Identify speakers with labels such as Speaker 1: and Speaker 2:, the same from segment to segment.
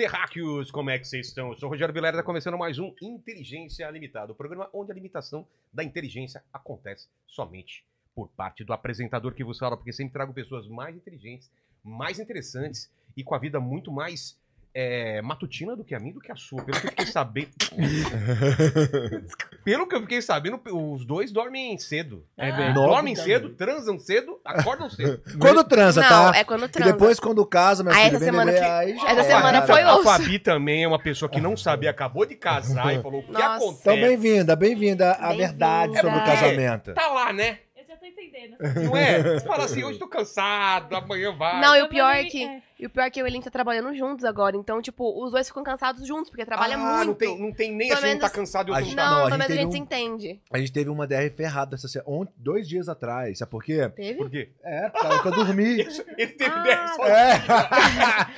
Speaker 1: terráqueos, como é que vocês estão? Eu sou o Rogério Vilela, está começando mais um Inteligência Limitada, o programa onde a limitação da inteligência acontece somente por parte do apresentador que vos fala, porque sempre trago pessoas mais inteligentes, mais interessantes e com a vida muito mais é, matutina do que a minha, do que a sua. Pelo que eu fiquei sabendo. Pelo que eu fiquei sabendo, os dois dormem cedo.
Speaker 2: É
Speaker 3: bem.
Speaker 2: Nove
Speaker 1: dormem
Speaker 2: da
Speaker 1: cedo, transam cedo, acordam cedo.
Speaker 2: Quando transa,
Speaker 3: Não,
Speaker 2: tá?
Speaker 3: é quando
Speaker 2: E
Speaker 3: transa.
Speaker 2: depois quando casa, meu
Speaker 3: Aí
Speaker 2: filho,
Speaker 3: essa
Speaker 2: vem
Speaker 3: semana fi-
Speaker 2: aí já
Speaker 3: essa
Speaker 2: era.
Speaker 3: semana foi
Speaker 1: A
Speaker 3: osso.
Speaker 1: Fabi também é uma pessoa que não sabia, acabou de casar e falou o que
Speaker 3: Nossa.
Speaker 1: acontece.
Speaker 2: Então, bem-vinda, bem-vinda à
Speaker 3: Bem-vinda.
Speaker 2: verdade sobre o
Speaker 3: É.
Speaker 2: casamento.
Speaker 1: Tá lá, né?
Speaker 4: Tô entendendo.
Speaker 1: Não é? Você fala assim, hoje tô cansado, amanhã vai.
Speaker 3: Não, e
Speaker 4: Eu
Speaker 3: o pior é que.
Speaker 4: é.
Speaker 3: E o pior é que eu e o Elinho tá trabalhando juntos agora. Então, tipo, os dois ficam cansados juntos, porque trabalha
Speaker 1: ah,
Speaker 3: muito.
Speaker 1: Não tem, não tem nem
Speaker 3: Pelo
Speaker 1: assim, um tá
Speaker 3: menos-
Speaker 1: cansado e
Speaker 2: A
Speaker 1: outro
Speaker 2: gente-
Speaker 1: não tá.
Speaker 3: Não, pelo menos a gente
Speaker 2: um-
Speaker 3: se entende.
Speaker 2: A gente teve uma DR ferrada essa se- ont- dois dias atrás, sabe por quê?
Speaker 3: Teve?
Speaker 1: Por quê?
Speaker 2: É, por causa que eu dormi.
Speaker 1: Ele teve
Speaker 3: Ah,
Speaker 1: ideia sozinho.
Speaker 2: É.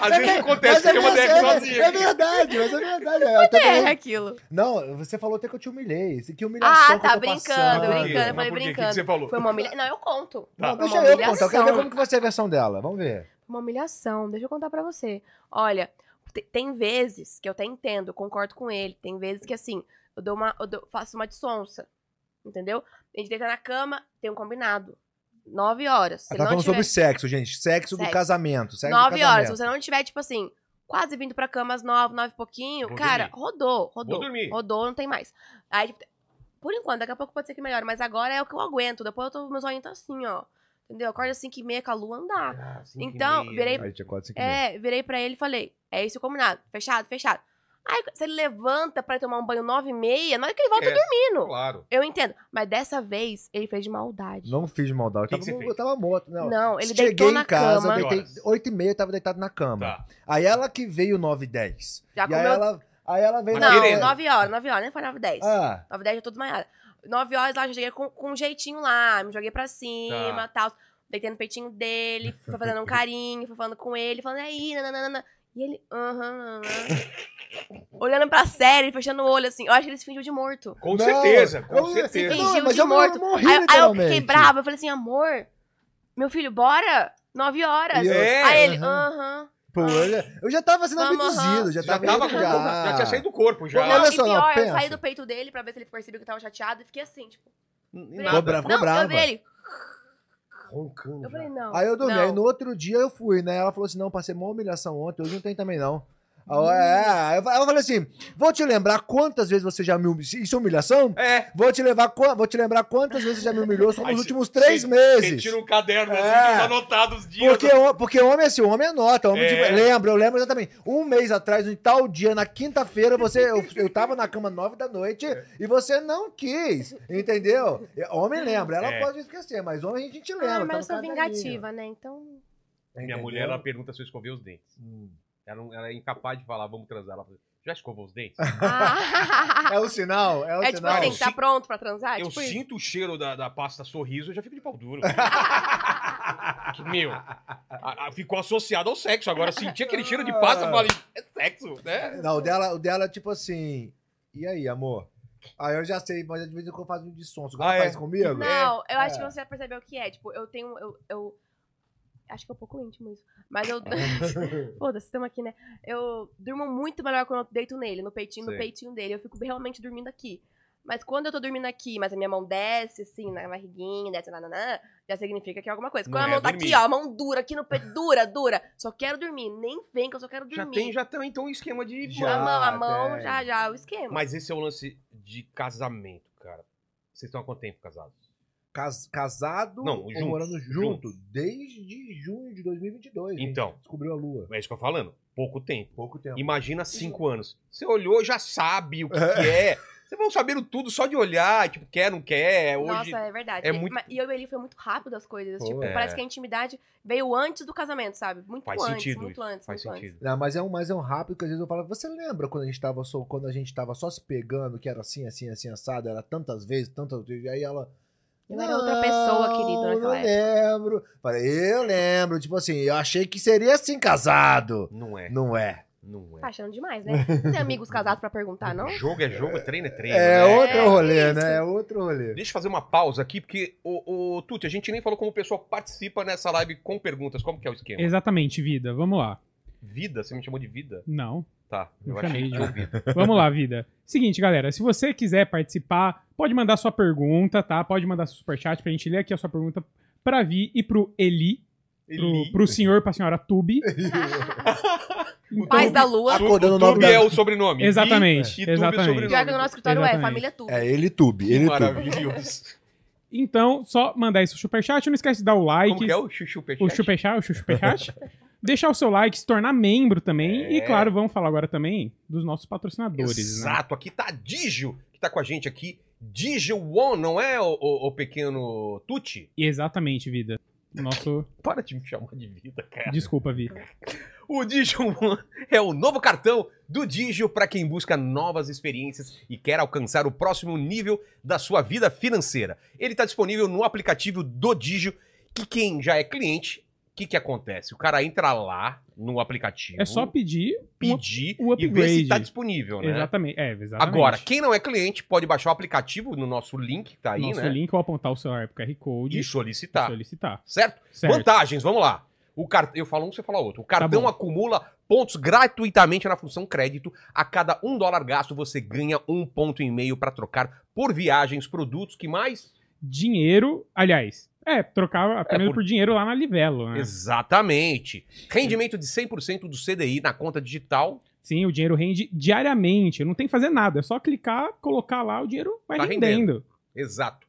Speaker 1: Às vezes acontece que tem uma
Speaker 2: verdade,
Speaker 1: ideia
Speaker 2: é, é verdade, mas é verdade. é, eu tô
Speaker 3: É,
Speaker 2: falando-
Speaker 3: aquilo.
Speaker 2: Não, você falou até que eu te humilhei. Que humilhação
Speaker 3: Ah,
Speaker 2: que eu
Speaker 3: tá
Speaker 2: tô
Speaker 3: brincando, brincando, eu falei brincando.
Speaker 1: você falou?
Speaker 3: Foi uma humilhação. Não, eu conto.
Speaker 2: Não,
Speaker 3: Foi
Speaker 2: deixa
Speaker 3: uma
Speaker 2: eu contar. Eu quero ver como que vai ser a versão dela. Vamos ver.
Speaker 3: Uma humilhação. Deixa eu contar pra você. Olha, te- tem vezes que eu até entendo, eu concordo com ele. Tem vezes que, assim, eu, dou uma, eu dou- faço uma dissonça. Entendeu? A gente deita na cama, tem um combinado. Nove horas. Se
Speaker 2: Ela tá
Speaker 3: não
Speaker 2: falando
Speaker 3: tiver...
Speaker 2: sobre sexo, gente. Sexo, do
Speaker 3: Sexo.
Speaker 2: casamento. Sexo do
Speaker 3: Nove horas.
Speaker 2: casamento.
Speaker 3: Se você não tiver, tipo assim, quase vindo pra cama às nove, nove e pouquinho,
Speaker 1: Vou
Speaker 3: cara,
Speaker 1: dormir.
Speaker 3: rodou, rodou.
Speaker 1: Vou dormir.
Speaker 3: Rodou, não tem mais. Aí, tipo, por enquanto, daqui a pouco pode ser que melhore, mas agora é o que eu aguento. Depois eu tô, meus olhinhos tá assim, ó. Entendeu? Acorda às 5 e meia com a lua andar.
Speaker 1: Ah, e
Speaker 3: Então,
Speaker 1: meia,
Speaker 3: virei-
Speaker 1: né?
Speaker 2: Aí e meia.
Speaker 3: É, virei pra ele e falei, é isso o combinado. Fechado, fechado. Aí, se ele levanta pra tomar um banho nove e meia, na hora que ele volta
Speaker 1: É,
Speaker 3: dormindo.
Speaker 1: Claro.
Speaker 3: Eu entendo. Mas dessa vez, ele fez de maldade.
Speaker 2: Não fiz de maldade.
Speaker 1: Que
Speaker 2: Eu
Speaker 1: que
Speaker 2: tava,
Speaker 1: fez?
Speaker 2: eu tava morto. Não,
Speaker 3: Não, ele
Speaker 2: Cheguei
Speaker 3: deitou na
Speaker 2: em casa,
Speaker 3: cama.
Speaker 2: deitei,
Speaker 1: Que horas?
Speaker 2: 8 e meia, eu tava deitado na cama.
Speaker 1: Tá.
Speaker 2: Aí ela que veio 9 e 10.
Speaker 3: Já
Speaker 2: e aí
Speaker 3: comeu-
Speaker 2: ela, aí ela veio...
Speaker 3: Não, nove horas, nove horas, nem foi nove dez.
Speaker 2: Ah,
Speaker 3: Nove dez eu tô desmaiada. Nove horas lá, já cheguei com, com um jeitinho lá, me joguei pra cima
Speaker 1: Tá.
Speaker 3: tal. Deitei no peitinho dele, fui fazendo um carinho, fui falando com ele, falando, e aí, nananana. E ele, aham, aham. Olhando pra série, fechando o olho, assim. Eu acho que ele se fingiu de morto.
Speaker 1: Com
Speaker 2: Não,
Speaker 1: certeza, com
Speaker 2: eu-
Speaker 1: certeza.
Speaker 2: Não,
Speaker 3: Fingiu
Speaker 2: mas
Speaker 3: de morto.
Speaker 2: morri,
Speaker 3: Aí, aí eu fiquei brava, eu falei assim, amor, meu filho, bora? Nove horas.
Speaker 2: Eu-
Speaker 1: É,
Speaker 3: aí ele,
Speaker 2: aham.
Speaker 3: aham.
Speaker 2: Pô, eu já, eu já tava sendo
Speaker 3: Vamos,
Speaker 2: abduzido, já
Speaker 1: Já
Speaker 2: tava...
Speaker 1: tava com já tinha saído do corpo, já.
Speaker 2: Olha
Speaker 3: Não, e
Speaker 2: só, não,
Speaker 3: pior, eu
Speaker 2: pensa.
Speaker 3: saí do peito dele pra ver se ele percebeu que eu tava chateado e fiquei assim, tipo.
Speaker 2: Ficou bravo, ficou
Speaker 3: eu vi ele.
Speaker 1: Roncando
Speaker 3: Eu
Speaker 1: já.
Speaker 3: falei, não.
Speaker 2: Aí eu dormi,
Speaker 3: não.
Speaker 2: aí no outro dia eu fui, né? Ela falou assim, não, passei uma humilhação ontem, hoje não tem também não. Aí eu- É, aí eu, aí eu falei assim, vou te lembrar quantas vezes você já me humilhou, isso é humilhação?
Speaker 1: É.
Speaker 2: Vou te, levar, vou te lembrar quantas vezes você já me humilhou só
Speaker 1: Aí
Speaker 2: nos
Speaker 1: cê-
Speaker 2: últimos três
Speaker 1: cê-
Speaker 2: meses.
Speaker 1: Você tira um caderno
Speaker 2: É.
Speaker 1: assim, tá anotado os dias.
Speaker 2: Porque, o- porque homem é assim, homem anota. Homem
Speaker 1: É.
Speaker 2: tipo, lembra, eu lembro exatamente. Um mês atrás, em tal dia, na quinta-feira, você, eu, eu tava na cama nove da noite e você não quis. Entendeu? Homem lembra, ela
Speaker 1: É.
Speaker 2: pode esquecer, mas homem a gente lembra.
Speaker 3: Ah,
Speaker 2: tá
Speaker 3: mas eu
Speaker 2: no
Speaker 3: sou vingativa, né? Então.
Speaker 1: Minha
Speaker 2: Entendeu?
Speaker 1: mulher, ela pergunta se eu escovei os dentes.
Speaker 2: Hum.
Speaker 1: Ela, não- ela é incapaz de falar, vamos transar. Ela fala, já escovou os dentes?
Speaker 3: Ah.
Speaker 2: É o sinal, é o
Speaker 3: É tipo
Speaker 2: sinal.
Speaker 3: assim,
Speaker 1: Eu
Speaker 3: tá
Speaker 1: sinto-
Speaker 3: pronto pra transar?
Speaker 1: eu
Speaker 3: tipo isso.
Speaker 1: sinto o cheiro da, da pasta sorriso, eu já fico de pau duro. Que, Meu, a- a- ficou associado ao sexo. Agora, senti aquele cheiro de pasta, eu falei, é sexo, né?
Speaker 2: Não, o dela, o dela é tipo assim. E aí, amor? Aí eu já sei, mas às vezes eu faço um de. Você
Speaker 1: Ah, é?
Speaker 2: faz comigo?
Speaker 3: Não, eu acho
Speaker 2: É.
Speaker 3: que você já percebeu o que é. Tipo, eu tenho. Eu, eu- acho que é um pouco íntimo isso. Mas eu. Foda-se, estamos aqui, né? Eu durmo muito melhor quando eu deito nele, no peitinho,
Speaker 1: Sei.
Speaker 3: no peitinho dele. Eu fico realmente dormindo aqui. Mas quando eu tô dormindo aqui, mas a minha mão desce, assim, na barriguinha, desce, nananã, já significa que é alguma coisa.
Speaker 1: Não
Speaker 3: Quando a
Speaker 1: é
Speaker 3: mão tá
Speaker 1: dormir.
Speaker 3: aqui, ó, a mão dura, aqui no peito, dura, dura. Só quero dormir. Nem vem que eu só quero dormir.
Speaker 1: Já tem, já tem, então, um esquema de...
Speaker 2: Já.
Speaker 3: a mão, a mão,
Speaker 2: tem.
Speaker 3: já, já, o esquema.
Speaker 1: Mas esse é o lance de casamento, cara. Vocês estão há quanto tempo casados?
Speaker 2: Cas- casado
Speaker 1: Não,
Speaker 2: ou
Speaker 1: juntos,
Speaker 2: morando junto? Desde junho de 2022. hein?
Speaker 1: Então.
Speaker 2: Descobriu a lua.
Speaker 1: É isso que eu tô falando. Pouco tempo.
Speaker 2: Pouco tempo.
Speaker 1: Imagina cinco anos. Você olhou, já sabe o que, que é. Vocês vão sabendo tudo só de olhar, tipo, quer, não quer. Hoje.
Speaker 3: Nossa, é verdade.
Speaker 1: é
Speaker 3: E-
Speaker 1: muito-
Speaker 3: E eu e ele foi muito rápido as coisas.
Speaker 2: Foi.
Speaker 3: Tipo,
Speaker 1: É.
Speaker 3: parece que a intimidade veio antes do casamento, sabe? Muito
Speaker 1: Faz
Speaker 3: antes,
Speaker 1: sentido
Speaker 3: muito
Speaker 1: isso.
Speaker 3: antes,
Speaker 1: Faz
Speaker 3: muito
Speaker 1: sentido.
Speaker 2: Não, mas é um, mas é um rápido que às vezes eu falo, você lembra quando a gente tava só, quando a gente tava só se pegando, que era assim, assim, assim, assado, era tantas vezes, tantas vezes, e aí ela.
Speaker 3: Eu era outra pessoa, querido,
Speaker 2: Não,
Speaker 3: naquela
Speaker 2: eu lembro. Falei, eu lembro, tipo assim, eu achei que seria assim casado.
Speaker 1: Não é.
Speaker 2: Não é.
Speaker 1: Não
Speaker 3: Tá
Speaker 1: é.
Speaker 3: achando demais, né? Não tem amigos casados pra perguntar, não?
Speaker 1: Jogo é jogo, treino é treino.
Speaker 2: É
Speaker 1: né?
Speaker 2: outro
Speaker 3: É,
Speaker 2: rolê,
Speaker 3: isso.
Speaker 2: né? É outro rolê.
Speaker 1: Deixa eu fazer uma pausa aqui, porque, o, o Tuti, a gente nem falou como o pessoal participa nessa live com perguntas. Como que é o esquema?
Speaker 5: Exatamente, vida. Vamos lá.
Speaker 1: Vida? Você me chamou de vida?
Speaker 4: Não.
Speaker 1: Tá. Eu
Speaker 4: Eu
Speaker 1: achei
Speaker 4: chamei
Speaker 1: que
Speaker 4: de-
Speaker 1: ouvido.
Speaker 4: Vamos lá, vida. Seguinte, galera, se você quiser participar, pode mandar sua pergunta, tá? Pode mandar seu superchat pra gente ler aqui a sua pergunta pra Vi e pro Eli, pro,
Speaker 1: Eli.
Speaker 4: pro senhor, pra senhora Tubi.
Speaker 3: Paz da Lua.
Speaker 2: Acordando
Speaker 1: o Tube
Speaker 2: da-
Speaker 1: é o sobrenome.
Speaker 4: Exatamente,
Speaker 1: E, e Tube é o
Speaker 4: exatamente.
Speaker 1: sobrenome.
Speaker 3: Pior que no nosso escritório é,
Speaker 4: Exatamente.
Speaker 3: família tudo.
Speaker 2: É, ele tube, ele tube.
Speaker 1: maravilhoso.
Speaker 4: Então, só mandar seu superchat. Não esquece de dar o like.
Speaker 1: Como que é o chuchu pechat?
Speaker 4: o superchat, o superchat. Deixar o seu like, se tornar membro também.
Speaker 1: É.
Speaker 4: E, claro, vamos falar agora também dos nossos patrocinadores, né?
Speaker 1: Exato, aqui tá Digio, que tá com a gente aqui. Digio One, não é o, o- o pequeno Tuti?
Speaker 4: Exatamente, vida. Nosso.
Speaker 1: Para de me chamar de vida, cara.
Speaker 4: Desculpa, Vi.
Speaker 1: O Digio One é o novo cartão do Digio para quem busca novas experiências e quer alcançar o próximo nível da sua vida financeira. Ele está disponível no aplicativo do Digio, que quem já é cliente, o que, que acontece? O cara entra lá no aplicativo,
Speaker 4: É só pedir.
Speaker 1: pedir
Speaker 4: o
Speaker 1: e ver se
Speaker 4: upgrade.
Speaker 1: está disponível, né?
Speaker 4: Exatamente. É, exatamente.
Speaker 1: Agora, quem não é cliente pode baixar o aplicativo no nosso link que tá aí,
Speaker 4: Nosso
Speaker 1: né?
Speaker 4: link ou apontar o celular pro QR Code
Speaker 1: E solicitar,
Speaker 4: solicitar.
Speaker 1: certo?
Speaker 4: Certo.
Speaker 1: Vantagens, vamos lá. O car... Eu falo um, você fala outro. O cartão
Speaker 4: bom.
Speaker 1: acumula pontos gratuitamente na função crédito. A cada um dólar gasto, você ganha um ponto e meio para trocar por viagens, produtos, que mais?
Speaker 4: Dinheiro, aliás, é, trocar até
Speaker 1: É, por-
Speaker 4: por... dinheiro lá na Livelo, né?
Speaker 1: Exatamente. Rendimento de 100% do CDI na conta digital.
Speaker 4: Sim, o dinheiro rende diariamente. Não tem que fazer nada. É só clicar, colocar lá, o dinheiro vai
Speaker 1: Tá
Speaker 4: rendendo.
Speaker 1: Exato.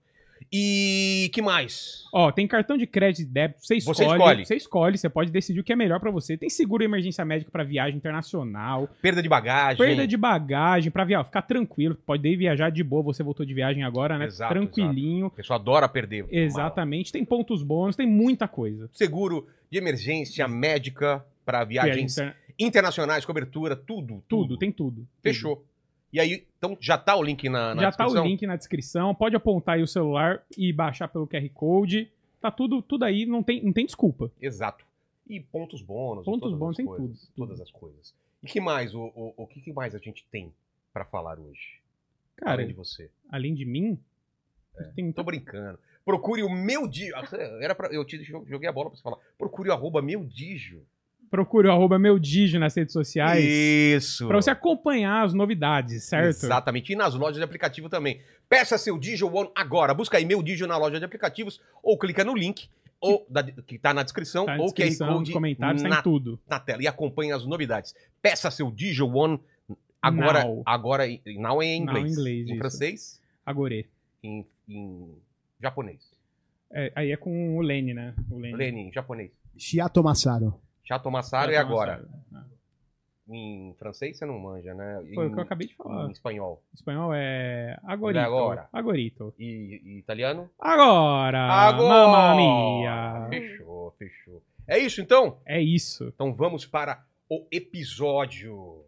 Speaker 1: E que mais?
Speaker 4: Ó, tem cartão de crédito e débito. Você escolhe.
Speaker 1: Você escolhe.
Speaker 4: Você escolhe, você pode decidir o que é melhor pra você. Tem seguro emergência médica pra viagem internacional,
Speaker 1: Perda de bagagem.
Speaker 4: perda de bagagem pra viajar, ficar tranquilo, pode ir viajar de boa, você voltou de viagem agora, né?
Speaker 1: Exato,
Speaker 4: Tranquilinho.
Speaker 1: A pessoa adora perder.
Speaker 4: Exatamente, tem pontos bônus, tem muita coisa.
Speaker 1: Seguro de emergência médica para viagens
Speaker 4: Viagem interna-
Speaker 1: internacionais, cobertura, tudo.
Speaker 4: Tudo, tem tudo.
Speaker 1: Fechou. E aí, então já tá o link na, na
Speaker 4: Já tá
Speaker 1: descrição?
Speaker 4: o link na descrição. Pode apontar aí o celular e baixar pelo QR Code. Tá tudo, tudo aí, não tem, não tem desculpa.
Speaker 1: Exato. E pontos bônus.
Speaker 4: Pontos bônus tem
Speaker 1: coisas,
Speaker 4: tudo.
Speaker 1: Todas as coisas. E que mais? O, o, o que, que mais a gente tem pra falar hoje?
Speaker 4: Cara,
Speaker 1: Além de você.
Speaker 4: além de mim, tem muita
Speaker 1: Tô brincando. Procure o meu Digio. Era pra, eu te joguei a bola pra você falar. Procure o arroba meu Digio.
Speaker 4: Procure o arroba meu Digio nas redes sociais.
Speaker 1: Isso.
Speaker 4: Pra você acompanhar as novidades, certo?
Speaker 1: Exatamente. E nas lojas de aplicativo também. Peça seu Digio One agora. Busca aí meu Digio na loja de aplicativos ou clica no link ou da- que tá na descrição
Speaker 4: Tá na
Speaker 1: ou
Speaker 4: descrição,
Speaker 1: QR
Speaker 4: nos
Speaker 1: Code
Speaker 4: comentários, tá
Speaker 1: na,
Speaker 4: em tudo.
Speaker 1: na tela e acompanhe as novidades. Peça seu Digio One agora,
Speaker 4: Now.
Speaker 1: agora now é em
Speaker 4: Now em
Speaker 1: inglês.
Speaker 4: inglês,
Speaker 1: em
Speaker 4: isso.
Speaker 1: francês,
Speaker 4: Agorê.
Speaker 1: em, em japonês.
Speaker 4: É, aí é com o Lene, né? O Lene.
Speaker 1: Lene, em japonês.
Speaker 5: Shiato Massaro.
Speaker 1: Chato Massaro
Speaker 4: Já
Speaker 1: é
Speaker 4: tá
Speaker 1: agora.
Speaker 4: lançado.
Speaker 1: Em francês você não manja, né? Em,
Speaker 4: Foi o que eu acabei de falar.
Speaker 1: em espanhol.
Speaker 4: Espanhol é agorito.
Speaker 1: Agora.
Speaker 4: Agorito.
Speaker 1: E, e italiano?
Speaker 4: Agora!
Speaker 1: Agora!
Speaker 4: Mamma mia!
Speaker 1: Fechou, fechou. É isso então?
Speaker 4: É isso.
Speaker 1: Então vamos para o episódio.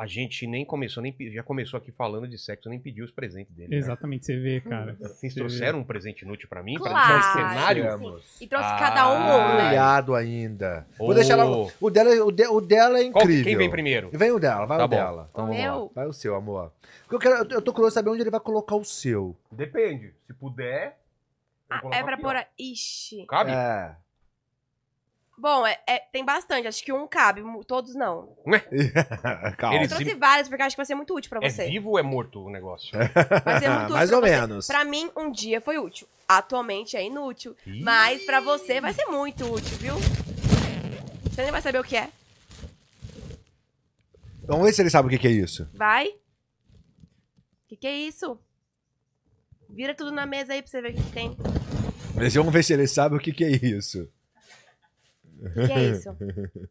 Speaker 1: A gente nem começou, nem já começou aqui falando de sexo, nem pediu os presentes dele. né?
Speaker 4: Exatamente, você vê, cara.
Speaker 1: Vocês
Speaker 4: Você
Speaker 1: trouxeram um presente inútil pra mim? Pra
Speaker 3: Claro.
Speaker 1: deixar o cenário?
Speaker 3: sim. E trouxe
Speaker 1: Ah,
Speaker 3: cada um um, né?
Speaker 2: Olhado ainda.
Speaker 1: Ô.
Speaker 2: Vou deixar ela. O dela, o, de- o dela é
Speaker 1: Qual-
Speaker 2: incrível.
Speaker 1: quem vem primeiro?
Speaker 2: Vem o dela, vai
Speaker 1: Tá
Speaker 2: o
Speaker 1: bom.
Speaker 2: dela.
Speaker 1: Então
Speaker 3: O
Speaker 1: vamos lá.
Speaker 3: meu?
Speaker 2: Vai o seu, amor. Porque eu, quero, eu- eu tô curioso saber onde ele vai colocar o seu.
Speaker 1: Depende. Se puder.
Speaker 3: Ah, é pra pôr. A... Ixi.
Speaker 1: Cabe?
Speaker 2: É.
Speaker 3: Bom, é, é- tem bastante. Acho que um cabe, todos não.
Speaker 2: Calma.
Speaker 3: Eu
Speaker 1: Ele-
Speaker 3: trouxe vários, porque acho que vai ser muito útil pra
Speaker 1: É
Speaker 3: você.
Speaker 1: vivo ou é morto o negócio?
Speaker 3: Vai ser muito útil
Speaker 2: Mais
Speaker 3: pra
Speaker 2: ou
Speaker 3: você.
Speaker 2: menos.
Speaker 3: Pra mim, um dia foi útil. Atualmente é inútil. Mas pra você vai ser muito útil, viu? Você nem vai saber o que é.
Speaker 2: Vamos ver se ele sabe o que, que é isso.
Speaker 3: Vai. O que, que é isso? Vira tudo na mesa aí pra você ver o que, que tem.
Speaker 2: Mas Vamos ver se ele sabe o que, que é isso.
Speaker 3: O que, é isso?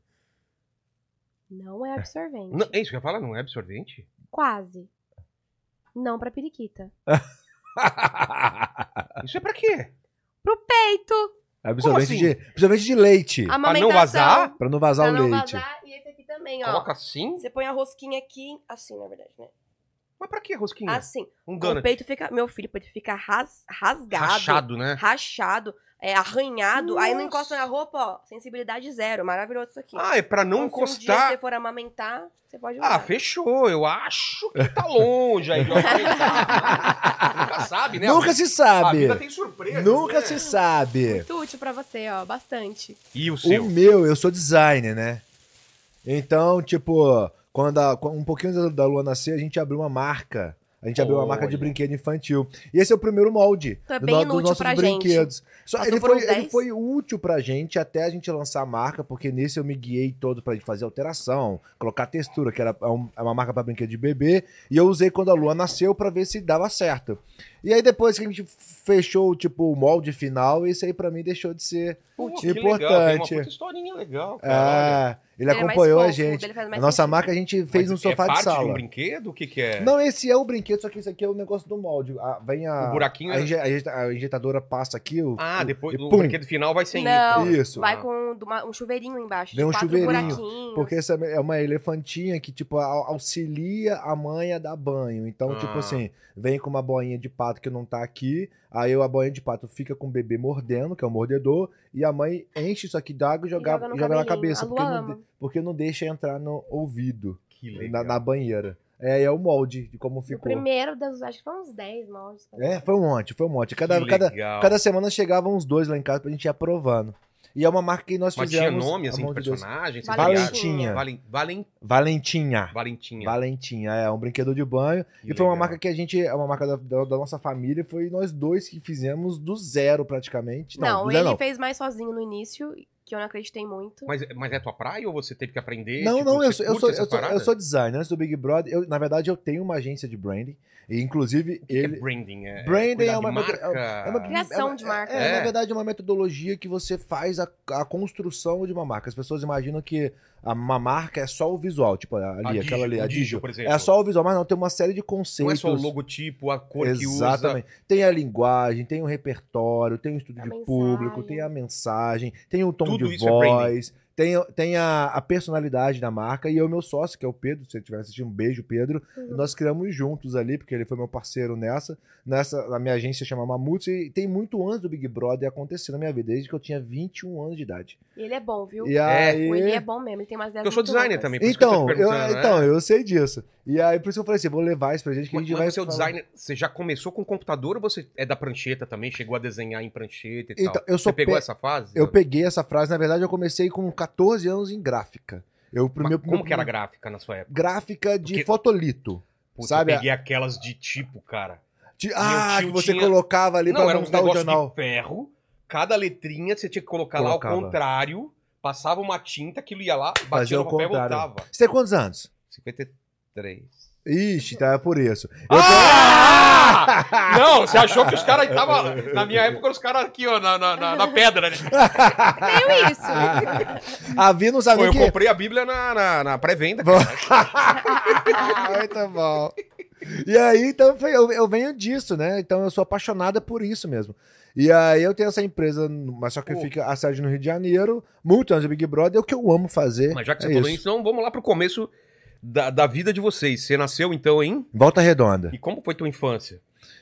Speaker 3: Não é absorvente.
Speaker 1: Não, é isso que eu ia falar? Não é absorvente?
Speaker 3: Quase. Não pra periquita.
Speaker 1: Isso é pra quê?
Speaker 3: Pro peito.
Speaker 2: Absorvente,
Speaker 1: assim?
Speaker 2: de, absorvente de leite.
Speaker 3: Amamentação.
Speaker 1: vazar?
Speaker 2: Pra não vazar
Speaker 3: Pra
Speaker 2: o
Speaker 3: não
Speaker 2: leite.
Speaker 3: vazar. E esse aqui também, ó.
Speaker 1: Coloca assim?
Speaker 3: Você põe a rosquinha aqui, assim, na verdade, né?
Speaker 1: Mas pra que rosquinha?
Speaker 3: Assim.
Speaker 1: um
Speaker 3: O peito fica. Meu filho, o peito fica ras, rasgado.
Speaker 1: Rachado, né?
Speaker 3: Rachado. É, arranhado. Aí não encosta na roupa, ó. Sensibilidade zero. Maravilhoso isso aqui.
Speaker 1: Ah, é pra não
Speaker 3: Então, Se um dia
Speaker 1: encostar.
Speaker 3: você for amamentar, você pode usar.
Speaker 1: Ah, fechou. Eu acho que tá longe aí aumentar. Nunca sabe, né?
Speaker 2: Nunca se
Speaker 1: A
Speaker 2: sabe.
Speaker 1: vida tem surpresa.
Speaker 2: Nunca
Speaker 1: né?
Speaker 2: se sabe.
Speaker 3: Muito útil pra você, ó. Bastante.
Speaker 1: E o seu?
Speaker 2: O meu, eu sou designer, né? Então, tipo, quando a- quando um pouquinho antes da lua nascer, a gente abriu uma marca. A gente abriu uma marca de brinquedo infantil. E esse é o primeiro molde
Speaker 3: Então é
Speaker 2: do
Speaker 3: bem
Speaker 2: no-
Speaker 3: inútil
Speaker 2: dos nossos brinquedos. Só, ele, foi, ele
Speaker 3: 10?
Speaker 2: foi útil pra gente até a gente lançar a marca, porque nesse eu me guiei todo pra gente fazer alteração, colocar textura, que era um- é uma marca pra brinquedo de bebê, e eu usei quando a lua nasceu pra ver se dava certo. E aí depois que a gente fechou tipo o molde final, isso aí pra mim deixou de ser
Speaker 1: Putz, legal,
Speaker 2: importante.
Speaker 1: Tem uma puta historinha legal, cara. olha.
Speaker 2: É, ele
Speaker 3: Ele é mais
Speaker 2: acompanhou a
Speaker 3: fofo,
Speaker 2: gente. A nossa
Speaker 3: sentido.
Speaker 2: marca a gente fez
Speaker 1: Mas
Speaker 2: um sofá
Speaker 1: é
Speaker 2: de
Speaker 1: parte
Speaker 2: sala.
Speaker 1: de um brinquedo? O que que é?
Speaker 2: Não, esse é o brinquedo, só que isso aqui é o negócio do molde. A- vem a.
Speaker 1: O buraquinho
Speaker 2: A,
Speaker 1: é-
Speaker 2: a inje- a injetadora passa aqui. O,
Speaker 1: Ah,
Speaker 2: o-
Speaker 1: depois o
Speaker 2: pum,
Speaker 1: brinquedo final vai sem
Speaker 3: Não,
Speaker 1: isso.
Speaker 2: Isso.
Speaker 3: Vai
Speaker 1: Ah.
Speaker 3: com uma- um chuveirinho embaixo.
Speaker 2: Vem
Speaker 3: de
Speaker 2: um chuveirinho,
Speaker 3: buraquinhos.
Speaker 2: Porque essa é uma elefantinha que, tipo, au- auxilia a mãe a dar banho. Então,
Speaker 1: Ah.
Speaker 2: tipo assim, vem com uma boinha de pato que não tá aqui. Aí a boinha de pato fica com o bebê mordendo, que é o mordedor, e a mãe enche isso aqui d'água e joga,
Speaker 3: joga no
Speaker 2: joga na cabeça. Porque não, porque não deixa entrar no ouvido,
Speaker 1: Que
Speaker 2: na,
Speaker 1: legal.
Speaker 2: na banheira. É, é o molde de como ficou.
Speaker 3: primeiro, das, acho que foi uns 10 moldes.
Speaker 2: É, foi um monte, foi um monte. Cada, cada, cada semana chegavam uns dois lá em casa pra gente ir aprovando. E é uma marca que nós
Speaker 1: Mas tinha
Speaker 2: fizemos.
Speaker 1: nome, assim, de personagem? vocês
Speaker 3: Valentinha.
Speaker 1: Valen, Valen,
Speaker 2: Valentinha.
Speaker 1: Valentinha.
Speaker 2: Valentinha, é um brinquedo de banho.
Speaker 1: Que
Speaker 2: e foi uma
Speaker 1: legal.
Speaker 2: marca que a gente, é uma marca da, da- da nossa família, foi nós dois que fizemos do zero praticamente. Não,
Speaker 3: Não, ele
Speaker 2: não.
Speaker 3: fez mais sozinho no início, que eu não acreditei muito.
Speaker 1: Mas, mas é tua praia ou você teve que aprender?
Speaker 2: Não,
Speaker 1: Tipo,
Speaker 2: não, eu sou, eu, sou, eu, sou, eu sou designer. Antes do Big Brother, eu, na verdade, eu tenho uma agência de branding. E, inclusive,
Speaker 1: que
Speaker 2: ele.
Speaker 1: é branding? É,
Speaker 2: Branding é
Speaker 1: de
Speaker 2: uma
Speaker 1: marca?
Speaker 2: é uma-
Speaker 3: Criação
Speaker 2: é uma-
Speaker 3: de marca.
Speaker 2: É,
Speaker 1: É.
Speaker 2: na verdade, é uma metodologia que você faz a, a construção de uma marca. As pessoas imaginam que uma marca é só o visual, tipo ali,
Speaker 1: A
Speaker 2: aquela ali, a
Speaker 1: Digio,
Speaker 2: Digio.
Speaker 1: por exemplo.
Speaker 2: É só o visual, mas não, tem uma série de
Speaker 1: Não
Speaker 2: conceitos.
Speaker 1: é só o logotipo, a cor que usa.
Speaker 2: Exatamente. Tem a linguagem, tem o repertório, tem o estudo
Speaker 3: A
Speaker 2: de
Speaker 3: mensagem.
Speaker 2: público, tem a mensagem, tem o tom
Speaker 1: Tudo
Speaker 2: de
Speaker 1: isso é
Speaker 2: voz, tem, tem a, a personalidade da marca. E eu, meu sócio, que é o Pedro, se você estiver assistindo, um beijo, Pedro.
Speaker 3: Uhum.
Speaker 2: Nós criamos juntos ali, porque ele foi meu parceiro nessa. Nessa, a minha agência chama Mamutes e tem muito antes do Big Brother acontecer na minha vida, desde que eu tinha 21 anos de idade.
Speaker 3: E ele é bom, viu?
Speaker 2: E aí...
Speaker 3: O Eli é bom mesmo, ele tem umas ideias
Speaker 1: Porque eu sou designer
Speaker 3: loucas.
Speaker 1: também, por isso que eu
Speaker 2: Então, eu,
Speaker 1: perguntando, né?
Speaker 2: então, eu sei disso. E aí, por isso que eu falei assim, vou levar isso pra gente, que a
Speaker 1: Mas,
Speaker 2: gente
Speaker 1: mas
Speaker 2: vai
Speaker 1: o seu
Speaker 2: falar-
Speaker 1: designer, você já começou com computador ou você é da prancheta também? Chegou a desenhar em prancheta e
Speaker 2: Então,
Speaker 1: tal?
Speaker 2: eu sou
Speaker 1: você pegou
Speaker 2: pe-
Speaker 1: essa fase?
Speaker 2: Eu peguei essa frase, na verdade, eu comecei com 14 anos em gráfica. Eu,
Speaker 1: Mas
Speaker 2: primeiro,
Speaker 1: como que era gráfica na sua época?
Speaker 2: Gráfica de
Speaker 1: Porque-
Speaker 2: fotolito.
Speaker 1: Putz,
Speaker 2: Sabe,
Speaker 1: eu peguei aquelas de tipo, cara.
Speaker 2: De-
Speaker 1: Meu
Speaker 2: ah, que você
Speaker 1: tinha-
Speaker 2: colocava ali
Speaker 1: Não,
Speaker 2: pra
Speaker 1: era um
Speaker 2: montar o
Speaker 1: negócio
Speaker 2: jornal.
Speaker 1: de ferro. Cada letrinha você tinha que colocar lá
Speaker 2: Colocava.
Speaker 1: ao contrário. Passava uma tinta, aquilo ia lá, batia no papel e voltava.
Speaker 2: Você tem quantos anos?
Speaker 1: 53.
Speaker 2: Ixi, tá, é por isso. Eu
Speaker 1: Ah! Não, você achou que os caras estavam. Na minha época, os caras aqui, ó, na, na, na- na pedra. Né?
Speaker 3: Meio isso.
Speaker 2: A Vi não
Speaker 1: Pô,
Speaker 2: sabia
Speaker 1: eu
Speaker 2: que...
Speaker 1: comprei a Bíblia na, na, na pré-venda.
Speaker 2: Muito bom. E aí, então, foi- eu, eu venho disso, né? Então, eu sou apaixonada por isso mesmo. E aí, eu tenho essa empresa, mas só que
Speaker 1: Pô.
Speaker 2: fica a sede no Rio de Janeiro, muito antes do Big Brother, é o que eu amo fazer.
Speaker 1: Mas já que você
Speaker 2: é
Speaker 1: falou
Speaker 2: isso.
Speaker 1: isso, então vamos lá pro começo da, da vida de vocês. Você nasceu, então, em.
Speaker 2: Volta Redonda.
Speaker 1: E como foi tua infância?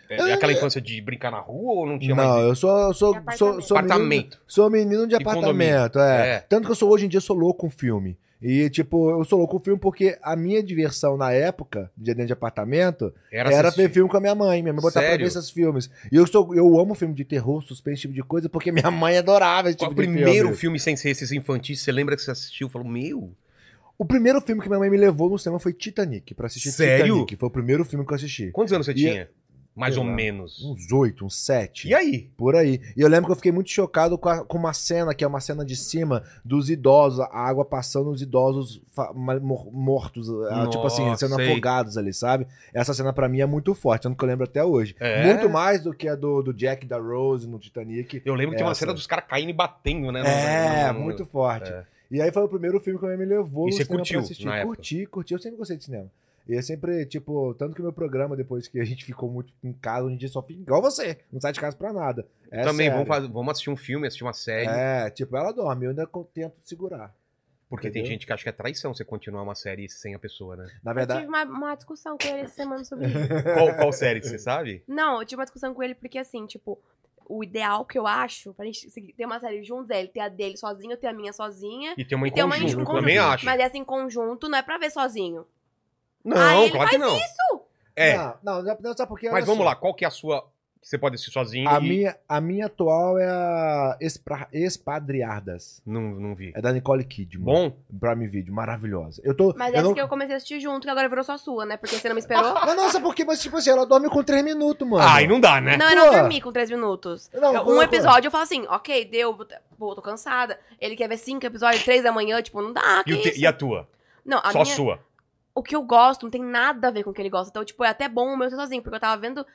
Speaker 1: É, é aquela infância de brincar na rua ou não tinha
Speaker 2: Não,
Speaker 1: mais
Speaker 2: eu sou, eu sou,
Speaker 3: De
Speaker 2: sou, sou, menino,
Speaker 1: apartamento?
Speaker 2: sou menino de
Speaker 1: E
Speaker 2: apartamento, é.
Speaker 1: É.
Speaker 2: Tanto que eu sou hoje em dia eu sou louco com filme. E, tipo, eu sou louco com filme porque a minha diversão na época, de dentro de apartamento, era,
Speaker 1: assistir-
Speaker 2: ver filme com a minha mãe. Minha mãe botava pra ver esses filmes. E eu, sou, eu amo filme de terror, suspense, esse tipo de coisa, porque minha mãe adorava esse
Speaker 1: Qual
Speaker 2: tipo
Speaker 1: o
Speaker 2: de
Speaker 1: primeiro
Speaker 2: filme.
Speaker 1: filme sem ser esses infantis? Você lembra que você assistiu? Falou, meu.
Speaker 2: O primeiro filme que minha mãe me levou no cinema foi Titanic, pra assistir
Speaker 1: Sério?
Speaker 2: Titanic. Foi o primeiro filme que eu assisti.
Speaker 1: Quantos anos você tinha? Mais
Speaker 2: sei
Speaker 1: ou
Speaker 2: lá,
Speaker 1: menos.
Speaker 2: Uns oito, uns sete.
Speaker 1: E aí?
Speaker 2: Por aí. E eu lembro que eu fiquei muito chocado com, a- com uma cena, que é uma cena de cima, dos idosos, a água passando os idosos mor- mortos, ah, tipo assim,
Speaker 1: Nossa,
Speaker 2: sendo
Speaker 1: sei.
Speaker 2: afogados ali, sabe? Essa cena pra mim é muito forte, tanto que eu lembro até hoje.
Speaker 1: É?
Speaker 2: Muito mais do que a do, do Jack e da Rose no Titanic.
Speaker 1: Eu lembro que tinha uma cena dos caras caindo e batendo, né?
Speaker 2: É,
Speaker 1: No- no- no-
Speaker 2: muito forte.
Speaker 1: É.
Speaker 2: E aí foi o primeiro filme que a minha mãe me levou
Speaker 1: E
Speaker 2: no
Speaker 1: você
Speaker 2: cinema
Speaker 1: curtiu
Speaker 2: pra assistir.
Speaker 1: na época?
Speaker 2: Curti, curti. Eu sempre gostei de cinema. E é sempre, tipo, tanto que o meu programa, depois que a gente ficou muito em casa, hoje em dia só fica igual você. Não sai de casa pra nada. É
Speaker 1: Também,
Speaker 2: sério.
Speaker 1: vamos, fazer- vamos assistir um filme, assistir uma série.
Speaker 2: É, tipo, ela dorme, eu ainda tento segurar.
Speaker 1: porque tem
Speaker 2: entendeu?
Speaker 1: gente que acha que é traição você continuar uma série sem a pessoa, né?
Speaker 2: Na
Speaker 3: Eu
Speaker 2: verdade,
Speaker 3: tive uma, uma discussão com ele essa semana sobre isso.
Speaker 1: Qual, qual série, você sabe?
Speaker 3: Não, eu tive uma discussão com ele porque, assim, tipo, o ideal que eu acho pra gente ter uma série juntos é ele ter a dele sozinho, eu ter a minha sozinha.
Speaker 1: E tem uma em
Speaker 3: Tem uma em
Speaker 1: conjunto,
Speaker 3: conjunto,
Speaker 1: também acho.
Speaker 3: Mas essa em conjunto não é pra ver sozinho.
Speaker 1: Não,
Speaker 3: Ah, ele
Speaker 1: claro que
Speaker 3: faz
Speaker 1: não.
Speaker 3: Isso!
Speaker 1: É,
Speaker 2: Não, não, não, sabe por quê?
Speaker 1: mas vamos
Speaker 2: só.
Speaker 1: lá, qual que é a sua Que você pode assistir sozinho
Speaker 2: A
Speaker 1: e...
Speaker 2: minha, a minha atual é a Espra- Espadriardas.
Speaker 1: Não, não vi.
Speaker 2: É da Nicole Kidman.
Speaker 1: Bom?
Speaker 2: Prime Video, maravilhosa. Eu tô.
Speaker 3: Mas
Speaker 2: eu
Speaker 3: essa
Speaker 2: não...
Speaker 3: que eu comecei a assistir junto, que agora virou só sua, né? Porque você não me esperou.
Speaker 2: Mas nossa, porque, mas tipo assim, ela dorme com 3 minutos, mano.
Speaker 1: Ah, e não dá, né?
Speaker 3: Não, eu não
Speaker 2: Pô.
Speaker 3: dormi com três minutos.
Speaker 2: Não,
Speaker 3: Eu- um episódio eu falo assim, ok, deu, pô, tô cansada. Ele quer ver cinco episódios, três da manhã, tipo, não dá, que
Speaker 1: E, te-
Speaker 3: isso?
Speaker 1: e a tua?
Speaker 3: Não, a
Speaker 1: Só
Speaker 3: minha,
Speaker 1: sua.
Speaker 3: o que eu gosto não tem nada a ver com o que ele gosta. Então, tipo, é até bom o meu ser sozinho, porque eu tava vendo.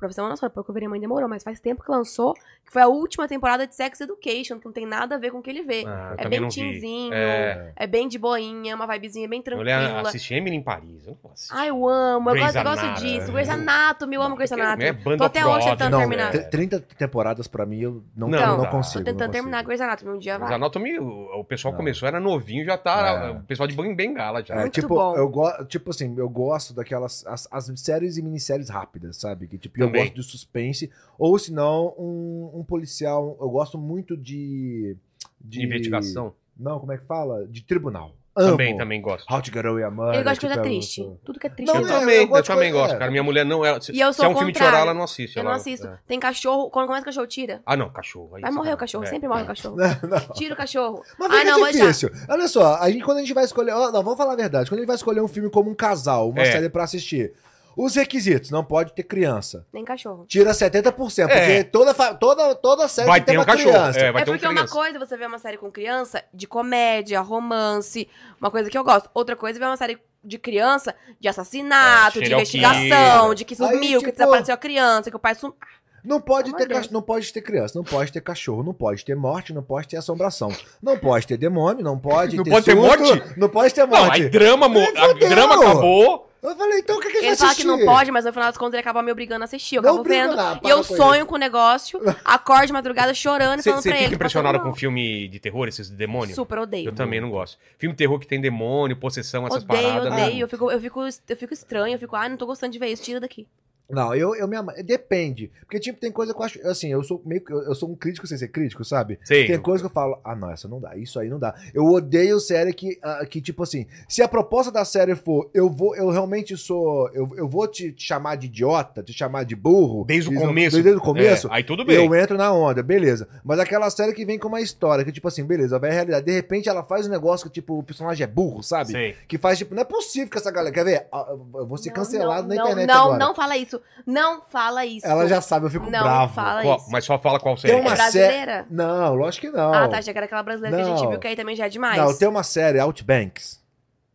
Speaker 3: Ter uma noção, porque eu veria mãe demorou, mas faz tempo que lançou, que foi a última temporada de Sex Education, que não tem nada a ver com o que ele vê.
Speaker 1: Ah, eu
Speaker 3: é bem
Speaker 1: não vi.
Speaker 3: teenzinho,
Speaker 1: É.
Speaker 3: é... bem de boinha, uma vibezinha bem tranquila.
Speaker 1: assiste Emily em Paris. Eu não posso assistir.
Speaker 3: Ai, eu amo, eu
Speaker 1: Grey's
Speaker 3: gosto, eu gosto disso. Grey's Anatomy, eu amo Grey's Anatomy.
Speaker 1: É Band
Speaker 3: Tô até hoje tentando
Speaker 2: Não,
Speaker 3: terminar.
Speaker 2: t- 30 temporadas pra mim eu não,
Speaker 1: Não,
Speaker 2: não,
Speaker 1: dá.
Speaker 2: consigo.
Speaker 3: Tô
Speaker 2: não
Speaker 3: tentando
Speaker 2: consigo.
Speaker 3: terminar Grey's Anatomy um dia, vai.
Speaker 1: Anatomy, o, o pessoal
Speaker 2: Não.
Speaker 1: começou, era novinho, já tá.
Speaker 2: É.
Speaker 1: O pessoal de Bengala já.
Speaker 2: É,
Speaker 3: Muito
Speaker 2: tipo,
Speaker 3: bom.
Speaker 2: eu gosto, tipo assim, eu gosto daquelas as, as séries e minisséries rápidas, sabe? Que tipo, eu
Speaker 1: Também.
Speaker 2: gosto de suspense ou se não um, um policial, eu gosto muito de
Speaker 1: De investigação.
Speaker 2: Não, como é que fala? De tribunal. Amo.
Speaker 1: Também, também gosto.
Speaker 2: How to Get Away a Murder.
Speaker 3: Ele gosta de coisa
Speaker 2: tipo, eu-
Speaker 3: triste. Tudo que é triste.
Speaker 2: Não,
Speaker 1: eu
Speaker 3: eu
Speaker 2: é,
Speaker 3: gosto.
Speaker 1: também,
Speaker 2: eu
Speaker 1: eu,
Speaker 2: gosto
Speaker 1: também
Speaker 2: coisa-
Speaker 1: gosto, cara. Minha mulher não. Ela, se,
Speaker 3: E eu
Speaker 1: se
Speaker 3: sou
Speaker 1: é
Speaker 3: o
Speaker 1: um filme de chorar, ela não assiste.
Speaker 3: Eu
Speaker 1: ela-
Speaker 3: não assisto.
Speaker 1: é.
Speaker 3: Tem cachorro, quando começa o cachorro, tira.
Speaker 1: Ah, não, cachorro. aí
Speaker 3: Vai morrer
Speaker 1: tá-
Speaker 3: o cachorro,
Speaker 1: é.
Speaker 3: sempre morre o cachorro.
Speaker 2: Não, não.
Speaker 3: Tira o cachorro.
Speaker 2: Mas
Speaker 3: Ah, não, mas já.
Speaker 2: difícil. Olha só, a gente, quando a gente vai escolher. ó, Não, vamos falar a verdade. Quando a gente vai escolher um filme como um casal, uma
Speaker 1: É.
Speaker 2: série pra assistir, os requisitos, não pode ter criança.
Speaker 3: Nem cachorro.
Speaker 2: Tira 70%,
Speaker 1: É.
Speaker 2: porque toda, fa- toda, toda série
Speaker 1: Vai
Speaker 2: tem
Speaker 1: ter um
Speaker 2: uma
Speaker 1: cachorro.
Speaker 2: criança.
Speaker 1: É, vai
Speaker 3: é
Speaker 1: ter um
Speaker 3: porque uma
Speaker 1: criança.
Speaker 3: coisa você vê uma série com criança de comédia, romance, uma coisa que eu gosto. Outra coisa é ver uma série de criança de assassinato,
Speaker 1: É,
Speaker 3: de
Speaker 1: serial
Speaker 3: investigação,
Speaker 1: killer.
Speaker 3: de que
Speaker 2: Aí,
Speaker 3: sumiu, que
Speaker 2: tipo-
Speaker 3: desapareceu a criança, que o pai sumiu.
Speaker 2: Não pode,
Speaker 3: Pelo
Speaker 2: ter
Speaker 3: amor de
Speaker 2: cach-
Speaker 3: Deus.
Speaker 2: não pode ter criança, não pode ter cachorro, não pode ter morte, não pode ter assombração. Não pode ter demônio, não pode
Speaker 1: Não
Speaker 2: ter
Speaker 1: pode ter
Speaker 2: susto,
Speaker 1: morte?
Speaker 2: Não pode ter
Speaker 1: Não,
Speaker 2: morte.
Speaker 1: aí drama, mo- a
Speaker 2: Fudeu.
Speaker 1: drama acabou.
Speaker 2: Eu falei, então o que, que a gente
Speaker 3: Ele
Speaker 2: vai
Speaker 3: fala que não pode, mas no final das contas ele acaba me obrigando a assistir. Eu
Speaker 2: Não
Speaker 3: acabo
Speaker 2: obriga
Speaker 3: vendo.
Speaker 2: nada,
Speaker 3: E eu
Speaker 2: com
Speaker 3: sonho com o negócio, acordo de madrugada chorando e
Speaker 1: Você
Speaker 3: falando
Speaker 1: você
Speaker 3: pra
Speaker 1: fica
Speaker 3: ele.
Speaker 1: impressionado
Speaker 3: passando
Speaker 1: com
Speaker 3: mal.
Speaker 1: filme de terror, esses demônios?
Speaker 3: Super odeio.
Speaker 1: Eu também não gosto. Filme de terror que tem demônio, possessão, essas
Speaker 3: Odeio,
Speaker 1: paradas.
Speaker 3: odeio.
Speaker 1: não.
Speaker 3: Eu fico, eu, fico, eu fico estranho, eu fico, ai, não tô gostando de ver isso, tira daqui.
Speaker 2: Não, eu, eu me ama... Depende. Porque, tipo, tem coisa que eu acho. Assim, eu sou meio que. Eu eu sou um crítico sem ser crítico, sabe?
Speaker 1: Sei.
Speaker 2: Tem coisa que eu falo, ah, não, essa não dá, isso aí não dá. Eu odeio série que, ah, que tipo assim, se a proposta da série for, eu vou, eu realmente sou, eu, eu vou te chamar de idiota, te chamar de burro.
Speaker 1: Desde o começo.
Speaker 2: Desde o começo.
Speaker 1: É, aí tudo bem.
Speaker 2: Eu entro na onda, beleza. Mas aquela série que vem com uma história, que tipo assim, beleza, vai a realidade. De repente ela faz um negócio que, tipo, o personagem é burro, sabe?
Speaker 1: Sei.
Speaker 2: Que faz, tipo, não é possível que essa galera. Quer ver? Ah, Eu vou ser
Speaker 3: Não,
Speaker 2: cancelado
Speaker 3: não,
Speaker 2: na
Speaker 3: não,
Speaker 2: internet
Speaker 3: Não,
Speaker 2: agora.
Speaker 3: não fala isso. Não fala isso.
Speaker 2: Ela já sabe, eu fico
Speaker 3: Não
Speaker 2: bravo.
Speaker 3: fala
Speaker 1: Qual-
Speaker 3: isso.
Speaker 1: mas só fala qual
Speaker 2: Tem
Speaker 1: série.
Speaker 2: uma
Speaker 3: É brasileira?
Speaker 2: Não, lógico que não.
Speaker 3: Ah, tá. Que era aquela brasileira que a gente
Speaker 2: Não.
Speaker 3: viu, que aí também já é demais.
Speaker 2: Não, tem uma série, Outbanks.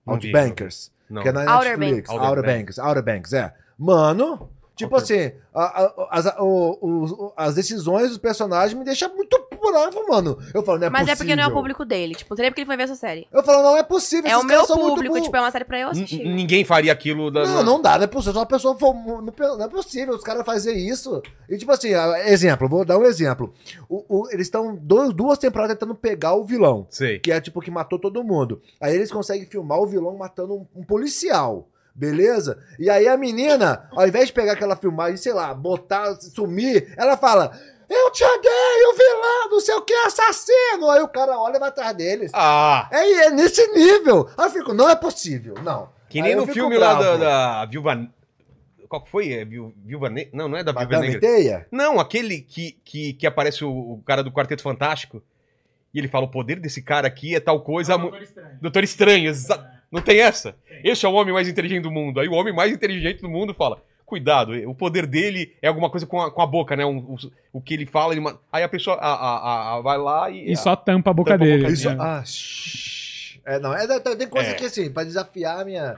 Speaker 1: Não
Speaker 2: Outbankers.
Speaker 1: Não.
Speaker 2: Que é na
Speaker 3: Outer
Speaker 2: Netflix.
Speaker 1: Banks.
Speaker 2: Outer Banks. Outer Banks, é. Mano, tipo
Speaker 1: Outer-
Speaker 2: assim, a- a- as, a- o- o- as decisões dos personagens me deixam muito bravo, mano. Eu falo, não é
Speaker 3: Mas
Speaker 2: possível.
Speaker 3: é porque não é o público dele. Tipo, não seria porque ele foi ver essa série.
Speaker 2: Eu falo, não é possível.
Speaker 3: É o meu público, tipo, é uma série pra eu
Speaker 1: N-
Speaker 3: assistir.
Speaker 1: Ninguém faria aquilo da.
Speaker 2: Não, não dá, não é possível. Se uma pessoa for. Não não é possível os caras fazerem isso. E tipo assim, exemplo, vou dar um exemplo. O- o- eles estão duas temporadas tentando pegar o vilão.
Speaker 1: Sei.
Speaker 2: que é tipo que matou todo mundo. Aí eles conseguem filmar o vilão matando um, um policial. Beleza? E aí a menina, ao invés de pegar aquela filmagem, sei lá, botar, sumir, ela fala: Eu te odeio, vilão, não sei o que, assassino. Aí o cara olha e vai atrás deles.
Speaker 1: Ah!
Speaker 2: É, é nesse nível. Aí eu fico, não é possível, não.
Speaker 1: Que
Speaker 2: Aí
Speaker 1: nem
Speaker 2: eu
Speaker 1: no filme lá da,
Speaker 2: bravo.
Speaker 1: da Viúva. Qual que foi? É, Viú- Viúva Negra? Não, não é da Viúva
Speaker 2: Madame
Speaker 1: Negra.
Speaker 2: Teia?
Speaker 1: Não, aquele que, que, que aparece o, o cara do Quarteto Fantástico. E ele fala: o poder desse cara aqui é tal coisa. mu- Doutor Estranho, exa- não tem essa? Esse é o homem mais inteligente do mundo. Aí o homem mais inteligente do mundo fala: cuidado, o poder dele é alguma coisa com a, com a boca, né? Um- o, o que ele fala, ele aí a pessoa a, a- a- a- vai lá e.
Speaker 4: E só tampa a boca
Speaker 1: Tampa a
Speaker 4: dele.
Speaker 1: boca
Speaker 2: Isso,
Speaker 4: né?
Speaker 2: ah, shhh. É, não, é, tem- tem coisa
Speaker 1: É.
Speaker 2: que assim, pra desafiar a minha.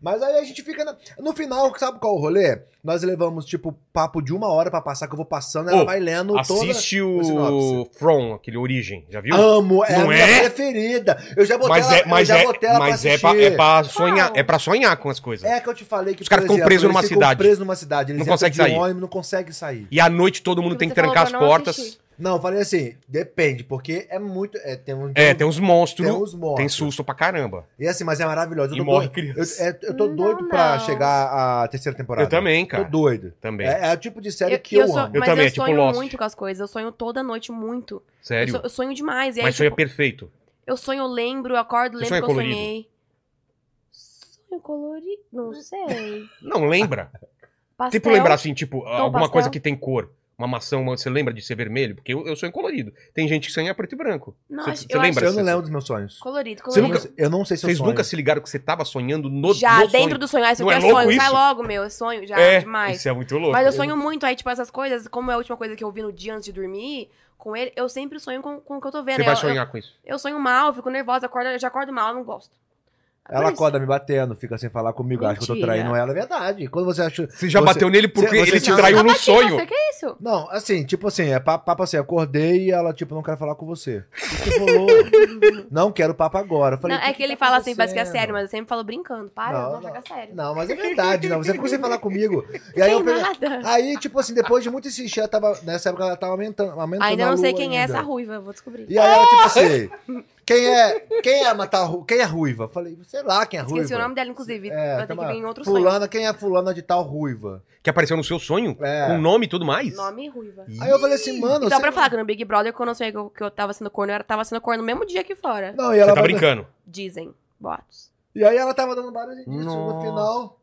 Speaker 2: Mas aí a gente fica. na- No final, sabe qual é o rolê? Nós levamos, tipo, papo de uma hora pra passar, que eu vou passando, ela
Speaker 1: Ô,
Speaker 2: vai lendo toda.
Speaker 1: Assiste o
Speaker 2: sinopse.
Speaker 1: From, aquele Origem, já viu?
Speaker 2: Amo, é
Speaker 1: Não
Speaker 2: a minha
Speaker 1: é?
Speaker 2: preferida. Eu já botei
Speaker 1: mas
Speaker 2: ela,
Speaker 1: é, mas
Speaker 2: eu já
Speaker 1: é,
Speaker 2: botei ela
Speaker 1: mas
Speaker 2: pra
Speaker 1: é, pra, é pra sonhar, é pra sonhar com as coisas.
Speaker 2: É que eu te falei que
Speaker 1: Os caras ficam presos
Speaker 2: eles
Speaker 1: numa
Speaker 2: ficam
Speaker 1: cidade.
Speaker 2: presos numa cidade. Eles
Speaker 1: Não
Speaker 2: entram
Speaker 1: consegue
Speaker 2: de
Speaker 1: sair.
Speaker 2: ônibus, não consegue sair.
Speaker 1: E à noite todo mundo tem que trancar as portas.
Speaker 2: Não, eu falei assim, depende, porque é muito. É, tem um,
Speaker 1: É, tem uns monstros,
Speaker 2: tem uns monstros.
Speaker 1: tem susto pra caramba.
Speaker 2: E assim, mas é maravilhoso. Eu
Speaker 1: E
Speaker 2: tô
Speaker 1: morre
Speaker 2: doido, eu,
Speaker 1: criança.
Speaker 2: é, eu tô
Speaker 3: Não,
Speaker 2: doido pra
Speaker 3: não.
Speaker 2: chegar à terceira temporada.
Speaker 1: Eu também,
Speaker 2: Tô
Speaker 1: cara.
Speaker 2: doido.
Speaker 1: Também.
Speaker 2: É, é o tipo de série
Speaker 3: Eu,
Speaker 2: que eu,
Speaker 3: sou-
Speaker 2: amo.
Speaker 1: Eu
Speaker 3: mas
Speaker 1: também,
Speaker 3: eu
Speaker 1: é tipo
Speaker 3: sonho
Speaker 1: Lost.
Speaker 3: muito com as coisas. Eu sonho toda noite muito. Eu,
Speaker 1: Sério.
Speaker 3: so- eu sonho demais. E aí,
Speaker 1: Mas sonho é
Speaker 3: tipo,
Speaker 1: perfeito.
Speaker 3: eu sonho, eu lembro, eu acordo, lembro
Speaker 1: sonha
Speaker 3: que eu
Speaker 1: colorido?
Speaker 3: sonhei. Sonho colorido? Não sei.
Speaker 1: Não lembra?
Speaker 3: Pastel.
Speaker 1: Tipo, lembrar assim, tipo, alguma
Speaker 3: pastel.
Speaker 1: coisa que tem cor. Uma maçã, uma- você lembra de ser vermelho? Porque eu, eu sonho colorido. Tem gente que sonha preto e branco.
Speaker 3: Não,
Speaker 1: Você-
Speaker 3: acho-
Speaker 1: você
Speaker 3: eu
Speaker 1: lembra?
Speaker 2: Eu não lembro dos meus sonhos.
Speaker 3: Colorido,
Speaker 1: Você
Speaker 3: colorido.
Speaker 1: nunca-
Speaker 2: Eu não sei se eu
Speaker 1: Vocês
Speaker 2: sonho.
Speaker 1: nunca se ligaram que você tava sonhando no
Speaker 3: Já,
Speaker 1: no
Speaker 3: dentro
Speaker 1: sonho?
Speaker 3: do sonho. Ah, isso aqui
Speaker 1: é
Speaker 3: é,
Speaker 1: louco
Speaker 3: sonho. Sai
Speaker 1: isso?
Speaker 3: logo, meu. É sonho já,
Speaker 1: É,
Speaker 3: demais.
Speaker 1: isso é muito louco.
Speaker 3: Mas eu sonho muito. Aí, tipo, essas coisas, como é a última coisa que eu vi no dia antes de dormir, com ele, eu sempre sonho com, com o que eu tô vendo.
Speaker 1: Você vai
Speaker 3: eu,
Speaker 1: sonhar com isso.
Speaker 3: Eu, eu sonho mal, fico nervosa, acordo, eu já acordo mal, eu não gosto. É
Speaker 2: Ela acorda me batendo, fica sem falar comigo, acha que eu tô
Speaker 3: Mentira.
Speaker 2: traindo ela. É verdade. Quando você acha.
Speaker 1: Você já
Speaker 2: Você-
Speaker 1: bateu nele porque
Speaker 2: você-
Speaker 1: ele te traiu
Speaker 3: Eu
Speaker 1: no sonho.
Speaker 3: Você, que é isso?
Speaker 2: Não, assim, tipo assim, é pa- papo assim, acordei e ela, tipo, não quero falar com você. Rolou? não quero papo agora. Eu Falei,
Speaker 3: Não,
Speaker 2: "O
Speaker 3: é
Speaker 2: que
Speaker 3: que ele
Speaker 2: tá
Speaker 3: fala assim, parece que é
Speaker 2: acontecendo?"
Speaker 3: sério, mas eu sempre falo brincando. Para,
Speaker 2: Não,
Speaker 3: não,
Speaker 2: não.
Speaker 3: joga sério.
Speaker 2: Não, mas é verdade, não. Você ficou sem falar comigo. E aí eu peguei-
Speaker 3: nada.
Speaker 2: Aí, tipo assim, depois de muito insistir, ela tava. Nessa época ela tava aumentando. aumentando
Speaker 3: Ainda
Speaker 2: a
Speaker 3: não sei quem é
Speaker 2: ainda.
Speaker 3: essa ruiva, eu vou descobrir.
Speaker 2: E aí ela, tipo assim, quem é. Quem é matar Ru- Quem é ruiva? Falei, sei lá quem é ruiva.
Speaker 3: Esqueci o nome dela, inclusive.
Speaker 2: É,
Speaker 3: vai ter que vir em outro sonho.
Speaker 2: fulana, quem é fulana de tal ruiva?
Speaker 1: Que apareceu no seu sonho?
Speaker 2: É.
Speaker 1: Com nome e tudo mais?
Speaker 3: Nome ruiva.
Speaker 2: Aí eu falei assim, mano.
Speaker 3: Então,
Speaker 2: você-
Speaker 3: pra falar que no Big Brother, quando eu sonhei que eu, que eu tava sendo corno, eu era- tava sendo corno no mesmo dia aqui fora.
Speaker 2: Não, e
Speaker 1: Você
Speaker 2: ela
Speaker 1: tá brincando.
Speaker 3: Dizem, boatos.
Speaker 2: E aí ela tava dando vários indícios no final.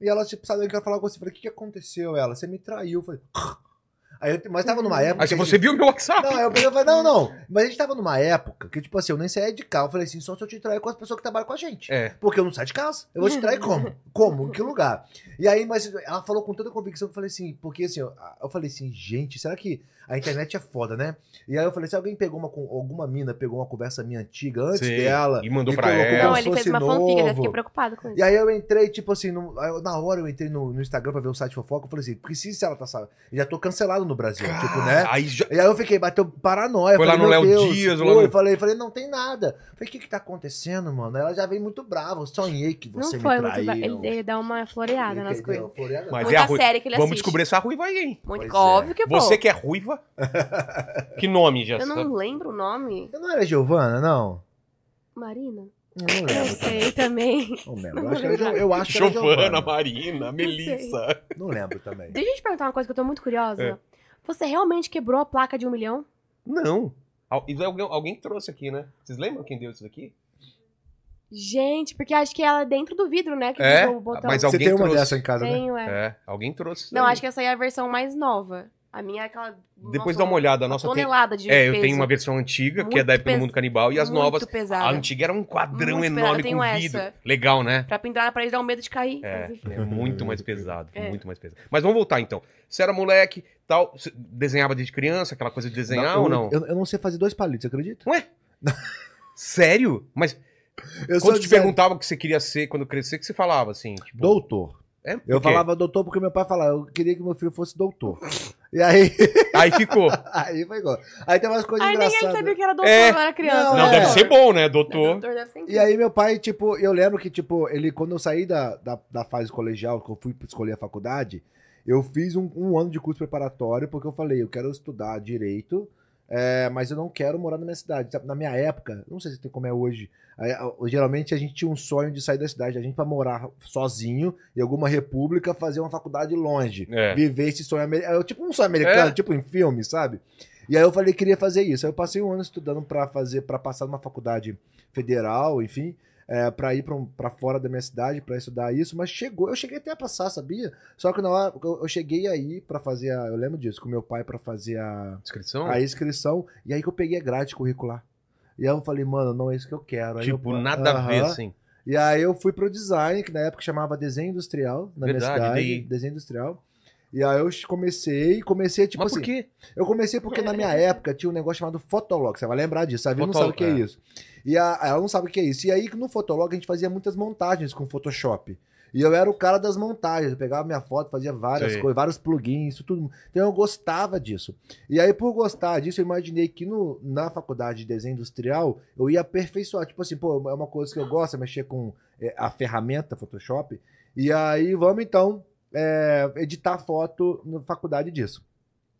Speaker 2: E ela, tipo, sabe, eu quero falar com você. Eu Falei, o que, que aconteceu? Ela, você me traiu. Eu falei, aí eu, mas tava numa época.
Speaker 1: Aí
Speaker 2: que
Speaker 1: você viu meu WhatsApp.
Speaker 2: Não, aí eu peguei e falei, não, não. Mas a gente tava numa época que, tipo assim, eu nem saía de casa. Eu falei assim, só se eu te trair com as pessoas que trabalham com a gente.
Speaker 1: É.
Speaker 2: Porque eu não saio de casa. Eu vou te trair como? Como? Em que lugar? E aí, mas ela falou com toda convicção. Eu falei assim, porque assim, eu, eu falei assim, gente, será que a internet é foda, né? E aí eu falei, se alguém pegou uma, alguma mina, pegou uma conversa minha antiga antes
Speaker 1: Sim,
Speaker 2: dela.
Speaker 1: e mandou
Speaker 2: e
Speaker 1: pra
Speaker 2: colocou
Speaker 1: ela.
Speaker 3: Não, ele fez uma fanfic, eu já
Speaker 2: novo.
Speaker 3: fiquei preocupado com isso.
Speaker 2: E aí eu entrei, tipo assim, no- aí eu- na hora eu entrei no, no Instagram pra ver o site fofoca, eu falei assim, precisa se ela tá sabendo. Já tô cancelado no Brasil, tipo, né?
Speaker 1: Aí já...
Speaker 2: E aí eu fiquei, bateu paranoia.
Speaker 1: Foi lá
Speaker 2: falei,
Speaker 1: no
Speaker 2: meu
Speaker 1: Léo
Speaker 2: Deus,
Speaker 1: Dias,
Speaker 2: foi,
Speaker 1: lá no-
Speaker 2: falei, falei, não tem nada. Falei, o que que tá acontecendo, mano? Ela já veio muito brava, eu sonhei que
Speaker 3: Não
Speaker 2: você
Speaker 3: foi
Speaker 2: me
Speaker 3: muito.
Speaker 2: traiu.
Speaker 3: ba- Ele, ele dá uma floreada nas coisas.
Speaker 2: Floreada?
Speaker 1: Mas
Speaker 3: Muita
Speaker 1: é a ruiva.
Speaker 3: série que ele
Speaker 1: Vamos
Speaker 3: assiste.
Speaker 1: descobrir essa ruiva aí, hein?
Speaker 3: Muito
Speaker 2: Pois é.
Speaker 3: óbvio que vou.
Speaker 1: Você que é ruiva? que nome já?
Speaker 3: Eu não lembro o nome.
Speaker 2: Eu não era Giovana, não?
Speaker 3: Marina?
Speaker 2: Eu não
Speaker 3: Eu
Speaker 2: lembro.
Speaker 3: sei também.
Speaker 2: Não lembro. Eu acho que era, Jo- eu acho que era
Speaker 1: Giovana,
Speaker 2: Giovana.
Speaker 1: Marina, Melissa.
Speaker 2: Não lembro também.
Speaker 3: Deixa eu te perguntar uma coisa que eu tô muito curiosa.
Speaker 1: É.
Speaker 3: Você realmente quebrou a placa de um milhão?
Speaker 1: Não. É Alguém, alguém trouxe aqui, né? Vocês lembram quem deu isso daqui?
Speaker 3: Gente, porque acho que ela é dentro do vidro, né? Que
Speaker 1: É,
Speaker 3: o botão.
Speaker 1: mas
Speaker 2: Você
Speaker 1: alguém
Speaker 2: tem uma
Speaker 1: trouxe.
Speaker 2: dessa em casa, né?
Speaker 3: Tenho, é.
Speaker 1: É, alguém trouxe. isso
Speaker 3: Não,
Speaker 1: daí.
Speaker 3: acho que essa aí é a versão mais nova. A minha é aquela.
Speaker 1: Depois
Speaker 3: nossa,
Speaker 1: dá uma olhada. A nossa tem...
Speaker 3: tonelada de
Speaker 1: É, eu
Speaker 3: peso.
Speaker 1: tenho uma versão antiga, que é
Speaker 3: Muito
Speaker 1: da época do
Speaker 3: pes-
Speaker 1: Mundo Canibal, e as
Speaker 3: Muito
Speaker 1: novas.
Speaker 3: pesada.
Speaker 1: A antiga era um quadrão
Speaker 3: Muito
Speaker 1: enorme
Speaker 3: eu
Speaker 1: com
Speaker 3: tenho
Speaker 1: vidro.
Speaker 3: essa.
Speaker 1: Legal, né?
Speaker 3: Pra pendurar na parede dá um medo de cair.
Speaker 1: É, é muito mais pesado,
Speaker 3: É.
Speaker 1: muito mais pesado. Mas vamos voltar então. Você era moleque, tal, você desenhava desde criança, aquela coisa de desenhar
Speaker 2: eu,
Speaker 1: ou não?
Speaker 2: Eu, eu não sei fazer dois palitos, você acredita?
Speaker 1: Ué? Sério? Mas
Speaker 2: Eu
Speaker 1: quando te perguntava o que você queria ser quando crescer, que você falava assim? Tipo,
Speaker 2: Doutor.
Speaker 1: É?
Speaker 2: Eu falava doutor porque meu pai falava, eu queria que meu filho fosse doutor. E aí,
Speaker 1: Aí ficou.
Speaker 2: aí foi igual. Aí tem umas coisas
Speaker 3: Ai, nem ele
Speaker 2: engraçadas.
Speaker 3: sabia que era doutor
Speaker 1: É.
Speaker 3: quando era criança.
Speaker 2: Não,
Speaker 1: Não,
Speaker 2: é.
Speaker 1: deve ser bom, né,
Speaker 3: Não,
Speaker 1: doutor?
Speaker 3: doutor deve ser
Speaker 2: E aí meu pai, tipo, eu lembro que, tipo, ele, quando eu saí da, da, da fase colegial, que eu fui escolher a faculdade, eu fiz um, um ano de curso preparatório, porque eu falei, eu quero estudar direito, é, mas eu não quero morar na minha cidade. Na minha época, não sei se tem como é hoje, geralmente a gente tinha um sonho de sair da cidade, a gente pra morar sozinho em alguma república, fazer uma faculdade longe.
Speaker 1: É.
Speaker 2: Viver esse sonho americano, tipo um sonho americano,
Speaker 1: É.
Speaker 2: tipo em filme, sabe? E aí eu falei que queria fazer isso. Aí eu passei um ano estudando pra fazer, para passar numa faculdade federal, enfim, é, para ir pra pra fora da minha cidade pra estudar isso, mas chegou, eu cheguei até a passar, sabia? Só que na hora eu, eu cheguei aí pra fazer a, eu lembro disso, com meu pai pra fazer a,
Speaker 1: Inscrição?
Speaker 2: a inscrição, e aí que eu peguei a grade curricular. E aí eu falei, mano, não é isso que eu quero. Aí
Speaker 1: tipo,
Speaker 2: eu,
Speaker 1: nada a ver, assim.
Speaker 2: E aí eu fui pro design, que na época chamava desenho industrial, na
Speaker 1: Verdade,
Speaker 2: minha cidade,
Speaker 1: daí.
Speaker 2: desenho industrial. E aí eu comecei, comecei tipo
Speaker 1: Mas
Speaker 2: assim,
Speaker 1: por quê?
Speaker 2: eu comecei porque na minha época tinha um negócio chamado Fotolog. Você vai lembrar disso. A Vivi não sabe o que é,
Speaker 1: é.
Speaker 2: isso. E a, ela não sabe o que é isso. E aí no Fotolog a gente fazia muitas montagens com Photoshop. E eu era o cara das montagens. Eu pegava minha foto, fazia várias
Speaker 1: Sei.
Speaker 2: coisas, vários plugins, isso tudo. Então eu gostava disso. E aí, por gostar disso, eu imaginei que no, na faculdade de desenho industrial eu ia aperfeiçoar. Tipo assim, pô, é uma coisa que eu gosto, é mexer com é, a ferramenta Photoshop. E aí, vamos então é, editar foto na faculdade disso.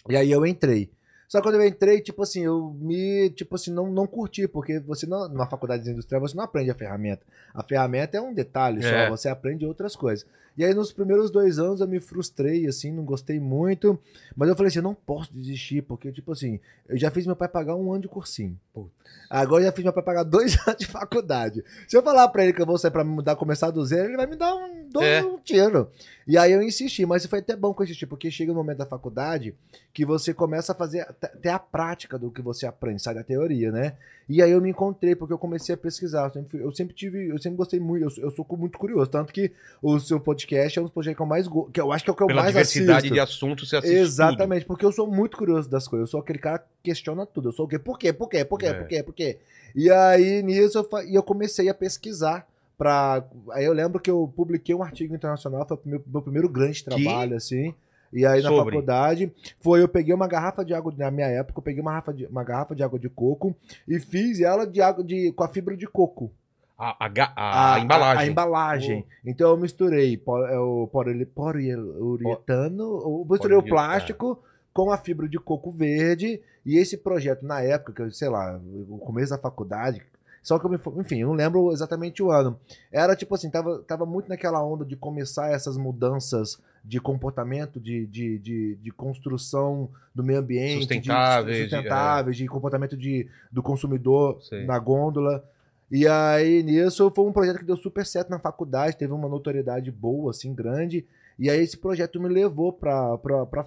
Speaker 2: E aí eu entrei. Só que quando eu entrei, tipo assim, eu me, tipo assim, não, não curti, porque você não, na faculdade de industrial você não aprende a ferramenta. A ferramenta é um detalhe
Speaker 1: É.
Speaker 2: só, você aprende outras coisas. E aí, nos primeiros dois anos, eu me frustrei, assim, não gostei muito. Mas eu falei assim, eu não posso desistir, porque, tipo assim, eu já fiz meu pai pagar um ano de cursinho.
Speaker 1: Putz.
Speaker 2: Agora eu já fiz meu pai pagar dois anos de faculdade. Se eu falar pra ele que eu vou sair pra mudar, começar do zero, ele vai me dar um, do-
Speaker 1: É.
Speaker 2: um tiro. E aí eu insisti, mas foi até bom que eu insisti, porque chega no momento da faculdade que você começa a fazer até até a prática do que você aprende, sai da teoria, né? E aí eu me encontrei, porque eu comecei a pesquisar. Eu sempre, eu sempre tive, eu sempre gostei muito, eu, sou- eu sou muito curioso. Tanto que o seu podcast é um dos podcasts que eu mais gosto, que eu acho que é o que eu
Speaker 1: Pela
Speaker 2: mais
Speaker 1: diversidade
Speaker 2: assisto.
Speaker 1: de assuntos, você assiste
Speaker 2: Exatamente, porque eu sou muito curioso das coisas. Eu sou aquele cara que questiona tudo. Eu sou o quê? Por quê? Por quê? Por quê?
Speaker 1: É.
Speaker 2: Por quê? Por quê? E aí, nisso, eu, e eu comecei a pesquisar. Pra... Aí eu lembro que eu publiquei um artigo internacional, foi o meu, meu primeiro grande trabalho, assim. E aí na
Speaker 1: Sobre?
Speaker 2: faculdade, foi, eu peguei uma garrafa de água, na minha época, eu peguei uma garrafa de, uma garrafa de água de coco e fiz ela de água de, com a fibra de coco.
Speaker 1: A, a ga- a embalagem.
Speaker 2: A, embalagem. Então eu misturei é, o poli- poliuretano, eu misturei o plástico com a fibra de coco verde. E esse projeto, na época, que eu, sei lá, o começo da faculdade, só que eu me, enfim, eu não lembro exatamente o ano. Era tipo assim, tava, tava muito naquela onda de começar essas mudanças de comportamento, de, de, de, de construção do meio ambiente, de-
Speaker 1: Sustentáveis,
Speaker 2: de, sustentáveis, de comportamento de, do consumidor
Speaker 1: Sei.
Speaker 2: na gôndola. E aí, nisso, foi um projeto que deu super certo na faculdade, teve uma notoriedade boa, assim, grande. E aí, esse projeto me levou pra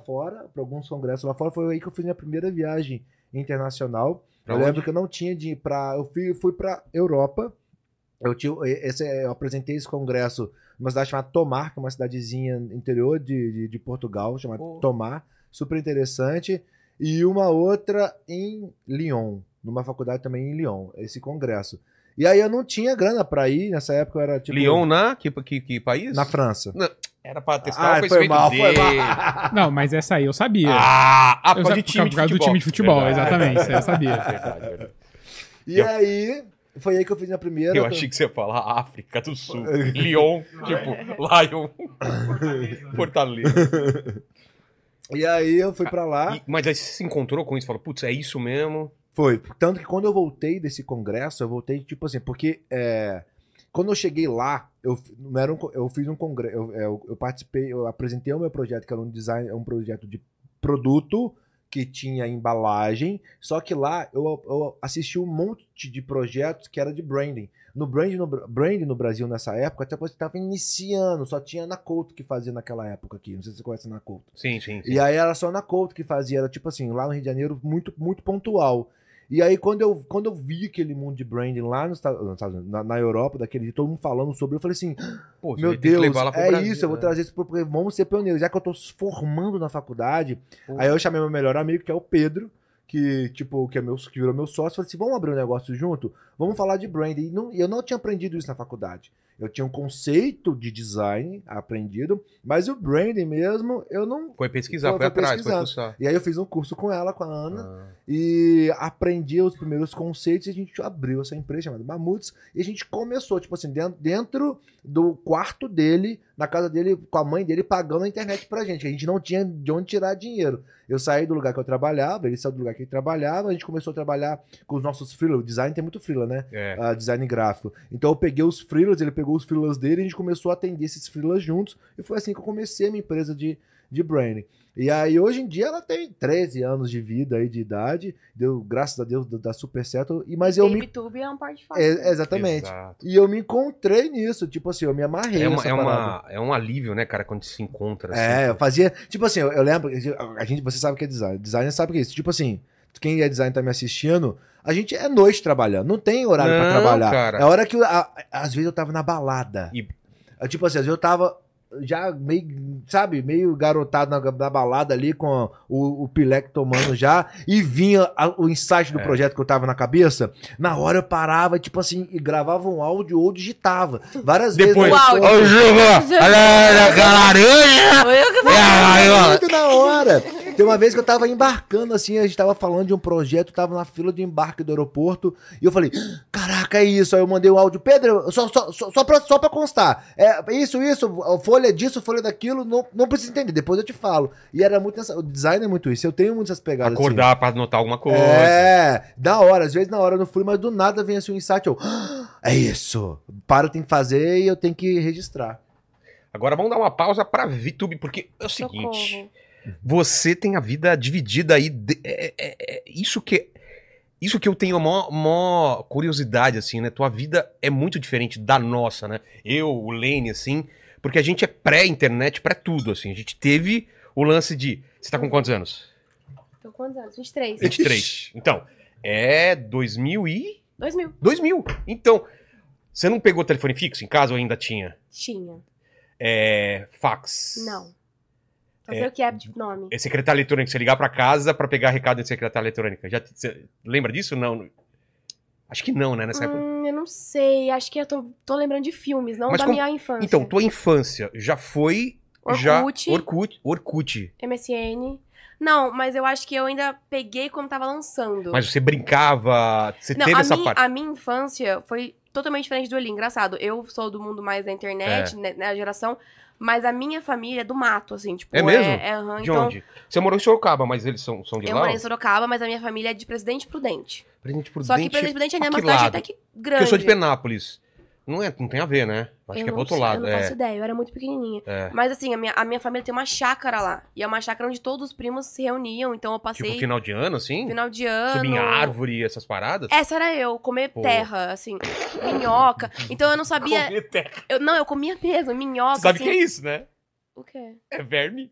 Speaker 2: fora, pra alguns congressos lá fora. Foi aí que eu fiz minha primeira viagem internacional.
Speaker 1: Pra
Speaker 2: eu
Speaker 1: onde?
Speaker 2: lembro que eu não tinha de ir pra. Eu fui, fui pra Europa. Eu, tinha, esse, eu apresentei esse congresso numa cidade chamada Tomar, que é uma cidadezinha interior de, de, de Portugal, chamada
Speaker 1: Pô.
Speaker 2: Tomar. Super interessante. E uma outra em Lyon, numa faculdade também em Lyon, esse congresso. E aí eu não tinha grana pra ir, nessa época eu era tipo.
Speaker 1: Lyon na que, que, que país?
Speaker 2: Na França.
Speaker 1: Era pra testar
Speaker 2: Ah,
Speaker 1: o
Speaker 2: foi mal, foi mal.
Speaker 4: Não, mas essa aí eu sabia.
Speaker 1: Ah, ah,
Speaker 4: eu
Speaker 1: por causa
Speaker 4: sa-
Speaker 1: de time
Speaker 4: por causa
Speaker 1: de
Speaker 4: do time de futebol,
Speaker 1: Verdade.
Speaker 4: exatamente. Isso aí eu sabia.
Speaker 1: Verdade, verdade.
Speaker 2: E aí, foi aí que eu fiz a primeira.
Speaker 1: Eu achei que você ia falar África do Sul. Lyon, tipo, Lion. Fortaleza.
Speaker 2: E aí eu fui pra lá.
Speaker 1: E- mas aí você se encontrou com isso e falou, putz, é isso mesmo?
Speaker 2: Foi. Tanto que quando eu voltei desse congresso, eu voltei, tipo assim, porque é, quando eu cheguei lá, eu, não era um eu fiz um congresso, eu, eu- eu participei, eu apresentei o meu projeto, que era um design, um projeto de produto que tinha embalagem, só que lá eu, eu assisti um monte de projetos que era de branding. No branding no, Bra- branding no Brasil nessa época, até porque estava iniciando, só tinha na Couto que fazia naquela época aqui. Não sei se você conhece na Couto.
Speaker 1: Sim, sim, sim.
Speaker 2: E aí era só na Couto que fazia, era tipo assim, lá no Rio de Janeiro, muito, muito pontual. E aí quando eu, quando eu vi aquele mundo de branding lá nos Unidos, na, na Europa, daquele jeito, todo mundo falando sobre, eu falei assim,
Speaker 1: Pô, você
Speaker 2: meu Deus, é
Speaker 1: Brasil,
Speaker 2: isso, eu vou
Speaker 1: né?
Speaker 2: trazer isso pro porque vamos ser pioneiros. Já que eu tô se formando na faculdade,
Speaker 1: Pô.
Speaker 2: aí eu chamei meu melhor amigo, que é o Pedro, que, tipo, que, é meu, que virou meu sócio, falei assim, vamos abrir um negócio junto? Vamos falar de branding. E não- eu não tinha aprendido isso na faculdade. Eu tinha um conceito de design aprendido, mas o branding mesmo, eu não
Speaker 1: Foi pesquisar,
Speaker 2: Foi-
Speaker 1: foi, atrás, foi fuçar.
Speaker 2: e aí eu fiz um curso com ela, com a Ana,
Speaker 1: Ah.
Speaker 2: e aprendi os primeiros conceitos e a gente abriu essa empresa chamada Mamutes e a gente começou, tipo assim, dentro, dentro do quarto dele, na casa dele, com a mãe dele, pagando a internet pra gente. A gente não tinha de onde tirar dinheiro. Eu saí do lugar que eu trabalhava, ele saiu do lugar que ele trabalhava, a gente começou a trabalhar com os nossos freelas. O design tem muito freela, né?
Speaker 1: É.
Speaker 2: Ah, design gráfico. Então eu peguei os freelas, ele pegou os freelas dele, e a gente começou a atender esses freelas juntos, e foi assim que eu comecei a minha empresa de, de branding. E aí, hoje em dia, ela tem 13 anos de vida aí, de idade, deu, graças a Deus, dá super certo, e, mas eu me...
Speaker 3: YouTube é um parte fácil.
Speaker 2: É, exatamente.
Speaker 1: Exato.
Speaker 2: E eu me encontrei nisso, tipo assim, eu me amarrei
Speaker 1: É, uma,
Speaker 2: nessa
Speaker 1: é, uma, é um alívio, né, cara, quando se encontra assim.
Speaker 2: É, eu fazia. Tipo assim, eu, eu lembro. A gente, você sabe o que é design. Designer sabe o que é isso. Tipo assim, quem é design tá me assistindo, a gente é noite trabalhando. Não tem horário pra
Speaker 1: Não,
Speaker 2: trabalhar.
Speaker 1: cara.
Speaker 2: É hora que. eu- a- às vezes eu tava na balada.
Speaker 1: E-
Speaker 2: Eu, Tipo assim, às vezes eu tava. Já meio, sabe, meio garotado na, na balada ali com o, o pileque tomando já, e vinha a- o insight do
Speaker 1: É.
Speaker 2: projeto que eu tava na cabeça. Na hora eu parava, tipo assim, e gravava um áudio ou digitava. Várias
Speaker 1: Depois,
Speaker 2: vezes.
Speaker 3: O áudio.
Speaker 1: Ô, Juba, olha aquela laranja!
Speaker 3: Foi eu que falei.
Speaker 1: É,
Speaker 2: muito na hora. Tem uma vez que eu tava embarcando assim, a gente tava falando de um projeto, tava na fila de embarque do aeroporto, e eu falei, caraca, é isso. Aí eu mandei um áudio, Pedro, só, só, só, só, pra, só pra constar. É isso, isso, folha disso, folha daquilo, não, não precisa entender, depois eu te falo. E era muito nessa. O design é muito isso. Eu tenho muitas pegadas. assim.
Speaker 1: Acordar pra notar alguma coisa.
Speaker 2: É, da hora. Às vezes na hora eu não fui, mas do nada vem assim um insight. Eu, "Ah, é isso. Para, tem que fazer e eu tenho que registrar.
Speaker 1: Agora vamos dar uma pausa pra VTube, porque é o seguinte.
Speaker 3: Socorro.
Speaker 1: Você tem a vida dividida aí. de- é- é- é- isso que. Isso que eu tenho a maior, maior curiosidade, assim, né? Tua vida é muito diferente da nossa, né? Eu, o Lene, assim, porque a gente é pré-internet, pré-tudo, assim. A gente teve o lance de. Você tá com quantos anos?
Speaker 3: Tô com quantos anos? 23.
Speaker 1: 23. Então, é 2000 e.
Speaker 3: 2000.
Speaker 1: 2000. Então, você não pegou telefone fixo em casa ou ainda tinha?
Speaker 3: Tinha.
Speaker 1: É. Fax.
Speaker 3: Não. Só
Speaker 1: É.
Speaker 3: o que é de nome.
Speaker 1: É secretária eletrônica, você ligar pra casa pra pegar recado de secretária eletrônica. Já te- lembra disso? Não. Acho que não, né? Nessa época.
Speaker 3: Hum, eu não sei. Acho que eu tô, tô lembrando de filmes, não
Speaker 1: Mas
Speaker 3: da
Speaker 1: como-
Speaker 3: minha infância.
Speaker 1: Então, tua infância já foi. Já...
Speaker 3: Orkut.
Speaker 1: Orkut. Orkut.
Speaker 3: MSN. Não, mas eu acho que eu ainda peguei quando tava lançando.
Speaker 1: Mas você brincava. Você
Speaker 3: não,
Speaker 1: teve essa
Speaker 3: minha,
Speaker 1: parte.
Speaker 3: a minha infância foi totalmente diferente do Eli. Engraçado. Eu sou do mundo mais da internet, né, né, a geração. Mas a minha família é do mato, assim, tipo.
Speaker 1: É mesmo?
Speaker 3: É, aham,
Speaker 1: De
Speaker 3: então,
Speaker 1: onde? Você morou em Sorocaba, mas eles são, são de
Speaker 3: Eu
Speaker 1: lá?
Speaker 3: morei em Sorocaba, mas a minha família é de Presidente Prudente.
Speaker 1: Presidente Prudente.
Speaker 3: Só que Presidente Prudente ainda é uma cidade até que
Speaker 1: Porque
Speaker 3: grande.
Speaker 1: eu sou de Penápolis. Não, é, não tem a ver, né? Acho
Speaker 3: Eu
Speaker 1: que é pro outro
Speaker 3: sei,
Speaker 1: lado.
Speaker 3: Eu não
Speaker 1: é.
Speaker 3: faço ideia, eu era muito pequenininha.
Speaker 1: É.
Speaker 3: Mas assim, a minha, a minha família tem uma chácara lá. E é uma chácara onde todos os primos se reuniam. Então eu passei
Speaker 1: Tipo, final de ano, assim?
Speaker 3: final de ano.
Speaker 1: Subir em árvore, essas paradas?
Speaker 3: Essa era eu, comer
Speaker 1: Pô.
Speaker 3: terra, assim, minhoca. Então eu não sabia.
Speaker 1: Comer terra.
Speaker 3: Eu, não, eu comia mesmo, minhoca.
Speaker 1: Você sabe o
Speaker 3: assim.
Speaker 1: que é isso, né?
Speaker 3: O quê?
Speaker 1: É verme.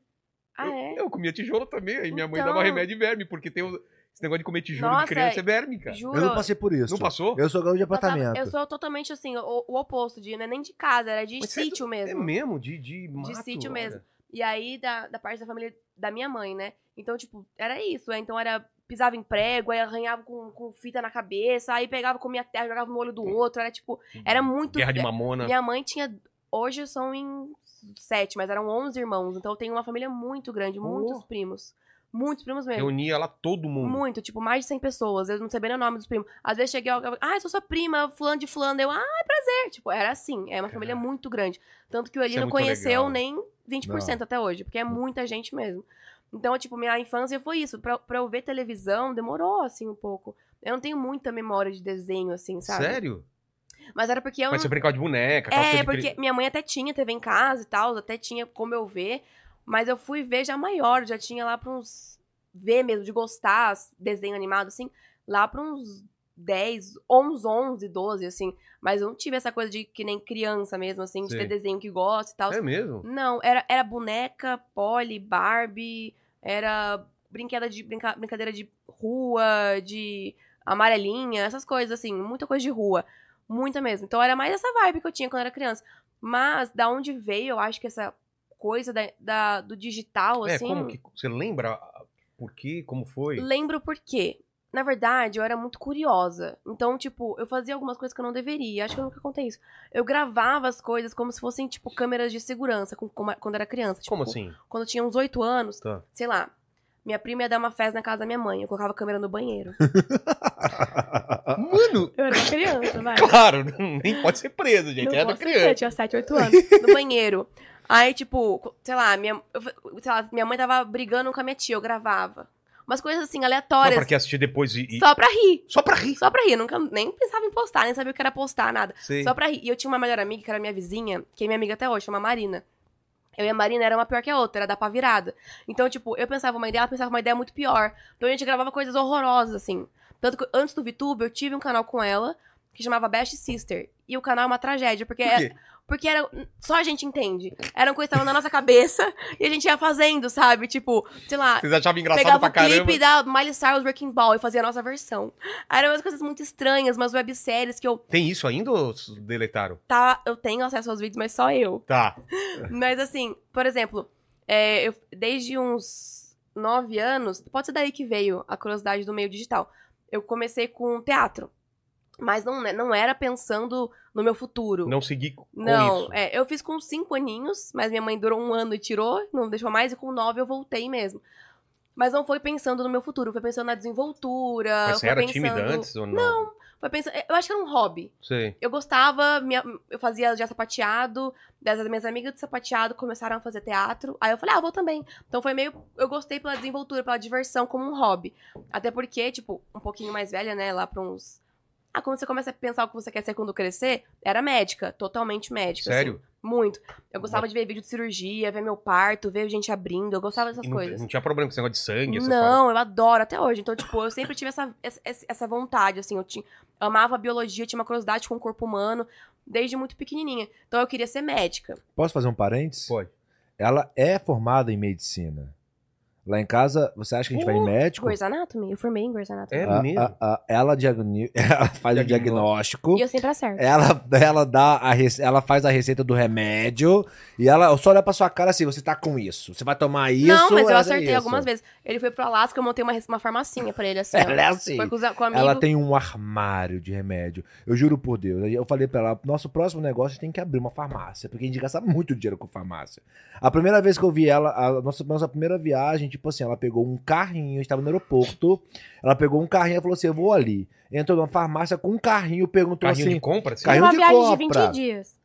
Speaker 3: Ah,
Speaker 1: eu,
Speaker 3: é?
Speaker 1: eu comia tijolo também, aí minha mãe
Speaker 3: Então.
Speaker 1: dava remédio de verme, porque tem o- esse negócio de comer tijolo
Speaker 3: Nossa,
Speaker 1: de criança é verme, cara.
Speaker 3: Juro.
Speaker 2: Eu não passei por isso.
Speaker 1: Não passou?
Speaker 2: Eu sou garoto de
Speaker 3: eu, tava-
Speaker 2: apartamento.
Speaker 3: eu sou totalmente assim, o, o oposto de, não é nem de casa, era de
Speaker 1: Mas é
Speaker 3: sítio
Speaker 1: É
Speaker 3: mesmo.
Speaker 1: mesmo? De, de mato?
Speaker 3: sítio
Speaker 1: olha.
Speaker 3: mesmo. E aí, da, da parte da família da minha mãe, né? Então, tipo, era isso. é, Então era. Pisava em prego, aí arranhava com, com fita na cabeça, aí pegava, comia terra, jogava no olho do outro. Era tipo. Era muito.
Speaker 1: Guerra de mamona.
Speaker 3: Minha mãe tinha. Hoje são em sete, mas eram 11 irmãos. Então eu tenho uma família muito grande, muitos primos. Muitos primos mesmo.
Speaker 1: Reunia lá todo mundo.
Speaker 3: Muito, tipo, mais de 100 pessoas. Eu não sabia nem o nome dos primos. Às vezes cheguei, alguém, ah, sou sua prima, fulano de fulano. Eu, ah, é prazer. Tipo, era assim. É uma família
Speaker 1: Caraca.
Speaker 3: muito grande. Tanto que o Eli
Speaker 1: é
Speaker 3: não conheceu
Speaker 1: legal.
Speaker 3: nem 20% até hoje, porque é muita gente mesmo. Então, tipo, minha infância foi isso. Pra, pra eu ver televisão, demorou, assim, um pouco. Eu não tenho muita memória de desenho, assim, sabe?
Speaker 1: Sério?
Speaker 3: Mas era porque eu
Speaker 1: Mas
Speaker 3: não
Speaker 1: você brincava de boneca,
Speaker 3: é, porque minha mãe até tinha TV em casa e tal, até tinha como eu ver, mas eu fui ver já maior, já tinha lá pra uns. ver mesmo, de gostar, desenho animado, assim, lá pra uns 10, uns 11, 12, assim. Mas eu não tive essa coisa de que nem criança mesmo, assim, de ter desenho que gosta e tal.
Speaker 1: É mesmo?
Speaker 3: Não, era, era boneca, Polly, Barbie, era brinquedo de, brinca- brincadeira de rua, de amarelinha, essas coisas, assim, muita coisa de rua. Muita mesmo. Então era mais essa vibe que eu tinha quando era criança. Mas da onde veio, eu acho que essa coisa da, da- do digital,
Speaker 1: É,
Speaker 3: assim.
Speaker 1: como que. Você lembra por quê? Como foi?
Speaker 3: Lembro por quê. Na verdade, eu era muito curiosa. Então, tipo, eu fazia algumas coisas que eu não deveria. Acho que eu nunca contei isso. Eu gravava as coisas como se fossem, tipo, câmeras de segurança com- com- quando era criança. Tipo,
Speaker 1: Como assim?
Speaker 3: Quando eu tinha uns oito anos,
Speaker 1: Tá.
Speaker 3: sei lá, minha prima ia dar uma festa na casa da minha mãe. Eu colocava a câmera no banheiro.
Speaker 1: Mano,
Speaker 3: Eu era uma criança, vai.
Speaker 1: claro, nem pode ser preso, gente.
Speaker 3: Não
Speaker 1: Era
Speaker 3: posso ser,
Speaker 1: criança.
Speaker 3: Eu tinha 7, 8 anos. No banheiro. Aí, tipo, sei lá, minha, sei lá, minha mãe tava brigando com a minha tia, eu gravava. Umas coisas assim, aleatórias.
Speaker 1: pra que assistir depois e. e-
Speaker 3: Só pra rir.
Speaker 1: Só pra rir.
Speaker 3: Só pra rir. Eu nunca nem pensava em postar, nem sabia o que era postar, nada.
Speaker 1: Sei.
Speaker 3: Só pra rir. E eu tinha uma melhor amiga, que era minha vizinha, que é minha amiga até hoje, chama Marina. Eu e a Marina era uma pior que a outra, era dar pra virada. Então, tipo, eu pensava uma ideia, ela pensava uma ideia muito pior. Então a gente gravava coisas horrorosas, assim. Tanto que antes do VTube, eu tive um canal com ela, que chamava Best Sister. E o canal é uma tragédia, porque,
Speaker 1: Por quê?
Speaker 3: Porque era. Só a gente entende. Eram coisas que estavam na nossa cabeça e a gente ia fazendo, sabe? Tipo, sei lá,
Speaker 1: Vocês achavam engraçado
Speaker 3: pegava
Speaker 1: pra
Speaker 3: o
Speaker 1: caramba.
Speaker 3: clipe da Miley Cyrus Wrecking Ball e fazia a nossa versão. Aí Eram umas coisas muito estranhas, umas webséries que eu
Speaker 1: Tem isso ainda ou deletaram?
Speaker 3: tá, eu tenho acesso aos vídeos, mas só eu.
Speaker 1: Tá.
Speaker 3: Mas assim, por exemplo, é, eu, desde uns nove anos, pode ser daí que veio a curiosidade do meio digital. Eu comecei com teatro. Mas não, né, não era pensando no meu futuro.
Speaker 1: Não segui com
Speaker 3: Não,
Speaker 1: isso.
Speaker 3: é, eu fiz com cinco aninhos, mas minha mãe durou um ano e tirou, não deixou mais, e com nove eu voltei mesmo. Mas não foi pensando no meu futuro, foi pensando na desenvoltura.
Speaker 1: Mas você era
Speaker 3: pensando...
Speaker 1: tímida antes ou não?
Speaker 3: Foi pensando... Eu acho que era um hobby.
Speaker 1: Sei.
Speaker 3: Eu gostava, minha- eu fazia já sapateado, das minhas amigas de sapateado começaram a fazer teatro, aí eu falei, ah, vou também. Então foi meio, eu gostei pela desenvoltura, pela diversão, como um hobby. Até porque, tipo, um pouquinho mais velha, né, lá pra uns... Ah, quando você começa a pensar o que você quer ser quando crescer, era médica, totalmente médica. assim.
Speaker 1: Sério?
Speaker 3: Muito. Eu gostava de ver vídeo de cirurgia, ver meu parto, ver gente abrindo. Eu gostava dessas
Speaker 1: E não,
Speaker 3: coisas.
Speaker 1: não tinha problema com esse negócio de sangue.
Speaker 3: Não, eu adoro até hoje. Então, tipo, eu sempre tive essa, essa, essa vontade, assim. Eu, tinha, eu amava biologia, tinha uma curiosidade com o corpo humano desde muito pequenininha. Então, eu queria ser médica.
Speaker 2: Posso fazer um parênteses?
Speaker 1: Pode.
Speaker 2: Ela é formada em medicina. Lá em casa, você acha que a gente vai em médico?
Speaker 3: Grey's Anatomy? Eu formei em Grey's Anatomy.
Speaker 1: É
Speaker 2: Ah,
Speaker 1: mesmo?
Speaker 2: ah, ah, ela, diagni- ela faz o diagnóstico.
Speaker 3: E eu sempre acerto.
Speaker 2: Ela, ela dá a rece- ela faz a receita do remédio e ela só olha pra sua cara assim, você tá com isso. Você vai tomar isso.
Speaker 3: não, mas eu
Speaker 2: ela
Speaker 3: acertei
Speaker 2: isso.
Speaker 3: algumas vezes. Ele foi pro Alasca, eu montei uma, uma farmacinha pra ele, assim. ó.
Speaker 2: Ela é assim.
Speaker 3: Foi com, os- com o amigo.
Speaker 2: Ela tem um armário de remédio. Eu juro por Deus. Eu falei pra ela, nosso próximo negócio tem que abrir uma farmácia, porque a gente gasta muito dinheiro com farmácia. A primeira vez que eu vi ela, a nossa, nossa primeira viagem, tipo assim, ela pegou um carrinho, estava no aeroporto, ela pegou um carrinho e falou assim, eu vou ali. Entrou numa farmácia com um carrinho, perguntou
Speaker 1: Carrinho
Speaker 2: assim,
Speaker 1: de compra? Assim?
Speaker 2: Carrinho
Speaker 3: uma
Speaker 2: de
Speaker 3: viagem de
Speaker 2: compra.
Speaker 3: 20 dias.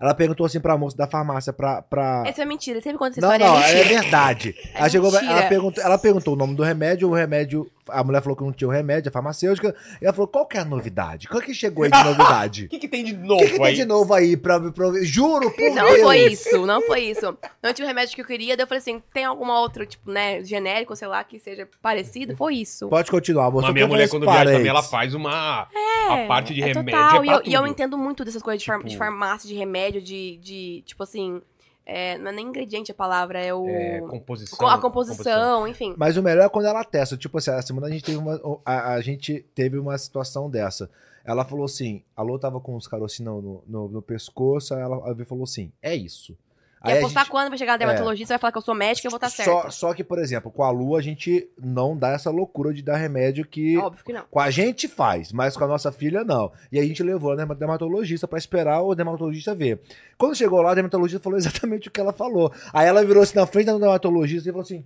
Speaker 2: ela perguntou assim pra moça da farmácia pra... pra...
Speaker 3: Essa é mentira. Sempre conta essa
Speaker 2: Não,
Speaker 3: história.
Speaker 2: não,
Speaker 3: é
Speaker 2: é verdade.
Speaker 3: É
Speaker 2: ela, chegou, ela, perguntou, ela perguntou o nome do remédio, o remédio. A mulher falou que não tinha o remédio, a farmacêutica. E ela falou: qual que é a novidade? Qual que chegou aí de novidade?
Speaker 1: O que, que tem de
Speaker 2: O
Speaker 1: novo
Speaker 2: que, que tem
Speaker 1: aí?
Speaker 2: de novo aí pra, pra Juro, por
Speaker 3: Não
Speaker 2: Deus.
Speaker 3: foi isso, não foi isso. Não tinha o remédio que eu queria, daí eu falei assim, tem alguma outro, tipo, né, genérico, sei lá, que seja parecido? Foi isso.
Speaker 2: Pode continuar, moça.
Speaker 1: Mas minha mulher, quando viaja também, ela faz uma.
Speaker 3: É,
Speaker 1: a parte de
Speaker 3: é
Speaker 1: remédio
Speaker 3: total.
Speaker 1: é
Speaker 3: e, eu, e eu entendo muito dessas coisas de, far-
Speaker 1: Tipo-
Speaker 3: de farmácia, de remédio, de, de tipo assim, é, não é nem ingrediente a palavra, é o...
Speaker 1: É, composição.
Speaker 3: co- a composição, enfim.
Speaker 2: Mas o melhor é quando ela testa. Tipo assim, a semana a gente teve uma, a, a gente teve uma situação dessa. Ela falou assim: a Lô tava com os carocinhos no, no, no pescoço, aí ela, ela falou assim: é isso.
Speaker 3: E
Speaker 2: Aí a
Speaker 3: apostar
Speaker 2: gente-
Speaker 3: quando vai chegar a dermatologista, vai falar que eu sou médica, eu vou estar
Speaker 2: só,
Speaker 3: certa.
Speaker 2: só que, por exemplo, com a Lu a gente não dá essa loucura de dar remédio que
Speaker 3: Óbvio que não.
Speaker 2: com a gente faz, mas com a nossa filha não. E aí a gente levou na dermatologista pra esperar o dermatologista ver. Quando chegou lá, a dermatologista falou exatamente o que ela falou. Aí ela virou assim na frente da dermatologista e falou assim: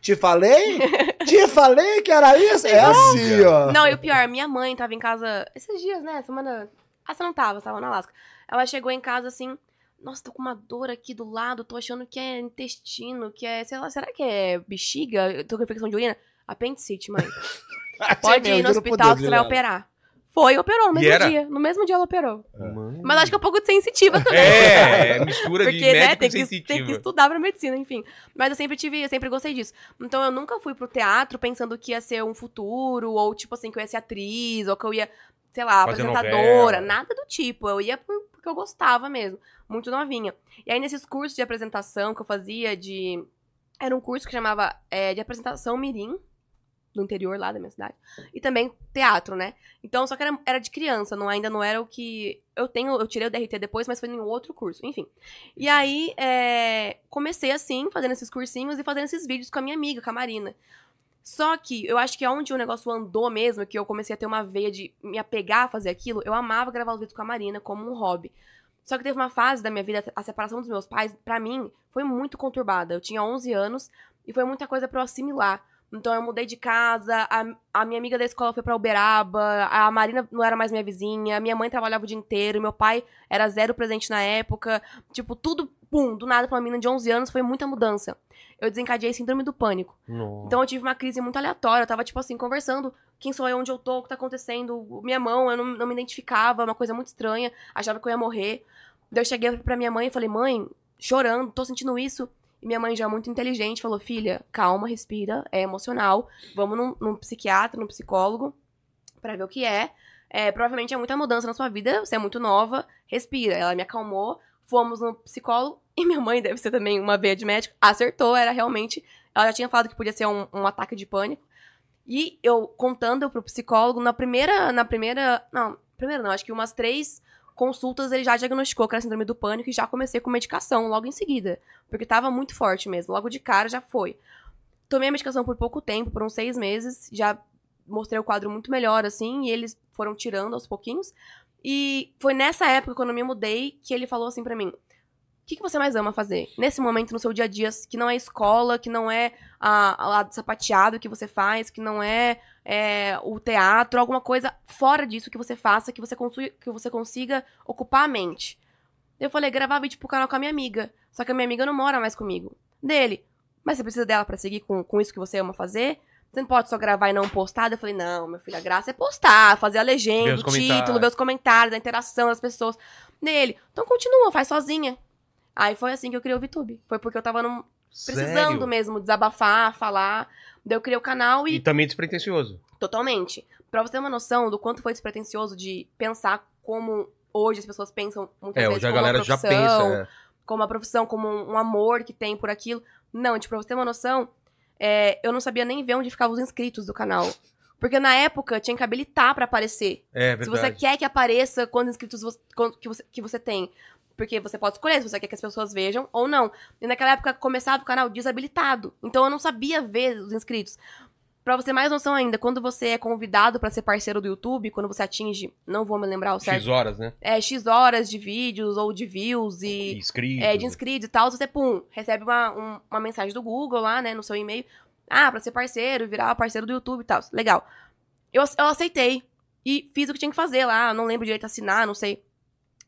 Speaker 2: Te falei? Te falei que era isso? É assim, ó.
Speaker 3: Não, e o pior, minha mãe tava em casa esses dias, né? Semana. Ah, você não tava, você tava na Alaska. Ela chegou em casa assim. Nossa, tô com uma dor aqui do lado, tô achando que é intestino, que é, sei lá, será que é bexiga? Eu tô com infecção de urina? Apendicite, mãe. Pode ir no hospital que você vai operar. Foi, operou no mesmo
Speaker 1: era?
Speaker 3: dia. No mesmo dia ela operou.
Speaker 1: Mano.
Speaker 3: Mas acho que é um pouco de sensitiva também.
Speaker 1: É, é mistura de
Speaker 3: Porque, né,
Speaker 1: médico
Speaker 3: tem
Speaker 1: e
Speaker 3: que,
Speaker 1: sensitiva.
Speaker 3: tem que estudar pra medicina, enfim. Mas eu sempre tive, eu sempre gostei disso. Então eu nunca fui pro teatro pensando que ia ser um futuro, ou tipo assim, que eu ia ser atriz, ou que eu ia, sei lá,
Speaker 1: Fazer
Speaker 3: apresentadora,
Speaker 1: novela.
Speaker 3: nada do tipo. Eu ia por- porque eu gostava mesmo, muito novinha. E aí nesses cursos de apresentação que eu fazia de. Era um curso que chamava é, de apresentação Mirim, do interior lá da minha cidade. E também teatro, né? Então, só que era, era de criança, não, ainda não era o que. Eu tenho, eu tirei o DRT depois, mas foi em outro curso, enfim. E aí, é, comecei assim, fazendo esses cursinhos e fazendo esses vídeos com a minha amiga, com a Marina. Só que eu acho que onde o negócio andou mesmo, que eu comecei a ter uma veia de me apegar a fazer aquilo, eu amava gravar os vídeos com a Marina como um hobby. Só que teve uma fase da minha vida, a separação dos meus pais, pra mim, foi muito conturbada. Eu tinha 11 anos e foi muita coisa pra eu assimilar. Então eu mudei de casa, a, a minha amiga da escola foi pra Uberaba, a Marina não era mais minha vizinha, minha mãe trabalhava o dia inteiro, meu pai era zero presente na época. Tipo, tudo, pum, do nada pra uma menina de 11 anos foi muita mudança. Eu desencadeei síndrome do pânico.
Speaker 1: Nossa.
Speaker 3: Então eu tive uma crise muito aleatória. Eu tava, tipo assim, conversando. Quem sou eu? Onde eu tô? O que tá acontecendo? Minha mão, eu não, não me identificava. Uma coisa muito estranha. Achava que eu ia morrer. Daí eu cheguei pra minha mãe e falei, mãe, chorando, tô sentindo isso. E minha mãe já muito inteligente falou, filha, calma, respira, é emocional. Vamos num, num psiquiatra, num psicólogo, pra ver o que é. É, Provavelmente é muita mudança na sua vida, você é muito nova, respira. Ela me acalmou, fomos no psicólogo. E minha mãe, deve ser também uma veia de médico, acertou, era realmente... Ela já tinha falado que podia ser um, um ataque de pânico. E eu contando pro psicólogo, na primeira. Na primeira. Não, primeira não, acho que umas três consultas ele já diagnosticou que era síndrome do pânico e já comecei com medicação logo em seguida. Porque tava muito forte mesmo. Logo de cara já foi. Tomei a medicação por pouco tempo, por uns seis meses. Já mostrei o quadro muito melhor, assim, e eles foram tirando aos pouquinhos. E foi nessa época, quando eu me mudei, que ele falou assim pra mim: O que, que você mais ama fazer? Nesse momento, no seu dia a dia, que não é escola, que não é a, a sapateado que você faz, que não é, é, o teatro, alguma coisa fora disso que você faça, que você, consiga, que você consiga ocupar a mente. Eu falei, gravar vídeo pro canal com a minha amiga. Só que a minha amiga não mora mais comigo. Dele. Mas você precisa dela pra seguir com, com isso que você ama fazer? Você não pode só gravar e não postar? Eu falei, não, meu filho, a graça é postar, fazer a legenda, o título, ver os comentários, a interação das pessoas. Nele. Então continua, faz sozinha. Aí foi assim que eu criei o VTube. Foi porque eu tava num- precisando
Speaker 1: Sério?
Speaker 3: mesmo desabafar, falar. Daí eu criei o canal e
Speaker 1: E também despretensioso.
Speaker 3: Totalmente. Pra você ter uma noção do quanto foi despretensioso de pensar como hoje as pessoas pensam muitas
Speaker 1: É,
Speaker 3: vezes
Speaker 1: hoje a galera
Speaker 3: uma
Speaker 1: já
Speaker 3: profissão,
Speaker 1: pensa. é.
Speaker 3: como uma profissão, como um, amor que tem por aquilo. Não, tipo, pra você ter uma noção, é, eu não sabia nem ver onde ficavam os inscritos do canal. Porque na época tinha que habilitar pra aparecer.
Speaker 1: É,
Speaker 3: Se
Speaker 1: verdade.
Speaker 3: você quer que apareça quantos inscritos você, que, você, que você tem. Porque você pode escolher se você quer que as pessoas vejam ou não. E naquela época começava o canal desabilitado. Então eu não sabia ver os inscritos. Pra você ter mais noção ainda, quando você é convidado pra ser parceiro do YouTube, quando você atinge, não vou me lembrar o certo,
Speaker 1: X horas, né?
Speaker 3: é X horas de vídeos ou de views
Speaker 1: E
Speaker 3: e
Speaker 1: inscritos.
Speaker 3: é, de inscritos e tal, você, pum, recebe uma, um- uma mensagem do Google lá, né, no seu e-mail. Ah, pra ser parceiro, virar parceiro do YouTube e tal. Legal. Eu, eu aceitei e fiz o que tinha que fazer lá, não lembro direito assinar, não sei.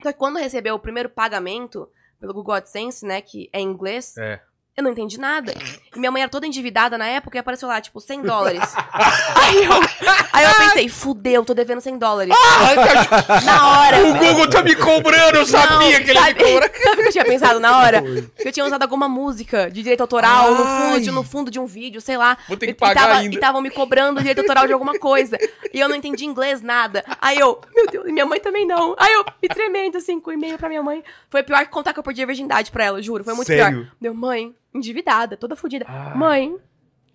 Speaker 3: Só que quando recebeu o primeiro pagamento pelo Google AdSense, né, que é em inglês,
Speaker 1: É.
Speaker 3: eu não entendi nada. E minha mãe era toda endividada na época e apareceu lá, tipo, 100 dólares. aí, eu, aí eu pensei, fudeu, tô devendo 100 dólares. na hora.
Speaker 1: O Google tá me cobrando, eu sabia
Speaker 3: Não,
Speaker 1: que ele ia me
Speaker 3: sabe,
Speaker 1: cobrar.
Speaker 3: sabe o que eu tinha pensado na hora? Que eu tinha usado alguma música de direito autoral no fundo, de, no fundo de um vídeo, sei lá.
Speaker 1: Vou ter que
Speaker 3: E-
Speaker 1: pagar
Speaker 3: tava,
Speaker 1: ainda.
Speaker 3: E estavam me cobrando direito autoral de alguma coisa. E eu não entendi inglês, nada. Aí eu, meu Deus, e minha mãe também não. Aí eu, me tremendo, assim, com e-mail pra minha mãe. Foi pior que contar que eu perdi a virgindade pra ela, juro. Foi muito
Speaker 1: Sério?
Speaker 3: pior. Deu, mãe, endividada, toda fodida.
Speaker 1: Ah.
Speaker 3: Mãe,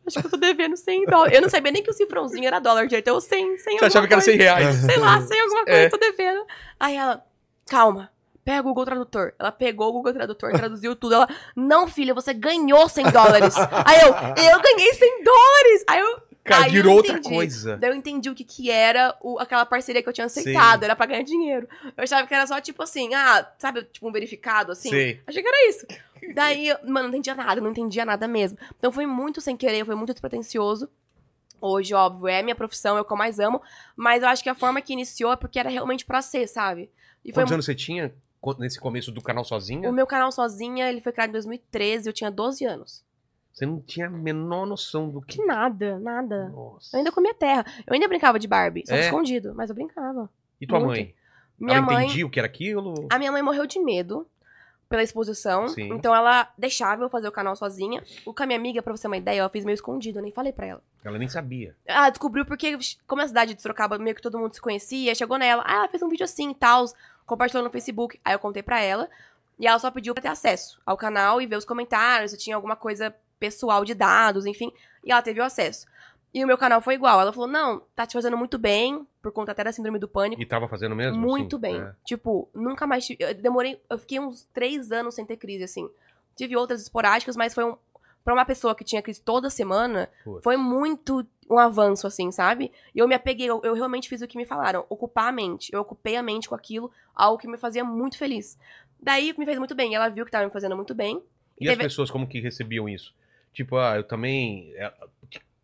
Speaker 3: acho que eu tô devendo 100 dólares. Eu não sabia nem que o cifrãozinho era dólar direito. Eu 100, 100
Speaker 1: Você achava que era
Speaker 3: coisa
Speaker 1: 100 reais.
Speaker 3: sei lá, sem alguma coisa,
Speaker 1: É.
Speaker 3: tô devendo. Aí ela, calma, pega o Google Tradutor. Ela pegou o Google Tradutor, traduziu tudo. Ela, não, filha, você ganhou 100 dólares. Aí eu, eu ganhei 100 dólares. Aí eu,
Speaker 1: Cara,
Speaker 3: aí eu
Speaker 1: virou outra coisa.
Speaker 3: Daí eu entendi o que que era o- aquela parceria que eu tinha aceitado. Era pra ganhar dinheiro. Eu achava que era só, tipo assim, ah, sabe, tipo um verificado, assim.
Speaker 1: Sei.
Speaker 3: Achei que era isso. Daí, mano, não entendia nada, não entendia nada mesmo. Então foi muito sem querer, foi muito despretensioso. Hoje, óbvio, é a minha profissão, é o que eu mais amo. Mas eu acho que a forma que iniciou é porque era realmente pra ser, sabe? E foi
Speaker 1: Quantos anos você tinha nesse começo do canal sozinha?
Speaker 3: o meu canal sozinha, ele foi criado em 2013, eu tinha 12 anos.
Speaker 1: Você não tinha a menor noção do que.
Speaker 3: Que nada, nada.
Speaker 1: Nossa.
Speaker 3: Eu ainda comia terra. Eu ainda brincava de Barbie, só
Speaker 1: É?
Speaker 3: escondido, mas eu brincava.
Speaker 1: E tua
Speaker 3: muito.
Speaker 1: mãe?
Speaker 3: Minha
Speaker 1: Ela
Speaker 3: mãe.
Speaker 1: entendia o que era aquilo?
Speaker 3: A minha mãe morreu de medo pela exposição.
Speaker 1: Sim.
Speaker 3: Então ela deixava eu fazer o canal sozinha. O com a minha amiga, pra você ter uma ideia, eu fiz meio escondido, eu nem falei pra ela.
Speaker 1: Ela nem sabia.
Speaker 3: Ah, descobriu porque, como a cidade de Sorocaba meio que todo mundo se conhecia, chegou nela. Ah, ela fez um vídeo assim e tal, compartilhou no Facebook. Aí eu contei pra ela. E ela só pediu pra ter acesso ao canal e ver os comentários, se tinha alguma coisa pessoal de dados, enfim. E ela teve o acesso. E o meu canal foi igual. Ela falou: não, tá te fazendo muito bem, por conta até da síndrome do pânico.
Speaker 1: E tava fazendo mesmo?
Speaker 3: Muito
Speaker 1: assim?
Speaker 3: bem.
Speaker 1: É.
Speaker 3: Tipo, nunca mais tive. Eu demorei. Eu fiquei uns três anos sem ter crise, assim. Tive outras esporádicas, mas foi um. Pra uma pessoa que tinha crise toda semana, foi muito um avanço, assim, sabe? E eu me apeguei, eu, eu realmente fiz o que me falaram, ocupar a mente. Eu ocupei a mente com aquilo, algo que me fazia muito feliz. Daí me fez muito bem. Ela viu que tava me fazendo muito bem.
Speaker 1: E
Speaker 3: E
Speaker 1: as
Speaker 3: teve-
Speaker 1: pessoas como que recebiam isso? Tipo, ah, eu também.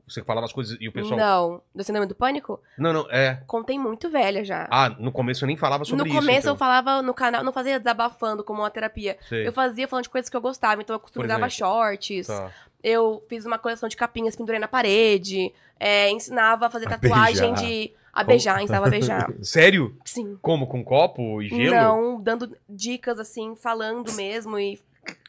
Speaker 1: Você falava as coisas e o pessoal.
Speaker 3: Não, do síndrome do pânico,
Speaker 1: Não, não, é.
Speaker 3: contei muito velha já.
Speaker 1: Ah, no começo eu nem falava sobre
Speaker 3: no
Speaker 1: isso.
Speaker 3: começo
Speaker 1: então.
Speaker 3: eu falava no canal, não fazia desabafando como uma terapia.
Speaker 1: Sei.
Speaker 3: Eu fazia falando de coisas que eu gostava, então eu costurava
Speaker 1: exemplo?
Speaker 3: shorts.
Speaker 1: Tá.
Speaker 3: Eu fiz uma coleção de capinhas, pendurei na parede. é, ensinava a fazer
Speaker 2: A
Speaker 3: tatuagem
Speaker 2: beijar.
Speaker 3: de. A beijar, ensinava a beijar.
Speaker 1: Sério?
Speaker 3: Sim.
Speaker 1: Como? Com copo e gelo?
Speaker 3: Não, dando dicas assim, falando mesmo. E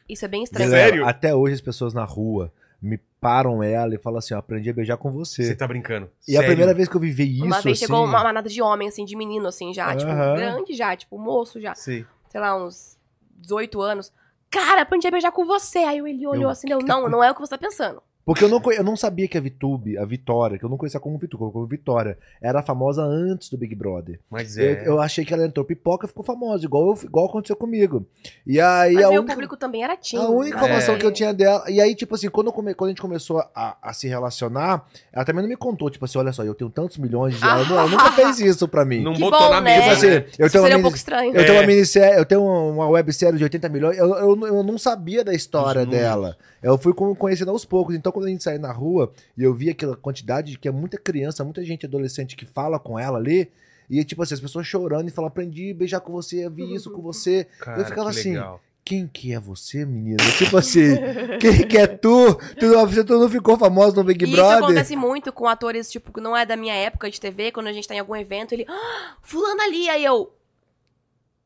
Speaker 3: isso é bem estranho.
Speaker 1: Sério?
Speaker 2: Sério? Até hoje as pessoas na rua me param ela e falam assim, ó, aprendi a beijar com você.
Speaker 1: Você tá brincando.
Speaker 2: E a
Speaker 1: Sério?
Speaker 2: primeira vez que eu vivi isso,
Speaker 3: Uma vez
Speaker 2: assim...
Speaker 3: chegou uma manada de homem, assim, de menino, assim, já, tipo,
Speaker 2: Aham.
Speaker 3: grande já, tipo, moço já,
Speaker 1: Sei.
Speaker 3: sei lá, uns 18 anos. Cara, aprendi a beijar com você. Aí ele olhou
Speaker 2: Eu-
Speaker 3: assim, deu,
Speaker 2: tá
Speaker 3: não, não é o que você tá pensando.
Speaker 2: Porque eu não, eu não sabia que a Vitube, a Vitória, que eu não conhecia como Vitube, como Vitória, era famosa antes do Big Brother.
Speaker 1: Mas
Speaker 2: Eu,
Speaker 1: é.
Speaker 2: eu achei que ela entrou pipoca e ficou famosa, igual, eu- igual aconteceu comigo. E aí
Speaker 3: Mas
Speaker 2: a
Speaker 3: meu
Speaker 2: única,
Speaker 3: público também era tímido.
Speaker 2: a única informação
Speaker 1: É.
Speaker 2: que eu tinha dela. E aí, tipo assim, quando, eu come- quando a gente começou a, a se relacionar, ela também não me contou, tipo assim, olha só, eu tenho tantos milhões de. Ela, ela nunca fez isso pra mim.
Speaker 1: Não
Speaker 3: Que
Speaker 1: botou
Speaker 3: bom,
Speaker 1: na
Speaker 3: né?
Speaker 1: mesa,
Speaker 2: Tipo assim,
Speaker 1: né?
Speaker 2: eu
Speaker 3: Isso
Speaker 2: tenho uma
Speaker 3: seria um pouco estranho.
Speaker 2: Eu tenho uma
Speaker 1: É.
Speaker 2: minissérie, eu tenho uma websérie de 80 milhões, eu, eu, eu não sabia da história dela. Eu fui con- conhecendo aos poucos. Então, quando a gente saía na rua e eu via aquela quantidade de que é muita criança, muita gente adolescente que fala com ela ali, e tipo assim, as pessoas chorando e falam, aprendi a beijar com você, eu vi isso com você.
Speaker 1: Cara,
Speaker 2: eu ficava
Speaker 1: que
Speaker 2: assim,
Speaker 1: legal.
Speaker 2: Quem que é você, menina? Tipo assim, quem que é tu? Tu não, você tu não ficou famosa no Big
Speaker 3: E isso
Speaker 2: Brother?
Speaker 3: acontece muito com atores, tipo, que não é da minha época de TV, quando a gente tá em algum evento, ele, ah, fulano ali, aí eu.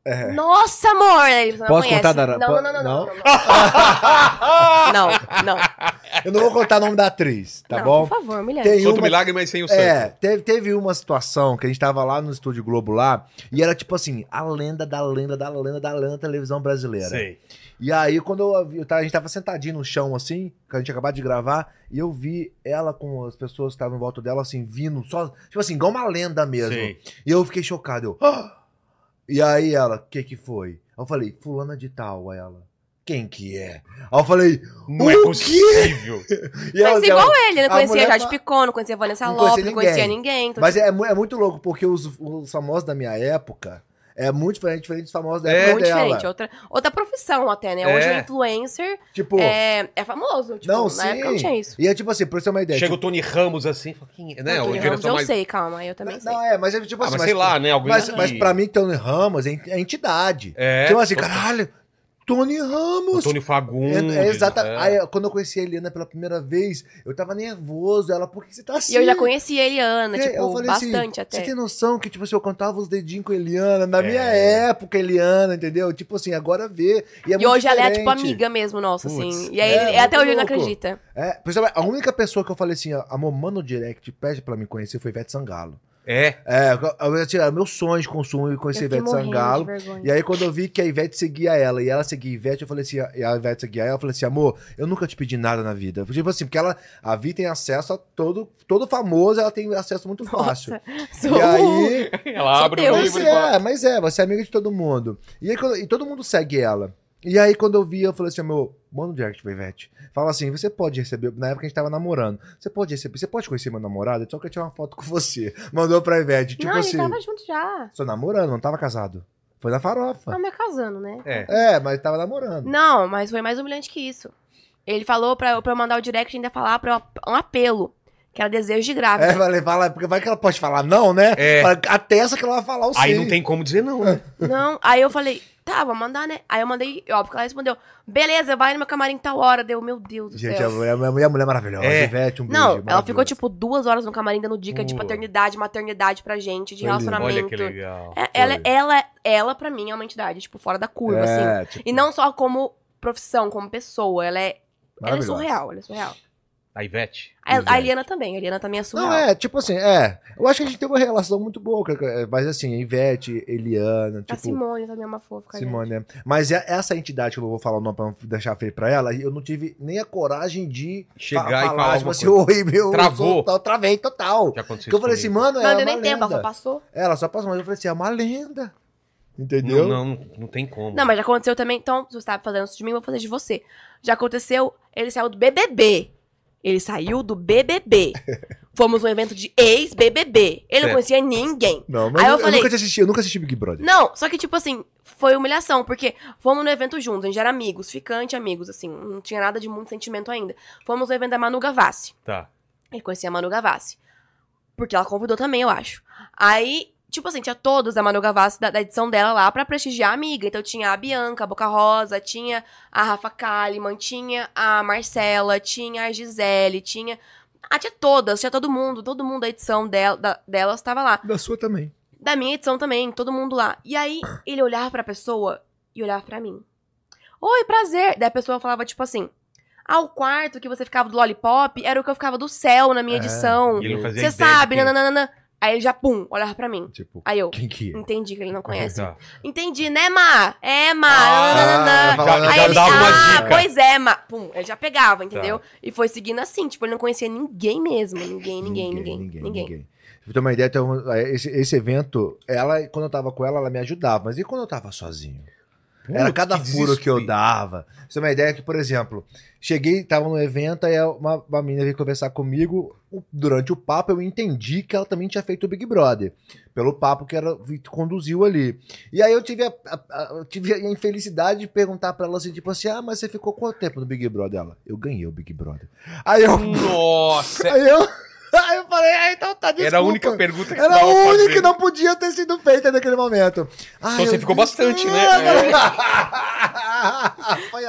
Speaker 2: É.
Speaker 3: Nossa, amor! Ele não
Speaker 2: Posso
Speaker 3: conhece.
Speaker 2: contar, Dara?
Speaker 3: Não, não, não, não,
Speaker 2: não?
Speaker 3: não. Não, não.
Speaker 2: Eu não vou contar o nome da atriz, tá
Speaker 3: Não,
Speaker 2: bom?
Speaker 3: Por favor, humilhante.
Speaker 2: Tem
Speaker 1: Outro
Speaker 2: uma-
Speaker 1: milagre, mas sem o santo.
Speaker 2: É, teve, teve uma situação que a gente tava lá no Estúdio Globo lá, e era tipo assim, a lenda da lenda da lenda da lenda da televisão brasileira.
Speaker 1: Sei.
Speaker 2: E aí, quando eu, vi- eu tava- a gente tava sentadinho no chão, assim, que a gente acabou de gravar, e eu vi ela com as pessoas que estavam em volta dela, assim, vindo, só, tipo assim, igual uma lenda mesmo.
Speaker 1: Sei.
Speaker 2: E eu fiquei chocado, eu, "Ah!" E aí ela, o que que foi? Aí eu falei, fulana de tal, aí ela, quem que é? Aí eu falei,
Speaker 1: Não é
Speaker 2: O quê?
Speaker 1: possível.
Speaker 2: e ela,
Speaker 3: Mas igual ele, não
Speaker 2: a
Speaker 3: conhecia Jade
Speaker 2: fa-
Speaker 3: Picon, não conhecia Vanessa
Speaker 2: Não
Speaker 3: Lopes,
Speaker 2: conhecia
Speaker 3: não conhecia
Speaker 2: ninguém.
Speaker 3: ninguém. então,
Speaker 2: Mas é, mu- é muito louco, porque os, os famosos da minha época é muito diferente, diferente dos famosos da
Speaker 1: É,
Speaker 2: época
Speaker 3: muito
Speaker 2: dela.
Speaker 3: diferente. Outra, outra profissão até, né?
Speaker 1: É.
Speaker 3: Hoje o influencer
Speaker 2: Tipo,
Speaker 3: é, é famoso. Tipo,
Speaker 2: não,
Speaker 3: na
Speaker 2: sim.
Speaker 3: época não tinha isso.
Speaker 2: E é tipo assim, pra você ter uma ideia.
Speaker 1: Chega o
Speaker 2: tipo,
Speaker 1: Tony Ramos assim, fala, quem é? né?
Speaker 3: Antônio
Speaker 1: Uma
Speaker 3: Ramos,
Speaker 1: geração
Speaker 3: eu
Speaker 1: mais...
Speaker 3: sei, calma, eu também sei.
Speaker 2: Não, é, mas é tipo
Speaker 1: Ah,
Speaker 2: assim.
Speaker 1: mas sei lá, né? Alguém
Speaker 2: Mas, mas pra mim, Tony Ramos é é entidade.
Speaker 1: É.
Speaker 2: tipo assim,
Speaker 1: total.
Speaker 2: caralho, Tony Ramos.
Speaker 1: Antônio Fagundes.
Speaker 2: É, é exata.
Speaker 1: é.
Speaker 2: Aí, quando eu conheci a Eliana pela primeira vez, eu tava nervoso. Ela, por que você tá assim?
Speaker 3: E eu já conheci a Eliana,
Speaker 2: É,
Speaker 3: tipo,
Speaker 2: eu falei assim,
Speaker 3: bastante até.
Speaker 2: Você tem noção que, tipo assim, eu cantava os dedinhos com a Eliana, na
Speaker 1: É.
Speaker 2: minha época, Eliana, entendeu? Tipo assim, agora vê. E, é
Speaker 3: E hoje ela é, tipo,
Speaker 2: diferente.
Speaker 3: amiga mesmo, nossa,
Speaker 1: Putz.
Speaker 3: assim. E aí,
Speaker 2: É,
Speaker 3: até hoje ele não
Speaker 2: louco.
Speaker 3: acredita.
Speaker 2: É, a única pessoa que eu falei assim, ó, amor, manda no direct, pede pra me conhecer, foi Ivete Sangalo.
Speaker 1: É.
Speaker 2: É, eu, eu, assim, era meu sonho de consumo e conhecer
Speaker 3: fiquei
Speaker 2: Ivete Sangalo. E aí, quando eu vi que a Ivete seguia ela e ela seguia a Ivete, eu falei assim, a Ivete seguia ela, eu falei assim, amor, eu nunca te pedi nada na vida. Tipo assim, porque ela, a Vi tem acesso a todo, todo famoso, ela tem acesso muito fácil.
Speaker 3: Nossa, sou-
Speaker 2: E aí,
Speaker 1: Ela abre o
Speaker 2: mas
Speaker 1: livro e fala...
Speaker 2: é, mas é, você é amiga de todo mundo. E, aí, quando- e todo mundo segue ela. E aí, quando eu vi, eu falei assim, meu, manda um direct pra Ivete. Fala assim, você pode receber, na época a gente tava namorando, você pode receber, você pode conhecer meu namorado? Eu só quero tirar uma foto com você. Mandou pra Ivete, tipo
Speaker 3: não,
Speaker 2: assim,
Speaker 3: ele tava junto já.
Speaker 2: sou namorando, não tava casado. Foi na farofa.
Speaker 3: Tava me casando, né?
Speaker 1: É.
Speaker 2: É, mas tava namorando.
Speaker 3: Não, mas foi mais humilhante que isso. Ele falou pra, eu- pra eu mandar o direct e ainda falar pra eu- um apelo. Que era desejo de grávida.
Speaker 2: É, vai levar lá, porque vai que ela pode falar não, né?
Speaker 1: É.
Speaker 2: Até essa que ela vai falar o
Speaker 1: Aí
Speaker 2: sim.
Speaker 1: não tem como dizer não, né?
Speaker 3: Não, aí eu falei, tá, vou mandar, né? Aí eu mandei, óbvio que ela respondeu, beleza, vai no meu camarim tal hora. Deu, meu Deus do
Speaker 2: Gente, a
Speaker 3: céu.
Speaker 2: mulher, a mulher, a mulher maravilhosa.
Speaker 1: É.
Speaker 2: Ivete, um beijo.
Speaker 3: Não, ela
Speaker 2: maravilhosa.
Speaker 3: ficou, tipo, duas horas no camarim dando dica de paternidade, maternidade pra gente, de
Speaker 2: Foi lindo.
Speaker 3: relacionamento.
Speaker 1: Olha que legal.
Speaker 3: É, ela, ela, ela, pra mim, é uma entidade, tipo, fora da curva, assim.
Speaker 2: É, tipo,
Speaker 3: E não só como profissão, como pessoa. Ela é, ela é surreal, ela é surreal.
Speaker 1: A Ivete.
Speaker 3: A, a
Speaker 2: Ivete.
Speaker 3: Eliana também, a Eliana também é surreal.
Speaker 2: Não, é, tipo assim, é. Eu acho que a gente tem uma relação muito boa, mas assim, Ivete, Eliana,
Speaker 3: a
Speaker 2: tipo.
Speaker 3: Simone também é uma fofa, cara.
Speaker 2: Simone, né? Mas é- essa entidade que eu não vou falar o nome pra não deixar feio pra ela, eu não tive nem a coragem de
Speaker 1: Chegar
Speaker 2: fa-
Speaker 1: e falar
Speaker 2: falar, tipo assim, oi, meu.
Speaker 1: Travou.
Speaker 2: Eu, sou- eu travei total.
Speaker 1: Já aconteceu
Speaker 2: Porque eu falei assim, mano,
Speaker 3: Não
Speaker 2: ela
Speaker 3: deu
Speaker 2: é
Speaker 3: nem tempo, ela só passou.
Speaker 2: Ela só passou, mas eu falei assim, é uma lenda. Entendeu?
Speaker 1: Não, não, não tem como.
Speaker 3: Não, mas já aconteceu também. Então, se você tava fazendo isso de mim, eu vou fazer de você. Já aconteceu, ele saiu do BBB. Ele saiu do BBB. Fomos num evento de ex-BBB. Ele não conhecia ninguém.
Speaker 2: Não, mas
Speaker 3: Aí eu
Speaker 2: eu, eu
Speaker 3: falei-
Speaker 2: nunca te assisti, eu nunca assisti Big Brother.
Speaker 3: Não, só que, tipo assim, foi humilhação, porque fomos no evento juntos, a gente era amigos, ficante amigos, assim, não tinha nada de muito sentimento ainda. Fomos no evento da Manu Gavassi.
Speaker 1: Tá.
Speaker 3: Ele conhecia a Manu Gavassi. Porque ela convidou também, eu acho. Aí, tipo assim, tinha todos da Manu Gavassi da, da edição dela lá pra prestigiar a amiga. Então tinha a Bianca, a Boca Rosa, tinha a Rafa Kalimann, tinha a Marcela, tinha a Gisele, tinha. Ah, tinha todas, tinha todo mundo, todo mundo da edição dela, da, delas tava lá.
Speaker 2: Da sua também.
Speaker 3: Da minha edição também, todo mundo lá. E aí, ele olhava pra pessoa e olhava pra mim. Oi, prazer. Daí a pessoa falava, tipo assim. Ah, o quarto que você ficava do Lollipop era o que eu ficava do céu na minha
Speaker 2: É,
Speaker 3: edição.
Speaker 1: Ele não fazia
Speaker 3: Você sabe,
Speaker 1: de quem-
Speaker 3: nananana. Aí ele já, pum, olhava pra mim.
Speaker 2: Tipo,
Speaker 3: Aí eu,
Speaker 2: quem que é?
Speaker 3: entendi que ele não conhece.
Speaker 1: Tá.
Speaker 3: Entendi, né, Ma? É, Ma.
Speaker 1: Ah,
Speaker 3: nananana. Aí ele, ah,
Speaker 1: dica.
Speaker 3: pois é, Ma. Pum, ele já pegava, entendeu?
Speaker 1: Tá.
Speaker 3: E foi seguindo assim, tipo, ele não conhecia ninguém mesmo. Ninguém, ninguém, ninguém, ninguém.
Speaker 2: ninguém. Pra ter uma ideia, um- esse, esse evento, ela, quando eu tava com ela, ela me ajudava. Mas e quando eu tava sozinho? Era
Speaker 1: Putz,
Speaker 2: cada
Speaker 1: que
Speaker 2: furo que eu dava. Você tem uma ideia que, por exemplo, cheguei, tava no evento, aí uma, uma menina veio conversar comigo. Durante o papo, eu entendi que ela também tinha feito o Big Brother. Pelo papo que ela conduziu ali. E aí eu tive a, a- a- eu tive a infelicidade de perguntar pra ela assim, tipo assim, ah, mas você ficou quanto tempo no Big Brother? Ela, eu ganhei o Big Brother. Aí eu.
Speaker 1: Nossa!
Speaker 2: Aí eu. Aí eu falei, ah, então tá, desculpa.
Speaker 1: Era a única pergunta que
Speaker 2: Era a única que não podia ter sido feita naquele momento. Ah,
Speaker 1: Só você ficou bastante, né?
Speaker 2: A-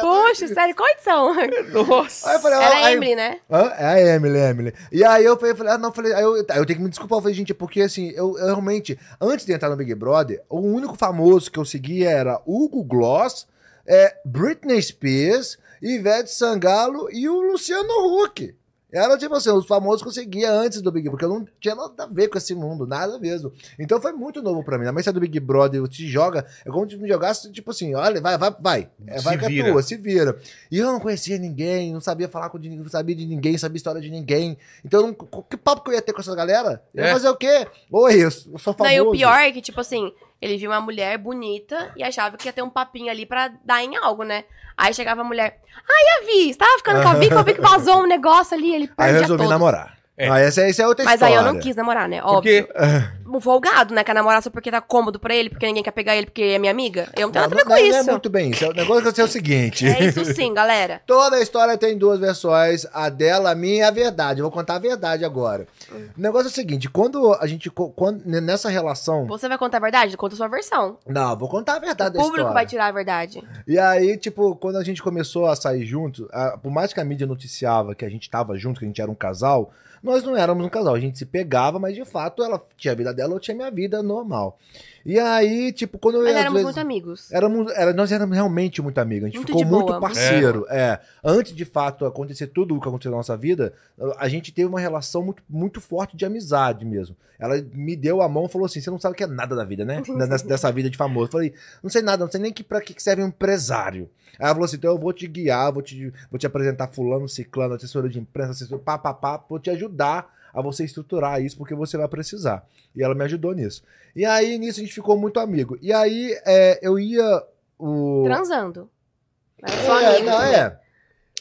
Speaker 3: Poxa, sério, quais são?
Speaker 1: Nossa.
Speaker 2: Aí eu falei,
Speaker 3: Era
Speaker 2: ah,
Speaker 3: a
Speaker 2: aí-
Speaker 3: Emily, né?
Speaker 2: Hã? É a Emily, é Emily. E aí eu falei, ah, não, falei, aí eu, eu tenho que me desculpar, eu falei, gente, porque assim, eu, eu realmente, antes de entrar no Big Brother, o único famoso que eu seguia era Hugo Gloss, é, Britney Spears, Ivete Sangalo e o Luciano Huck. Era tipo assim, os famosos seguia antes do Big Brother, porque eu não tinha nada a ver com esse mundo, nada mesmo. Então foi muito novo pra mim. Na mesa do Big Brother, te joga, é como se me jogasse, tipo assim, olha, vai, vai, vai. É, vai que é tua, se vira. E eu não conhecia ninguém, não sabia falar com ninguém, não sabia de ninguém, sabia história de ninguém. Então, não- que papo que eu ia ter com essa galera? Eu ia
Speaker 1: É.
Speaker 2: fazer o quê? Oi, eu sou eu sou
Speaker 3: Não,
Speaker 2: famoso.
Speaker 3: e o pior é que, tipo assim, ele viu uma mulher bonita e achava que ia ter um papinho ali pra dar em algo, né? Aí chegava a mulher, ai, a Vi, você tava ficando com a Vi, que eu vi que vazou um negócio ali, ele
Speaker 2: Aí eu resolvi
Speaker 3: todos.
Speaker 2: namorar.
Speaker 1: É.
Speaker 2: Ah, essa, essa é outra
Speaker 3: Mas aí
Speaker 2: história.
Speaker 3: eu não quis namorar, né?
Speaker 1: Porque
Speaker 3: Óbvio. Um folgado, né? Quer namorar só porque tá cômodo pra ele, porque ninguém quer pegar ele, porque é minha amiga. Eu não tenho
Speaker 2: Não,
Speaker 3: nada a ver
Speaker 2: não,
Speaker 3: com
Speaker 2: não é
Speaker 3: isso.
Speaker 2: muito bem isso. O negócio é o seguinte.
Speaker 3: É isso sim, galera.
Speaker 2: Toda a história tem duas versões, a dela, a minha e a verdade. Eu vou contar a verdade agora.
Speaker 3: Hum.
Speaker 2: O negócio é o seguinte, quando a gente, quando, nessa relação...
Speaker 3: Você vai contar a verdade? Conta a sua versão.
Speaker 2: Não, eu vou contar a verdade
Speaker 3: O público
Speaker 2: história.
Speaker 3: vai tirar a verdade.
Speaker 2: E aí, tipo, quando a gente começou a sair junto, a- por mais que a mídia noticiava que a gente tava junto, que a gente era um casal, nós não éramos um casal. A gente se pegava, mas de fato ela tinha a vida dela, eu tinha minha vida normal. E aí, tipo, quando eu
Speaker 3: Mas
Speaker 2: às
Speaker 3: éramos
Speaker 2: vezes-
Speaker 3: muito amigos.
Speaker 2: Éramos, era, nós éramos realmente muito amigos, a gente
Speaker 3: Muito
Speaker 2: ficou
Speaker 3: de boa.
Speaker 2: muito parceiro. É. Antes de fato acontecer tudo o que aconteceu na nossa vida, a gente teve uma relação muito, muito forte de amizade mesmo. Ela me deu a mão e falou assim: você não sabe o que é nada da vida, né? Nessa, dessa vida de famoso. Eu falei, não sei nada, não sei nem que, pra que que serve um empresário. Aí ela falou assim: então eu vou te guiar, vou te, vou te apresentar fulano, ciclano, assessora de imprensa, assessor, pá, pá, pá, vou te ajudar a você estruturar isso, porque você vai precisar. E ela me ajudou nisso. E aí, nisso, a gente ficou muito amigo. E aí, é, eu ia. O...
Speaker 3: Transando. Mas sou
Speaker 2: É,
Speaker 3: amigo.
Speaker 2: não, é.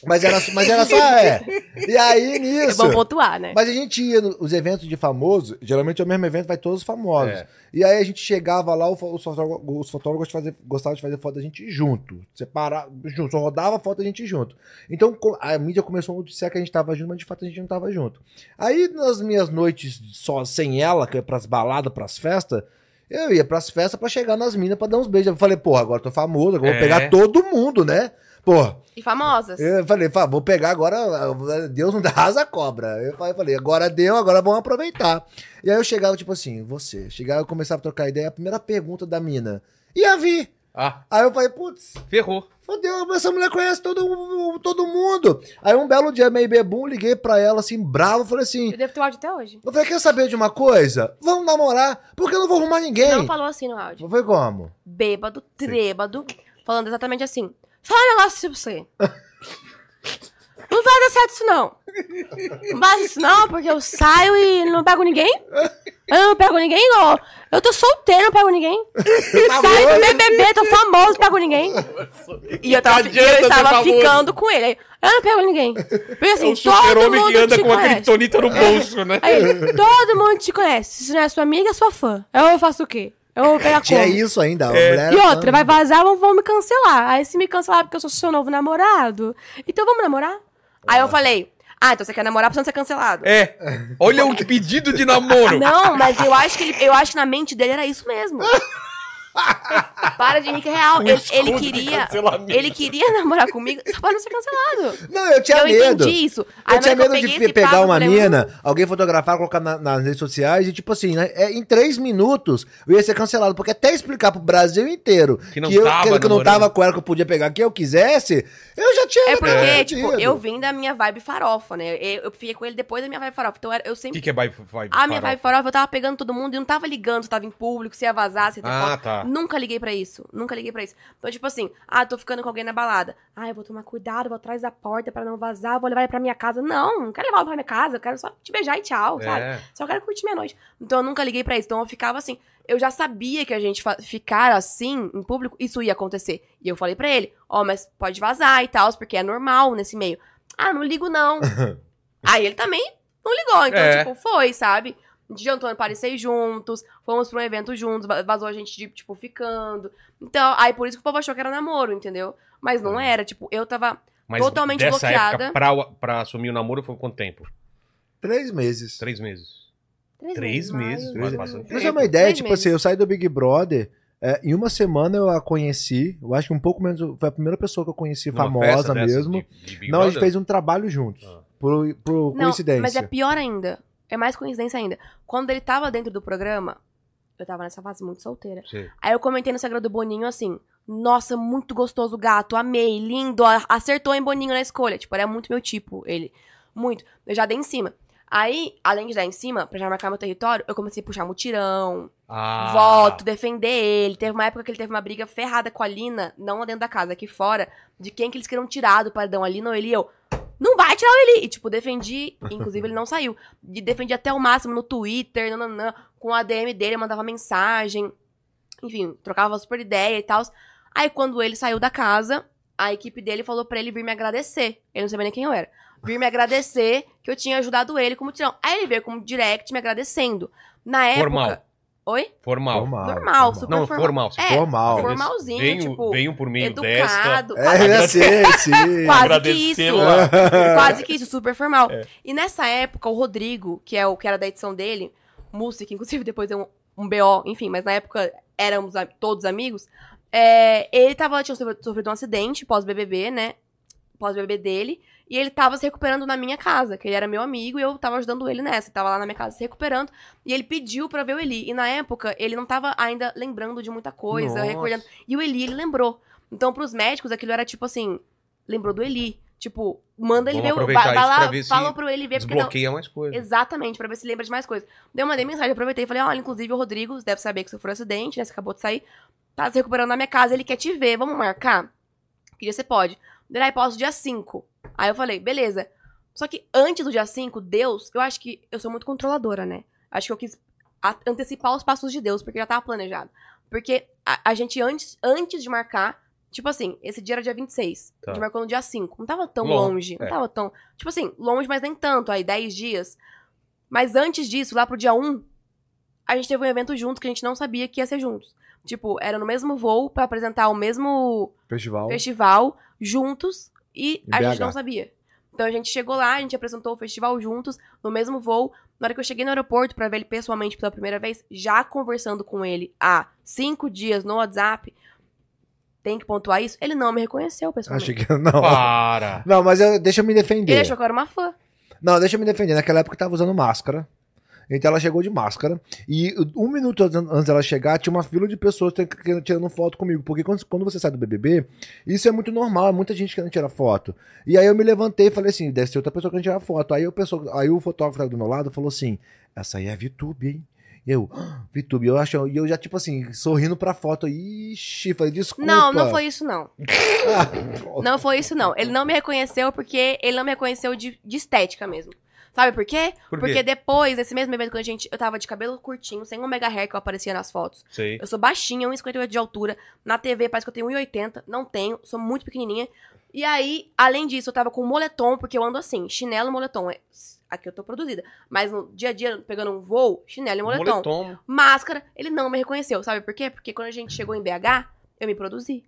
Speaker 2: Mas era, mas era só. É. E aí,
Speaker 3: É
Speaker 2: nisso.
Speaker 3: bom pontuar, né?
Speaker 2: Mas a gente ia nos eventos de famoso, geralmente é o mesmo evento, vai todos os famosos.
Speaker 1: É.
Speaker 2: E aí a gente chegava lá, os fotógrafos, os fotógrafos fazer- gostavam de fazer foto da gente junto. Separar, junto, só rodava foto da gente junto. Então a mídia começou a noticiar que a gente tava junto, mas de fato a gente não tava junto. Aí nas minhas noites só sem ela, que é pras baladas, pras festas, eu ia pras festas pra chegar nas minas pra dar uns beijos. Eu falei, porra, agora eu tô famoso, agora eu vou
Speaker 1: É.
Speaker 2: pegar todo mundo, né? Porra.
Speaker 3: E famosas.
Speaker 2: Eu falei, "Fá, vou pegar agora, Deus não dá asa cobra. Eu falei, falei, agora deu, agora vamos aproveitar. E aí eu chegava, tipo assim, você. Chegava, eu começava a trocar ideia, a primeira pergunta da mina, e a Vi?
Speaker 1: Ah,
Speaker 2: Aí eu falei, putz,
Speaker 1: ferrou.
Speaker 2: fodeu, essa mulher conhece todo, todo mundo. Aí um belo dia, meio bebum, liguei pra ela, assim, bravo, falei assim,
Speaker 3: Eu devo ter o áudio até hoje.
Speaker 2: eu falei, quer saber de uma coisa? Vamos namorar, porque eu não vou arrumar ninguém.
Speaker 3: Não falou assim no áudio.
Speaker 2: Foi como?
Speaker 3: Bêbado, trêbado, falando exatamente assim. Fala um negócio pra você. Não vai dar certo isso, não. Não vai isso, não, porque eu saio e não pego ninguém. Eu não pego ninguém, não. Eu tô solteiro, não pego ninguém. Saio do BBB, tô famoso, não pego ninguém. E eu tava,
Speaker 1: adianta
Speaker 3: eu estava ficando com ele. Eu não pego ninguém. Porque
Speaker 1: É
Speaker 3: assim,
Speaker 1: o
Speaker 3: todo
Speaker 1: super-homem
Speaker 3: mundo
Speaker 1: que anda
Speaker 3: te
Speaker 1: com
Speaker 3: conhece.
Speaker 1: criptonita no bolso, né?
Speaker 3: Aí, todo mundo te conhece. Se não é sua amiga, é sua fã. Eu faço o quê? Eu vou pegar
Speaker 2: Tinha
Speaker 3: como?
Speaker 2: isso ainda, a
Speaker 1: É.
Speaker 3: E outra, vai vazar, vão, vão me cancelar. Aí se me cancelar porque eu sou seu novo namorado, então vamos namorar? Aí eu falei, ah, então você quer namorar pra não ser cancelado.
Speaker 1: É. Olha o pedido de namoro.
Speaker 3: Não, mas eu acho que ele, eu acho que na mente dele era isso mesmo. Para de rir que é real. Ele, ele
Speaker 1: de
Speaker 3: queria. Ele queria namorar comigo só pra não ser cancelado.
Speaker 2: Não, eu tinha
Speaker 3: eu
Speaker 2: medo.
Speaker 3: entendi isso. Aí
Speaker 2: Eu tinha
Speaker 3: que
Speaker 2: medo de
Speaker 3: peguei esse
Speaker 2: pegar
Speaker 3: eu
Speaker 2: uma mina,
Speaker 3: "Hum,
Speaker 2: alguém fotografar, colocar na- nas redes sociais e, tipo assim, né, é, em três minutos eu ia ser cancelado. Porque até explicar pro Brasil inteiro
Speaker 1: Que não
Speaker 2: eu,
Speaker 1: tava
Speaker 2: que, que eu não tava com ela, que eu podia pegar quem eu quisesse, eu já tinha.
Speaker 3: É porque,
Speaker 2: perdido.
Speaker 3: tipo, eu vim da minha vibe farofa, né? Eu, eu fiquei com ele depois da minha vibe farofa. Então eu
Speaker 1: O
Speaker 3: sempre.
Speaker 1: que, que é vibe, vibe
Speaker 3: A minha vibe farofa, eu tava pegando todo mundo e não tava ligando se tava em público, se ia vazar, se ia ter
Speaker 1: Ah,
Speaker 3: foto.
Speaker 1: tá.
Speaker 3: Nunca liguei pra isso. Nunca liguei pra isso. Então, tipo assim, ah, tô ficando com alguém na balada. Ah, eu vou tomar cuidado, vou atrás da porta pra não vazar, vou levar ele pra minha casa. Não, não quero levar ele pra minha casa, eu quero só te beijar e tchau, sabe?
Speaker 1: É.
Speaker 3: Só quero curtir minha noite. Então eu nunca liguei pra isso. Então eu ficava assim. Eu já sabia que a gente ficar assim, em público, isso ia acontecer. E eu falei pra ele, ó, mas pode vazar e tal, porque é normal nesse meio. Ah, não ligo não. Aí ele também não ligou. Então,
Speaker 1: É.
Speaker 3: tipo, foi, sabe? A gente jantou no Parecer juntos, fomos pra um evento juntos, va- vazou a gente, de, tipo, ficando. Então, aí por isso que o povo achou que era namoro, entendeu? Mas não era, tipo, eu tava
Speaker 1: Mas
Speaker 3: Totalmente
Speaker 1: dessa
Speaker 3: bloqueada.
Speaker 1: época, pra, pra assumir o namoro, foi quanto tempo?
Speaker 2: Três meses.
Speaker 1: Três meses.
Speaker 3: Três,
Speaker 1: Três meses,
Speaker 3: maio,
Speaker 1: mas
Speaker 3: junho.
Speaker 1: bastante
Speaker 2: Pra você ter uma ideia,
Speaker 3: Três
Speaker 2: tipo
Speaker 3: meses.
Speaker 2: assim, eu saí do Big Brother, é, em uma semana eu a conheci, eu acho que um pouco menos, foi a primeira pessoa que eu conheci
Speaker 1: Numa
Speaker 2: famosa mesmo.
Speaker 1: de- de
Speaker 2: Não, a gente fez um trabalho juntos,
Speaker 1: Ah.
Speaker 2: por, por
Speaker 3: Não,
Speaker 2: coincidência.
Speaker 3: mas é pior ainda. É mais coincidência ainda. Quando ele tava dentro do programa, eu tava nessa fase muito solteira.
Speaker 1: Sei.
Speaker 3: Aí eu comentei no Instagram do Boninho assim: Nossa, muito gostoso o gato, amei, lindo, acertou em Boninho na escolha. Tipo, era muito meu tipo, ele. Muito. Eu já dei em cima. Aí, além de dar em cima, pra já marcar meu território, eu comecei a puxar mutirão,
Speaker 1: Ah.
Speaker 3: voto, defender ele. Teve uma época que ele teve uma briga ferrada com a Lina, não dentro da casa, aqui fora, de quem que eles queriam tirar do paredão, a Lina ou ele e eu. Não vai tirar o Eli! E, tipo, defendi, inclusive ele não saiu. E defendi até o máximo no Twitter, nananã, com a DM dele, mandava mensagem. Enfim, trocava super ideia e tal. Aí, quando ele saiu da casa, a equipe dele falou pra ele vir me agradecer. Ele não sabia nem quem eu era. Vir me agradecer que eu tinha ajudado ele como tirão. Aí ele veio como direct me agradecendo. Na época. Oi?
Speaker 1: Formal.
Speaker 2: Normal.
Speaker 3: Normal, super
Speaker 1: Não,
Speaker 3: formal.
Speaker 1: formal.
Speaker 3: É,
Speaker 2: Formal.
Speaker 3: formalzinho,
Speaker 1: venho,
Speaker 3: tipo,
Speaker 1: venho por meio desta.
Speaker 3: educado.
Speaker 2: É,
Speaker 3: quase,
Speaker 2: eu sei, sim.
Speaker 3: quase que isso.
Speaker 1: Agradecê-la.
Speaker 3: Quase que isso, super formal.
Speaker 1: É.
Speaker 3: E nessa época, o Rodrigo, que é o que era da edição dele, que inclusive depois deu um, um BO, enfim, mas na época éramos todos amigos, é, ele tava, tinha sofrido, sofrido um acidente pós-BBB, né? Pós-BBB dele. E ele tava se recuperando na minha casa, que ele era meu amigo e eu tava ajudando ele nessa. Ele tava lá na minha casa se recuperando. E ele pediu pra ver o Eli. E na época, ele não tava ainda lembrando de muita coisa, recordando. E o Eli, ele lembrou. Então, pros médicos, aquilo era tipo assim: lembrou do Eli. Tipo, manda ele
Speaker 1: Vamos
Speaker 3: ver o. Vai, lá,
Speaker 1: ver
Speaker 3: fala pro ele ver, porque não,
Speaker 1: Desbloqueia mais coisas.
Speaker 3: Exatamente, pra ver se lembra de mais coisas. Daí eu mandei mensagem, aproveitei e falei, olha, inclusive o Rodrigo, deve saber que sofreu um acidente, né? Você acabou de sair. Tá se recuperando na minha casa, ele quer te ver, vamos marcar? Que dia você pode? Daí aí posso dia 5. Aí eu falei, beleza. Só que antes do dia 5, Deus, eu acho que eu sou muito controladora, né? Acho que eu quis antecipar os passos de Deus, porque já tava planejado. Porque a, a gente, antes, antes de marcar, tipo assim, esse dia era dia 26.
Speaker 1: Tá.
Speaker 3: A gente marcou no dia 5. Não tava tão
Speaker 1: Longe,
Speaker 3: longe. Não
Speaker 1: é.
Speaker 3: tava tão. Tipo assim, longe, mas nem tanto. Aí, 10 dias. Mas antes disso, lá pro dia 1, a gente teve um evento junto que a gente não sabia que ia ser juntos. Tipo, era no mesmo voo pra apresentar o mesmo
Speaker 2: Festival.
Speaker 3: festival juntos e a gente não sabia. Então a gente chegou lá, a gente apresentou o festival juntos, no mesmo voo. Na hora que eu cheguei no aeroporto pra ver ele pessoalmente pela primeira vez, já conversando com ele há cinco dias no WhatsApp, tem que pontuar isso, ele não me reconheceu pessoalmente.
Speaker 2: Achei que não.
Speaker 1: Para.
Speaker 2: Não, mas eu- deixa eu me defender.
Speaker 3: Ele achou que eu era uma fã.
Speaker 2: Não, deixa eu me defender. Naquela época eu tava usando máscara. Então ela chegou de máscara. E um minuto an- antes dela chegar, tinha uma fila de pessoas tirando foto comigo. Porque quando, você sai do BBB, isso é muito normal. É muita gente querendo tirar foto. E aí eu me levantei e falei assim: deve ser outra pessoa querendo tirar foto. Aí, o pessoa, aí o fotógrafo do meu lado falou assim: essa aí é a VTube, hein? E eu, "Ah, VTube, eu acho, e eu já, tipo assim, sorrindo pra foto. Ixi, falei, desculpa.
Speaker 3: Não, não foi isso não.
Speaker 2: Ah.
Speaker 3: Não foi isso não. Ele não me reconheceu porque ele não me reconheceu de, de estética mesmo. Sabe por quê?
Speaker 1: Por quê?
Speaker 3: Porque depois, nesse mesmo evento, quando a gente. Eu tava de cabelo curtinho, sem um mega hair que eu aparecia nas fotos.
Speaker 1: Sei.
Speaker 3: Eu sou baixinha, 1,58 de altura. Na TV parece que eu tenho 1,80. Não tenho, sou muito pequenininha. E aí, além disso, eu tava com moletom, porque eu ando assim, chinelo e moletom. É, aqui eu tô produzida. Mas no dia a dia, pegando um voo, chinelo e moletom.
Speaker 1: Moletom.
Speaker 3: Máscara, ele não me reconheceu. Sabe por quê? Porque quando a gente chegou em BH, eu me produzi.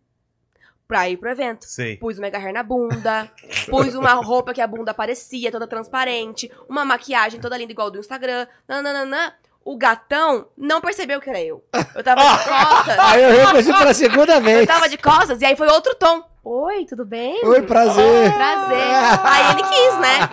Speaker 3: Pra ir pro evento.
Speaker 1: Sei.
Speaker 3: Pus o mega hair na bunda, pus uma roupa que a bunda aparecia, toda transparente, uma maquiagem toda linda igual do Instagram, nananana. O gatão não percebeu que era eu. Eu tava de costas.
Speaker 2: Aí eu reconheci pela segunda
Speaker 3: Eu
Speaker 2: vez.
Speaker 3: tava de costas e aí foi outro tom. Oi, tudo bem?
Speaker 2: Oi, prazer.
Speaker 3: Prazer. Aí ele quis, né?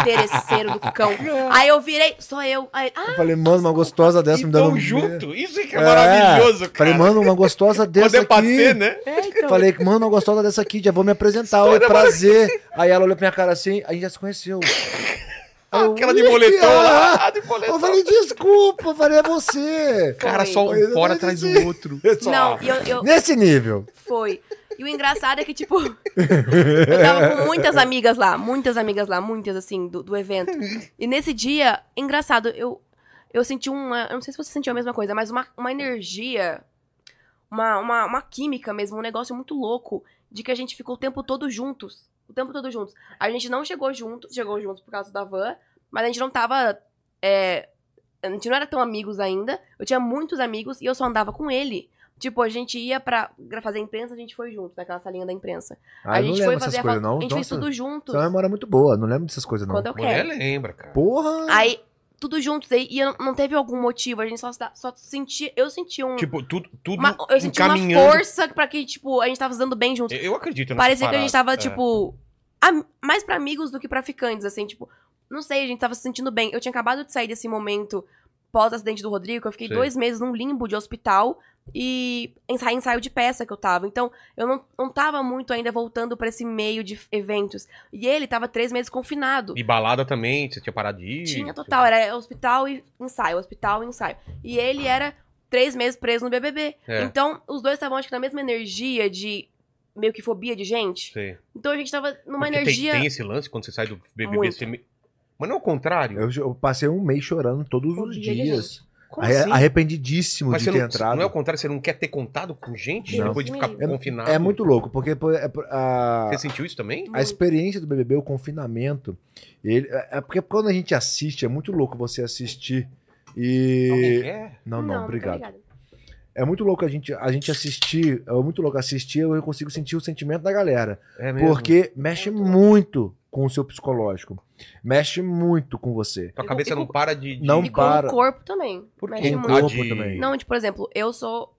Speaker 3: Interesseiro do cão. Aí eu virei, sou eu. Aí, ah,
Speaker 2: Eu falei, mano, uma gostosa dessa me dando um
Speaker 1: junto. Isso que é,
Speaker 2: É.
Speaker 1: maravilhoso, cara.
Speaker 2: Falei, mano, uma gostosa dessa
Speaker 1: Poder
Speaker 2: aqui.
Speaker 1: bater, né?
Speaker 3: é, então.
Speaker 2: Falei, mano, uma gostosa dessa aqui, já vou me apresentar. Oi, prazer. Aí ela olhou pra minha cara assim, a gente já se conheceu. Eu,
Speaker 1: Aquela de
Speaker 2: "Ih,
Speaker 1: moletom
Speaker 2: ah."
Speaker 1: lá. De moletom.
Speaker 2: Eu falei, desculpa, eu falei, é você.
Speaker 1: Cara, só um fora atrás do outro.
Speaker 3: Não, e eu, eu,
Speaker 2: Nesse nível.
Speaker 3: Foi. E o engraçado é que, tipo, eu tava com muitas amigas lá, muitas amigas lá, muitas, assim, do, do evento. E nesse dia, engraçado, eu, eu senti uma. Eu não sei se você sentiu a mesma coisa, mas uma, uma energia, uma, uma, uma química mesmo, um negócio muito louco de que a gente ficou o tempo todo juntos. O tempo todo juntos. A gente não chegou junto, chegou juntos por causa da van, mas a gente não tava. é, a gente não era tão amigos ainda. Eu tinha muitos amigos e eu só andava com ele. Tipo, a gente ia pra fazer imprensa, a gente foi junto, naquela salinha da imprensa.
Speaker 2: Ah,
Speaker 3: a
Speaker 2: não
Speaker 3: gente
Speaker 2: lembro
Speaker 3: foi
Speaker 2: essas
Speaker 3: fazer a
Speaker 2: coisas,
Speaker 3: foto.
Speaker 2: não.
Speaker 3: A gente fez
Speaker 2: Nossa,
Speaker 3: tudo juntos.
Speaker 2: É uma memória muito boa, não lembro dessas coisas, não.
Speaker 3: Quando eu
Speaker 1: Mulher
Speaker 3: quero.
Speaker 1: lembra, cara.
Speaker 2: Porra!
Speaker 3: Aí, tudo juntos. Aí, e não teve algum motivo. A gente só, só sentia. Eu senti um.
Speaker 1: Tipo, tudo, tudo
Speaker 3: uma, eu senti uma força pra que, tipo, a gente tava dando bem juntos.
Speaker 1: Eu, eu acredito
Speaker 3: Parecia que a gente tava,
Speaker 1: parada. É.
Speaker 3: tipo, mais pra amigos do que pra ficantes, assim, tipo, não sei, a gente tava se sentindo bem. Eu tinha acabado de sair desse momento pós-acidente do Rodrigo, que eu fiquei
Speaker 1: Sei.
Speaker 3: dois meses num limbo de hospital e ensaio, ensaio de peça que eu tava. Então, eu não, não tava muito ainda voltando pra esse meio de eventos. E ele tava três meses confinado.
Speaker 1: E balada também, você tinha parado de ir?
Speaker 3: Tinha total, era hospital e ensaio, hospital e ensaio. E ele era três meses preso no BBB.
Speaker 1: É.
Speaker 3: Então, os dois estavam, acho que, na mesma energia de meio que fobia de gente.
Speaker 1: Sei.
Speaker 3: Então a gente tava numa
Speaker 1: Porque tem-
Speaker 3: energia.
Speaker 1: Tem, esse lance quando você sai do BBB.
Speaker 3: Muito.
Speaker 1: Você não é o contrário.
Speaker 2: Eu, eu passei um mês chorando todos os
Speaker 3: de
Speaker 2: dias.
Speaker 1: Como
Speaker 2: Arre-
Speaker 1: assim?
Speaker 2: Arrependidíssimo
Speaker 1: Mas
Speaker 2: de ter
Speaker 1: não,
Speaker 2: entrado.
Speaker 1: não é o contrário, você não quer ter contato com gente
Speaker 2: Não.
Speaker 1: depois de ficar
Speaker 3: me
Speaker 1: confinado?
Speaker 2: É muito louco, porque é, a,
Speaker 1: Você sentiu isso também?
Speaker 2: a experiência do BBB, o confinamento, ele, é é porque quando a gente assiste, é muito louco você assistir
Speaker 1: Alguém
Speaker 2: e...
Speaker 1: quer?
Speaker 2: Não, não,
Speaker 3: tô
Speaker 2: obrigado. É muito louco a gente, a gente assistir, é muito louco assistir, eu consigo sentir o sentimento da galera.
Speaker 1: É mesmo.
Speaker 2: Porque mexe muito com o seu psicológico. Mexe muito com você.
Speaker 1: Tua cabeça
Speaker 3: E com-
Speaker 1: não para de. de-
Speaker 2: Não
Speaker 3: E com
Speaker 2: para.
Speaker 3: o corpo também.
Speaker 1: Por
Speaker 3: Mexe?
Speaker 2: Com
Speaker 3: muito.
Speaker 2: Corpo
Speaker 1: de-
Speaker 2: também.
Speaker 3: Não, tipo, por exemplo, eu sou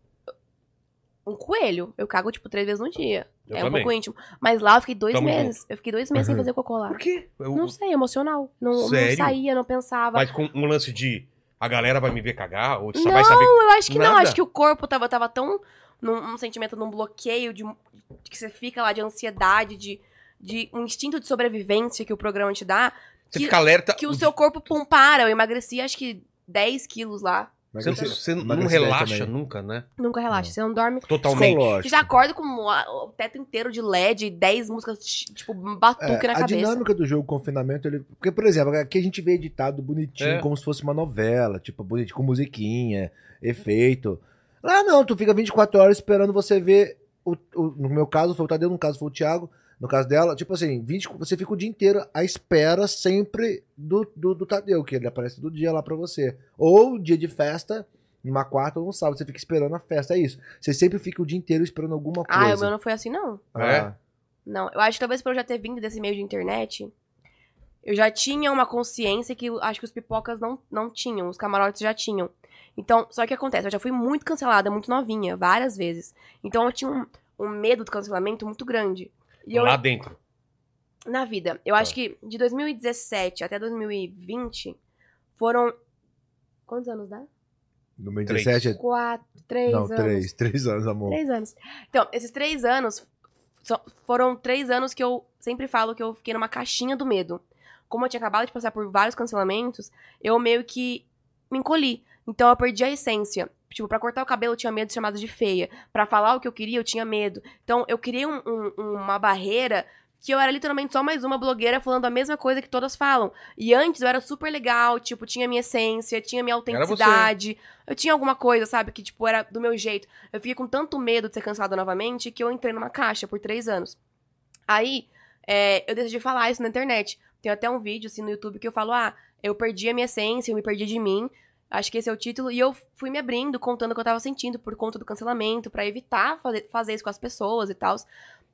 Speaker 3: um coelho. Eu cago, tipo, três vezes no dia.
Speaker 1: Eu
Speaker 3: é
Speaker 1: também.
Speaker 3: um pouco íntimo. Mas lá eu fiquei dois
Speaker 1: Tamo
Speaker 3: meses. Eu fiquei dois meses sem
Speaker 2: Uhum.
Speaker 3: fazer cocô lá.
Speaker 1: Por quê? Eu-
Speaker 3: Não sei, emocional. Não, não saía, não pensava.
Speaker 1: Mas com um lance de a galera vai me ver cagar, ou só
Speaker 3: não,
Speaker 1: vai saber.
Speaker 3: eu acho que não.
Speaker 1: Nada?
Speaker 3: Acho que o corpo tava, tava tão num, num sentimento, num bloqueio de, de que você fica lá de ansiedade, de, de um instinto de sobrevivência que o programa te dá,
Speaker 1: Você
Speaker 3: que-
Speaker 1: fica alerta.
Speaker 3: que o seu corpo pum para. Eu emagreci acho que 10 quilos lá.
Speaker 2: Mas
Speaker 1: Você,
Speaker 2: esse-
Speaker 1: você não relaxa
Speaker 2: também.
Speaker 1: nunca, né?
Speaker 3: Nunca relaxa. Você não dorme.
Speaker 1: Totalmente.
Speaker 3: Você
Speaker 2: Psicológico.
Speaker 3: já acorda com o teto inteiro de LED, 10 músicas, tipo, batuque
Speaker 2: É,
Speaker 3: na
Speaker 2: a
Speaker 3: cabeça.
Speaker 2: dinâmica do jogo confinamento, ele. Porque, por exemplo, aqui a gente vê editado bonitinho,
Speaker 1: É.
Speaker 2: como se fosse uma novela, tipo, bonitinho, com musiquinha, efeito. Lá não, tu fica 24 horas esperando você ver. O, o- no meu caso, foi o Tadeu, no caso foi o Thiago. No caso dela, tipo assim, 20, você fica o dia inteiro à espera sempre do, do, do Tadeu, que ele aparece do dia lá pra você. Ou dia de festa, numa quarta ou num sábado, você fica esperando a festa, é isso. Você sempre fica o dia inteiro esperando alguma coisa.
Speaker 3: Ah, o meu não foi assim, não.
Speaker 2: Ah,
Speaker 3: Não, eu acho que talvez por eu já ter vindo desse meio de internet, eu já tinha uma consciência que acho que os pipocas não, não tinham, os camarotes já tinham. Então, só que acontece, eu já fui muito cancelada, muito novinha, várias vezes. Então eu tinha um, um medo do cancelamento muito grande. E eu,
Speaker 1: Lá dentro.
Speaker 3: na vida, eu acho que de 2017 até 2020 foram. Quantos anos dá?
Speaker 2: No meio
Speaker 1: Três.
Speaker 2: 17 é.
Speaker 3: Quatro, três
Speaker 2: Não,
Speaker 3: anos.
Speaker 2: três. Três anos, amor.
Speaker 3: Três anos. Então, esses três anos foram três anos que eu sempre falo que eu fiquei numa caixinha do medo. Como eu tinha acabado de passar por vários cancelamentos, eu meio que me encolhi. Então eu perdi a essência. Tipo, pra cortar o cabelo eu tinha medo de ser chamada de feia. Pra falar o que eu queria eu tinha medo. Então eu criei um- um- uma barreira que eu era literalmente só mais uma blogueira falando a mesma coisa que todas falam. E antes eu era super legal, tipo, tinha minha essência, tinha minha autenticidade. Eu tinha alguma coisa, sabe, que, tipo, era do meu jeito. Eu fiquei com tanto medo de ser cancelada novamente que eu entrei numa caixa por três anos. Aí, é, eu decidi falar isso na internet. Tem até um vídeo, assim, no YouTube que eu falo, ah, eu perdi a minha essência, eu me perdi de mim. Acho que esse é o título. E eu fui me abrindo, contando o que eu tava sentindo por conta do cancelamento, pra evitar fazer, fazer isso com as pessoas e tal.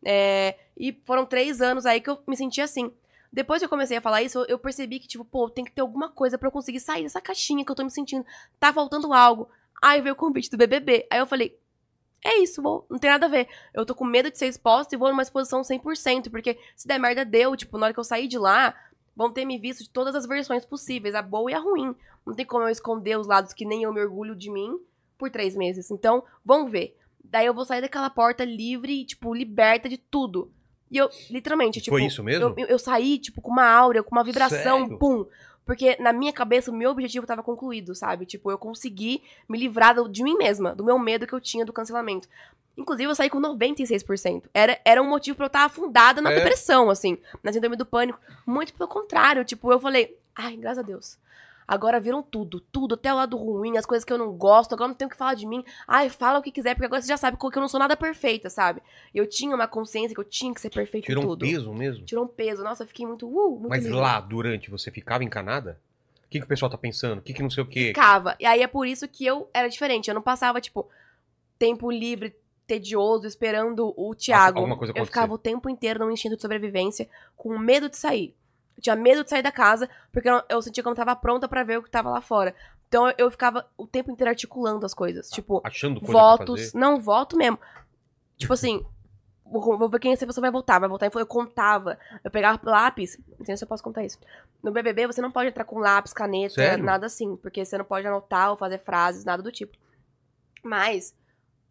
Speaker 3: É, e foram três anos aí que eu me senti assim. Depois que eu comecei a falar isso, eu- percebi que, tipo, pô, tem que ter alguma coisa pra eu conseguir sair dessa caixinha que eu tô me sentindo. Tá faltando algo. Aí veio o convite do BBB. Aí eu falei, é isso, vou, não tem nada a ver. Eu tô com medo de ser exposta e vou numa exposição 100%, porque se der merda, deu. Tipo, na hora que eu sair de lá, vão ter me visto de todas as versões possíveis, a boa e a ruim. Não tem como eu esconder os lados que nem eu me orgulho de mim por três meses. Então, vamos ver. Daí eu vou sair daquela porta livre, tipo, liberta de tudo. E eu, literalmente, tipo.
Speaker 1: Foi isso mesmo?
Speaker 3: Eu, eu, saí, tipo, com uma áurea, com uma vibração,
Speaker 1: Sério?
Speaker 3: pum. Porque na minha cabeça o meu objetivo tava concluído, sabe? Tipo, eu consegui me livrar de mim mesma, do meu medo que eu tinha do cancelamento. Inclusive, eu saí com 96%. Era, era um motivo pra eu estar afundada na
Speaker 1: É.
Speaker 3: depressão, assim, na síndrome do pânico. Muito pelo contrário, tipo, eu falei, ai, graças a Deus. Agora viram tudo, tudo, até o lado ruim, as coisas que eu não gosto, agora não tenho o que falar de mim. Ai, fala o que quiser, porque agora você já sabe que eu não sou nada perfeita, sabe? Eu tinha uma consciência que eu tinha que ser perfeita
Speaker 1: Tirou
Speaker 3: em
Speaker 1: um
Speaker 3: tudo.
Speaker 1: peso mesmo?
Speaker 3: Tirou um peso. Nossa, eu fiquei muito, uh, muito
Speaker 1: Mas
Speaker 3: livre.
Speaker 1: lá, durante, você ficava encanada? O que, que o pessoal tá pensando? O que, que não sei o quê?
Speaker 3: Ficava. E aí é por isso que eu era diferente. Eu não passava, tipo, tempo livre, tedioso, esperando o Thiago.
Speaker 1: alguma coisa
Speaker 3: eu ficava o tempo inteiro num instinto de sobrevivência, com medo de sair. Eu tinha medo de sair da casa, porque eu, eu sentia que eu não tava pronta pra ver o que tava lá fora. Então eu, eu ficava o tempo inteiro articulando as coisas. Tipo,
Speaker 1: Achando coisa
Speaker 3: votos. Não, voto mesmo. Tipo assim, vou, vou ver quem essa pessoa vai votar. Vai votar. Eu contava. Eu pegava lápis. Não sei se eu posso contar isso. No BBB, você não pode entrar com lápis, caneta,
Speaker 1: Sério?
Speaker 3: nada assim. Porque você não pode anotar ou fazer frases, nada do tipo. Mas,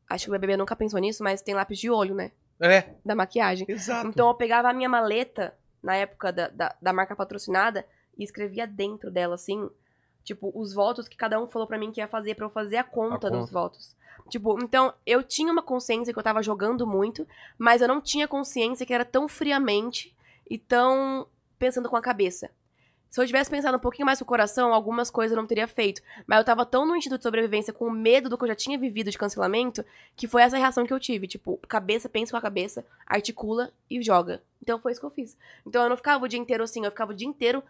Speaker 3: acho que o BBB nunca pensou nisso, mas tem lápis de olho, né?
Speaker 1: É,
Speaker 3: Da maquiagem.
Speaker 1: exato.
Speaker 3: Então eu pegava a minha maleta, na época da, da, da marca patrocinada, e escrevia dentro dela, assim, tipo, os votos que cada um falou pra mim que ia fazer pra eu fazer a conta
Speaker 1: A
Speaker 3: dos
Speaker 1: conta.
Speaker 3: votos. Tipo, então eu tinha uma consciência que eu tava jogando muito, mas eu não tinha consciência que era tão friamente e tão pensando com a cabeça. Se eu tivesse pensado um pouquinho mais o coração, algumas coisas eu não teria feito. Mas eu tava tão no instinto de sobrevivência, com medo do que eu já tinha vivido de cancelamento, que foi essa reação que eu tive. Tipo, cabeça, pensa com a cabeça, articula e joga. Então foi isso que eu fiz. Então eu não ficava o dia inteiro assim, eu ficava o dia inteiro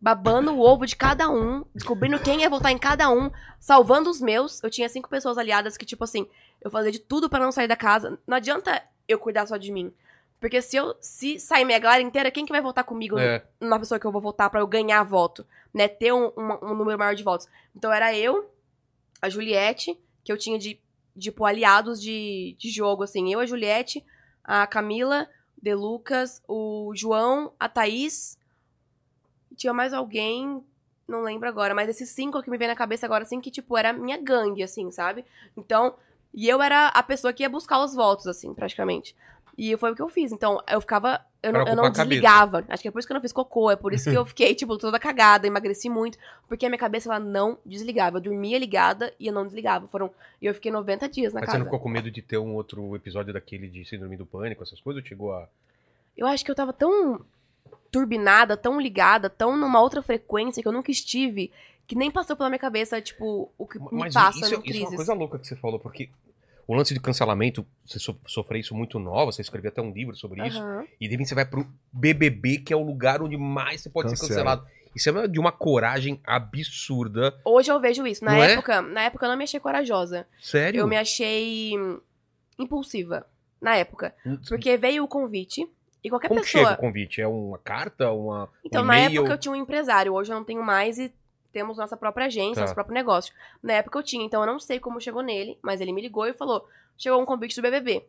Speaker 3: babando o ovo de cada um, descobrindo quem ia votar em cada um, salvando os meus. Eu tinha cinco pessoas aliadas que, tipo assim, eu fazia de tudo pra não sair da casa. Não adianta eu cuidar só de mim. Porque se eu se sair minha galera inteira, quem que vai votar comigo
Speaker 1: É.
Speaker 3: na pessoa que eu vou votar pra eu ganhar voto, né? Ter um, um- um número maior de votos. Então era eu, a Juliette, que eu tinha de, tipo, aliados de, de jogo, assim. Eu, a Juliette, a Camila, De Lucas, o João, a Thaís. Tinha mais alguém, não lembro agora, mas esses cinco que me vem na cabeça agora, assim, que, tipo, era minha gangue, assim, sabe? Então, e eu era a pessoa que ia buscar os votos, assim, praticamente. E foi o que eu fiz. Então, eu ficava. Eu não, eu não
Speaker 1: ocupar a cabeça.
Speaker 3: desligava. Acho que é por isso que eu não fiz cocô. É por isso que eu fiquei, tipo, toda cagada, emagreci muito. Porque a minha cabeça, ela não desligava. Eu dormia ligada e eu não desligava. Foram. E eu fiquei 90 dias na
Speaker 1: Mas você
Speaker 3: casa.
Speaker 1: não ficou com medo de ter um outro episódio daquele de síndrome do pânico, essas coisas? Ou chegou a.
Speaker 3: Eu acho que eu tava tão turbinada, tão ligada, tão numa outra frequência que eu nunca estive, que nem passou pela minha cabeça, tipo, o que me
Speaker 1: Mas
Speaker 3: passa
Speaker 1: isso,
Speaker 3: no
Speaker 1: isso é uma
Speaker 3: crises.
Speaker 1: coisa louca que você falou, porque o lance de cancelamento, você so, sofreu isso muito nova, você escreveu até um livro sobre isso,
Speaker 3: Aham.
Speaker 1: e de repente você vai pro BBB, que é o lugar onde mais você pode ser
Speaker 2: Cancela.
Speaker 1: cancelado. Isso é de uma coragem absurda.
Speaker 3: Hoje eu vejo isso. Na
Speaker 1: Não é?
Speaker 3: época, na época eu não me achei corajosa.
Speaker 1: Sério?
Speaker 3: Eu me achei impulsiva. Na época.
Speaker 1: Hum,
Speaker 3: Porque veio o convite e qualquer
Speaker 1: Como
Speaker 3: pessoa.
Speaker 1: chega o convite? É uma carta? Uma,
Speaker 3: Então,
Speaker 1: um
Speaker 3: na época eu tinha um empresário, hoje eu não tenho mais e temos nossa própria agência,
Speaker 1: Tá.
Speaker 3: nosso próprio negócio. Na época eu tinha, então eu não sei como chegou nele, mas ele me ligou e falou: chegou um convite do BBB.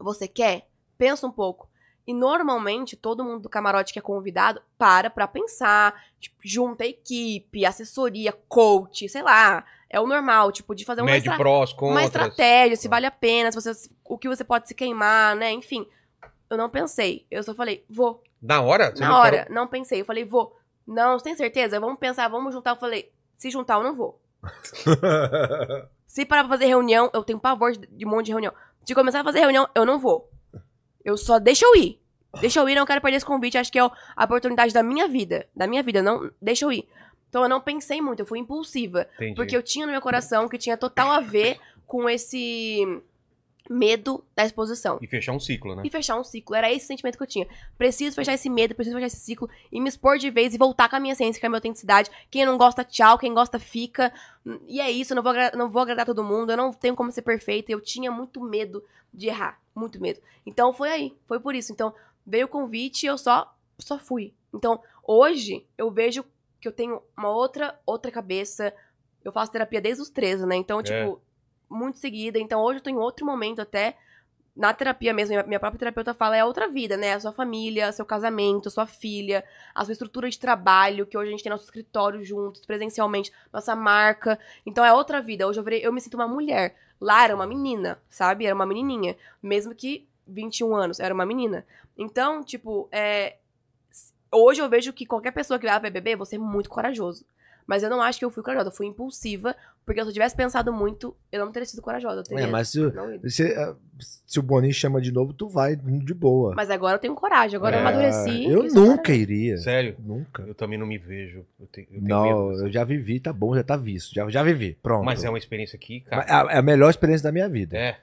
Speaker 3: Você quer? Pensa um pouco. E normalmente todo mundo do camarote que é convidado para pra pensar, tipo, junta equipe, assessoria, coach, sei lá. É o normal, tipo, de fazer uma,
Speaker 1: Médio
Speaker 3: estra-
Speaker 1: prós,
Speaker 3: uma estratégia, se
Speaker 1: Tá.
Speaker 3: vale a pena, se você, o que você pode se queimar, né? Enfim. Eu não pensei. Eu só falei, vou.
Speaker 1: Na hora? Você
Speaker 3: Na hora,
Speaker 1: parou?
Speaker 3: não pensei. Eu falei, vou. Não, você tem certeza? Vamos pensar, vamos juntar. Eu falei, se juntar, eu não vou. Se parar pra fazer reunião, eu tenho pavor de, de um monte de reunião. Se começar a fazer reunião, eu não vou. Eu só deixa eu ir. Deixa eu ir, não quero perder esse convite. Acho que é a oportunidade da minha vida. Da minha vida, não. Deixa eu ir. Então eu não pensei muito, eu fui impulsiva.
Speaker 1: Entendi.
Speaker 3: Porque eu tinha no meu coração que tinha total a ver com esse medo da exposição.
Speaker 1: E fechar um ciclo, né?
Speaker 3: E fechar um ciclo. Era esse sentimento que eu tinha. Preciso fechar esse medo, preciso fechar esse ciclo e me expor de vez e voltar com a minha essência, com a minha autenticidade. Quem não gosta, tchau. Quem gosta, fica. E é isso, eu não vou, não vou agradar todo mundo. Eu não tenho como ser perfeita. Eu tinha muito medo de errar. Muito medo. Então foi aí. Foi por isso. Então veio o convite e eu só, só fui. Então hoje eu vejo que eu tenho uma outra, outra cabeça. Eu faço terapia desde os 13, né? Então, tipo, muito seguida. Então hoje eu tô em outro momento até na terapia mesmo, minha- própria terapeuta fala, é outra vida, né? A sua família, seu casamento, sua filha, a sua estrutura de trabalho, que hoje a gente tem nosso escritório juntos, presencialmente, nossa marca. Então é outra vida. Hoje eu, virei- eu me sinto uma mulher. Lá era uma menina, sabe? Era uma menininha. Mesmo que 21 anos, era uma menina. Então, tipo, é... hoje eu vejo que qualquer pessoa que vai pra BBB, você é muito corajoso. Mas eu não acho que eu fui corajosa, eu fui impulsiva, porque se eu tivesse pensado muito, eu não teria sido corajosa. Eu teria
Speaker 2: É, mas se, se, eh, se o Boninho chama de novo, tu vai de boa.
Speaker 3: Mas agora eu tenho coragem, agora eu
Speaker 1: É,
Speaker 3: amadureci.
Speaker 2: eu
Speaker 3: e sou
Speaker 2: nunca iria.
Speaker 1: Sério?
Speaker 2: Nunca.
Speaker 1: Eu também não me vejo. Eu tenho, eu tenho
Speaker 2: Não,
Speaker 1: medo.
Speaker 2: eu já vivi, tá bom, já tá visto. Já, já vivi, pronto.
Speaker 1: Mas é uma experiência aqui, cara.
Speaker 2: É a, é a melhor experiência da minha vida.
Speaker 1: É.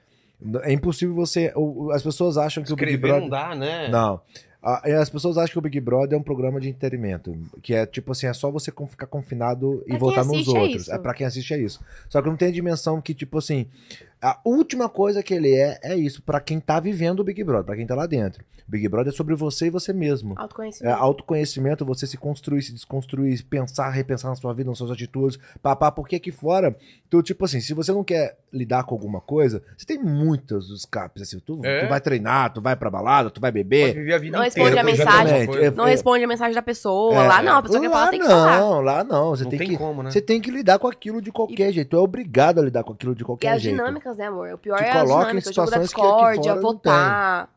Speaker 2: É impossível você. As pessoas acham que o Big
Speaker 1: Escrever
Speaker 2: Brother.
Speaker 1: não dá, né?
Speaker 2: Não. As pessoas acham que o Big Brother é um programa de entretenimento. Que é tipo assim, é só você ficar confinado e
Speaker 3: Pra quem
Speaker 2: voltar nos
Speaker 3: é
Speaker 2: outros.
Speaker 3: isso.
Speaker 2: É pra quem assiste é isso. Só que não tem a dimensão que, tipo assim, A última coisa que ele é, é isso, pra quem tá vivendo o Big Brother, pra quem tá lá dentro. Big Brother é sobre você e você mesmo. É
Speaker 3: Autoconhecimento.
Speaker 2: autoconhecimento, você se construir, se desconstruir, pensar, repensar na sua vida, nas suas atitudes, papá, porque aqui fora, tu, tipo assim, se você não quer lidar com alguma coisa, você tem muitos escapes, assim, tu,
Speaker 1: É.
Speaker 2: tu vai treinar, tu vai pra balada, tu vai
Speaker 1: Pode
Speaker 2: beber.
Speaker 1: viver a vida
Speaker 3: Não
Speaker 1: inteira
Speaker 3: responde a mensagem.
Speaker 2: É,
Speaker 3: Não responde a mensagem da pessoa.
Speaker 2: É,
Speaker 3: lá não, a pessoa que
Speaker 2: lá
Speaker 3: fala tem que falar.
Speaker 2: não, lá não, você
Speaker 1: Não
Speaker 2: tem,
Speaker 1: tem
Speaker 2: que
Speaker 1: como, né?
Speaker 2: você tem que lidar com aquilo de qualquer jeito, tu é obrigado a lidar com aquilo de
Speaker 3: E
Speaker 2: qualquer
Speaker 3: as
Speaker 2: jeito.
Speaker 3: Dinâmicas, né, amor? O pior
Speaker 2: Te
Speaker 3: é as dinâmicas. O jogo da discórdia, votar.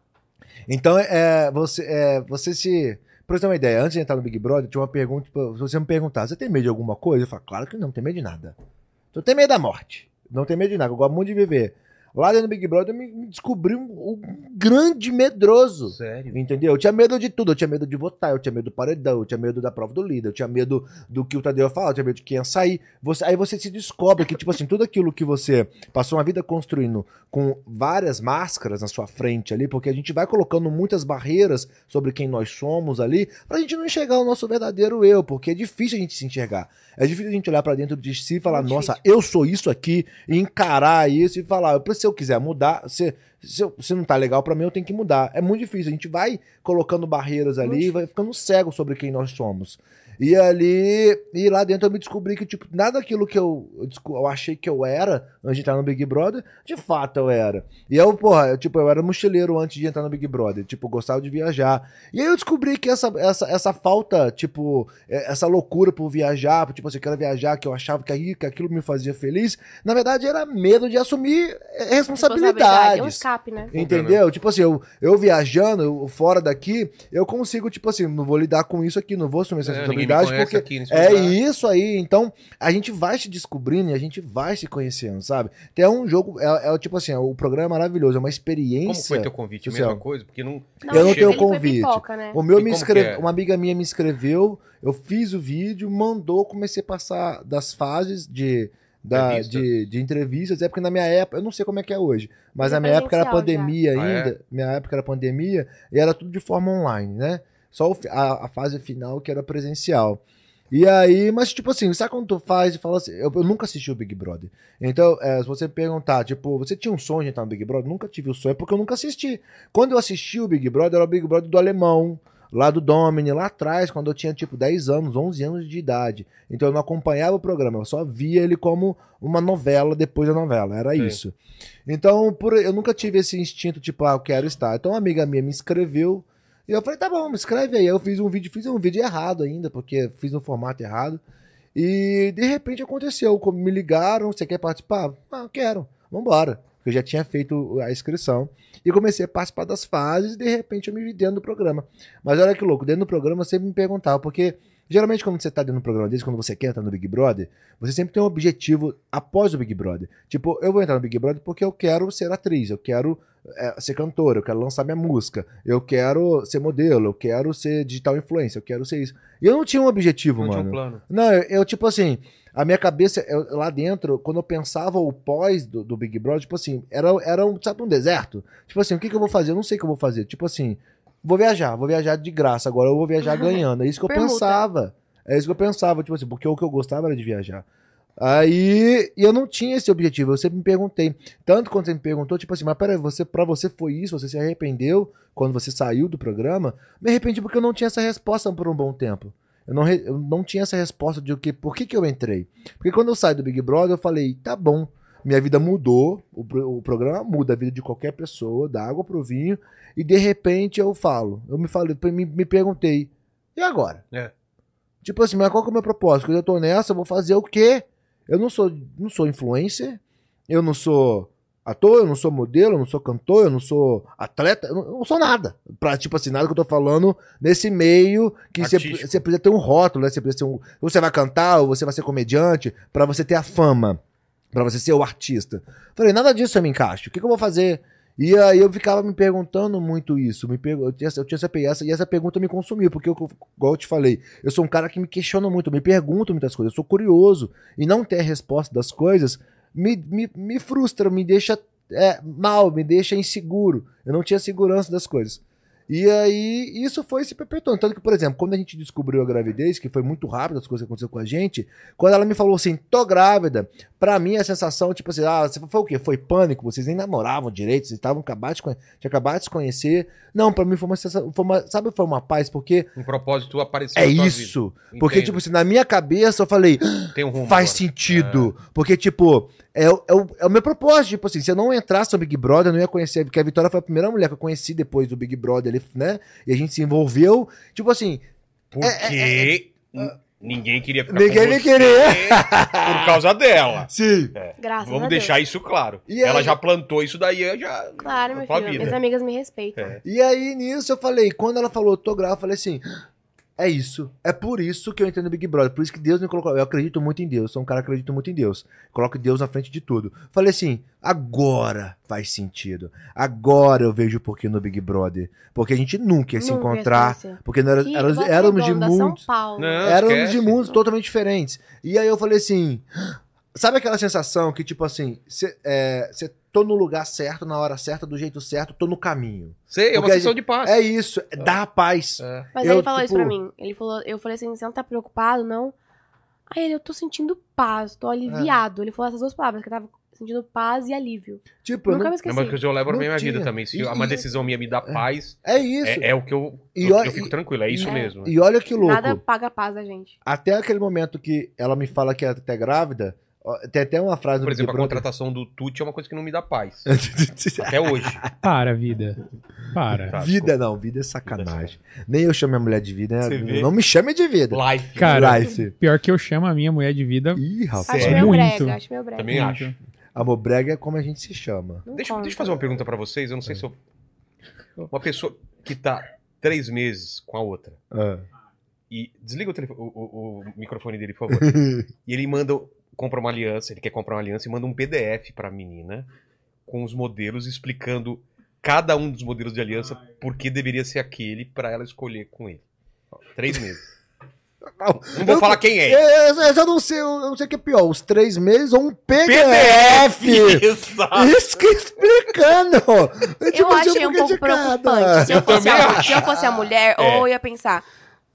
Speaker 2: Então, é, você, é, você se. Pra você ter uma ideia, antes de entrar no Big Brother, tinha uma pergunta. tipo, Se você me perguntar, você tem medo de alguma coisa? Eu falo, claro que não, não tem medo de nada. Tu tem medo da morte. Não tem medo de nada. Eu gosto muito de viver. Lá dentro do Big Brother, eu me, descobri um, um grande medroso.
Speaker 1: Sério.
Speaker 2: Entendeu? Eu tinha medo de tudo. Eu tinha medo de votar, eu tinha medo do paredão, eu tinha medo da prova do líder, eu tinha medo do que o Tadeu ia falar, eu tinha medo de quem ia sair. Você- aí você se descobre que, tipo assim, tudo aquilo que você passou uma vida construindo com várias máscaras na sua frente ali, porque a gente vai colocando muitas barreiras sobre quem nós somos ali, pra gente não enxergar o nosso verdadeiro eu, porque é difícil a gente se enxergar. É difícil a gente olhar pra dentro de si e falar,
Speaker 3: Muito
Speaker 2: nossa, eu sou isso aqui, e encarar isso e falar, eu- se eu quiser mudar, se, se, eu- se não tá legal pra mim, eu tenho que mudar. É muito difícil, a gente vai colocando barreiras ali e vai ficando cego sobre quem nós somos. E ali, e lá dentro eu me descobri que, tipo, nada daquilo que eu, eu, achei que eu era antes de entrar no Big Brother, de fato eu era. E eu, porra, eu, tipo, eu era mochileiro antes de entrar no Big Brother, tipo, gostava de viajar. E aí eu descobri que essa, essa, essa falta, tipo, é, essa loucura por viajar, tipo assim, eu quero viajar, que eu achava que, aí, que aquilo me fazia feliz, na verdade era medo de assumir é, responsabilidades.
Speaker 3: É um escape, né?
Speaker 2: Entendeu? Tipo assim, eu, eu viajando, eu fora daqui, eu consigo, tipo assim, não vou lidar com isso aqui, não vou assumir essa
Speaker 1: É,
Speaker 2: responsabilidade, porque
Speaker 1: aqui nesse
Speaker 2: é
Speaker 1: lugar.
Speaker 2: isso aí. Então, a gente vai se descobrindo e a gente vai se conhecendo, sabe? Tem um jogo, é, é tipo assim, o programa é maravilhoso, é uma experiência.
Speaker 1: Como foi teu convite?
Speaker 2: Luciano.
Speaker 1: Mesma coisa? Porque não.
Speaker 3: Não,
Speaker 2: Eu não tenho convite.
Speaker 3: pipoca, né?
Speaker 2: O meu
Speaker 1: E
Speaker 2: me
Speaker 1: que é?
Speaker 2: uma amiga minha me escreveu, eu fiz o vídeo, mandou, comecei a passar das fases de, da,
Speaker 1: Entrevistas.
Speaker 2: de, de entrevistas. É porque na minha época, eu não sei como é que é hoje, mas
Speaker 3: é
Speaker 2: na minha época era pandemia
Speaker 1: já. Ah, é?
Speaker 2: ainda. Minha época era pandemia e era tudo de forma online, né? Só a, a fase final que era presencial. E aí, mas tipo assim, sabe quando tu faz e fala assim, eu, eu nunca assisti o Big Brother. Então, é, se você perguntar, tipo, você tinha um sonho de entrar no Big Brother? Nunca tive o sonho, porque eu nunca assisti. Quando eu assisti o Big Brother, era o Big Brother do alemão, lá do Domini, lá atrás, quando eu tinha tipo 10 anos, 11 anos de idade. Então eu não acompanhava o programa, eu só via ele como uma novela depois da novela, era
Speaker 1: Sim.
Speaker 2: isso. Então, por, eu nunca tive esse instinto, tipo, ah, eu quero estar. Então uma amiga minha me escreveu, e eu falei, tá bom, me escreve aí. Eu fiz um vídeo, fiz um vídeo errado ainda, porque fiz no formato errado. E de repente aconteceu, me ligaram, você quer participar? Ah, quero, vambora. Eu já tinha feito a inscrição e comecei a participar das fases e de repente eu me vi dentro do programa. Mas olha que louco, dentro do programa eu sempre me perguntava, porque geralmente quando você tá dentro do programa desse, quando você quer entrar no Big Brother, você sempre tem um objetivo após o Big Brother. Tipo, eu vou entrar no Big Brother porque eu quero ser atriz, eu quero é, ser cantora, eu quero lançar minha música, eu quero ser modelo, eu quero ser digital influencer, eu quero ser isso. E eu não tinha um objetivo,
Speaker 1: Não tinha
Speaker 2: mano.
Speaker 1: um plano.
Speaker 2: Não, eu, eu, tipo assim, a minha cabeça, eu- lá dentro, quando eu pensava o pós do, do Big Brother, tipo assim, era, era um, sabe, um deserto? Tipo assim, o que, que eu vou fazer? Eu não sei o que eu vou fazer. Tipo assim, vou viajar, vou viajar de graça, agora eu vou viajar ganhando. É isso que eu
Speaker 3: Permuta.
Speaker 2: pensava. É isso que eu pensava, tipo assim, porque o que eu gostava era de viajar. Aí, eu não tinha esse objetivo, eu sempre me perguntei. Tanto quando você me perguntou, tipo assim, mas peraí, você, pra você foi isso? Você se arrependeu quando você saiu do programa? Me arrependi porque eu não tinha essa resposta por um bom tempo. Eu não, eu não tinha essa resposta de o que, por que, que eu entrei. Porque quando eu saí do Big Brother, eu falei, tá bom, minha vida mudou, o, o programa muda a vida de qualquer pessoa, da água pro vinho, e de repente eu falo, eu me falei, me, me perguntei, e agora?
Speaker 1: É.
Speaker 2: Tipo assim, mas qual que é o meu propósito? Quando eu tô nessa, eu vou fazer o quê? Eu não sou, não sou influencer, eu não sou ator, eu não sou modelo, eu não sou cantor, eu não sou atleta, eu não, eu não sou nada. Pra, tipo assim, nada que eu tô falando nesse meio que você precisa ter um rótulo, né? Você precisa ter um. Você vai cantar ou você vai ser comediante pra você ter a fama, pra você ser o artista. Falei, nada disso eu me encaixo. O que, que eu vou fazer? E aí eu ficava me perguntando muito isso. Me eu, tinha, eu tinha essa, essa, e essa pergunta me consumiu, porque, eu, igual eu te falei, eu sou um cara que me questiona muito, me pergunto muitas coisas, eu sou curioso. E não ter resposta das coisas me, me, me frustra, me deixa é, mal, me deixa inseguro. Eu não tinha segurança das coisas. E aí, isso foi se perpetuando. Tanto que, por exemplo, quando a gente descobriu a gravidez, que foi muito rápido as coisas que aconteceram com a gente, quando ela me falou assim, tô grávida, pra mim a sensação, tipo assim, ah, você foi o quê? Foi pânico? Vocês nem namoravam direito, vocês estavam acabados de, conhe- de se conhecer. Não, pra mim foi uma sensação, foi uma, sabe, foi uma paz, porque
Speaker 1: Um propósito apareceu
Speaker 2: é isso. Porque, tipo assim, na minha cabeça eu falei,
Speaker 1: tem um rumo
Speaker 2: faz
Speaker 1: agora.
Speaker 2: sentido. Porque, tipo, é, o- é, o, é o meu propósito. Tipo assim, se eu não entrasse no Big Brother, eu não ia conhecer. Porque a Vitória foi a primeira mulher que eu conheci depois do Big Brother, ali, né? E a gente se envolveu. Tipo assim,
Speaker 1: Porque n- ninguém queria ficar
Speaker 2: Ninguém
Speaker 1: com
Speaker 2: me queria.
Speaker 1: por causa dela.
Speaker 2: sim.
Speaker 3: Graças a
Speaker 1: Vamos
Speaker 3: Deus.
Speaker 1: deixar isso claro.
Speaker 2: E
Speaker 1: Ela
Speaker 2: aí-
Speaker 1: já plantou isso daí, eu já.
Speaker 3: Claro, meu filho. Minhas amigas me respeitam.
Speaker 1: É.
Speaker 2: E aí, nisso, eu falei, quando ela falou, tô grávida, eu falei assim. É isso. É por isso que eu entrei no Big Brother. Por isso que Deus me colocou. Eu acredito muito em Deus. Sou um cara que acredita muito em Deus. Coloco Deus na frente de tudo. Falei assim: agora faz sentido. Agora eu vejo o porquê no Big Brother. Porque a gente nunca ia se
Speaker 3: Nunca
Speaker 2: encontrar. Porque éramos,
Speaker 3: Volta
Speaker 2: éramos de mundos.
Speaker 1: Não,
Speaker 2: Éramos
Speaker 1: esquece.
Speaker 2: de mundos totalmente diferentes. E aí eu falei assim: sabe aquela sensação que, tipo assim, você é, cê tô no lugar certo, na hora certa, do jeito certo, tô no caminho.
Speaker 1: Sei, é uma
Speaker 2: gente-
Speaker 1: de paz.
Speaker 2: É isso, é dar a paz.
Speaker 1: É.
Speaker 3: Mas
Speaker 2: Eu,
Speaker 3: ele falou isso
Speaker 2: tipo-
Speaker 3: pra mim. Ele falou, eu falei assim, você não tá preocupado, não? Aí ele, eu tô sentindo paz, tô aliviado. Ele falou essas duas palavras, que eu tava sentindo paz e alívio.
Speaker 2: Tipo, eu
Speaker 3: Nunca
Speaker 2: não-
Speaker 3: me
Speaker 1: É
Speaker 3: esqueci.
Speaker 1: uma coisa que eu levo pra minha vida também. Se
Speaker 2: E-
Speaker 1: uma
Speaker 2: e-
Speaker 1: decisão minha me dá paz,
Speaker 2: é isso.
Speaker 1: é, é o que eu.
Speaker 2: E
Speaker 1: eu, eu fico tranquilo, é isso
Speaker 3: É.
Speaker 1: mesmo.
Speaker 2: E olha que louco.
Speaker 3: Nada paga a paz da gente.
Speaker 2: Até aquele momento que ela me fala que é até grávida, tem até uma frase
Speaker 1: Por
Speaker 2: no
Speaker 1: exemplo, a contratação do Tuti é uma coisa que não me dá paz. Até hoje.
Speaker 4: Para, vida. Para.
Speaker 1: Tá,
Speaker 2: vida não, vida é sacanagem. Nem eu chamo minha mulher de vida, né? Não me chame de vida.
Speaker 1: Life.
Speaker 4: Cara,
Speaker 2: Life.
Speaker 4: pior que eu chamo a minha mulher de vida.
Speaker 2: Ih, rapaz.
Speaker 3: Acho
Speaker 4: Muito.
Speaker 3: brega, acho meio brega.
Speaker 1: Também acho.
Speaker 2: Amor brega é como a gente se chama.
Speaker 1: Deixa, deixa eu fazer uma pergunta pra vocês. Eu não sei se eu. Uma pessoa que tá três meses com a outra
Speaker 2: Ah.
Speaker 1: e desliga o, telefone- o- o- o microfone dele, por favor. e ele manda, compra uma aliança, ele quer comprar uma aliança e manda um PDF pra menina com os modelos explicando cada um dos modelos de aliança por que deveria ser aquele pra ela escolher com ele. Três meses. Não vou
Speaker 2: Eu-
Speaker 1: falar quem é.
Speaker 2: Eu, eu- eu não sei, eu não sei o que é pior, os três meses ou um PDF.
Speaker 1: Exato.
Speaker 2: Isso que explicando.
Speaker 3: Eu achei um pouco preocupante. Se eu, fosse a, se eu fosse a mulher,
Speaker 1: É.
Speaker 3: ou eu ia pensar,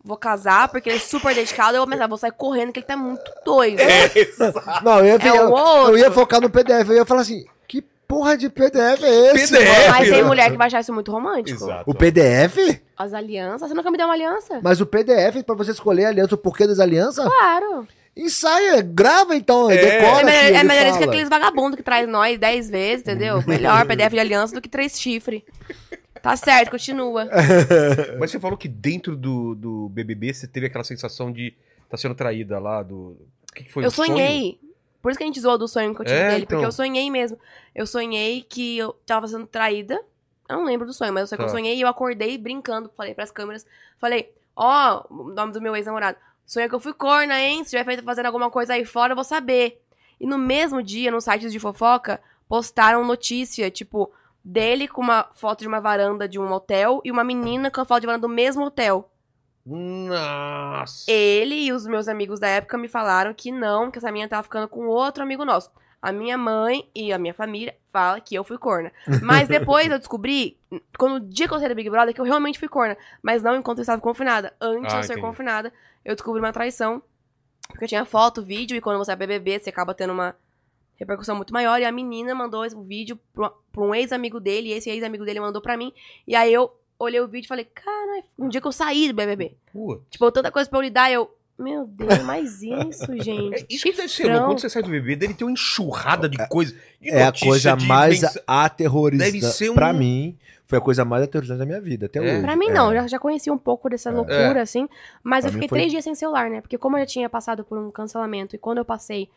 Speaker 3: vou casar porque ele é super dedicado, eu vou pensar, vou sair correndo que ele tá muito doido.
Speaker 1: É, exato.
Speaker 2: Não, eu ia,
Speaker 3: É
Speaker 2: eu,
Speaker 3: outro.
Speaker 2: eu ia focar no PDF, eu ia falar assim, que porra de PDF é esse?
Speaker 1: PDF.
Speaker 3: Mas tem mulher que vai achar isso muito romântico.
Speaker 1: Exato.
Speaker 2: O PDF?
Speaker 3: As alianças, você nunca me deu uma aliança?
Speaker 2: Mas o PDF pra você escolher a aliança, o porquê das alianças?
Speaker 3: Claro.
Speaker 2: Ensaia, grava então,
Speaker 1: É.
Speaker 2: decora
Speaker 3: É, melhor, é melhor isso que aqueles vagabundos que traz nós 10 vezes, entendeu? Melhor PDF de aliança do que três chifres. Tá certo, continua.
Speaker 1: Mas você falou que dentro do, do BBB você teve aquela sensação de estar sendo traída lá do. O que, que foi?
Speaker 3: eu
Speaker 1: um sonho?
Speaker 3: sonhei. Por isso que a gente zoou do sonho que eu tive
Speaker 1: É,
Speaker 3: dele. Porque
Speaker 1: então.
Speaker 3: eu sonhei mesmo. Eu sonhei que eu tava sendo traída. Eu não lembro do sonho, mas eu sei que eu
Speaker 1: Tá.
Speaker 3: sonhei e eu acordei brincando. Falei pras câmeras. Falei, ó, o nome do meu ex-namorado. Sonhei que eu fui corna, hein? Se tiver feito fazendo alguma coisa aí fora, eu vou saber. E no mesmo dia, nos sites de fofoca, postaram notícia, tipo, dele com uma foto de uma varanda de um hotel e uma menina com a foto de varanda do mesmo hotel.
Speaker 1: Nossa.
Speaker 3: Ele e os meus amigos da época me falaram que não, que essa menina tava ficando com outro amigo nosso. A minha mãe e a minha família fala que eu fui corna. Mas depois eu descobri, quando o dia que eu saí do Big Brother, que eu realmente fui corna. Mas não enquanto eu estava confinada. Antes
Speaker 1: Ah,
Speaker 3: de eu ser
Speaker 1: entendi.
Speaker 3: confinada, eu descobri uma traição. Porque eu tinha foto, vídeo, e quando você é BBB, você acaba tendo uma repercussão muito maior. E a menina mandou o vídeo pra um ex-amigo dele, e esse ex-amigo dele mandou pra mim. E aí eu olhei o vídeo e falei, cara, um dia que eu saí do BBB.
Speaker 1: Putz.
Speaker 3: Tipo, tanta coisa pra eu lidar, eu. Meu Deus, mas isso, gente.
Speaker 1: É, isso que deve ser louco. Quando você sai do BBB, dele tem uma enxurrada de coisa. de
Speaker 2: É a coisa
Speaker 1: de
Speaker 2: mais aterrorizante.
Speaker 1: Deve ser um-
Speaker 2: Pra mim, foi a coisa mais aterrorizante da minha vida, até
Speaker 1: É?
Speaker 2: hoje.
Speaker 3: Pra mim,
Speaker 2: É.
Speaker 3: não. Eu já, já conheci um pouco dessa loucura, assim. Mas
Speaker 2: Pra
Speaker 3: eu fiquei
Speaker 2: foi-
Speaker 3: três dias sem celular, né? Porque como eu já tinha passado por um cancelamento e quando eu passei,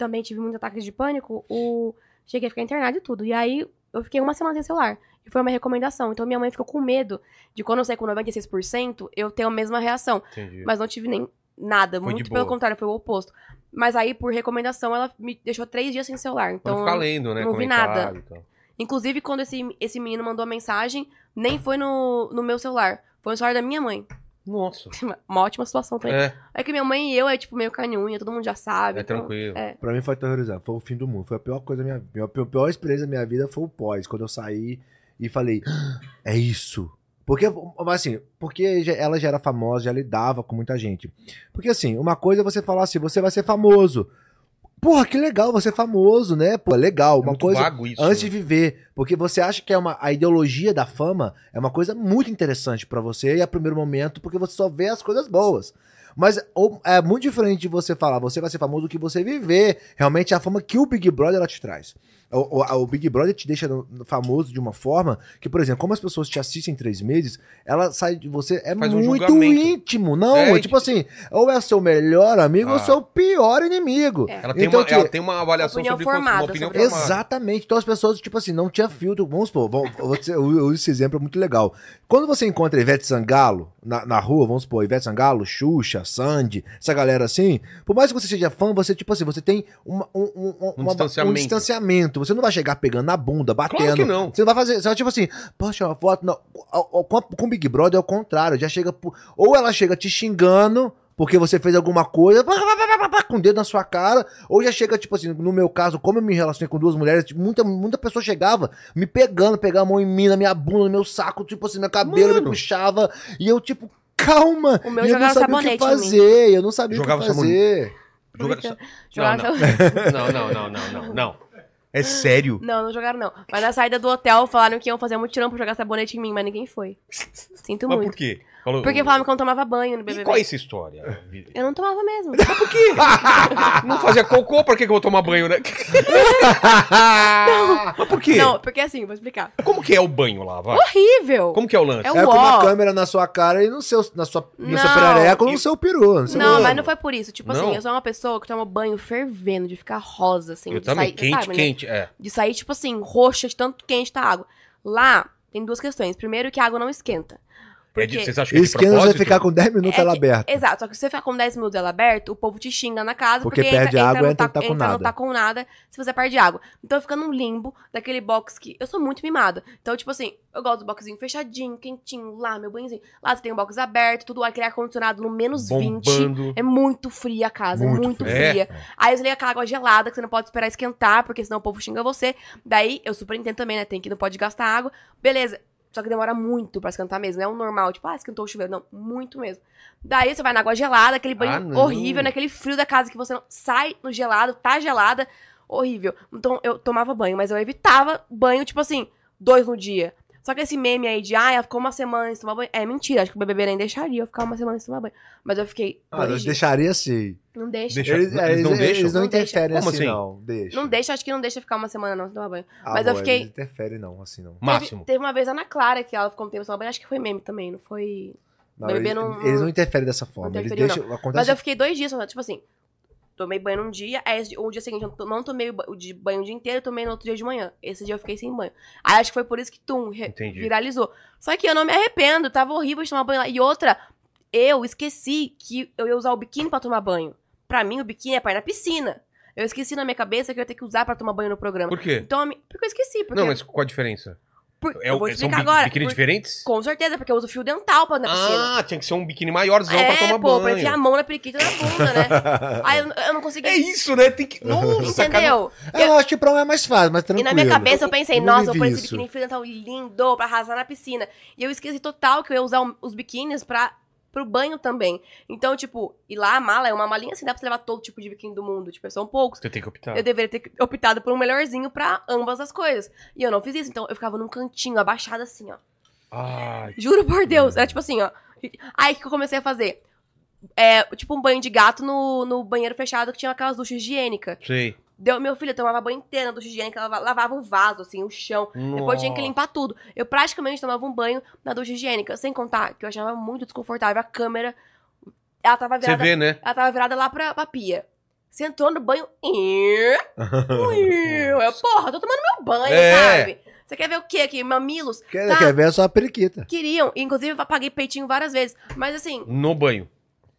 Speaker 3: também tive muitos ataques de pânico, o... cheguei a ficar internado e tudo. E aí, eu fiquei uma semana sem celular. E foi uma recomendação. Então, minha mãe ficou com medo de quando eu sair com 96%, eu ter a mesma reação.
Speaker 1: Entendi.
Speaker 3: Mas não tive nem nada.
Speaker 1: Foi
Speaker 3: muito pelo contrário, foi o oposto. Mas aí, por recomendação, ela me deixou três dias sem celular. Então,
Speaker 1: não ficar lendo, né?
Speaker 3: não vi nada.
Speaker 1: e tal.
Speaker 3: Inclusive, quando esse, esse menino mandou a mensagem, nem foi no, no meu celular. Foi no celular da minha mãe.
Speaker 1: Nossa.
Speaker 3: Uma ótima situação também.
Speaker 1: É,
Speaker 3: É que minha mãe e eu é, tipo, meio canhunha, todo mundo já sabe.
Speaker 1: é
Speaker 3: então-
Speaker 1: tranquilo.
Speaker 3: é.
Speaker 2: Pra mim foi aterrorizante, foi o fim do mundo. Foi a pior coisa da minha vida. A pior, experiência da minha vida foi o pós, quando eu saí e falei, "Ah, é isso. Porque, assim, porque ela já era famosa, já lidava com muita gente. Porque assim, uma coisa é você falar assim, você vai ser famoso. Porra, que legal você é famoso, né? Pô, legal.
Speaker 1: É
Speaker 2: Uma
Speaker 1: muito
Speaker 2: coisa
Speaker 1: vago isso.
Speaker 2: antes de
Speaker 1: né?
Speaker 2: viver. Porque você acha que é uma, a ideologia da fama é uma coisa muito interessante pra você e a primeiro momento, porque você só vê as coisas boas. Mas ou- é muito diferente de você falar, você vai ser famoso do que você viver realmente a fama que o Big Brother ela te traz. O, o- o Big Brother te deixa famoso de uma forma que, por exemplo, como as pessoas te assistem em três meses, ela sai de você, é
Speaker 1: Faz um
Speaker 2: muito
Speaker 1: julgamento.
Speaker 2: íntimo. Não,
Speaker 1: É,
Speaker 2: é, tipo assim, ou é seu melhor amigo ou
Speaker 1: Ah.
Speaker 2: seu pior inimigo.
Speaker 3: É.
Speaker 1: Ela tem,
Speaker 2: Então,
Speaker 1: uma,
Speaker 2: que-
Speaker 1: ela tem uma avaliação
Speaker 3: Opinião
Speaker 1: sobre
Speaker 3: formada
Speaker 1: uma opinião
Speaker 3: sobre-
Speaker 1: formada.
Speaker 2: Exatamente. Então as pessoas, tipo assim, não tinha filtro. Vamos supor, vamos, eu uso esse exemplo é muito legal. Quando você encontra Ivete Sangalo na, na rua, vamos supor, Ivete Sangalo, Xuxa, Sandy, essa galera assim, por mais que você seja fã, você, tipo assim, você tem uma- um, um- um- uma-
Speaker 1: distanciamento.
Speaker 2: um distanciamento. Você não vai chegar pegando na bunda, batendo.
Speaker 1: Claro que não.
Speaker 2: Você não vai fazer. Você vai tipo assim, posso tirar uma foto? Não. Com, a- com o Big Brother é o contrário. Já chega. Ou ela chega te xingando. Porque você fez alguma coisa com o dedo na sua cara, ou já chega, tipo assim, no meu caso, como eu me relacionei com duas mulheres, tipo, muita, muita pessoa chegava me pegando, pegava a mão em mim, na minha bunda, no meu saco, tipo assim, meu cabelo me
Speaker 1: Mano.
Speaker 2: puxava, e eu, tipo, calma,
Speaker 3: O meu
Speaker 2: e eu não
Speaker 3: jogava
Speaker 2: sabia o que
Speaker 3: sabonete
Speaker 2: fazer, eu não sabia
Speaker 1: Jogava
Speaker 2: o que fazer.
Speaker 1: Joga-
Speaker 3: Jogava-
Speaker 1: Não, não, não, não, não, não. É sério.
Speaker 3: Não, não jogaram não. Mas na saída do hotel falaram que iam fazer mutirão pra jogar sabonete em mim, mas ninguém foi. Sinto
Speaker 1: Mas
Speaker 3: muito.
Speaker 1: por quê? Falou-
Speaker 3: Porque falaram que eu não tomava banho no
Speaker 1: E
Speaker 3: BBB.
Speaker 1: qual é essa história?
Speaker 3: Eu não tomava mesmo.
Speaker 1: Por quê? Não fazia cocô, pra que que eu vou tomar banho, né? Mas por quê?
Speaker 3: Não, porque assim, vou explicar.
Speaker 1: Como que é o banho lá, vai?
Speaker 3: Horrível!
Speaker 1: Como que é o lance?
Speaker 3: É o
Speaker 2: É com uma câmera na sua cara e no seu, na sua, no seu
Speaker 3: Não.
Speaker 2: perereco no
Speaker 1: E-
Speaker 2: seu peru. no seu-
Speaker 3: Não,
Speaker 1: Mano.
Speaker 3: mas não foi por isso. Tipo
Speaker 1: Não?
Speaker 3: assim, eu sou uma pessoa que toma banho fervendo, de ficar rosa, assim.
Speaker 1: Eu
Speaker 3: de
Speaker 1: também,
Speaker 3: sair,
Speaker 1: quente,
Speaker 3: sabe, né?
Speaker 1: quente, é.
Speaker 3: De sair, tipo assim, roxa de tanto quente tá a água. Lá, tem duas questões. Primeiro, que a água não esquenta.
Speaker 1: É de-
Speaker 3: Porque...
Speaker 1: Vocês acham que é de
Speaker 2: Esquina você
Speaker 1: propósito?
Speaker 2: ficar com 10 minutos
Speaker 3: É
Speaker 2: ela
Speaker 3: que-
Speaker 2: aberta.
Speaker 3: Exato, só que se você ficar com 10 minutos ela aberta, o povo te xinga na casa
Speaker 2: Porque
Speaker 3: porque,
Speaker 2: perde
Speaker 3: entra,
Speaker 2: água,
Speaker 3: entra,
Speaker 2: entra
Speaker 3: no, ta-
Speaker 2: não tá com
Speaker 3: entra
Speaker 2: nada.
Speaker 3: tá com nada se você perde água. Então fica num limbo daquele box que. Eu sou muito mimada. Então, tipo assim, eu gosto do boxzinho fechadinho, quentinho, lá, meu banhozinho. Lá você tem um box aberto, tudo aquele ar-condicionado no menos 20.
Speaker 1: Bombando.
Speaker 3: É muito fria a casa,
Speaker 2: Muito
Speaker 3: muito,
Speaker 1: fria.
Speaker 3: fria. Aí você liga aquela água gelada que você não pode esperar esquentar, porque senão o povo xinga você. Daí, eu super entendo também, né? Tem que não pode gastar água. Beleza. Só que demora muito pra esquentar mesmo. Não é um normal, tipo, ah, esquentou o chuveiro. Não, muito mesmo. Daí você vai na água gelada, aquele banho
Speaker 1: Ah,
Speaker 3: horrível, naquele frio da casa que você não sai no gelado, tá gelada. Horrível. Então eu tomava banho, mas eu evitava banho, tipo assim, dois no dia. Só que esse meme aí de, ah, ela ficou uma semana sem tomar banho. É mentira, acho que o BBB nem deixaria eu ficar uma semana sem tomar banho. Mas eu fiquei.
Speaker 2: Ah, eu
Speaker 3: dias.
Speaker 2: deixaria assim.
Speaker 3: Não deixa.
Speaker 1: Deixa-
Speaker 2: Eles,
Speaker 1: eles
Speaker 2: é, eles-
Speaker 1: não deixam?
Speaker 2: Eles não
Speaker 3: Não deixa.
Speaker 2: interferem
Speaker 1: Como
Speaker 2: assim,
Speaker 1: assim?
Speaker 2: não. Deixa.
Speaker 3: Não deixa, acho que não deixa ficar uma semana não sem tomar banho.
Speaker 2: Ah,
Speaker 3: mas eu
Speaker 2: bom,
Speaker 3: fiquei-
Speaker 2: Eles interferem não, assim não.
Speaker 1: Máximo.
Speaker 3: Teve, teve uma vez a Ana Clara que ela ficou um tempo sem tomar banho, acho que foi meme também, não foi.
Speaker 2: Não,
Speaker 3: BBB
Speaker 2: eles,
Speaker 3: não-
Speaker 2: eles não interferem dessa forma.
Speaker 3: Não
Speaker 2: Eles deixam. Acontece
Speaker 3: Mas eu fiquei dois dias, tipo assim, tomei banho num dia, aí o dia seguinte eu não tomei o de banho o dia inteiro, tomei no outro dia de manhã. Esse dia eu fiquei sem banho. Aí acho que foi por isso que Tum
Speaker 1: Entendi.
Speaker 3: viralizou. Só que eu não me arrependo, tava horrível de tomar banho lá. E outra, eu esqueci que eu ia usar o biquíni pra tomar banho. Pra mim, o biquíni é pra ir na piscina. Eu esqueci na minha cabeça que eu ia ter que usar pra tomar banho no programa.
Speaker 1: Por quê?
Speaker 3: Então, porque eu esqueci. Porque
Speaker 1: Não, mas qual a diferença?
Speaker 3: Por-
Speaker 1: É,
Speaker 3: eu vou
Speaker 1: são
Speaker 3: explicar
Speaker 1: bi-
Speaker 3: agora.
Speaker 1: biquíni
Speaker 3: Por-
Speaker 1: diferentes?
Speaker 3: Com certeza, porque eu uso fio dental pra na piscina.
Speaker 1: Ah, tinha que ser um biquíni maiorzão pra
Speaker 3: é,
Speaker 1: tomar
Speaker 3: pô, pra
Speaker 1: banho.
Speaker 3: enfiar a mão na periquita e na bunda, né? Aí eu, eu não consegui.
Speaker 1: É isso, né? Tem que. Nossa,
Speaker 3: Entendeu?
Speaker 2: Eu acho que pra um é mais fácil, mas
Speaker 3: E
Speaker 2: tranquilo.
Speaker 3: na minha cabeça eu pensei,
Speaker 2: Eu
Speaker 3: nossa, eu vou pôr esse biquíni fio dental lindo pra arrasar na piscina. E eu esqueci total que eu ia usar os biquínis pra, pro banho também. Então, tipo, e lá a mala é uma malinha assim, dá pra você levar todo tipo de biquíni do mundo. Tipo, são poucos.
Speaker 1: Você tem que optar.
Speaker 3: Eu deveria ter optado por um melhorzinho pra ambas as coisas. E eu não fiz isso, então eu ficava num cantinho, abaixada assim, ó.
Speaker 1: Ai,
Speaker 3: Juro por Deus. Era tipo assim, ó. Aí que eu comecei a fazer? É, tipo um banho de gato no, no banheiro fechado que tinha aquelas duchas higiênicas.
Speaker 1: sei.
Speaker 3: Deu, meu filho tomava banho inteiro na ducha higiênica, lava- lavava o vaso, assim, o chão. Depois tinha que limpar tudo. Eu praticamente tomava um banho na ducha higiênica. Sem contar que eu achava muito desconfortável. A câmera, ela tava
Speaker 1: Você
Speaker 3: virada,
Speaker 1: vê, né?
Speaker 3: ela tava virada lá pra, pra pia. Você entrou no banho. Eu, porra, tô tomando meu banho,
Speaker 1: É.
Speaker 3: sabe? Você quer ver o quê aqui? Mamilos?
Speaker 2: Quer,
Speaker 3: Tá.
Speaker 2: quer ver a sua periquita.
Speaker 3: Queriam. Inclusive, eu apaguei peitinho várias vezes. Mas assim,
Speaker 1: No banho.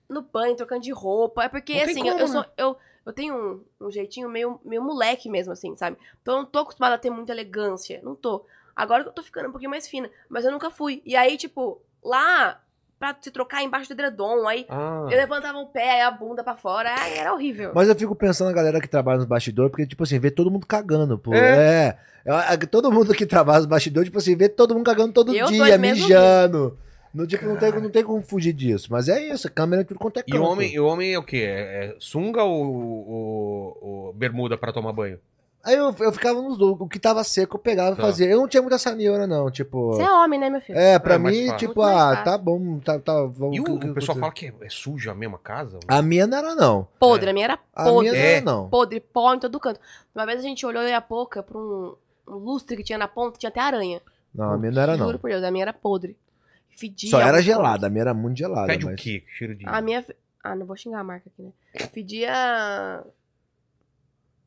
Speaker 3: no banho, trocando de roupa. É porque, assim, eu-
Speaker 1: como,
Speaker 3: eu, sou.
Speaker 1: né?
Speaker 3: Eu, eu tenho um, um jeitinho meio, meio moleque mesmo, assim, sabe? Então eu não tô acostumada a ter muita elegância. Não tô. Agora que eu tô ficando um pouquinho mais fina. Mas eu nunca fui. E aí, tipo, lá pra se trocar embaixo do edredom. Aí
Speaker 1: Ah.
Speaker 3: eu levantava o pé, aí a bunda pra fora. Ai, era horrível.
Speaker 2: Mas eu fico pensando na galera que trabalha nos bastidores, porque, tipo assim, vê todo mundo cagando, pô. É. É, é, Todo mundo que trabalha nos bastidores, tipo assim, vê todo mundo cagando todo
Speaker 3: Eu
Speaker 2: dia,
Speaker 3: mesmo
Speaker 2: mijando. Não, tipo, não, tem, não tem como fugir disso. Mas é isso, câmera em tudo quanto é
Speaker 1: E
Speaker 2: canto.
Speaker 1: o homem, e o homem é o quê? É, é sunga ou, ou- ou bermuda pra tomar banho?
Speaker 2: Aí eu, eu ficava nos dois. O que tava seco, eu pegava e
Speaker 1: Tá.
Speaker 2: fazia. Eu não tinha muita essa neura, não. Tipo.
Speaker 3: Você é homem, né, meu filho?
Speaker 2: É, pra
Speaker 1: É mais
Speaker 2: mim,
Speaker 1: fácil.
Speaker 2: tipo,
Speaker 3: Muito mais
Speaker 2: ah,
Speaker 3: fácil.
Speaker 2: tá bom, tá, tá, vamos.
Speaker 1: E o,
Speaker 2: que-
Speaker 1: o
Speaker 2: que-
Speaker 1: pessoal
Speaker 2: que-
Speaker 1: fala que é, é suja a mesma casa?
Speaker 2: A minha não era, não.
Speaker 3: Podre, a minha era
Speaker 2: A
Speaker 3: podre.
Speaker 2: minha não
Speaker 1: É.
Speaker 2: era, não.
Speaker 3: Podre, pó em todo canto. Uma vez a gente olhou eu e a pouca pra um, um lustre que tinha na ponta, tinha até aranha.
Speaker 2: Não, a minha não era, não.
Speaker 3: Juro por Deus, a minha era podre. Fedia.
Speaker 2: Só era gelada, a minha era muito gelada.
Speaker 1: Pede
Speaker 2: mas...
Speaker 1: o quê? Cheiro de...
Speaker 3: A minha. Ah, não vou xingar a marca aqui, né? Fedia.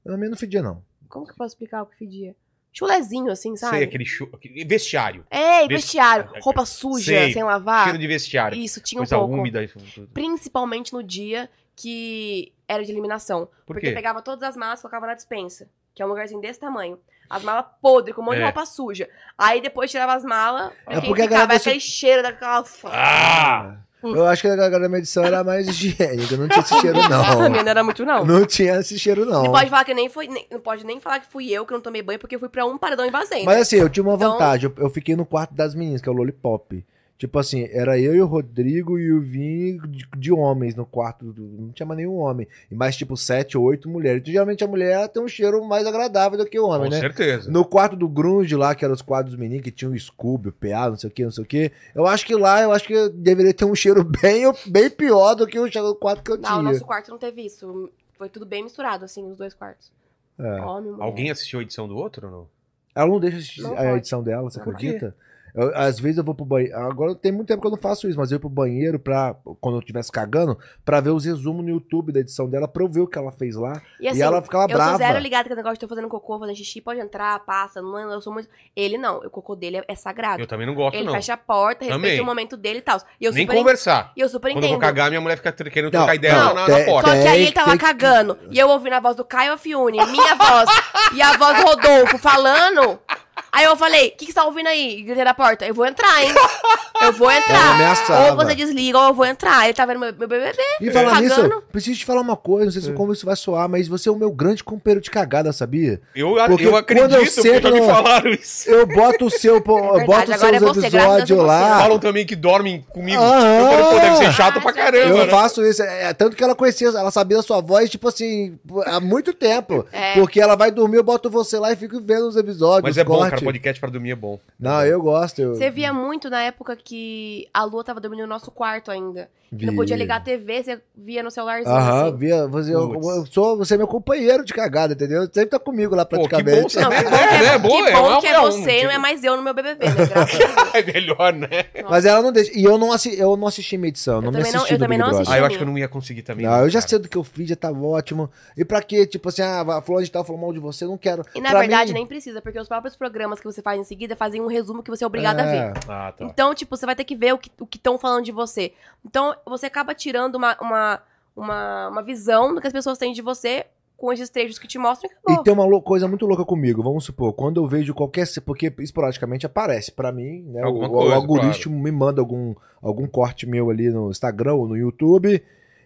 Speaker 2: A minha não fedia, não.
Speaker 3: Como que eu posso explicar o que fedia? Chulezinho, assim, sabe?
Speaker 1: Sei, aquele, chu... aquele vestiário.
Speaker 3: É, e
Speaker 1: Vesti-
Speaker 3: vestiário. Roupa suja,
Speaker 1: Sei.
Speaker 3: sem lavar.
Speaker 1: Cheiro de vestiário.
Speaker 3: Isso, tinha um
Speaker 1: Coisa
Speaker 3: pouco.
Speaker 1: úmida. isso tudo.
Speaker 3: Principalmente no dia que era de eliminação.
Speaker 1: Por
Speaker 3: porque
Speaker 1: quê?
Speaker 3: pegava todas as malas e colocava na dispensa. Que é um lugarzinho desse tamanho. As malas podres, com um monte de
Speaker 1: É.
Speaker 3: roupa suja. Aí depois tirava as malas.
Speaker 2: É porque a
Speaker 3: ficava
Speaker 2: galera-
Speaker 3: aquele cheiro daquela.
Speaker 1: Ah!
Speaker 2: Eu acho que a galera da medição era mais higiênica, não tinha esse cheiro,
Speaker 3: a
Speaker 2: não.
Speaker 3: minha não era muito, não.
Speaker 2: Não tinha esse cheiro, não.
Speaker 3: Não pode falar que nem foi. nem- não pode nem falar que fui eu que não tomei banho, porque eu fui pra um paredão e vazei.
Speaker 2: Mas
Speaker 3: né?
Speaker 2: assim, eu tinha uma
Speaker 3: Então-
Speaker 2: vantagem. Eu, eu fiquei no quarto das meninas, que é o Lollipop. Tipo assim, era eu e o Rodrigo e o Vini de, de homens no quarto. do- não tinha mais nenhum homem. E mais tipo sete ou oito mulheres. Então, geralmente a mulher tem um cheiro mais agradável do que o homem,
Speaker 1: Com
Speaker 2: né?
Speaker 1: certeza.
Speaker 2: No quarto do Grunge lá, que eram os quadros dos meninos, que tinha o Scooby, o PA, não sei o que, não sei o que. Eu acho que lá, eu acho que deveria ter um cheiro bem, bem pior do que o cheiro do quarto que eu
Speaker 3: Não,
Speaker 2: tinha.
Speaker 3: o nosso quarto não teve isso. Foi tudo bem misturado, assim, os dois quartos.
Speaker 2: É.
Speaker 3: Homem.
Speaker 1: Alguém assistiu a edição do outro ou não?
Speaker 2: Ela não deixa assistir
Speaker 3: Não
Speaker 2: a edição dela, você
Speaker 1: Por quê?
Speaker 2: Eu- às vezes eu vou pro banheiro. Agora tem muito tempo que eu não faço isso, mas eu ia pro banheiro pra. Quando eu estivesse cagando, pra ver os resumos no YouTube da edição dela, pra eu ver o que ela fez lá.
Speaker 3: E assim,
Speaker 2: e ela ficava
Speaker 3: eu
Speaker 2: brava.
Speaker 3: sou zero ligada que o negócio de tô fazendo cocô, fazendo xixi, pode entrar, passa, não, eu sou muito... Ele não, o cocô dele é, é sagrado.
Speaker 1: Eu também não gosto,
Speaker 3: ele
Speaker 1: não.
Speaker 3: fecha a porta, respeita
Speaker 1: Também.
Speaker 3: o momento dele e tal. E eu
Speaker 1: Nem
Speaker 3: super,
Speaker 1: conversar.
Speaker 3: e eu super
Speaker 1: Quando eu vou
Speaker 3: entendo.
Speaker 1: cagar, minha mulher fica querendo
Speaker 2: Não,
Speaker 1: trocar ideia
Speaker 2: não,
Speaker 1: na, na
Speaker 2: tem-
Speaker 1: porta.
Speaker 3: Só que aí ele tava
Speaker 2: que-
Speaker 3: cagando. E eu ouvindo a voz do Caio Afiune, minha voz e a voz do Rodolfo falando. Aí eu falei, o que, que você tá ouvindo aí? E Gritei na porta. Eu vou entrar, hein? Eu vou
Speaker 2: Ela
Speaker 3: entrar.
Speaker 2: ameaçava.
Speaker 3: Ou você desliga ou eu vou entrar. Ele tá vendo meu, meu BBB.
Speaker 2: E falar nisso, preciso te falar uma coisa, não sei se como isso vai soar, mas você é o meu grande companheiro de cagada, sabia?
Speaker 1: Eu,
Speaker 2: Porque
Speaker 1: eu acredito,
Speaker 2: quando eu
Speaker 1: porque
Speaker 2: sento
Speaker 1: já me
Speaker 2: no-
Speaker 1: falaram isso.
Speaker 2: Eu boto o seu, pô, eu
Speaker 3: verdade,
Speaker 2: boto os
Speaker 3: agora é
Speaker 2: seus
Speaker 3: você, graças a
Speaker 2: episódios
Speaker 3: você.
Speaker 2: lá.
Speaker 1: Falam também que dormem comigo.
Speaker 2: Aham.
Speaker 1: Eu falei, pô, deve ser chato pra caramba,
Speaker 2: Eu
Speaker 1: né?
Speaker 2: faço isso, é, tanto que ela conhecia, ela sabia a sua voz, tipo assim, há muito tempo.
Speaker 3: É.
Speaker 2: Porque ela vai dormir, eu boto você lá e fico vendo os episódios.
Speaker 1: Mas
Speaker 2: os
Speaker 1: é bom,
Speaker 2: cortes.
Speaker 1: Podcast pra dormir é bom.
Speaker 2: Não, eu gosto. Eu
Speaker 3: Você via muito na época que a Lua tava dormindo no nosso quarto ainda. Que não
Speaker 2: vi.
Speaker 3: podia ligar a TV, você via no celularzinho.
Speaker 2: Aham,
Speaker 3: assim.
Speaker 2: via. Você, eu, eu sou, você é meu companheiro de cagada, entendeu? Sempre tá comigo lá
Speaker 1: Pô, que
Speaker 2: praticamente.
Speaker 1: bom
Speaker 3: Não, que
Speaker 1: É,
Speaker 3: bom que é?
Speaker 1: Boa,
Speaker 3: que,
Speaker 1: é
Speaker 3: bom que é você, não é mais eu no meu BBB, né? Graças.
Speaker 1: É melhor, né?
Speaker 2: Mas ela não deixa. E eu não, assi, eu não assisti minha edição, não me
Speaker 3: também não-
Speaker 2: assisti
Speaker 3: eu
Speaker 2: do
Speaker 3: também
Speaker 2: Big
Speaker 3: não
Speaker 2: Brother.
Speaker 1: Ah, eu acho que eu não ia conseguir também.
Speaker 2: Não, eu já sei do que eu fiz, já tava ótimo. E pra quê? Tipo assim, ah, a fulano de tal falou mal de você, eu não quero.
Speaker 3: E na
Speaker 2: Pra
Speaker 3: verdade
Speaker 2: mim-
Speaker 3: nem precisa, porque os próprios programas que você faz em seguida fazem um resumo que você é obrigado a ver.
Speaker 2: É.
Speaker 1: Ah, tá.
Speaker 3: Então, tipo, você vai ter que ver o que o estão falando de você. Então, você acaba tirando uma, uma, uma, uma visão do que as pessoas têm de você com esses trechos que te mostram e
Speaker 2: E tem uma coisa muito louca comigo, vamos supor, quando eu vejo qualquer. Porque esporadicamente aparece pra mim, né? O,
Speaker 1: Alguma
Speaker 2: o
Speaker 1: coisa,
Speaker 2: algoritmo me manda algum, algum corte meu ali no Instagram ou no YouTube.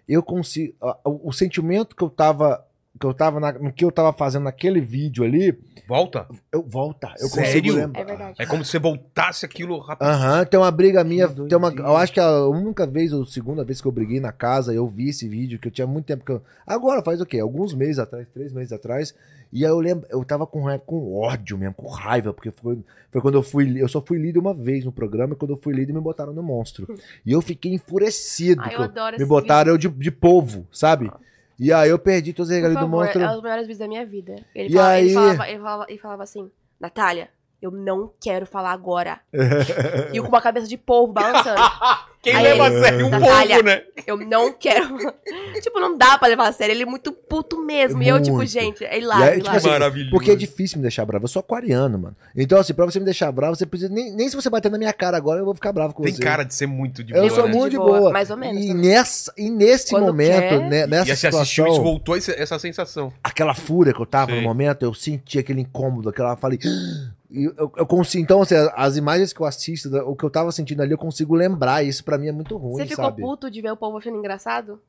Speaker 2: Eu consigo. O, o sentimento que eu tava. Que eu tava na- no que eu tava fazendo naquele vídeo ali,
Speaker 1: Volta?
Speaker 2: eu volta. Eu
Speaker 1: Sério?
Speaker 2: consigo lembrar.
Speaker 3: É verdade.
Speaker 1: É como se você voltasse aquilo rápido.
Speaker 2: Aham, tem uma briga minha. Tem uma, eu acho que a única vez ou segunda vez que eu briguei na casa, eu vi esse vídeo, que eu tinha muito tempo que eu. Agora, faz o quê? Alguns meses atrás, três meses atrás. E aí eu lembro, eu tava com, ra- com ódio mesmo, com raiva, porque foi, foi quando eu fui. Eu só fui líder uma vez no programa, e quando eu fui líder me botaram no monstro. E eu fiquei enfurecido.
Speaker 3: Ai, eu adoro
Speaker 2: me
Speaker 3: esse
Speaker 2: botaram eu de, de polvo, sabe? E aí eu perdi todos os regalias do
Speaker 3: favor,
Speaker 2: monstro.
Speaker 3: é os melhores vídeos da minha vida. Ele,
Speaker 2: E
Speaker 3: falava, ele,
Speaker 2: aí?
Speaker 3: falava, ele, falava, ele falava assim, Natália, eu não quero falar agora. e eu com uma cabeça de polvo balançando.
Speaker 1: Quem
Speaker 3: Aí
Speaker 1: leva
Speaker 3: ele-
Speaker 1: a sério? Um povo, né?
Speaker 3: Eu não quero. tipo, não dá pra levar a sério. Ele é muito puto mesmo. E eu, tipo, gente, é hilário,
Speaker 2: aí, tipo assim,
Speaker 1: Maravilhoso.
Speaker 2: Porque é difícil me deixar bravo. Eu sou aquariano, mano. Então, assim, pra você me deixar bravo, você precisa. Nem, nem se você bater na minha cara agora, eu vou ficar bravo com
Speaker 1: Tem
Speaker 2: você.
Speaker 1: cara de ser muito de
Speaker 2: Eu
Speaker 1: boa,
Speaker 2: sou
Speaker 1: né?
Speaker 2: muito
Speaker 3: De boa,
Speaker 2: boa.
Speaker 3: mais ou menos
Speaker 2: E,
Speaker 3: também.
Speaker 2: nessa, e nesse
Speaker 3: Quando
Speaker 2: momento,
Speaker 3: quer.
Speaker 2: né, nessa
Speaker 1: E você assistiu e
Speaker 2: situação,
Speaker 1: isso voltou essa sensação.
Speaker 2: aquela fúria que eu tava
Speaker 1: Sei.
Speaker 2: no momento, eu senti aquele incômodo, aquela. Eu falei. Eu, eu consigo, então, assim, as imagens que eu assisto, o que eu tava sentindo ali, eu consigo lembrar. Isso pra mim é muito ruim,
Speaker 3: Você ficou
Speaker 2: sabe?
Speaker 3: puto de ver o povo achando engraçado?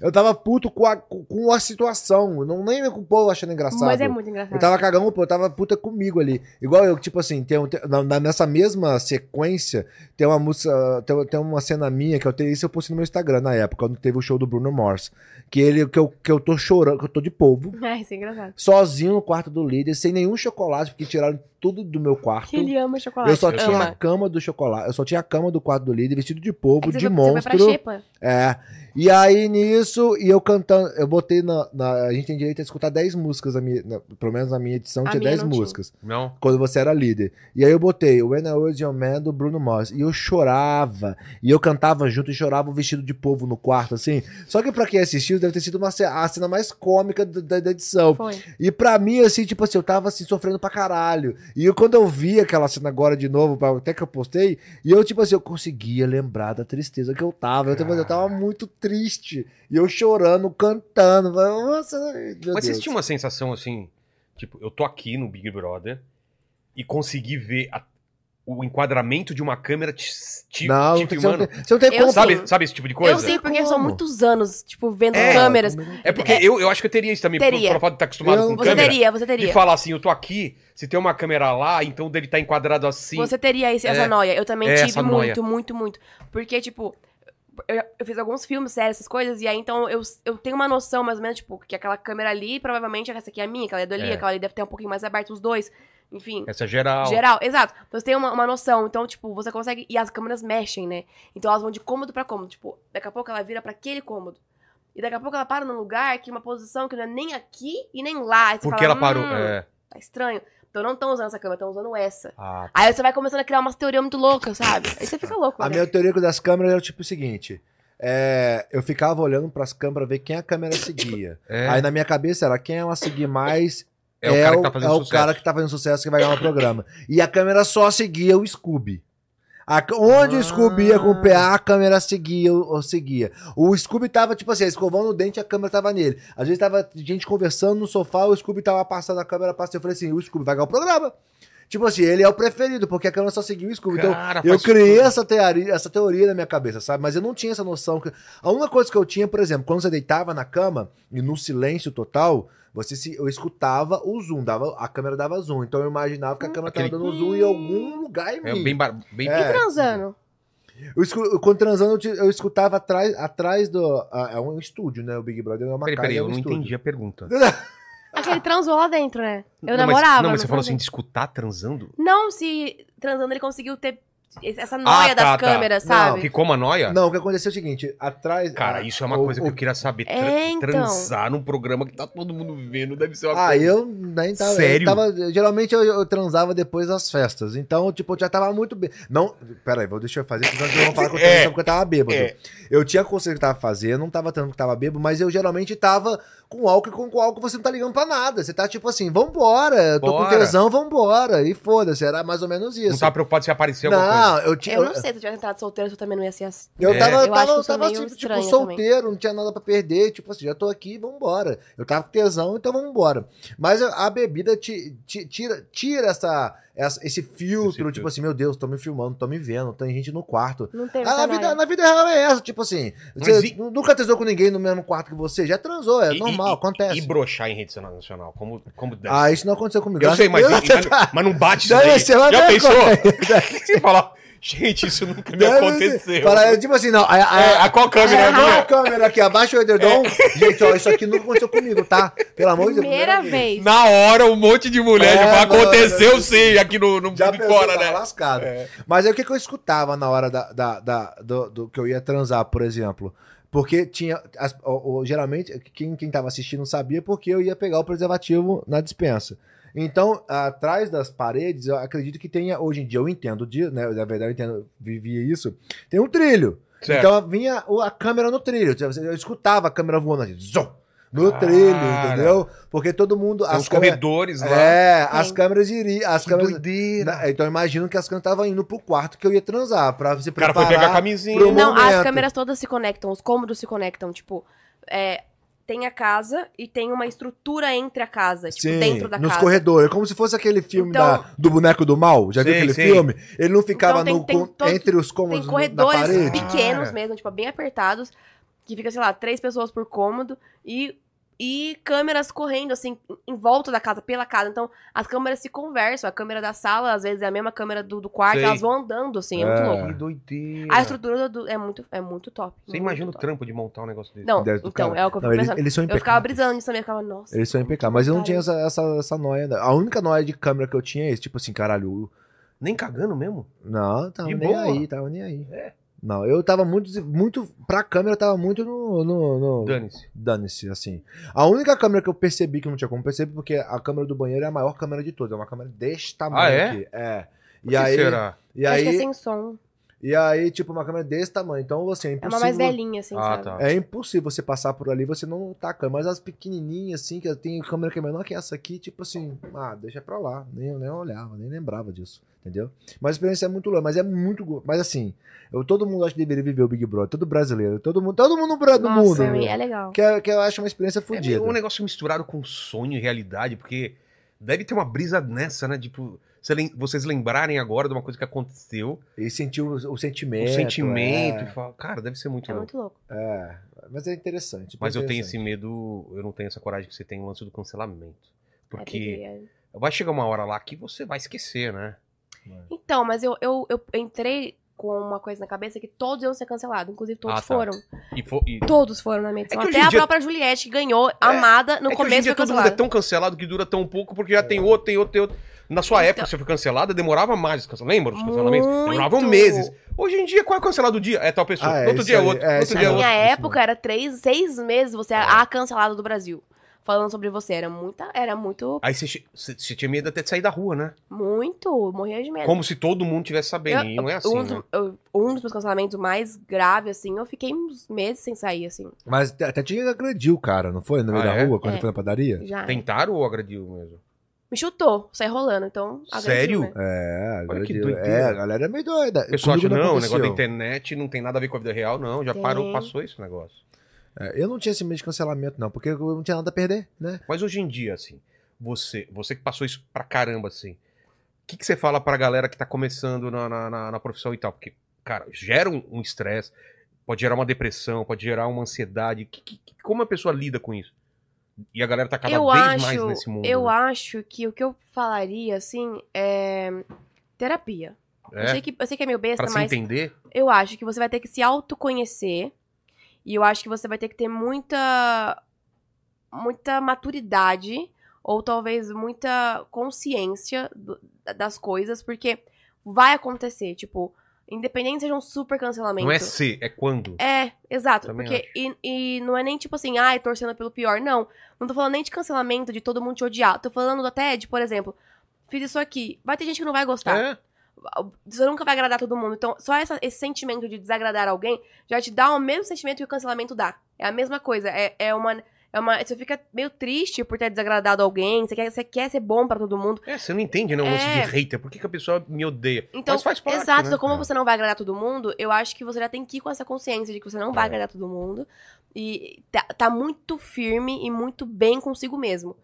Speaker 2: Eu tava puto com a, com a situação. Não nem com o povo achando engraçado.
Speaker 3: Mas é muito engraçado.
Speaker 2: Eu tava cagando, pô, eu tava puta comigo ali. Igual eu, tipo assim, tem, um- tem- na- nessa mesma sequência, tem uma música, tem, tem uma cena minha que eu tenho, isso eu postei no meu Instagram na época, quando teve o show do Bruno Mars. Que ele, que eu, que eu tô chorando, que eu tô de polvo,
Speaker 3: Ai, isso é engraçado.
Speaker 2: sozinho no quarto do líder, sem nenhum chocolate, porque tiraram tudo do meu quarto.
Speaker 3: Ele ama chocolate.
Speaker 2: Eu só tinha a
Speaker 3: ama.
Speaker 2: cama do chocolate, eu só tinha a cama do quarto do líder, vestido de polvo,
Speaker 3: É que
Speaker 2: de
Speaker 3: você, foi- você foi pra
Speaker 2: monstro.
Speaker 3: Xepa?
Speaker 2: É. E aí, nisso, e eu cantando, eu botei na, na- A gente tem direito a escutar 10 músicas, na minha, na- pelo menos na minha edição
Speaker 3: A
Speaker 2: tinha
Speaker 3: minha
Speaker 2: 10
Speaker 3: não tinha.
Speaker 2: músicas.
Speaker 1: Não?
Speaker 2: Quando você era líder. E aí eu botei When I Was Your Man do Bruno Mars. E eu chorava. E eu cantava junto e chorava vestido de povo no quarto, assim. Só que pra quem assistiu, deve ter sido uma, a cena mais cômica da, da- da edição.
Speaker 3: Foi.
Speaker 2: E pra mim, assim, tipo assim, eu tava assim, sofrendo pra caralho. E eu, quando eu vi aquela cena agora de novo, até que eu postei, e eu, tipo assim, eu conseguia lembrar da tristeza que eu tava. Eu, tava- eu tava muito triste. E eu chorando, cantando. Nossa,
Speaker 1: Mas
Speaker 2: Deus.
Speaker 1: você tinha uma sensação assim, tipo, eu tô aqui no Big Brother e consegui ver a- o enquadramento de uma câmera te, te,
Speaker 2: Não,
Speaker 1: te
Speaker 2: você não
Speaker 1: filmando.
Speaker 2: tem, você não tem
Speaker 3: Eu
Speaker 2: como.
Speaker 1: Sabe, sabe esse tipo de coisa?
Speaker 3: Eu sei, porque
Speaker 2: Como?
Speaker 3: são muitos anos, tipo, vendo
Speaker 1: É.
Speaker 3: câmeras.
Speaker 1: É porque eu, eu acho que eu teria isso também, por-
Speaker 3: Teria.
Speaker 1: pelo fato de estar acostumado
Speaker 2: Eu-
Speaker 1: com
Speaker 3: Você
Speaker 1: câmera.
Speaker 3: teria, você
Speaker 1: De
Speaker 3: teria.
Speaker 1: falar assim, eu tô aqui, se tem uma câmera lá, então dele tá enquadrado assim.
Speaker 3: Você teria esse- essa
Speaker 1: É.
Speaker 3: noia. Eu também
Speaker 1: É,
Speaker 3: tive
Speaker 1: essa
Speaker 3: muito, muito, muito. Porque, tipo, eu, eu fiz alguns filmes, séries, essas coisas, e aí então eu, eu tenho uma noção, mais ou menos, tipo, que aquela câmera ali, provavelmente essa aqui é a minha, aquela é do Eli,
Speaker 1: É.
Speaker 3: aquela ali deve ter um pouquinho mais aberto, os dois. Enfim.
Speaker 1: Essa é geral.
Speaker 3: Geral, exato. Então você tem uma, uma noção. Então, tipo, você consegue. E as câmeras mexem, né? Então elas vão de cômodo pra cômodo. Tipo, daqui a pouco ela vira pra aquele cômodo. E daqui a pouco ela para num lugar que uma posição que não é nem aqui e nem lá.
Speaker 1: Porque
Speaker 3: fala,
Speaker 1: ela parou.
Speaker 3: "Hum,
Speaker 1: É.
Speaker 3: Tá estranho. Então não estão usando essa câmera, estão usando essa.
Speaker 1: Ah,
Speaker 3: Aí você vai começando a criar umas teorias muito loucas, sabe? Aí você fica louco.
Speaker 2: A
Speaker 3: né?
Speaker 2: minha teoria das câmeras era tipo o seguinte. é, eu ficava olhando pras câmeras ver quem a câmera seguia.
Speaker 1: é.
Speaker 2: Aí na minha cabeça era quem ela seguir mais
Speaker 1: É o cara que tá fazendo
Speaker 2: é o
Speaker 1: sucesso.
Speaker 2: cara que tá fazendo sucesso que vai ganhar o programa. E a câmera só seguia o Scooby. A- onde o Scooby ia com o PA, a câmera seguia, o- seguia. O Scooby tava, tipo assim, escovando o dente, a câmera tava nele. Às vezes tava gente conversando no sofá, o Scooby tava passando a câmera, passando. Eu falei assim, o Scooby vai ganhar o programa. Tipo assim, ele é o preferido, porque a câmera só seguiu o Scooby. Então, eu criei
Speaker 1: tudo.
Speaker 2: essa teoria, essa teoria na minha cabeça, sabe? Mas eu não tinha essa noção. que- A única coisa que eu tinha, por exemplo, quando você deitava na cama e no silêncio total, você se, eu escutava o zoom, dava, a câmera dava zoom. Então eu imaginava que a câmera
Speaker 1: Aquele-
Speaker 2: tava dando zoom em algum lugar em
Speaker 1: É
Speaker 2: mim.
Speaker 1: bem, bar- bem
Speaker 2: É.
Speaker 3: E transando?
Speaker 2: Eu escu- quando transando, eu, te- eu escutava atrás, atrás do. ah, é um estúdio, né? O Big Brother é uma
Speaker 1: Peraí,
Speaker 2: casa.
Speaker 1: peraí,
Speaker 2: é
Speaker 1: eu
Speaker 2: um
Speaker 1: não
Speaker 2: estúdio.
Speaker 1: entendi a pergunta.
Speaker 3: Acho que ele transou lá dentro, né? Eu
Speaker 1: não,
Speaker 3: namorava.
Speaker 1: Mas, não, mas você falou assim, de escutar transando?
Speaker 3: Não, se transando ele conseguiu ter essa noia
Speaker 1: Ah, tá,
Speaker 3: das
Speaker 1: tá.
Speaker 3: câmeras,
Speaker 2: Não,
Speaker 3: sabe?
Speaker 1: Ficou uma noia?
Speaker 2: Não, o que aconteceu é o seguinte: atrás.
Speaker 1: Cara,
Speaker 2: ah,
Speaker 1: isso é uma
Speaker 2: o-
Speaker 1: coisa que
Speaker 2: o-
Speaker 1: eu queria saber. Tra-
Speaker 3: É, então.
Speaker 1: Transar num programa que tá todo mundo vendo deve ser uma
Speaker 2: Ah,
Speaker 1: coisa.
Speaker 2: eu nem tava.
Speaker 1: Sério?
Speaker 2: Eu tava geralmente eu, eu transava depois das festas. Então, tipo, eu já tava muito bem. Não. Pera aí, vou deixa eu fazer, senão vocês vão falar que eu
Speaker 1: É,
Speaker 2: porque eu tava bêbado.
Speaker 1: é.
Speaker 2: Eu tinha consciência que tava fazendo, não tava tanto que tava bêbado, mas eu geralmente tava com álcool e com, com álcool você não tá ligando pra nada. Você tá tipo assim, vambora, eu tô com
Speaker 1: Bora.
Speaker 2: tesão, vambora. E foda-se, era mais ou menos isso.
Speaker 1: Não tá preocupado se aparecer alguma coisa.
Speaker 2: Não, eu tinha.
Speaker 3: Eu não sei, se eu tivesse entrado solteiro, eu também não ia ser assim.
Speaker 2: Eu
Speaker 1: É.
Speaker 2: tava,
Speaker 3: Eu acho
Speaker 2: tava,
Speaker 3: que eu sou
Speaker 2: tava
Speaker 3: meio
Speaker 2: tipo, tipo,
Speaker 3: estranha
Speaker 2: solteiro, não tinha nada pra perder. Tipo assim, já tô aqui, vambora. Eu tava com tesão, então vambora. Mas a, a bebida ti- ti- tira, tira essa, essa- esse filtro,
Speaker 1: Esse filtro.
Speaker 2: tipo assim, meu Deus, tô me filmando, tô me vendo, tem gente no quarto.
Speaker 3: Não teve
Speaker 2: Ah, na, vida, na vida real é essa, tipo assim. Você
Speaker 1: e-
Speaker 2: nunca tesou com ninguém no mesmo quarto que você, já transou, é
Speaker 1: E-
Speaker 2: normal,
Speaker 1: e-
Speaker 2: acontece.
Speaker 1: E broxar em rede nacional, como, como deve
Speaker 2: ah, isso não aconteceu comigo.
Speaker 1: Eu sei, mas, mas, mas não bate isso daí.
Speaker 2: ser
Speaker 1: Já pensou? fala, gente, isso nunca me
Speaker 2: Deve ser.
Speaker 1: aconteceu.
Speaker 2: Fala, tipo assim, não. A, a-
Speaker 1: É, a qual câmera é minha?
Speaker 2: a câmera aqui, abaixa o edredom. Gente, ó, isso aqui nunca aconteceu comigo, tá? Pelo amor de Deus.
Speaker 3: Primeira vez.
Speaker 1: Na hora, um monte de mulher
Speaker 2: É, mano,
Speaker 1: aconteceu
Speaker 2: eu-
Speaker 1: sim, aqui no, no
Speaker 2: Já
Speaker 1: de
Speaker 2: pensou,
Speaker 1: fora,
Speaker 2: tava
Speaker 1: né?
Speaker 2: lascado.
Speaker 1: É.
Speaker 2: Mas aí o que, que eu escutava na hora da, da, da- do, do que eu ia transar, por exemplo? Porque tinha. as- o- o- geralmente, quem, quem tava assistindo sabia porque eu ia pegar o preservativo na dispensa. Então, atrás das paredes, eu acredito que tenha. Hoje em dia eu entendo, de, né? Na verdade, eu entendo, vivia isso. Tem um trilho.
Speaker 1: Certo.
Speaker 2: Então vinha o- a câmera no trilho. Eu escutava a câmera voando assim, zum, no trilho,
Speaker 1: Cara.
Speaker 2: entendeu? Porque todo mundo.
Speaker 1: Tem
Speaker 2: as
Speaker 1: os corredores lá.
Speaker 2: É, as câmeras iriam. As
Speaker 1: Que
Speaker 2: câmeras.
Speaker 1: doideira.
Speaker 2: Então eu imagino que as câmeras estavam indo pro quarto que eu ia transar, pra se
Speaker 1: O cara
Speaker 2: preparar.
Speaker 1: foi pegar a camisinha.
Speaker 3: Não,
Speaker 2: momento.
Speaker 3: as câmeras todas se conectam, os cômodos se conectam. Tipo, é, tem a casa e tem uma estrutura entre a casa, tipo,
Speaker 2: Sim,
Speaker 3: dentro da
Speaker 2: nos
Speaker 3: casa.
Speaker 2: corredores. Como se fosse aquele filme
Speaker 3: Então-
Speaker 2: da- do boneco do mal. Já viu
Speaker 1: Sim,
Speaker 2: aquele
Speaker 1: sim.
Speaker 2: filme? Ele não ficava
Speaker 3: Então tem-
Speaker 2: no-
Speaker 3: tem
Speaker 2: com-
Speaker 3: todo-
Speaker 2: entre os
Speaker 3: Tem
Speaker 2: cômodos na
Speaker 3: corredores
Speaker 2: parede.
Speaker 3: pequenos
Speaker 1: Ah.
Speaker 3: mesmo, tipo, bem apertados, que fica, sei lá, três pessoas por cômodo e, e câmeras correndo, assim, em volta da casa, pela casa. Então, as câmeras se conversam. A câmera da sala, às vezes, é a mesma câmera do, do quarto,
Speaker 1: Sei.
Speaker 3: elas vão andando, assim, é, muito
Speaker 2: É.
Speaker 3: louco.
Speaker 1: Que doideira.
Speaker 3: A estrutura do- é, muito, é muito top.
Speaker 1: Você
Speaker 3: muito
Speaker 1: imagina o
Speaker 3: top.
Speaker 1: trampo de montar um negócio desse?
Speaker 3: Não,
Speaker 2: Deve
Speaker 3: então,
Speaker 2: cara.
Speaker 3: é o que eu
Speaker 2: Não,
Speaker 3: fico
Speaker 2: eles,
Speaker 3: pensando.
Speaker 2: eles são
Speaker 3: Eu
Speaker 2: impecáveis.
Speaker 3: ficava brisando nisso também, eu ficava, nossa.
Speaker 2: Eles são impecáveis. Mas eu não tinha essa, essa, essa noia. A única noia de câmera que eu tinha é esse. Tipo assim, caralho.
Speaker 1: Nem cagando mesmo?
Speaker 2: Não, tava
Speaker 1: De
Speaker 2: nem
Speaker 1: boa.
Speaker 2: aí, tava nem aí.
Speaker 1: É.
Speaker 2: Não, eu tava muito. muito pra câmera, eu tava muito no. no, no-
Speaker 1: Dane-se.
Speaker 2: Dane-se, assim. A única câmera que eu percebi que não tinha como perceber, porque a câmera do banheiro é a maior câmera de todas. É uma câmera desse tamanho
Speaker 1: Ah, é?
Speaker 2: aqui. É. E
Speaker 1: que
Speaker 2: aí,
Speaker 1: será?
Speaker 2: e
Speaker 3: Acho que é
Speaker 2: aí,
Speaker 3: sem som.
Speaker 2: E aí, tipo, uma câmera desse tamanho. Então, assim, é
Speaker 3: É
Speaker 2: impossível.
Speaker 3: uma mais velhinha, assim,
Speaker 1: Ah,
Speaker 3: sabe?
Speaker 1: tá.
Speaker 2: É impossível você passar por ali e você não tá câmera. Mas as pequenininhas, assim, que tem câmera que é menor que essa aqui, tipo assim, ah, deixa pra lá. Nem, nem olhava, nem lembrava disso, entendeu? Mas a experiência é muito louca, mas é muito. Mas assim, eu, todo mundo acho que deveria viver o Big Brother, todo brasileiro, todo mundo, todo mundo no
Speaker 3: Nossa,
Speaker 2: mundo.
Speaker 3: é legal.
Speaker 2: Que, é- que eu acho uma experiência
Speaker 1: É
Speaker 2: fodida.
Speaker 1: um negócio misturado com sonho e realidade, porque deve ter uma brisa nessa, né? Tipo, lem- vocês lembrarem agora de uma coisa que aconteceu,
Speaker 2: E sentir o, o sentimento.
Speaker 1: o sentimento,
Speaker 2: é.
Speaker 1: e falar, cara, deve ser muito
Speaker 3: É
Speaker 1: louco.
Speaker 3: muito louco.
Speaker 2: É, mas é interessante.
Speaker 1: Mas eu tenho
Speaker 2: interessante.
Speaker 1: esse medo, eu não tenho essa coragem que você tem no lance do cancelamento.
Speaker 3: É,
Speaker 1: Porque
Speaker 3: que-
Speaker 1: vai chegar uma hora lá que você vai esquecer, né?
Speaker 3: Então, mas eu, eu, eu entrei com uma coisa na cabeça que todos iam ser cancelados. Inclusive, todos
Speaker 1: Ah, tá.
Speaker 3: foram.
Speaker 1: E, fo- e-
Speaker 3: Todos foram na minha edição.
Speaker 1: É
Speaker 3: Até a
Speaker 1: dia-
Speaker 3: própria Juliette, que ganhou, amada, no
Speaker 1: é que hoje em
Speaker 3: começo
Speaker 1: dia
Speaker 3: foi
Speaker 1: todo mundo é tão cancelado que dura tão pouco, porque já tem outro, tem outro, tem outro. Na sua
Speaker 3: Então-
Speaker 1: época, você foi cancelada, demorava mais. Lembra os cancelamentos?
Speaker 3: Muito.
Speaker 1: Demoravam meses. Hoje em dia, qual é o cancelado do dia? É tal pessoa.
Speaker 2: Ah, é,
Speaker 1: outro dia é outro.
Speaker 2: é,
Speaker 1: outro dia é
Speaker 3: Na
Speaker 1: outro.
Speaker 3: minha
Speaker 2: isso
Speaker 3: época, era três, seis meses você é a cancelada do Brasil. Falando sobre você. Era muita, era muito,
Speaker 1: Aí você, tinha medo até de sair da rua, né?
Speaker 3: muito. Morria de medo.
Speaker 1: Como se todo mundo tivesse sabendo. e não é assim,
Speaker 3: um,
Speaker 1: né?
Speaker 3: dos, eu- um dos meus cancelamentos mais graves, assim, eu fiquei uns meses sem sair, assim.
Speaker 2: Mas até tinha que agrediu o cara, não foi? No meio
Speaker 1: Ah,
Speaker 2: da
Speaker 1: é?
Speaker 2: rua, quando
Speaker 3: É.
Speaker 2: foi na padaria?
Speaker 3: Já.
Speaker 1: Tentaram ou agrediu mesmo?
Speaker 3: Me chutou, saí rolando, então. agrediu,
Speaker 1: Sério?
Speaker 3: né?
Speaker 2: É,
Speaker 1: Olha que
Speaker 2: agrediu.
Speaker 1: doideira.
Speaker 2: É, a galera é meio doida.
Speaker 1: O pessoal acha,
Speaker 2: Comigo
Speaker 1: não, o negócio da internet não tem nada a ver com a vida real, não. Já
Speaker 3: Tem.
Speaker 1: parou, passou esse negócio.
Speaker 2: É, eu não tinha esse medo de cancelamento, não, porque eu não tinha nada a perder, né?
Speaker 1: Mas hoje em dia, assim, você, você que passou isso pra caramba, assim, o que, que você fala pra galera que tá começando na, na, na- na profissão e tal? Porque, cara, gera um um estresse, pode gerar uma depressão, pode gerar uma ansiedade. Que- que- que- como a pessoa lida com isso? E a galera tá cada
Speaker 3: eu
Speaker 1: vez
Speaker 3: acho,
Speaker 1: mais nesse mundo.
Speaker 3: Eu
Speaker 1: né?
Speaker 3: acho que o que eu falaria, assim, é terapia. Eu, sei
Speaker 1: É,
Speaker 3: que, eu sei que é meio besta,
Speaker 1: pra se
Speaker 3: mas
Speaker 1: entender.
Speaker 3: eu acho que você vai ter que se autoconhecer. E eu acho que você vai ter que ter muita. muita maturidade. Ou talvez muita consciência do- das coisas, porque vai acontecer. Tipo, independente seja um super cancelamento.
Speaker 1: Não é ser, é quando.
Speaker 3: É, exato.
Speaker 1: Também
Speaker 3: porque, e, e não é nem tipo assim, ai, torcendo pelo pior. Não. Não tô falando nem de cancelamento, de todo mundo te odiar. Tô falando até de, por exemplo, fiz isso aqui. Vai ter gente que não vai gostar.
Speaker 1: É,
Speaker 3: Você nunca vai agradar todo mundo. Então, só essa- esse sentimento de desagradar alguém já te dá o mesmo sentimento que o cancelamento dá. É a mesma coisa. É, é uma. É uma, você fica meio triste por ter desagradado alguém. Você quer, você quer ser bom pra todo mundo.
Speaker 1: é, você não entende, né? O
Speaker 3: É.
Speaker 1: de hater. Por que, que a pessoa me odeia?
Speaker 3: Então,
Speaker 1: Mas faz parte,
Speaker 3: exato.
Speaker 1: né?
Speaker 3: Então, como
Speaker 2: É.
Speaker 3: você não vai agradar todo mundo, eu acho que você já tem que ir com essa consciência de que você não vai
Speaker 1: É.
Speaker 3: agradar todo mundo. E tá, tá muito firme e muito bem consigo mesmo.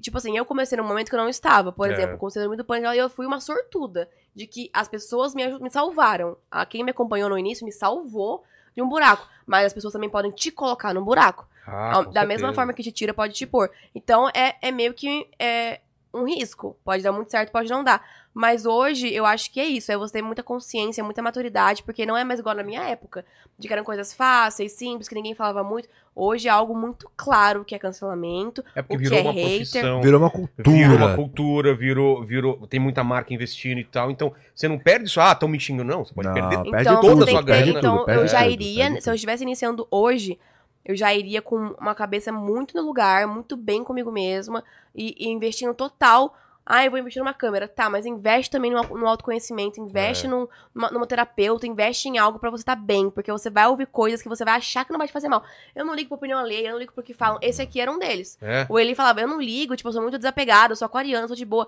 Speaker 3: Tipo assim, eu comecei num momento que eu não estava. Por
Speaker 1: É.
Speaker 3: exemplo, com o síndrome do pânico, e eu fui uma sortuda. De que as pessoas me, me salvaram. A quem me acompanhou no início me salvou de um buraco. Mas as pessoas também podem te colocar num buraco.
Speaker 1: Ah,
Speaker 3: da mesma
Speaker 1: certeza.
Speaker 3: forma que te tira, pode te pôr. Então é, é meio que é, um risco. Pode dar muito certo, pode não dar. Mas hoje eu acho que é isso. É você ter muita consciência, muita maturidade, porque não é mais igual na minha época. De que eram coisas fáceis, simples, que ninguém falava muito. Hoje é algo muito claro que é cancelamento.
Speaker 1: É porque
Speaker 3: o que
Speaker 1: virou
Speaker 3: é
Speaker 1: uma
Speaker 3: hater.
Speaker 1: profissão.
Speaker 2: Virou uma cultura.
Speaker 1: Virou uma cultura, virou, virou. Tem muita marca investindo e tal. Então, você não perde isso, ah, estão me xingando, não. Você pode
Speaker 2: Não,
Speaker 1: perder
Speaker 2: perde
Speaker 3: Então,
Speaker 1: toda a sua grana.
Speaker 3: então
Speaker 2: perde
Speaker 3: eu já
Speaker 2: tudo,
Speaker 3: iria, se eu estivesse iniciando hoje, eu já iria com uma cabeça muito no lugar, muito bem comigo mesma e, e investindo total. Ah, eu vou investir numa câmera. Tá, mas investe também no, no autoconhecimento, investe
Speaker 1: É.
Speaker 3: num- numa, numa terapeuta, investe em algo pra você estar bem, porque você vai ouvir coisas que você vai achar que não vai te fazer mal. Eu não ligo pra opinião alheia, eu não ligo pro que falam. Esse aqui era um deles.
Speaker 1: É.
Speaker 3: Ou ele falava, eu não ligo, tipo, eu sou muito desapegado, eu sou aquariano, sou de boa.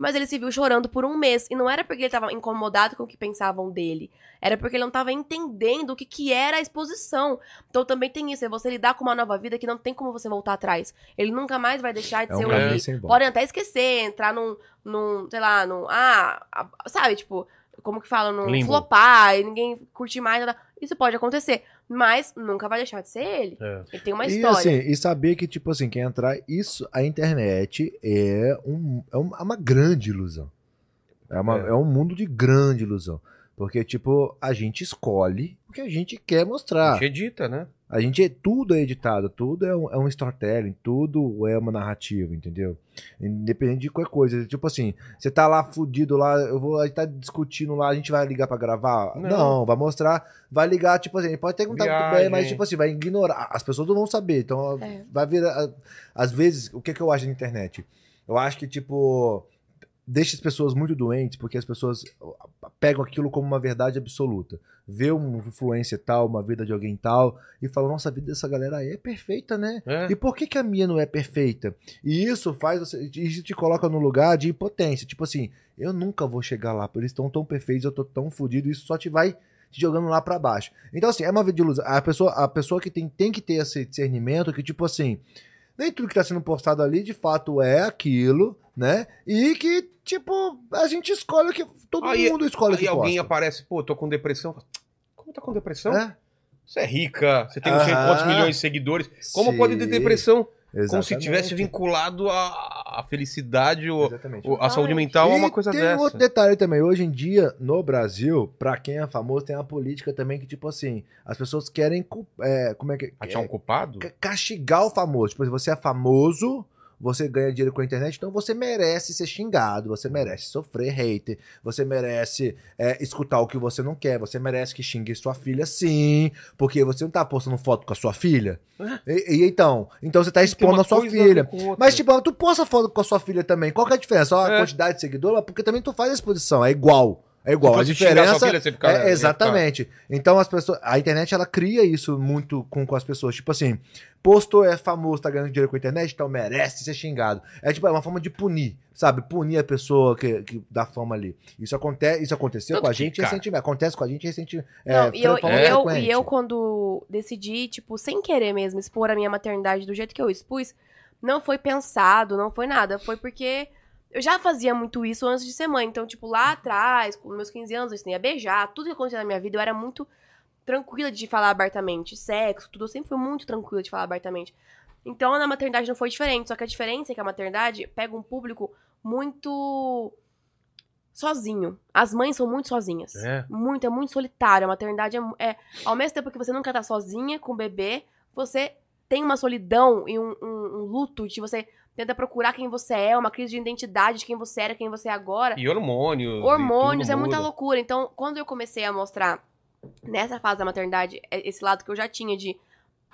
Speaker 3: Mas ele se viu chorando por um mês. E não era porque ele tava incomodado com o que pensavam dele. Era porque ele não tava entendendo o que, que era a exposição. Então também tem isso, é você lidar com uma nova vida que não tem como você voltar atrás. Ele nunca mais vai deixar de
Speaker 2: É
Speaker 3: ser
Speaker 2: um volta.
Speaker 3: Podem até esquecer, entrar num, num sei lá, num. Ah, sabe, tipo, como que fala? Num
Speaker 1: Limbo.
Speaker 3: flopar e ninguém curte mais. nada. Isso pode acontecer. Mas nunca vai deixar de ser ele.
Speaker 1: É.
Speaker 3: Ele tem uma
Speaker 2: E
Speaker 3: história.
Speaker 2: assim, e saber que, tipo assim, quem entrar, isso, a internet é, um, é um- é uma grande ilusão. É, uma-
Speaker 1: É.
Speaker 2: é um mundo de grande ilusão. Porque, tipo, a gente escolhe o que a gente quer
Speaker 1: A
Speaker 2: mostrar.
Speaker 1: gente edita, né?
Speaker 2: A gente, tudo é editado, tudo é um, é um storytelling, tudo é uma narrativa, entendeu? Independente de qualquer coisa. Tipo assim, você tá lá fudido lá, eu vou, a gente tá discutindo lá, a gente vai ligar pra gravar?
Speaker 1: Não.
Speaker 2: Não, vai mostrar, vai ligar, tipo assim, pode até contar muito bem, mas tipo assim, vai ignorar. As pessoas não vão saber, então
Speaker 3: É.
Speaker 2: vai vir. Às vezes, o que, que eu acho na internet? Eu acho que, tipo, deixa as pessoas muito doentes, porque as pessoas pegam aquilo como uma verdade absoluta. Vê um influência tal, uma vida de alguém tal, e falam, nossa, a vida dessa galera aí é perfeita, né?
Speaker 1: É.
Speaker 2: E por que, que a minha não é perfeita? E isso faz você. Isso te coloca no lugar de impotência. Tipo assim, eu nunca vou chegar lá, porque eles estão tão perfeitos, eu tô tão fodido, isso só te vai te jogando lá pra baixo. Então, assim, é uma vida de ilusão. A pessoa, a pessoa que tem, tem que ter esse discernimento, que, tipo assim, nem tudo que tá sendo postado ali de fato é aquilo, né? E que, tipo, a gente escolhe o que. Todo
Speaker 1: Aí-
Speaker 2: mundo escolhe o
Speaker 1: Aí
Speaker 2: que
Speaker 1: alguém
Speaker 2: posta.
Speaker 1: aparece, pô, tô com depressão. Como tá com depressão?
Speaker 2: É?
Speaker 1: Você é rica, você tem não sei
Speaker 2: Aham.
Speaker 1: quantos milhões de seguidores. Como
Speaker 2: Sim,
Speaker 1: pode ter depressão? Como se
Speaker 2: exatamente.
Speaker 1: tivesse vinculado à à felicidade ou
Speaker 2: Exatamente.
Speaker 1: a saúde mental a uma coisa
Speaker 2: tem
Speaker 1: dessa.
Speaker 2: outro detalhe também. Hoje em dia, no Brasil, pra quem é famoso, tem uma política também que, tipo assim, as pessoas querem. é, como é que.
Speaker 1: Achar um culpado?
Speaker 2: ca- castigar o famoso. Tipo, assim, você é famoso, você ganha dinheiro com a internet, então você merece ser xingado, você merece sofrer hater, você merece é, escutar o que você não quer, você merece que xingue sua filha sim, porque você não tá postando foto com a sua filha. E, e então, então você tá expondo a sua filha. Mas, tipo, tu posta foto com a sua filha também. Qual que é a diferença? Só a
Speaker 1: É.
Speaker 2: quantidade de seguidor? Porque também tu faz a exposição. É igual. É igual. A diferença.
Speaker 1: filha, você fica-
Speaker 2: é, exatamente. Então as pessoas. A internet ela cria isso muito com, com as pessoas. Tipo assim, postou é famoso, tá ganhando dinheiro com a internet, então merece ser xingado. É tipo, é uma forma de punir, sabe? Punir a pessoa que, que dá fama ali. Isso, acontece, isso aconteceu
Speaker 1: Tanto
Speaker 2: com a gente
Speaker 1: cara-
Speaker 2: recentemente. Acontece com a gente recentemente.
Speaker 3: Não, e, eu, e, eu, e eu, quando decidi, tipo, sem querer mesmo, expor a minha maternidade do jeito que eu expus, não foi pensado, não foi nada. Foi porque eu já fazia muito isso antes de ser mãe. Então, tipo, lá atrás, com meus 15 anos, eu ensinei a beijar, tudo que acontecia na minha vida, eu era muito tranquila de falar abertamente. Sexo, tudo, eu sempre fui muito tranquila de falar abertamente. Então, na maternidade não foi diferente. Só que a diferença é que a maternidade pega um público muito sozinho. As mães são muito sozinhas.
Speaker 1: É.
Speaker 3: Muito, é muito solitário. A maternidade é, é- Ao mesmo tempo que você nunca tá sozinha com o bebê, você tem uma solidão e um, um- um luto de você tenta procurar quem você é, uma crise de identidade de quem você era, quem você é agora.
Speaker 1: E hormônios.
Speaker 3: Hormônios,
Speaker 1: e
Speaker 3: é muita loucura. Então, quando eu comecei a mostrar nessa fase da maternidade, é- esse lado que eu já tinha de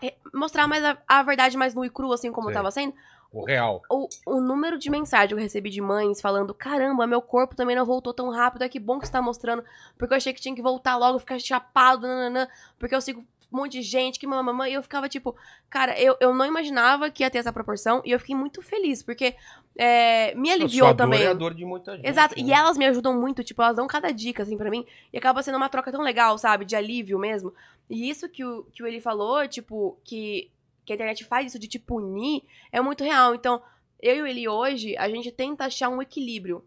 Speaker 3: é, mostrar mais a, a verdade mais nua e crua, assim como
Speaker 1: Sim.
Speaker 3: tava sendo,
Speaker 1: O real.
Speaker 3: o, o número de mensagens que eu recebi de mães falando: caramba, meu corpo também não voltou tão rápido, é que bom que você tá mostrando, porque eu achei que tinha que voltar logo, ficar chapado, nananã, porque eu sigo um monte de gente, que mamãe, e eu ficava tipo, cara, eu, eu não imaginava que ia ter essa proporção, e eu fiquei muito feliz, porque é, me aliviou
Speaker 1: Sua dor
Speaker 3: também.
Speaker 1: é a dor de muita gente.
Speaker 3: Exato,
Speaker 1: né?
Speaker 3: e elas me ajudam muito, tipo, elas dão cada dica, assim, pra mim, e acaba sendo uma troca tão legal, sabe, de alívio mesmo. E isso que o, que o ele falou, tipo, que, que a internet faz isso de te punir, é muito real. Então, eu e o Eli hoje, a gente tenta achar um equilíbrio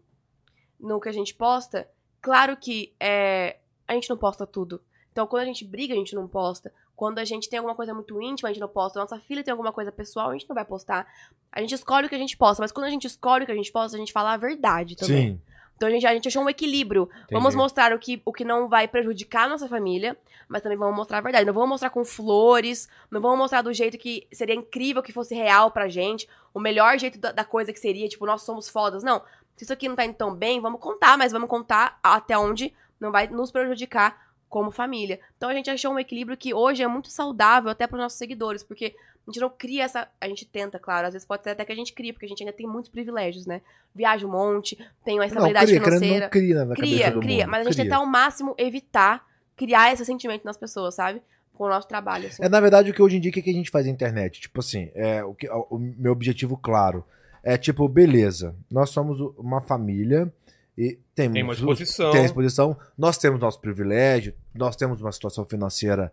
Speaker 3: no que a gente posta. Claro que é, a gente não posta tudo. Então, quando a gente briga, a gente não posta. Quando a gente tem alguma coisa muito íntima, a gente não posta. Nossa filha tem alguma coisa pessoal, a gente não vai postar. A gente escolhe o que a gente posta, mas quando a gente escolhe o que a gente posta, a gente fala a verdade também.
Speaker 2: Sim.
Speaker 3: Então a gente, a gente achou um equilíbrio. Vamos mostrar o que, o que não vai prejudicar a nossa família, mas também vamos mostrar a verdade. Não vamos mostrar com flores, não vamos mostrar do jeito que seria incrível que fosse real pra gente, o melhor jeito da, da coisa que seria, tipo, nós somos fodas. Não, se isso aqui não tá indo tão bem, vamos contar, mas vamos contar até onde não vai nos prejudicar como família. Então a gente achou um equilíbrio que hoje é muito saudável até pros nossos seguidores, porque a gente não cria essa. A gente tenta, claro, às vezes pode ser até que a gente cria, porque a gente ainda tem muitos privilégios, né? Viaja um monte, tem uma
Speaker 2: Não,
Speaker 3: estabilidade
Speaker 2: cria, querendo
Speaker 3: financeira.
Speaker 2: não cria na
Speaker 3: Cria, cria,
Speaker 2: mundo.
Speaker 3: mas a gente
Speaker 2: Cria.
Speaker 3: tentar ao máximo evitar criar esse sentimento nas pessoas, sabe? Com o nosso trabalho, assim.
Speaker 2: É, na verdade, o que hoje em dia, o que a gente faz na internet? Tipo assim, é, o, que, o meu objetivo claro é tipo, beleza, nós somos uma família e temos,
Speaker 1: Tem uma
Speaker 2: os-
Speaker 1: exposição.
Speaker 2: tem exposição, nós temos nosso privilégio, nós temos uma situação financeira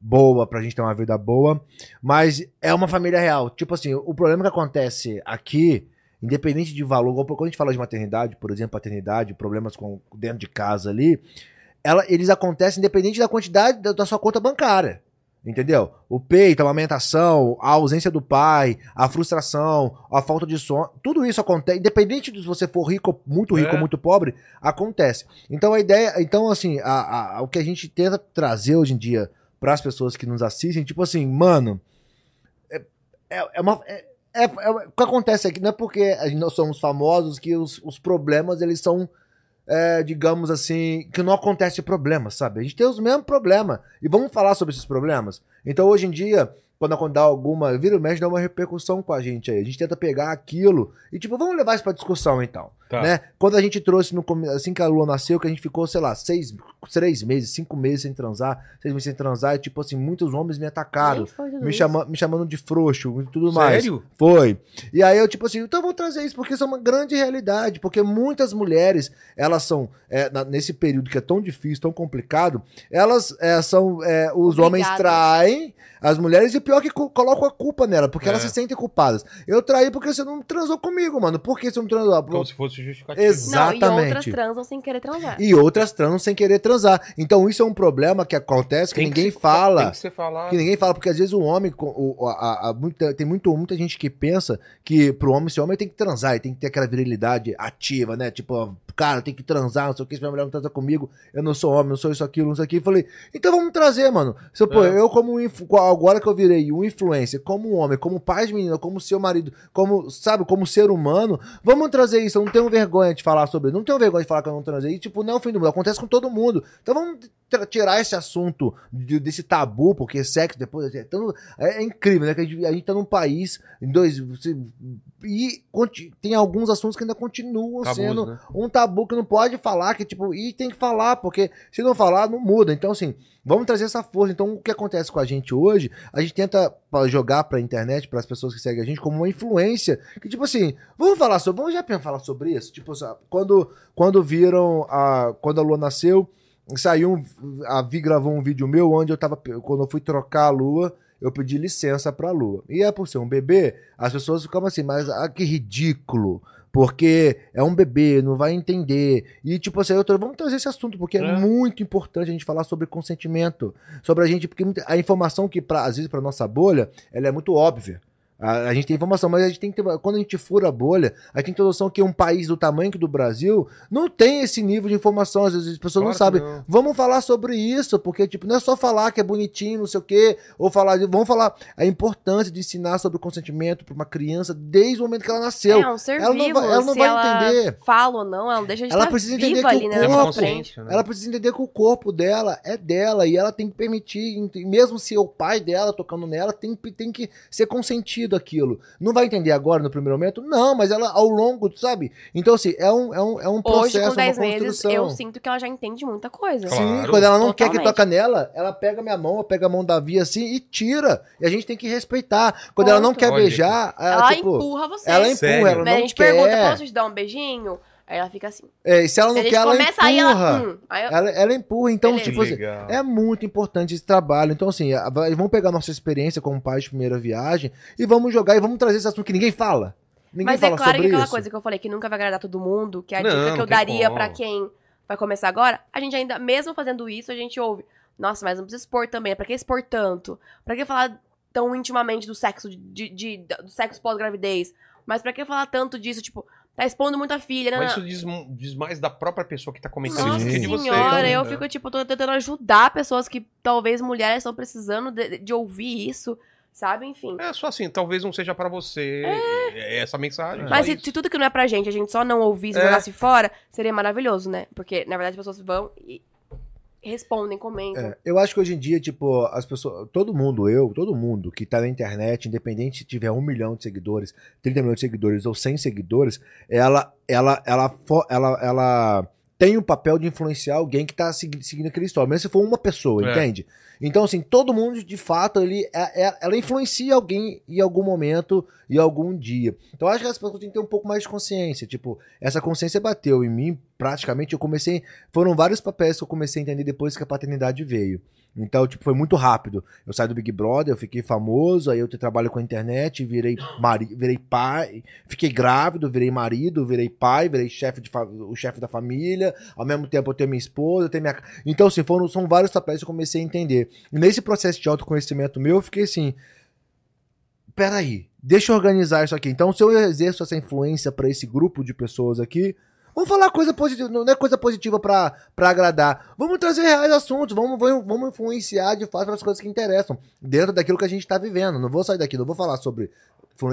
Speaker 2: boa pra gente ter uma vida boa, mas é uma família real. Tipo assim, o problema que acontece aqui, independente de valor, quando a gente fala de maternidade, por exemplo, paternidade, problemas com dentro de casa ali, ela, eles acontecem independente da quantidade da, da sua conta bancária. Entendeu? O peito, a amamentação, a ausência do pai, a frustração, a falta de sono, tudo isso acontece, independente de se você for rico, muito rico
Speaker 1: É.
Speaker 2: ou muito pobre, acontece. Então a ideia, então assim, a, a- o que a gente tenta trazer hoje em dia para as pessoas que nos assistem, tipo assim, mano, é, é, é uma é, é- é- o que acontece aqui não é porque nós somos famosos que os, os problemas eles são é, digamos assim, que não acontece problema, sabe? A gente tem os mesmos problemas. E vamos falar sobre esses problemas. Então, hoje em dia, quando acontece alguma. Vira o mexe, dá uma repercussão com a gente aí. A gente tenta pegar aquilo e, tipo, vamos levar isso pra discussão então.
Speaker 1: Tá.
Speaker 2: Né? Quando a gente trouxe, no, assim que a Lua nasceu, que a gente ficou, sei lá, seis, três meses, cinco meses sem transar, seis meses sem transar, e, tipo assim, muitos homens me atacaram. Me, chama, me chamando de frouxo e tudo mais.
Speaker 1: Sério?
Speaker 2: Foi. E aí eu, tipo assim, então eu vou trazer isso, porque isso é uma grande realidade. Porque muitas mulheres, elas são, é, na- nesse período que é tão difícil, tão complicado, elas é, são. é, os
Speaker 3: Obrigadas.
Speaker 2: homens traem as mulheres e pior é que co- colocam a culpa nela, porque
Speaker 1: É.
Speaker 2: elas se sentem culpadas. Eu traí porque você não transou comigo, mano. Por que você não transou?
Speaker 1: Como se fosse justificativo.
Speaker 2: Exato.
Speaker 3: Não, e outras
Speaker 2: Exatamente.
Speaker 3: transam sem querer transar.
Speaker 2: E outras transam sem querer transar. Então isso é um problema que acontece que
Speaker 1: Tem
Speaker 2: ninguém
Speaker 1: ser-
Speaker 2: fala.
Speaker 1: Tem que ser falado.
Speaker 2: Que ninguém fala, porque às vezes o homem, o- a- a- a- muita- tem muito, muita gente que pensa que pro homem ser homem tem que transar, ele tem que ter aquela virilidade ativa, né? Tipo, cara, tem que transar, não sei o que, se minha mulher não transa comigo, eu não sou homem, não sou isso, aquilo, não sei o que. Eu falei, então vamos trazer, mano. Se eu, pô,
Speaker 1: É.
Speaker 2: eu como, agora que eu virei um influencer, como um homem, como pai de menina, como seu marido, como, sabe, como ser humano, vamos trazer isso. Eu não tenho vergonha de falar sobre não tenho vergonha de falar que eu não transei. E, tipo, não é o fim do mundo, acontece com todo mundo. Então vamos tirar esse assunto de- desse tabu, porque sexo depois é, tão- é- é incrível, né? Que a gente, a gente tá num país em dois. você- e conti- tem alguns assuntos que ainda continuam sendo
Speaker 1: né?
Speaker 2: um tabu que não pode falar, que tipo, e tem que falar, porque se não falar, não muda. Então, assim, vamos trazer essa força. Então, o que acontece com a gente hoje, a gente tenta jogar pra internet, para as pessoas que seguem a gente, como uma influência. Que, tipo assim, vamos falar sobre. Vamos já falar sobre isso? Tipo, sabe, quando, quando viram a. Quando a Lua nasceu, saiu. A Vi gravou um vídeo meu onde eu tava. Quando eu fui trocar a Lua. Eu pedi licença pra Lua. E é por ser um bebê, as pessoas ficam assim, mas ah, que ridículo. Porque é um bebê, não vai entender. E tipo assim, eu tô, vamos trazer esse assunto, porque é.
Speaker 1: É.
Speaker 2: muito importante a gente falar sobre consentimento. Sobre a gente, porque a informação que, pra, às vezes, pra nossa bolha, ela é muito óbvia. A, a gente tem informação, mas a gente tem que ter. Quando a gente fura a bolha, a gente tem que ter noção que um país do tamanho que do Brasil não tem esse nível de informação. Às vezes as pessoas não
Speaker 1: Claro que
Speaker 2: sabem.
Speaker 1: não.
Speaker 2: Vamos falar sobre isso, porque, tipo, não é só falar que é bonitinho, não sei o quê, ou falar. de- Vamos falar a importância de ensinar sobre o consentimento pra uma criança desde o momento que ela nasceu.
Speaker 3: É um ser
Speaker 2: Ela não
Speaker 3: vivo.
Speaker 2: vai- ela não
Speaker 3: se
Speaker 2: vai
Speaker 3: ela
Speaker 2: entender.
Speaker 3: fala ou não, ela não deixa de
Speaker 2: Ela precisa entender que
Speaker 3: ali,
Speaker 2: o
Speaker 3: né?
Speaker 1: É
Speaker 2: corpo-
Speaker 1: consciência, né?
Speaker 2: Ela precisa entender que o corpo dela é dela e ela tem que permitir, mesmo se é o pai dela tocando nela, tem, que- tem que ser consentido aquilo. Não vai entender agora no primeiro momento? Não, mas ela ao longo, sabe? Então, assim, é um, é um, é um processo,
Speaker 3: Hoje, com
Speaker 2: uma
Speaker 3: 10 meses,
Speaker 2: construção.
Speaker 3: eu sinto que ela já entende muita coisa.
Speaker 1: Claro.
Speaker 2: Sim, quando ela não quer que
Speaker 3: Totalmente.
Speaker 2: toca nela, ela pega minha mão, ela pega a mão da Via assim e tira. E a gente tem que respeitar. Quando ela não
Speaker 3: Ponto.
Speaker 2: quer
Speaker 1: Olha,
Speaker 2: beijar, ela,
Speaker 3: Ela
Speaker 2: tipo,
Speaker 3: empurra você.
Speaker 2: ela empurra,
Speaker 1: Sério?
Speaker 2: ela
Speaker 3: Daí a
Speaker 2: não
Speaker 3: gente pergunta,
Speaker 2: quer.
Speaker 3: posso te dar um beijinho? Aí ela fica assim.
Speaker 2: É, e se ela não quer, ela
Speaker 3: começa aí,
Speaker 2: empurra.
Speaker 3: ela... Hum. Aí eu-
Speaker 2: Ela, ela empurra, então,
Speaker 3: Beleza.
Speaker 2: tipo assim. É muito importante esse trabalho. Então, assim, vamos pegar nossa experiência como pai de primeira viagem e vamos jogar e vamos trazer esse assunto que ninguém fala. Ninguém
Speaker 3: Mas é
Speaker 2: fala
Speaker 3: claro que aquela
Speaker 2: isso.
Speaker 3: coisa que eu falei, que nunca vai agradar todo mundo, que é a
Speaker 1: Não,
Speaker 3: dica que eu daria pra quem vai começar agora, a gente ainda, mesmo fazendo isso, a gente ouve, nossa, mas não precisa expor também, pra que expor tanto? Pra que falar tão intimamente do sexo, de, de- do sexo pós-gravidez? Mas pra que falar tanto disso, tipo, tá expondo muito a filha, né?
Speaker 1: Mas isso diz, diz mais da própria pessoa que tá comentando
Speaker 3: Nossa
Speaker 1: isso que de você.
Speaker 3: senhora,
Speaker 1: né?
Speaker 3: eu fico, tipo, tô tentando ajudar pessoas que talvez mulheres estão precisando de, de ouvir isso, sabe? Enfim.
Speaker 1: É só assim, talvez não seja pra você essa mensagem.
Speaker 3: Mas
Speaker 1: só
Speaker 3: se,
Speaker 1: isso.
Speaker 3: se tudo que não é pra gente, a gente só não ouvisse e
Speaker 1: É.
Speaker 3: jogasse fora, seria maravilhoso, né? Porque, na verdade, as pessoas vão e respondem, comentam.
Speaker 2: É, eu acho que hoje em dia, tipo, as pessoas. Todo mundo, eu, todo mundo que tá na internet, independente se tiver um milhão de seguidores, 30 milhões de seguidores ou 100 seguidores, ela, ela, ela, fo- ela, ela tem o papel de influenciar alguém que tá segui- seguindo aquela história, mesmo se for uma pessoa,
Speaker 1: É.
Speaker 2: entende? Então, assim, todo mundo, de fato, ele, é- é- ela influencia alguém em algum momento e algum dia. Então, acho que as pessoas têm que ter um pouco mais de consciência. Tipo, essa consciência bateu em mim, praticamente, eu comecei. Foram vários papéis que eu comecei a entender depois que a paternidade veio. Então, tipo, foi muito rápido. Eu saí do Big Brother, eu fiquei famoso, aí eu trabalho com a internet, virei, mari, virei pai, fiquei grávido, virei marido, virei pai, virei chefe de o chefe da família. Ao mesmo tempo eu tenho minha esposa, eu tenho minha. Então, assim, foram, são vários papéis que eu comecei a entender. E nesse processo de autoconhecimento meu, eu fiquei assim. Peraí, deixa eu organizar isso aqui. Então, se eu exerço essa influência pra esse grupo de pessoas aqui, vamos falar coisa positiva, não é coisa positiva pra pra agradar. Vamos trazer reais assuntos, vamos, vamos, vamos influenciar de fato as coisas que interessam, dentro daquilo que a gente tá vivendo. Não vou sair daqui, não vou falar sobre.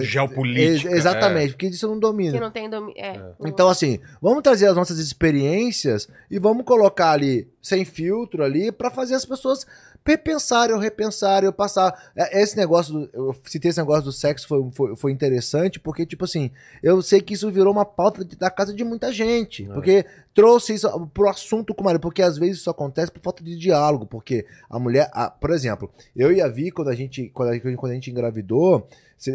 Speaker 1: Geopolítica,
Speaker 2: Ex- exatamente, porque isso eu não domino.
Speaker 3: Que não tem domínio. É. não-
Speaker 2: Então, assim, vamos trazer as nossas experiências e vamos colocar ali, sem filtro ali, pra fazer as pessoas repensarem ou repensarem ou passar. É, Esse negócio, do, eu citei esse negócio do sexo, foi, foi, foi interessante, porque, tipo assim, eu sei que isso virou uma pauta da casa de muita gente.
Speaker 1: É.
Speaker 2: Porque trouxe isso pro assunto com o marido, porque às vezes isso acontece por falta de diálogo, porque a mulher, a- por exemplo, eu e a Vi, quando a gente, quando a, quando a gente engravidou,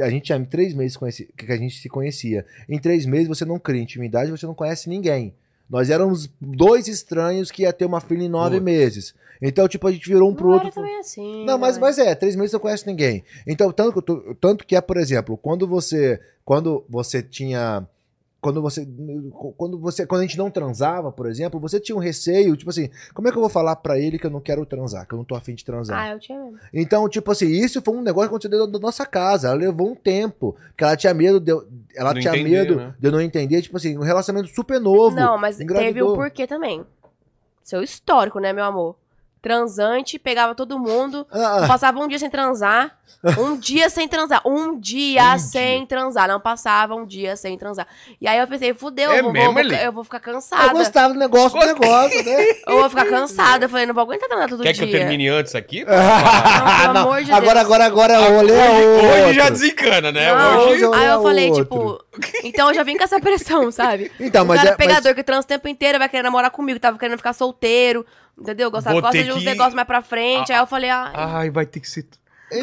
Speaker 2: a gente tinha três meses que a gente se conhecia. Em três meses você não cria intimidade, você não conhece ninguém. Nós éramos dois estranhos que ia ter uma filha em nove meses. Então, tipo, a gente virou um pro
Speaker 3: não
Speaker 2: outro.
Speaker 3: era também assim.
Speaker 2: Não, mas,
Speaker 3: né?
Speaker 2: mas é, três meses não conhece ninguém. Então, tanto, eu tanto que é, por exemplo, quando você. Quando você tinha. Quando você. Quando você. Quando a gente não transava, por exemplo, você tinha um receio, tipo assim, como é que eu vou falar pra ele que eu não quero transar, que eu não tô afim de transar?
Speaker 3: Ah, eu tinha mesmo.
Speaker 2: Então, tipo assim, isso foi um negócio que aconteceu dentro da nossa casa. Ela levou um tempo. Porque ela tinha medo de eu, ela
Speaker 1: Não
Speaker 2: tinha
Speaker 1: entender,
Speaker 2: medo
Speaker 1: né?
Speaker 2: de eu não entender, tipo assim, um relacionamento super novo.
Speaker 3: Não, mas teve
Speaker 2: engravidou.
Speaker 3: o porquê também. Seu histórico, né, meu amor? Transante, pegava todo mundo,
Speaker 2: Ah,
Speaker 3: passava um dia sem transar. Um dia sem transar. Um dia
Speaker 1: Um
Speaker 3: sem transar. Não passava um dia sem transar. E aí eu pensei, fudeu,
Speaker 1: É
Speaker 3: eu, vou,
Speaker 1: mesmo,
Speaker 3: vou- eu vou ficar
Speaker 2: eu
Speaker 3: cansada.
Speaker 2: gostava do negócio, do negócio, né?
Speaker 3: Eu vou ficar cansada. Eu falei, não vou aguentar transar todo
Speaker 1: Quer
Speaker 3: dia.
Speaker 1: que eu termine antes aqui?
Speaker 3: pelo amor de
Speaker 2: agora,
Speaker 3: Deus.
Speaker 2: agora, agora, olha
Speaker 1: hoje, hoje já desencana, né?
Speaker 3: Não,
Speaker 1: Hoje.
Speaker 2: hoje-
Speaker 3: aí eu
Speaker 2: é
Speaker 3: falei,
Speaker 2: outro.
Speaker 3: tipo. Então eu já vim com essa pressão, sabe?
Speaker 2: Então,
Speaker 3: o
Speaker 2: mas
Speaker 3: cara
Speaker 2: é, mas-
Speaker 3: pegador que transa o tempo inteiro vai querer namorar comigo, tava querendo ficar solteiro, entendeu? Gostava, gosta de uns
Speaker 1: que-
Speaker 3: negócios mais pra frente. Aí eu falei, ai.
Speaker 1: Ai, vai ter que ser.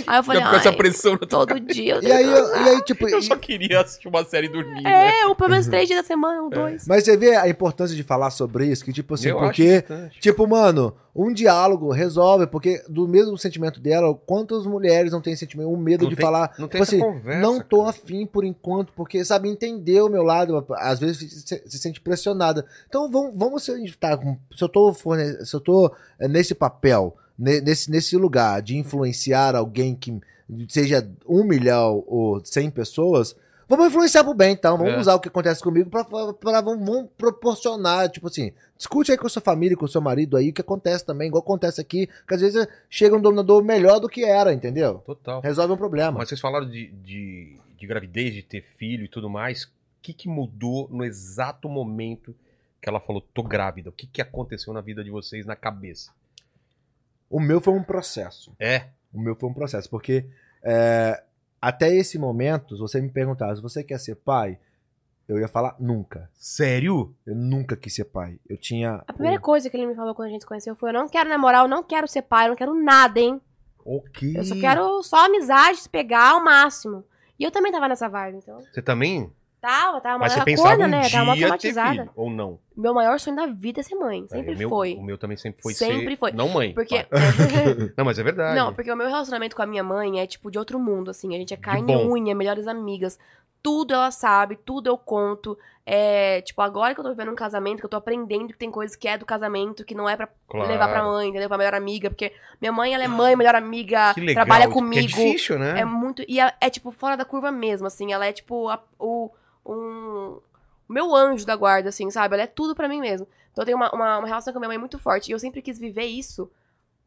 Speaker 3: Aí eu falei,
Speaker 1: essa pressão
Speaker 3: todo dia eu
Speaker 2: E aí, eu- e aí, tipo.
Speaker 1: Eu só queria assistir uma série dormindo. né?
Speaker 3: É, ou pelo menos três dias da semana, um, dois.
Speaker 2: Mas você vê a importância de falar sobre isso, que, tipo assim,
Speaker 1: Eu
Speaker 2: porque. Tipo, mano, um diálogo resolve, porque do mesmo sentimento dela, quantas mulheres não têm sentimento, um medo
Speaker 1: Não
Speaker 2: de
Speaker 1: tem-
Speaker 2: falar,
Speaker 1: não tem
Speaker 2: tipo
Speaker 1: essa
Speaker 2: assim,
Speaker 1: conversa,
Speaker 2: não tô
Speaker 1: cara.
Speaker 2: afim por enquanto, porque, sabe, entender o meu lado, às vezes se, se sente pressionada. Então, vamos, vamos se, a gente tá com- se eu tô, se eu tô eh, nesse papel, nesse, nesse lugar de influenciar alguém que seja um milhão ou cem pessoas, vamos influenciar pro bem, então. Vamos
Speaker 1: É.
Speaker 2: usar o que acontece comigo pra, pra, pra- vamos, vamos proporcionar, tipo assim, discute aí com a sua família, com o seu marido aí, o que acontece também, igual acontece aqui, que às vezes chega um dominador melhor do que era, entendeu?
Speaker 1: Total.
Speaker 2: Resolve um problema.
Speaker 1: Mas vocês falaram de, de, de gravidez, de ter filho e tudo mais. O que, que mudou no exato momento que ela falou, tô grávida? O que, que aconteceu na vida de vocês na cabeça?
Speaker 2: O meu foi um processo.
Speaker 1: É.
Speaker 2: O meu foi um processo, porque é, até esse momento, se você me perguntasse, você quer ser pai? Eu ia falar nunca.
Speaker 1: Sério?
Speaker 2: Eu nunca quis ser pai. Eu tinha.
Speaker 3: A primeira
Speaker 2: o-
Speaker 3: coisa que ele me falou quando a gente se conheceu foi: eu não quero namorar, eu não quero ser pai, eu não quero nada, hein?
Speaker 1: Ok.
Speaker 3: Eu só quero só amizade, se pegar ao máximo. E eu também tava nessa vibe, então.
Speaker 1: Você também?
Speaker 3: Tava, tava
Speaker 1: Mas você pensava
Speaker 3: corna,
Speaker 1: um
Speaker 3: né? Tava uma
Speaker 1: dia ter filho, ou não?
Speaker 3: Meu maior sonho da vida é ser mãe. Sempre
Speaker 1: É, o meu,
Speaker 3: foi.
Speaker 1: O meu também sempre foi
Speaker 3: Sempre
Speaker 1: ser...
Speaker 3: foi.
Speaker 1: Não mãe.
Speaker 3: Porque.
Speaker 1: Não, mas é verdade.
Speaker 3: Não, porque o meu relacionamento com a minha mãe é tipo de outro mundo, assim. A gente é carne e unha, melhores amigas. Tudo ela sabe, tudo eu conto. É, tipo, agora que eu tô vivendo um casamento, que eu tô aprendendo que tem coisas que é do casamento, que não é pra
Speaker 1: Claro.
Speaker 3: levar pra mãe, entendeu? Pra melhor amiga. Porque minha mãe, ela é mãe, melhor amiga,
Speaker 1: Que legal.
Speaker 3: trabalha
Speaker 1: porque
Speaker 3: comigo.
Speaker 1: É difícil, né?
Speaker 3: É muito. E é, é, tipo fora da curva mesmo, assim. Ela é tipo a- o. Um. O meu anjo da guarda, assim, sabe? Ela é tudo pra mim mesmo. Então eu tenho uma, uma, uma relação com a minha mãe muito forte. E eu sempre quis viver isso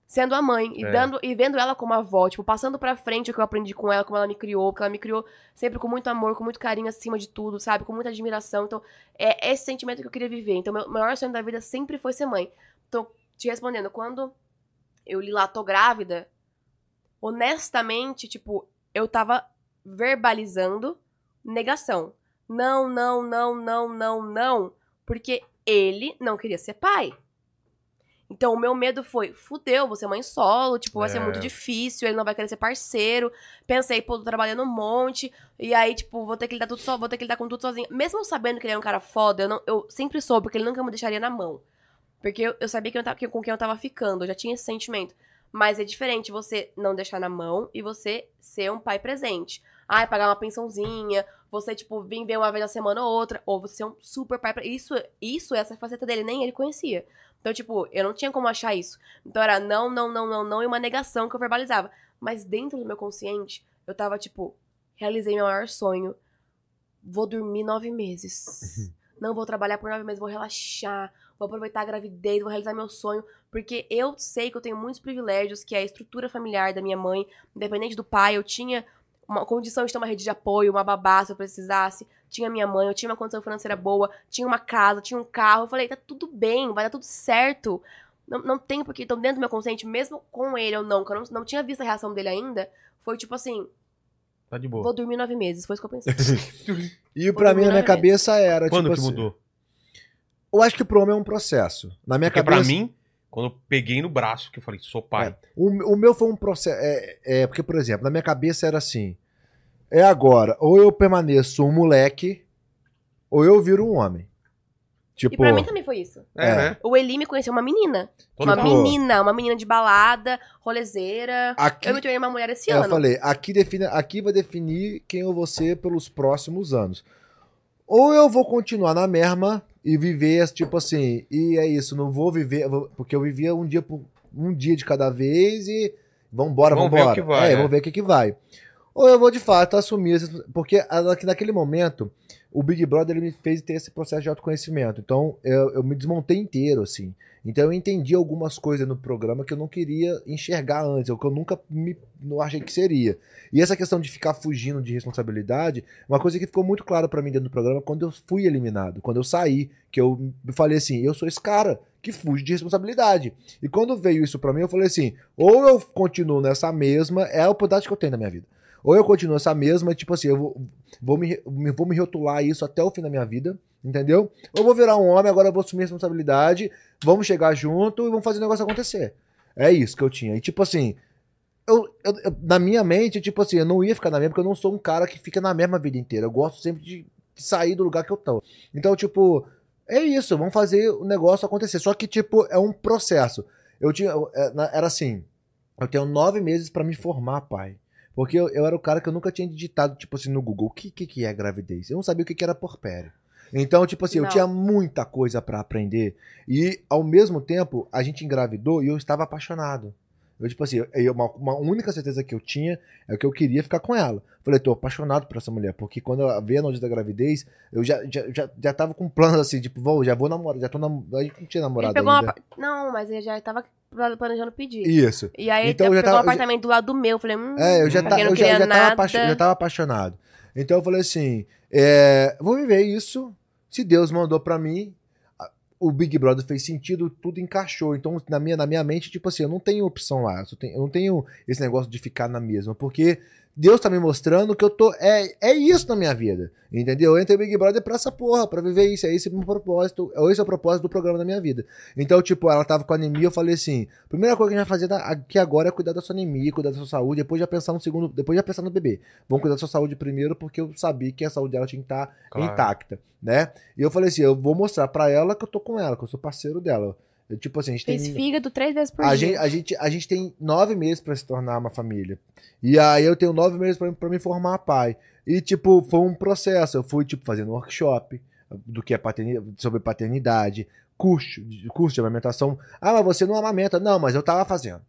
Speaker 3: sendo a mãe. E,
Speaker 1: É.
Speaker 3: dando, e vendo ela como avó, tipo, passando pra frente o que eu aprendi com ela, como ela me criou, porque ela me criou sempre com muito amor, com muito carinho acima de tudo, sabe? Com muita admiração. Então, é esse sentimento que eu queria viver. Então, meu maior sonho da vida sempre foi ser mãe. Então, te respondendo, quando eu li lá, tô grávida, honestamente, tipo, eu tava verbalizando negação. Não, não, não, não, não, não. Porque ele não queria ser pai. Então, o meu medo foi, fudeu, vou ser mãe solo, tipo, vai ser
Speaker 1: É.
Speaker 3: muito difícil, ele não vai querer ser parceiro. Pensei, pô, tô trabalhando um monte, e aí, tipo, vou ter que lidar tudo só, vou ter que lidar com tudo sozinho. Mesmo sabendo que ele era um cara foda, eu, não, eu sempre soube que ele nunca me deixaria na mão. Porque eu, eu sabia que eu tava, que- com quem eu tava ficando, eu já tinha esse sentimento. Mas é diferente você não deixar na mão e você ser um pai presente. Ai, pagar uma pensãozinha, você, tipo, vir ver uma vez na semana ou outra, ou você ser um super pai. Pra... Isso, isso, essa faceta dele, nem ele conhecia. Então, tipo, eu não tinha como achar isso. Então era não, não, não, não, não, e uma negação que eu verbalizava. Mas dentro do meu consciente, eu tava, tipo, realizei meu maior sonho. Vou dormir nove meses. Não vou trabalhar por nove meses, vou relaxar, vou aproveitar a gravidez, vou realizar meu sonho. Porque eu sei que eu tenho muitos privilégios, que é a estrutura familiar da minha mãe, independente do pai, eu tinha uma condição de ter uma rede de apoio, uma babá se eu precisasse. Tinha minha mãe, eu tinha uma condição financeira boa, tinha uma casa, tinha um carro. Eu falei, tá tudo bem, vai dar tudo certo. Não, não tem porque. Então, dentro do meu consciente, mesmo com ele ou não, que eu não, não tinha visto a reação dele ainda, foi tipo assim:
Speaker 1: Tá de boa.
Speaker 3: vou dormir nove meses. Foi isso que eu pensei.
Speaker 2: E pra mim, na minha cabeça era,
Speaker 1: Quando
Speaker 2: tipo
Speaker 1: que
Speaker 2: assim,
Speaker 1: mudou?
Speaker 2: Eu acho que pro homem é um processo. Na minha
Speaker 1: Porque
Speaker 2: cabeça.
Speaker 1: pra mim, quando eu peguei no braço, que eu falei, sou pai.
Speaker 2: O, o meu foi um processo. É, é, porque, por exemplo, na minha cabeça era assim: é agora, ou eu permaneço um moleque, ou eu viro um homem. Tipo,
Speaker 3: E pra mim também foi isso.
Speaker 1: É,
Speaker 2: É.
Speaker 1: né?
Speaker 3: O Eli me conheceu uma menina. Uma menina, uma menina de balada, rolezeira.
Speaker 2: aqui,
Speaker 3: Eu me tornei uma mulher esse
Speaker 2: eu
Speaker 3: ano.
Speaker 2: falei, aqui, define, aqui vai definir quem eu vou ser pelos próximos anos. Ou eu vou continuar na mesma e viver, tipo assim, e é isso, não vou viver, porque eu vivia um dia por um dia de cada vez e vambora,
Speaker 1: Vamos ver
Speaker 2: vambora.
Speaker 1: o que vai,
Speaker 2: é,
Speaker 1: é.
Speaker 2: vamos ver o que, que vai. Ou eu vou de fato assumir, esse- porque naquele momento o Big Brother ele me fez ter esse processo de autoconhecimento. Então eu, eu me desmontei inteiro, assim. Então eu entendi algumas coisas no programa que eu não queria enxergar antes, ou que eu nunca me, não achei que seria. E essa questão de ficar fugindo de responsabilidade, uma coisa que ficou muito clara pra mim dentro do programa quando eu fui eliminado, quando eu saí, que eu falei assim, eu sou esse cara que fuge de responsabilidade. E quando veio isso pra mim, eu falei assim, ou eu continuo nessa mesma, é a oportunidade que eu tenho na minha vida. Ou eu continuo essa mesma, tipo assim, eu vou, vou, me, vou me rotular isso até o fim da minha vida, entendeu? Ou vou virar um homem, agora eu vou assumir responsabilidade, vamos chegar junto e vamos fazer o negócio acontecer. É isso que eu tinha. E tipo assim, eu, eu- eu- na minha mente, tipo assim, eu não ia ficar na mesma, porque eu não sou um cara que fica na mesma vida inteira. Eu gosto sempre de sair do lugar que eu tô. Então, tipo, é isso, vamos fazer o negócio acontecer. Só que, tipo, é um processo. Eu tinha. é, Era assim, eu tenho nove meses pra me formar, pai. Porque eu, eu era o cara que eu nunca tinha digitado, tipo assim, no Google, o que, que, que é gravidez? Eu não sabia o que, que era porpério. Então, tipo assim, eu
Speaker 3: Não.
Speaker 2: tinha muita coisa pra aprender. E, ao mesmo tempo, a gente engravidou e eu estava apaixonado. Eu, tipo assim, eu- uma, uma única certeza que eu tinha é que eu queria ficar com ela. Falei, tô apaixonado por essa mulher, porque quando eu vi a notícia da gravidez, eu já, já, já, já tava com planos assim, tipo, vou, já vou namorar, já tô namorando. A gente não tinha namorado ainda.
Speaker 3: uma. Não, mas ele já tava planejando pedir.
Speaker 2: Isso.
Speaker 3: E aí
Speaker 2: Então, eu já
Speaker 3: pegou um
Speaker 2: tava- já-
Speaker 3: apartamento do lado do meu. Eu falei, hum,
Speaker 2: É, eu já, tá, eu já, já, tava já tava apaixonado. Então eu falei assim: é, vou viver isso. Se Deus mandou pra mim, o Big Brother fez sentido, tudo encaixou. Então, na minha, na minha mente, tipo assim, eu não tenho opção lá. Eu, tenho- eu não tenho esse negócio de ficar na mesma. Porque Deus tá me mostrando que eu tô. É, é isso na minha vida. Entendeu? Eu entrei no Big Brother pra essa porra, pra viver isso. É esse o meu propósito. é Esse é o propósito do programa da minha vida. Então, tipo, ela tava com anemia, eu falei assim: primeira coisa que a gente vai fazer aqui agora é cuidar da sua anemia, cuidar da sua saúde, depois já pensar no segundo, depois já pensar no bebê. Vamos cuidar da sua saúde primeiro, porque eu sabia que a saúde dela tinha que estar
Speaker 1: Claro.
Speaker 2: intacta, né? E eu falei assim: eu vou mostrar pra ela que eu tô com ela, que eu sou parceiro dela. Tipo assim, a gente
Speaker 3: Fez
Speaker 2: tem.
Speaker 3: fígado três vezes por
Speaker 2: A
Speaker 3: dia.
Speaker 2: gente, a, gente, a gente tem nove meses pra se tornar uma família. E aí eu tenho nove meses pra, pra me formar pai. E, tipo, foi um processo. Eu fui, tipo, fazendo workshop do que é paterni- sobre paternidade, curso, curso de amamentação. Ah, mas você não amamenta. Não, mas eu tava fazendo.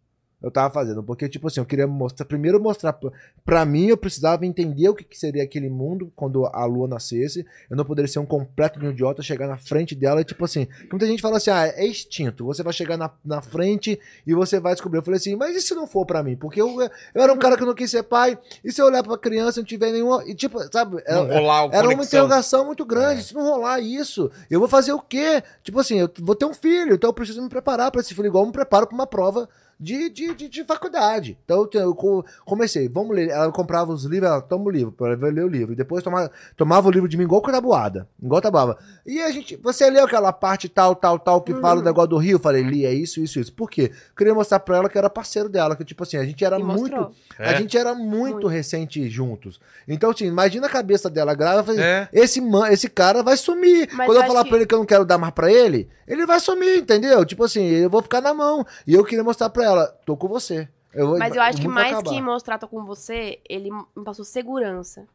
Speaker 2: Eu tava fazendo, porque, tipo assim, eu queria mostrar, primeiro mostrar, pra- pra mim, eu precisava entender o que, que seria aquele mundo quando a lua nascesse. Eu não poderia ser um completo idiota, chegar na frente dela e, tipo assim, muita gente fala assim, ah, é extinto. Você vai chegar na, na frente e você vai descobrir. Eu falei assim, mas e se não for pra mim? Porque eu, eu era um cara que não quis ser pai, e se eu olhar pra criança e não tiver nenhuma. E, tipo, sabe?
Speaker 1: Não
Speaker 2: Era,
Speaker 1: rolar o
Speaker 2: era uma interrogação muito grande.
Speaker 1: É.
Speaker 2: Se não rolar isso, eu vou fazer o quê? Tipo assim, eu vou ter um filho, então eu preciso me preparar pra esse filho, igual eu me preparo pra uma prova de, de, de, de faculdade. Então eu, eu co- comecei, vamos ler. Ela comprava os livros, ela toma o livro, para ler o livro. E depois tomava, tomava o livro de mim igual tabuada. Igual tabuada. E a gente, você leu aquela parte tal, tal, tal, que fala
Speaker 3: Uhum.
Speaker 2: do negócio do Rio? Eu falei, li, é isso, isso, isso. Por quê? Queria mostrar pra ela que eu era parceiro dela, que tipo assim, a gente era
Speaker 3: E
Speaker 2: muito.
Speaker 3: mostrou.
Speaker 2: A
Speaker 1: É.
Speaker 2: gente era muito,
Speaker 3: Muito.
Speaker 2: recente juntos. Então, assim, imagina a cabeça dela grávida.
Speaker 1: É.
Speaker 2: Esse, man, esse cara vai sumir.
Speaker 3: Mas
Speaker 2: Quando eu falar
Speaker 3: acho
Speaker 2: pra ele que eu não quero dar mais pra ele, ele vai sumir, entendeu? Tipo assim, eu vou ficar na mão. E eu queria mostrar pra ela, tô com você. Eu vou-
Speaker 3: Mas eu acho que mais
Speaker 2: acabar.
Speaker 3: que mostrar tô com você, ele me passou segurança.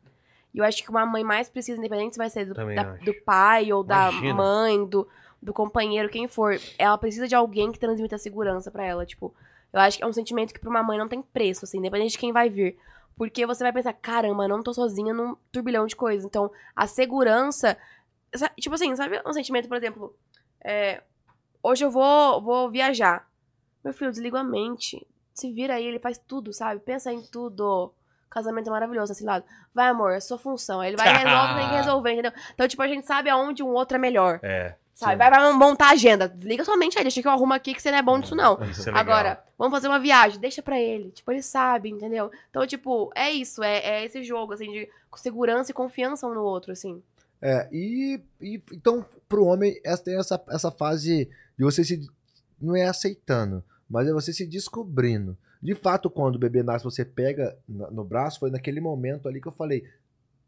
Speaker 3: E eu acho que uma mãe mais precisa, independente se vai ser do, da- do pai ou
Speaker 1: Imagina.
Speaker 3: da mãe, do, do companheiro, quem for, ela precisa de alguém que transmita segurança pra ela. Tipo, eu acho que é um sentimento que pra uma mãe não tem preço, assim, independente de quem vai vir. Porque você vai pensar, caramba, eu não tô sozinha num turbilhão de coisas. Então, a segurança. Tipo assim, sabe um sentimento, por exemplo, é, hoje eu vou, vou viajar. Meu filho, desliga a mente. Se vira aí, ele faz tudo, sabe? Pensa em tudo. Casamento é maravilhoso, assim, lado. Vai, amor, é sua função. Aí ele vai e resolve, tem que resolver, entendeu? Então, tipo, a gente sabe aonde um outro é melhor.
Speaker 1: É.
Speaker 3: Sabe?
Speaker 2: Sim.
Speaker 3: Vai, vai montar a agenda. Desliga sua mente aí, deixa que eu arrumo aqui que você não é bom disso, não.
Speaker 1: Isso é legal.
Speaker 3: Agora, vamos fazer uma viagem, deixa pra ele. Tipo, ele sabe, entendeu? Então, tipo, é isso, é, é esse jogo, assim, de segurança e confiança um no outro, assim.
Speaker 2: É, e, e então, pro homem, essa, tem essa, essa fase de você se. Não é aceitando, mas é você se descobrindo. De fato, quando o bebê nasce, você pega no braço, foi naquele momento ali que eu falei: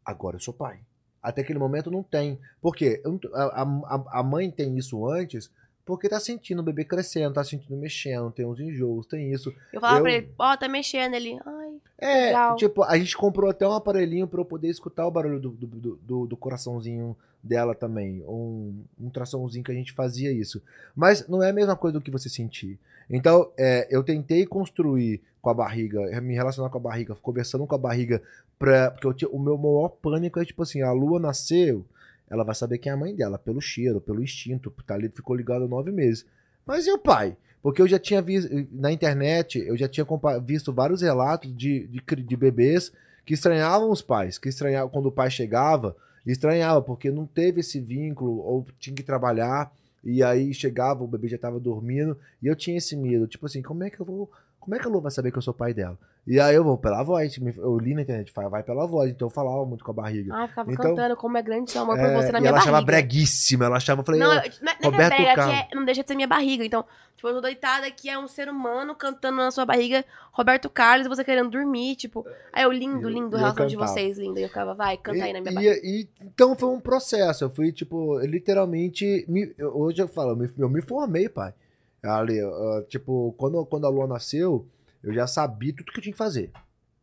Speaker 2: agora eu sou pai. Até aquele momento não tem. Por quê? A, a, a mãe tem isso antes porque tá sentindo o bebê crescendo, tá sentindo mexendo, tem uns enjoos, tem isso.
Speaker 3: Eu falava
Speaker 2: Eu-
Speaker 3: pra ele, ó, tá mexendo ele. Ai,
Speaker 2: É,
Speaker 3: Legal.
Speaker 2: tipo, a gente comprou até um aparelhinho pra eu poder escutar o barulho do, do, do, do- coraçãozinho dela também. Um, um traçãozinho que a gente fazia isso. Mas não é a mesma coisa do que você sentir. Então, é, eu tentei construir com a barriga, me relacionar com a barriga, conversando com a barriga, pra, porque eu tinha, o meu maior pânico é tipo assim: a lua nasceu, ela vai saber quem é a mãe dela, pelo cheiro, pelo instinto, tá ali, ficou ligado há nove meses. Mas e o pai? Porque eu já tinha visto na internet, eu já tinha visto vários relatos de, de, de bebês que estranhavam os pais, que estranhavam quando o pai chegava, estranhava porque não teve esse vínculo ou tinha que trabalhar e aí chegava, o bebê já estava dormindo e eu tinha esse medo, tipo assim, como é que eu vou, como é que a Lu vai saber que eu sou pai dela? E aí eu vou pela voz, eu li na internet, vai pela voz, então eu falava muito com a barriga.
Speaker 3: ai, ficava
Speaker 2: Então-
Speaker 3: cantando como é grande seu amor por
Speaker 2: É,
Speaker 3: você na
Speaker 2: e
Speaker 3: minha
Speaker 2: ela achava
Speaker 3: barriga.
Speaker 2: breguíssima, ela achava, eu falei,
Speaker 3: Não,
Speaker 2: "Eu-
Speaker 3: não, é- é que é
Speaker 2: Roberto
Speaker 3: brega, é- não deixa de ser minha barriga. Então, tipo, eu tô deitada aqui, é um ser humano cantando na sua barriga, Roberto Carlos, e você querendo dormir, tipo. Aí eu, lindo,
Speaker 2: E-
Speaker 3: lindo
Speaker 2: e eu
Speaker 3: relação de vocês, linda. E eu ficava, vai, canta aí na minha
Speaker 2: E-
Speaker 3: barriga.
Speaker 2: e- então foi um processo. Eu fui, tipo, literalmente. me- hoje eu falo, eu me, eu me formei, pai. Ali, ah, tipo, quando, quando a Lua nasceu, eu já sabia tudo que eu tinha que fazer.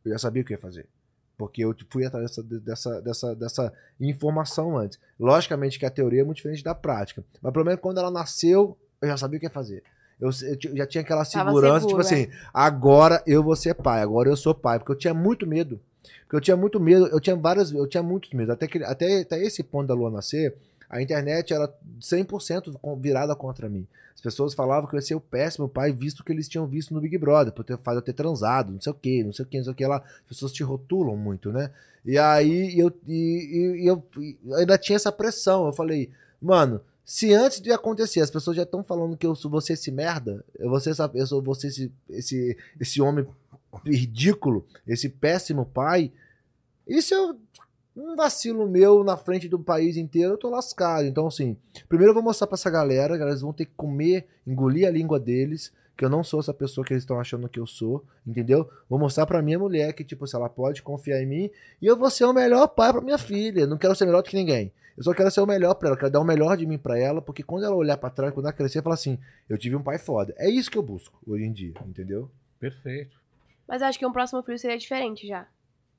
Speaker 2: Eu já sabia o que ia fazer. Porque eu fui atrás dessa, dessa, dessa, dessa informação antes. Logicamente que a teoria é muito diferente da prática. Mas pelo menos quando ela nasceu, eu já sabia o que ia fazer. Eu, eu já tinha aquela segurança,
Speaker 3: seguro,
Speaker 2: tipo assim, agora eu vou ser pai, agora eu sou pai. Porque eu tinha muito medo. Porque eu tinha muito medo, eu tinha várias, eu tinha muitos medos. Até, que, até, até esse ponto da lua nascer, a internet era 100% com- virada contra mim. As pessoas falavam que eu ia ser o péssimo pai, visto que eles tinham visto no Big Brother, por ter, fazer eu ter transado, não sei o que, não sei o que, não sei o que lá. As pessoas te rotulam muito, né? E aí eu, e, e eu ainda tinha essa pressão. Eu falei, mano, se antes de acontecer as pessoas já estão falando que eu sou você esse merda, eu vou ser essa, eu sou você esse, esse, esse homem ridículo, esse péssimo pai, e se eu um vacilo meu na frente do país inteiro, eu tô lascado. Então, assim, primeiro eu vou mostrar pra essa galera, que eles vão ter que comer, engolir a língua deles, que eu não sou essa pessoa que eles estão achando que eu sou, entendeu? Vou mostrar pra minha mulher que, tipo, se ela pode confiar em mim, e eu vou ser o melhor pai pra minha filha. Não quero ser melhor do que ninguém. Eu só quero ser o melhor pra ela, quero dar o melhor de mim pra ela, porque quando ela olhar pra trás, quando ela crescer, ela assim: eu tive um pai foda. É isso que eu busco hoje em dia, entendeu?
Speaker 1: Perfeito.
Speaker 3: Mas eu acho que um próximo filho seria diferente já.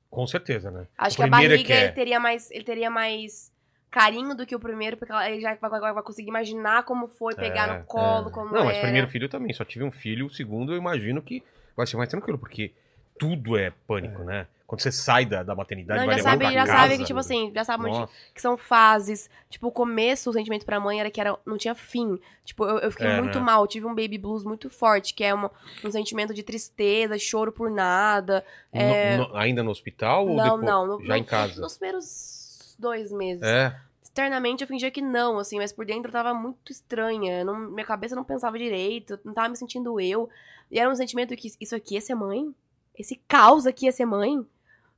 Speaker 1: Com certeza, né?
Speaker 3: Acho
Speaker 1: O
Speaker 3: que a
Speaker 1: primeiro é
Speaker 3: barriga
Speaker 1: que é-
Speaker 3: ele teria mais. Ele teria mais carinho do que o primeiro, porque ela- ele já vai, vai- vai conseguir imaginar como foi, pegar
Speaker 1: É,
Speaker 3: no colo,
Speaker 2: é.
Speaker 3: como
Speaker 1: Não, mas
Speaker 3: era.
Speaker 1: primeiro filho eu também, só tive um filho, o segundo eu imagino que vai ser mais tranquilo, porque tudo é pânico, né? Quando você sai da, da maternidade,
Speaker 3: Não,
Speaker 1: vai
Speaker 3: já
Speaker 1: levar
Speaker 3: sabe,
Speaker 1: pra
Speaker 3: já
Speaker 1: casa.
Speaker 3: sabe que, tipo assim, já sabe onde- que são fases. Tipo, o começo, o sentimento pra mãe era que era, não tinha fim. Tipo, eu, eu fiquei
Speaker 1: É,
Speaker 3: muito
Speaker 1: né?
Speaker 3: mal. Tive um baby blues muito forte, que é uma- um sentimento de tristeza, choro por nada. É,
Speaker 1: no- ainda no hospital ou
Speaker 3: não,
Speaker 1: depois?
Speaker 3: não. no-
Speaker 1: Já
Speaker 3: no-
Speaker 1: em casa?
Speaker 3: Nos primeiros dois meses.
Speaker 1: É,
Speaker 3: externamente eu fingia que não, assim, mas por dentro eu tava muito estranha. Não, minha cabeça não pensava direito, não tava me sentindo eu. E era um sentimento que isso aqui ia ser mãe? Esse caos aqui ia ser mãe?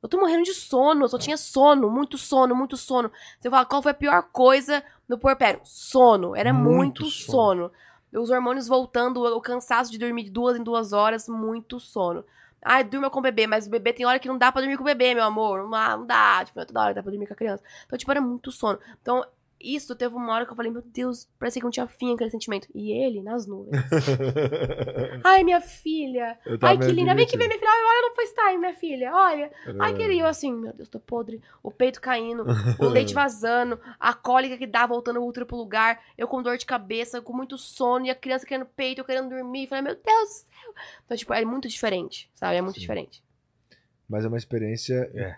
Speaker 3: Eu tô morrendo de sono, eu só tinha sono, muito sono, muito sono. Você fala, qual foi a pior coisa no puerpério? Sono, era
Speaker 1: Muito
Speaker 3: muito,
Speaker 1: sono.
Speaker 3: sono. Os hormônios voltando, o cansaço de dormir de duas em duas horas, muito sono. Ai, durma com o bebê, mas o bebê tem hora que não dá pra dormir com o bebê, meu amor. Não dá, não dá. Tipo, toda hora dá pra dormir com a criança. Então, tipo, era muito sono. Então, isso teve uma hora que eu falei, meu Deus, parecia que não tinha fim aquele sentimento. E ele, nas nuvens. Ai, minha filha. Ai, que linda. Vem ver
Speaker 2: divertido.
Speaker 3: minha filha. Olha no FaceTime, minha filha. Olha. Ai,
Speaker 2: É.
Speaker 3: queria eu assim, meu Deus, tô podre. O peito caindo, o leite vazando, a cólica que dá voltando o útero pro lugar, eu com dor de cabeça, com muito sono, e a criança querendo peito, eu querendo dormir. Falei, meu Deus do céu. Então, tipo, é muito diferente, sabe? É muito
Speaker 2: Sim.
Speaker 3: diferente.
Speaker 2: Mas é uma experiência
Speaker 1: É.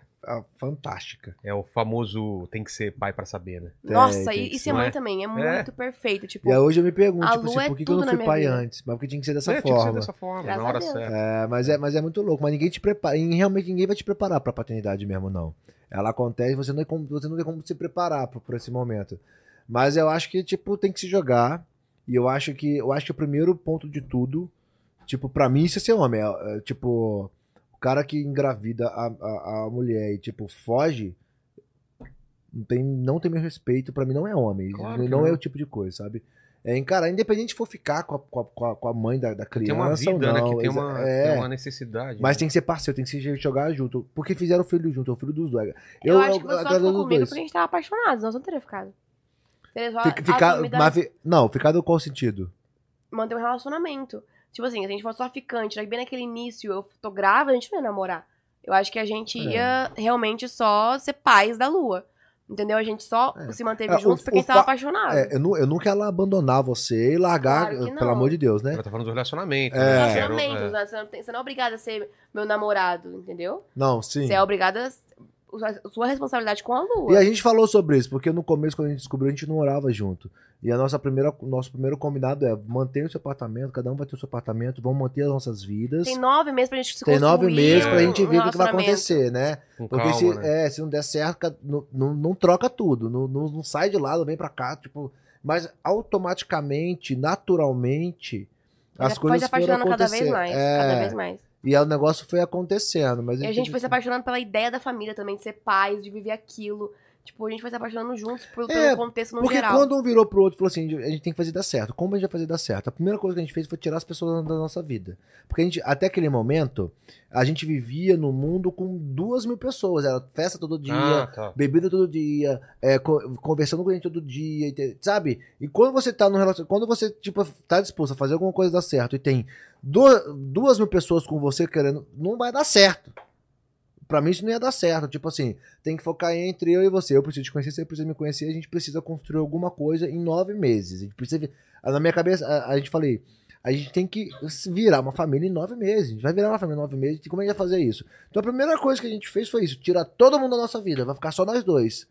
Speaker 2: fantástica.
Speaker 1: É o famoso tem que ser pai pra saber, né?
Speaker 3: Nossa,
Speaker 2: tem
Speaker 3: e, e
Speaker 2: ser,
Speaker 3: mãe
Speaker 1: é?
Speaker 3: também, é,
Speaker 1: É.
Speaker 3: muito perfeito. Tipo,
Speaker 2: E hoje eu me pergunto,
Speaker 3: A
Speaker 2: tipo assim,
Speaker 3: lua é
Speaker 2: por que, que eu
Speaker 3: tudo
Speaker 2: não fui pai
Speaker 3: vida.
Speaker 2: antes? Mas porque tinha que ser dessa
Speaker 1: É, tinha que ser
Speaker 2: forma.
Speaker 1: dessa forma,
Speaker 3: Graças
Speaker 1: na hora certa.
Speaker 2: É, mas é, mas é muito louco. Mas ninguém te prepara. E realmente ninguém vai te preparar pra paternidade mesmo, não. Ela acontece, você não, é como, você não tem como se preparar pra- por esse momento. Mas eu acho que, tipo, tem que se jogar. E eu acho que eu acho que o primeiro ponto de tudo, tipo, pra mim, isso é ser homem. É, é, tipo, cara que engravida a, a, a mulher e, tipo, foge. Não tem, não tem meu respeito, pra mim não é homem.
Speaker 1: Claro
Speaker 2: não, não. é o tipo de coisa, sabe? É encarar, independente se for ficar com a, com a- com a, mãe da, da criança
Speaker 1: Tem uma vida,
Speaker 2: ou
Speaker 1: né?
Speaker 2: não.
Speaker 1: Que tem uma,
Speaker 2: é.
Speaker 1: tem uma necessidade.
Speaker 2: Mas
Speaker 1: né?
Speaker 2: tem que ser parceiro, tem que se jogar junto. Porque fizeram o filho junto, é o filho dos dois.
Speaker 3: eu, acho que você ficou comigo
Speaker 2: dois.
Speaker 3: porque a gente tava apaixonado, senão você não teria ficado. Só,
Speaker 2: Fica, ficar- mas não, ficar do qual sentido?
Speaker 3: manter um relacionamento. Tipo assim, se a gente fosse só ficante, né, bem naquele início, eu tô grávida, a gente não ia namorar. Eu acho que a gente
Speaker 2: É.
Speaker 3: ia realmente só ser pais da lua. Entendeu? A gente só
Speaker 2: É.
Speaker 3: se manteve
Speaker 2: É, o-
Speaker 3: juntos porque
Speaker 2: o
Speaker 3: a gente tava
Speaker 2: fa-
Speaker 3: apaixonado.
Speaker 2: É, eu, não, eu não quero ela abandonar você e largar,
Speaker 3: Claro
Speaker 2: pelo amor de Deus, né?
Speaker 1: Ela tá falando do relacionamento.
Speaker 2: É.
Speaker 1: né?
Speaker 3: Relacionamentos,
Speaker 1: é.
Speaker 3: né? Você não, tem- você não é obrigada a ser meu namorado, entendeu?
Speaker 2: Não, sim.
Speaker 3: Você é obrigada a sua responsabilidade com a lua.
Speaker 2: E a gente falou sobre isso, porque no começo, quando a gente descobriu, a gente não morava junto. E a nossa primeira, nosso primeiro combinado é manter o seu apartamento, cada um vai ter o seu apartamento, vamos manter as nossas vidas.
Speaker 3: Tem nove meses pra gente se
Speaker 2: Tem nove meses pra
Speaker 3: um-
Speaker 2: gente ver o que, vai acontecer, né?
Speaker 1: Com
Speaker 2: Porque
Speaker 1: calma,
Speaker 2: se,
Speaker 1: né?
Speaker 2: é, se não der certo, não, não, não troca tudo. Não, não, não sai de lado, vem pra cá, tipo. Mas automaticamente, naturalmente, as coisas
Speaker 3: foi se
Speaker 2: foram
Speaker 3: apaixonando cada vez mais.
Speaker 2: É,
Speaker 3: Cada vez mais.
Speaker 2: E aí o negócio foi acontecendo. Mas
Speaker 3: E a gente foi se apaixonando pela ideia da família também, de ser pais, de viver aquilo. Tipo, a gente foi se apaixonando juntos por- pelo
Speaker 2: É,
Speaker 3: contexto no
Speaker 2: Porque
Speaker 3: geral.
Speaker 2: quando um virou pro outro e falou assim: a gente tem que fazer dar certo. Como a gente vai fazer dar certo? A primeira coisa que a gente fez foi tirar as pessoas da nossa vida. Porque a gente, até aquele momento, a gente vivia no mundo com duas mil pessoas. Era festa todo dia,
Speaker 1: Ah, tá.
Speaker 2: bebida todo dia, é, co- conversando com a gente todo dia, sabe? E quando você tá no relacionamento, quando você, tipo, tá disposto a fazer alguma coisa dar certo e tem duas, duas mil pessoas com você querendo, não vai dar certo. Pra mim isso não ia dar certo. Tipo assim, tem que focar entre eu e você. Eu preciso te conhecer, você precisa me conhecer. A gente precisa construir alguma coisa em nove meses. A gente precisa. Na minha cabeça, a, a gente falei. A gente tem que virar uma família em nove meses. Vai virar uma família em nove meses. Como a gente vai fazer isso? Então a primeira coisa que a gente fez foi isso: tirar todo mundo da nossa vida. Vai ficar só nós dois.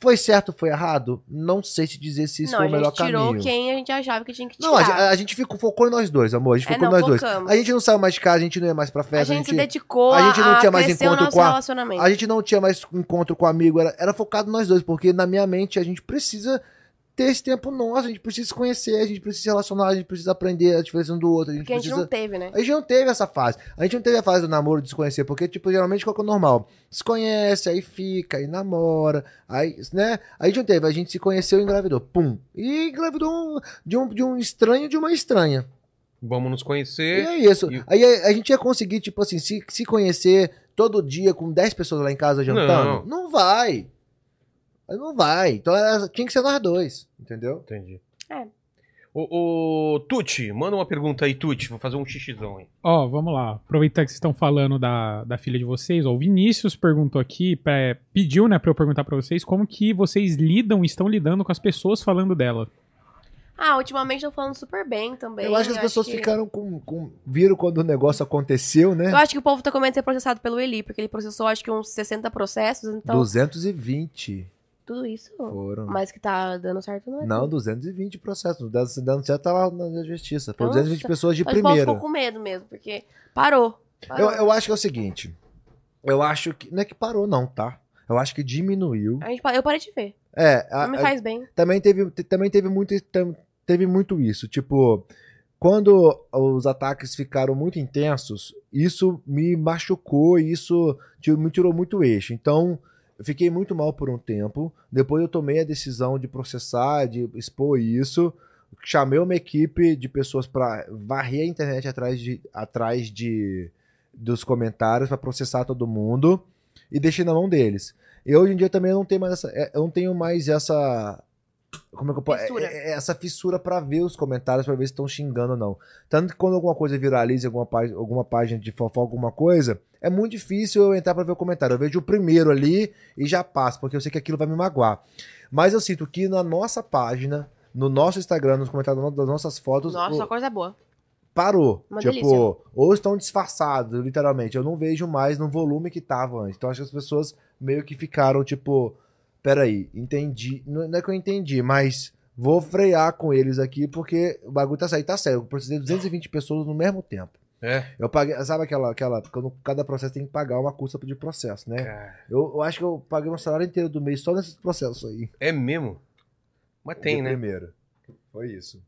Speaker 2: Foi certo, foi errado? Não sei te dizer se isso
Speaker 3: não,
Speaker 2: foi
Speaker 3: a
Speaker 2: o melhor
Speaker 3: gente tirou
Speaker 2: caminho.
Speaker 3: quem a gente achava que tinha que tirar.
Speaker 2: Não, a, gente- a gente ficou, focou em nós dois, amor. A gente
Speaker 3: É,
Speaker 2: focou
Speaker 3: não,
Speaker 2: em nós dois.
Speaker 3: focamos.
Speaker 2: A gente não saiu mais de casa, a gente não ia mais pra
Speaker 3: A
Speaker 2: festa.
Speaker 3: gente, se dedicou
Speaker 2: a gente não tinha mais encontro com a-
Speaker 3: relacionamento.
Speaker 2: A gente não tinha mais encontro com amigo, era, era focado nós dois, porque na minha mente a gente precisa ter esse tempo nosso, a gente precisa se conhecer, a gente precisa se relacionar, a gente precisa aprender a diferença um do outro, a gente
Speaker 3: Porque a gente
Speaker 2: precisa...
Speaker 3: não teve, né?
Speaker 2: A gente não teve essa fase. A gente não teve a fase do namoro de se conhecer, porque, tipo, geralmente qual que é o normal? Se conhece, aí fica, aí namora, aí, né? A gente não teve, a gente se conheceu e engravidou. Pum! E engravidou um- de, um, de um estranho de uma estranha.
Speaker 1: Vamos nos
Speaker 2: E
Speaker 1: conhecer.
Speaker 2: é isso.
Speaker 1: E-
Speaker 2: Aí a, a gente ia conseguir, tipo assim, se, se conhecer todo dia com 10 pessoas lá em casa jantando? Não, vai. Aí Não vai. Então era- tinha que ser nós dois, entendeu?
Speaker 1: Entendi.
Speaker 3: É.
Speaker 1: Ô, ô, Tuti, manda uma pergunta aí, Tuti. Vou fazer um xixizão aí.
Speaker 4: Ó, vamos lá. Aproveitar que vocês estão falando da, da filha de vocês. Ó, o Vinícius perguntou aqui, pra- pediu, né, pra eu perguntar pra vocês como que vocês lidam, estão lidando com as pessoas falando dela.
Speaker 3: Ah, ultimamente estão falando super bem também.
Speaker 2: eu acho que as pessoas
Speaker 3: que-
Speaker 2: ficaram com, com. Viram quando o negócio aconteceu, né?
Speaker 3: Eu acho que o povo tá com medo de ser processado pelo Eli, porque ele processou acho que uns 60 processos, então
Speaker 2: 220
Speaker 3: tudo isso.
Speaker 2: foram.
Speaker 3: Mas que tá dando certo, não é?
Speaker 2: Não, 220 processos. Dando, certo tá lá na justiça. Foram
Speaker 3: Nossa.
Speaker 2: 220 pessoas de
Speaker 3: Mas
Speaker 2: primeira.
Speaker 3: ficou com medo mesmo, porque parou.
Speaker 2: Eu,
Speaker 3: parou.
Speaker 2: eu acho que é o seguinte. Eu acho que. Não é que parou, não, tá? Eu acho que diminuiu.
Speaker 3: A gente, eu parei de ver.
Speaker 2: É, a-
Speaker 3: Não me faz bem.
Speaker 2: também teve, te- também teve muito, teve muito isso. Tipo, quando os ataques ficaram muito intensos, isso me machucou isso me tirou muito eixo. Então, eu fiquei muito mal por um tempo. Depois eu tomei a decisão de processar, de expor isso. Chamei uma equipe de pessoas para varrer a internet atrás de, atrás de dos comentários para processar todo mundo e deixei na mão deles. E hoje em dia também não tenho mais essa, é, eu não tenho mais essa como é que eu posso,
Speaker 3: Fissura.
Speaker 2: é- é- essa fissura pra ver os comentários pra ver se estão xingando ou não. Tanto que quando alguma coisa viraliza, alguma página, alguma página de fofoca, alguma coisa, é muito difícil eu entrar pra ver o comentário. Eu vejo o primeiro ali e já passo, porque eu sei que aquilo vai me magoar. Mas eu sinto que na nossa página, no nosso Instagram, nos comentários das nossas fotos,
Speaker 3: Nossa,
Speaker 2: o-
Speaker 3: coisa boa.
Speaker 2: parou.
Speaker 3: Uma
Speaker 2: tipo,
Speaker 3: delícia.
Speaker 2: ou estão disfarçados, literalmente. Eu não vejo mais no volume que tava antes. Então acho que as pessoas meio que ficaram, tipo, peraí, entendi. Não é que eu entendi, mas vou frear com eles aqui porque o bagulho tá saindo. Tá sério, eu precisei de 220 pessoas no mesmo tempo.
Speaker 1: É.
Speaker 2: Eu paguei, sabe aquela, aquela, quando cada processo tem que pagar uma custa de processo, né?
Speaker 1: Cara,
Speaker 2: Eu, eu acho que eu paguei um salário inteiro do mês só nesses processos aí.
Speaker 1: É mesmo? Mas tem,
Speaker 2: De
Speaker 1: né?
Speaker 2: Primeiro. Foi isso.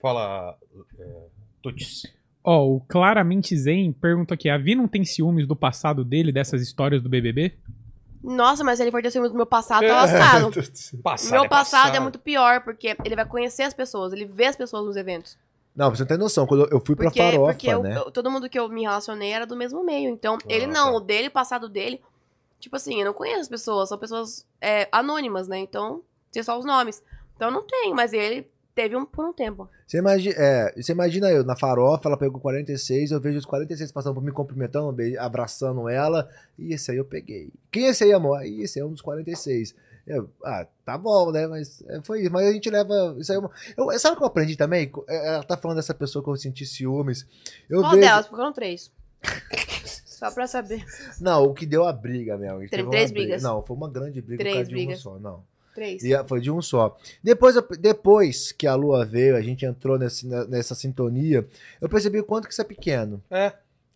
Speaker 1: Fala, é, Tuts.
Speaker 4: Ó, o Claramente Zen pergunta aqui: a Vi não tem ciúmes do passado dele, dessas histórias do BBB?
Speaker 3: Nossa, mas se ele for ter ciúmes do meu passado, tá lascado.
Speaker 1: Passado
Speaker 3: meu
Speaker 1: é
Speaker 3: passado é muito pior, porque ele vai conhecer as pessoas, ele vê as pessoas nos eventos.
Speaker 2: Não, você não tem noção. Quando eu- eu fui pra
Speaker 3: Porque,
Speaker 2: farofa,
Speaker 3: porque eu-
Speaker 2: né?
Speaker 3: eu- todo mundo que eu me relacionei era do mesmo meio. Então, ele
Speaker 1: Ah,
Speaker 3: não,
Speaker 1: tá.
Speaker 3: o dele, o passado dele. Tipo assim, eu não conheço as pessoas, são pessoas é, anônimas, né? Então, sei só os nomes. Então não tem, mas ele teve um por um tempo.
Speaker 2: Você imagina, é, você imagina eu, na farofa, ela pegou 46, eu vejo os 46 passando por mim, cumprimentando, abraçando ela, e esse aí eu peguei. Quem é esse aí, amor? Ih, esse aí é um dos 46. Eu, ah, tá bom, né? Mas é, foi isso. Mas a gente leva. Isso aí é uma- eu, sabe o que eu aprendi também? É, Ela tá falando dessa pessoa que eu senti ciúmes. Eu
Speaker 3: Qual
Speaker 2: vejo.
Speaker 3: delas? Foram três. Só pra saber.
Speaker 2: Não, o que deu a briga, meu.
Speaker 3: Teve três
Speaker 2: briga.
Speaker 3: brigas?
Speaker 2: Não, foi uma grande briga
Speaker 3: Três
Speaker 2: por causa de
Speaker 3: brigas.
Speaker 2: uma só, não.
Speaker 3: Três.
Speaker 2: E a- foi de um só. Depois, eu- depois que a lua veio, a gente entrou nesse- ne- nessa sintonia, eu percebi o quanto que isso é pequeno.
Speaker 1: É.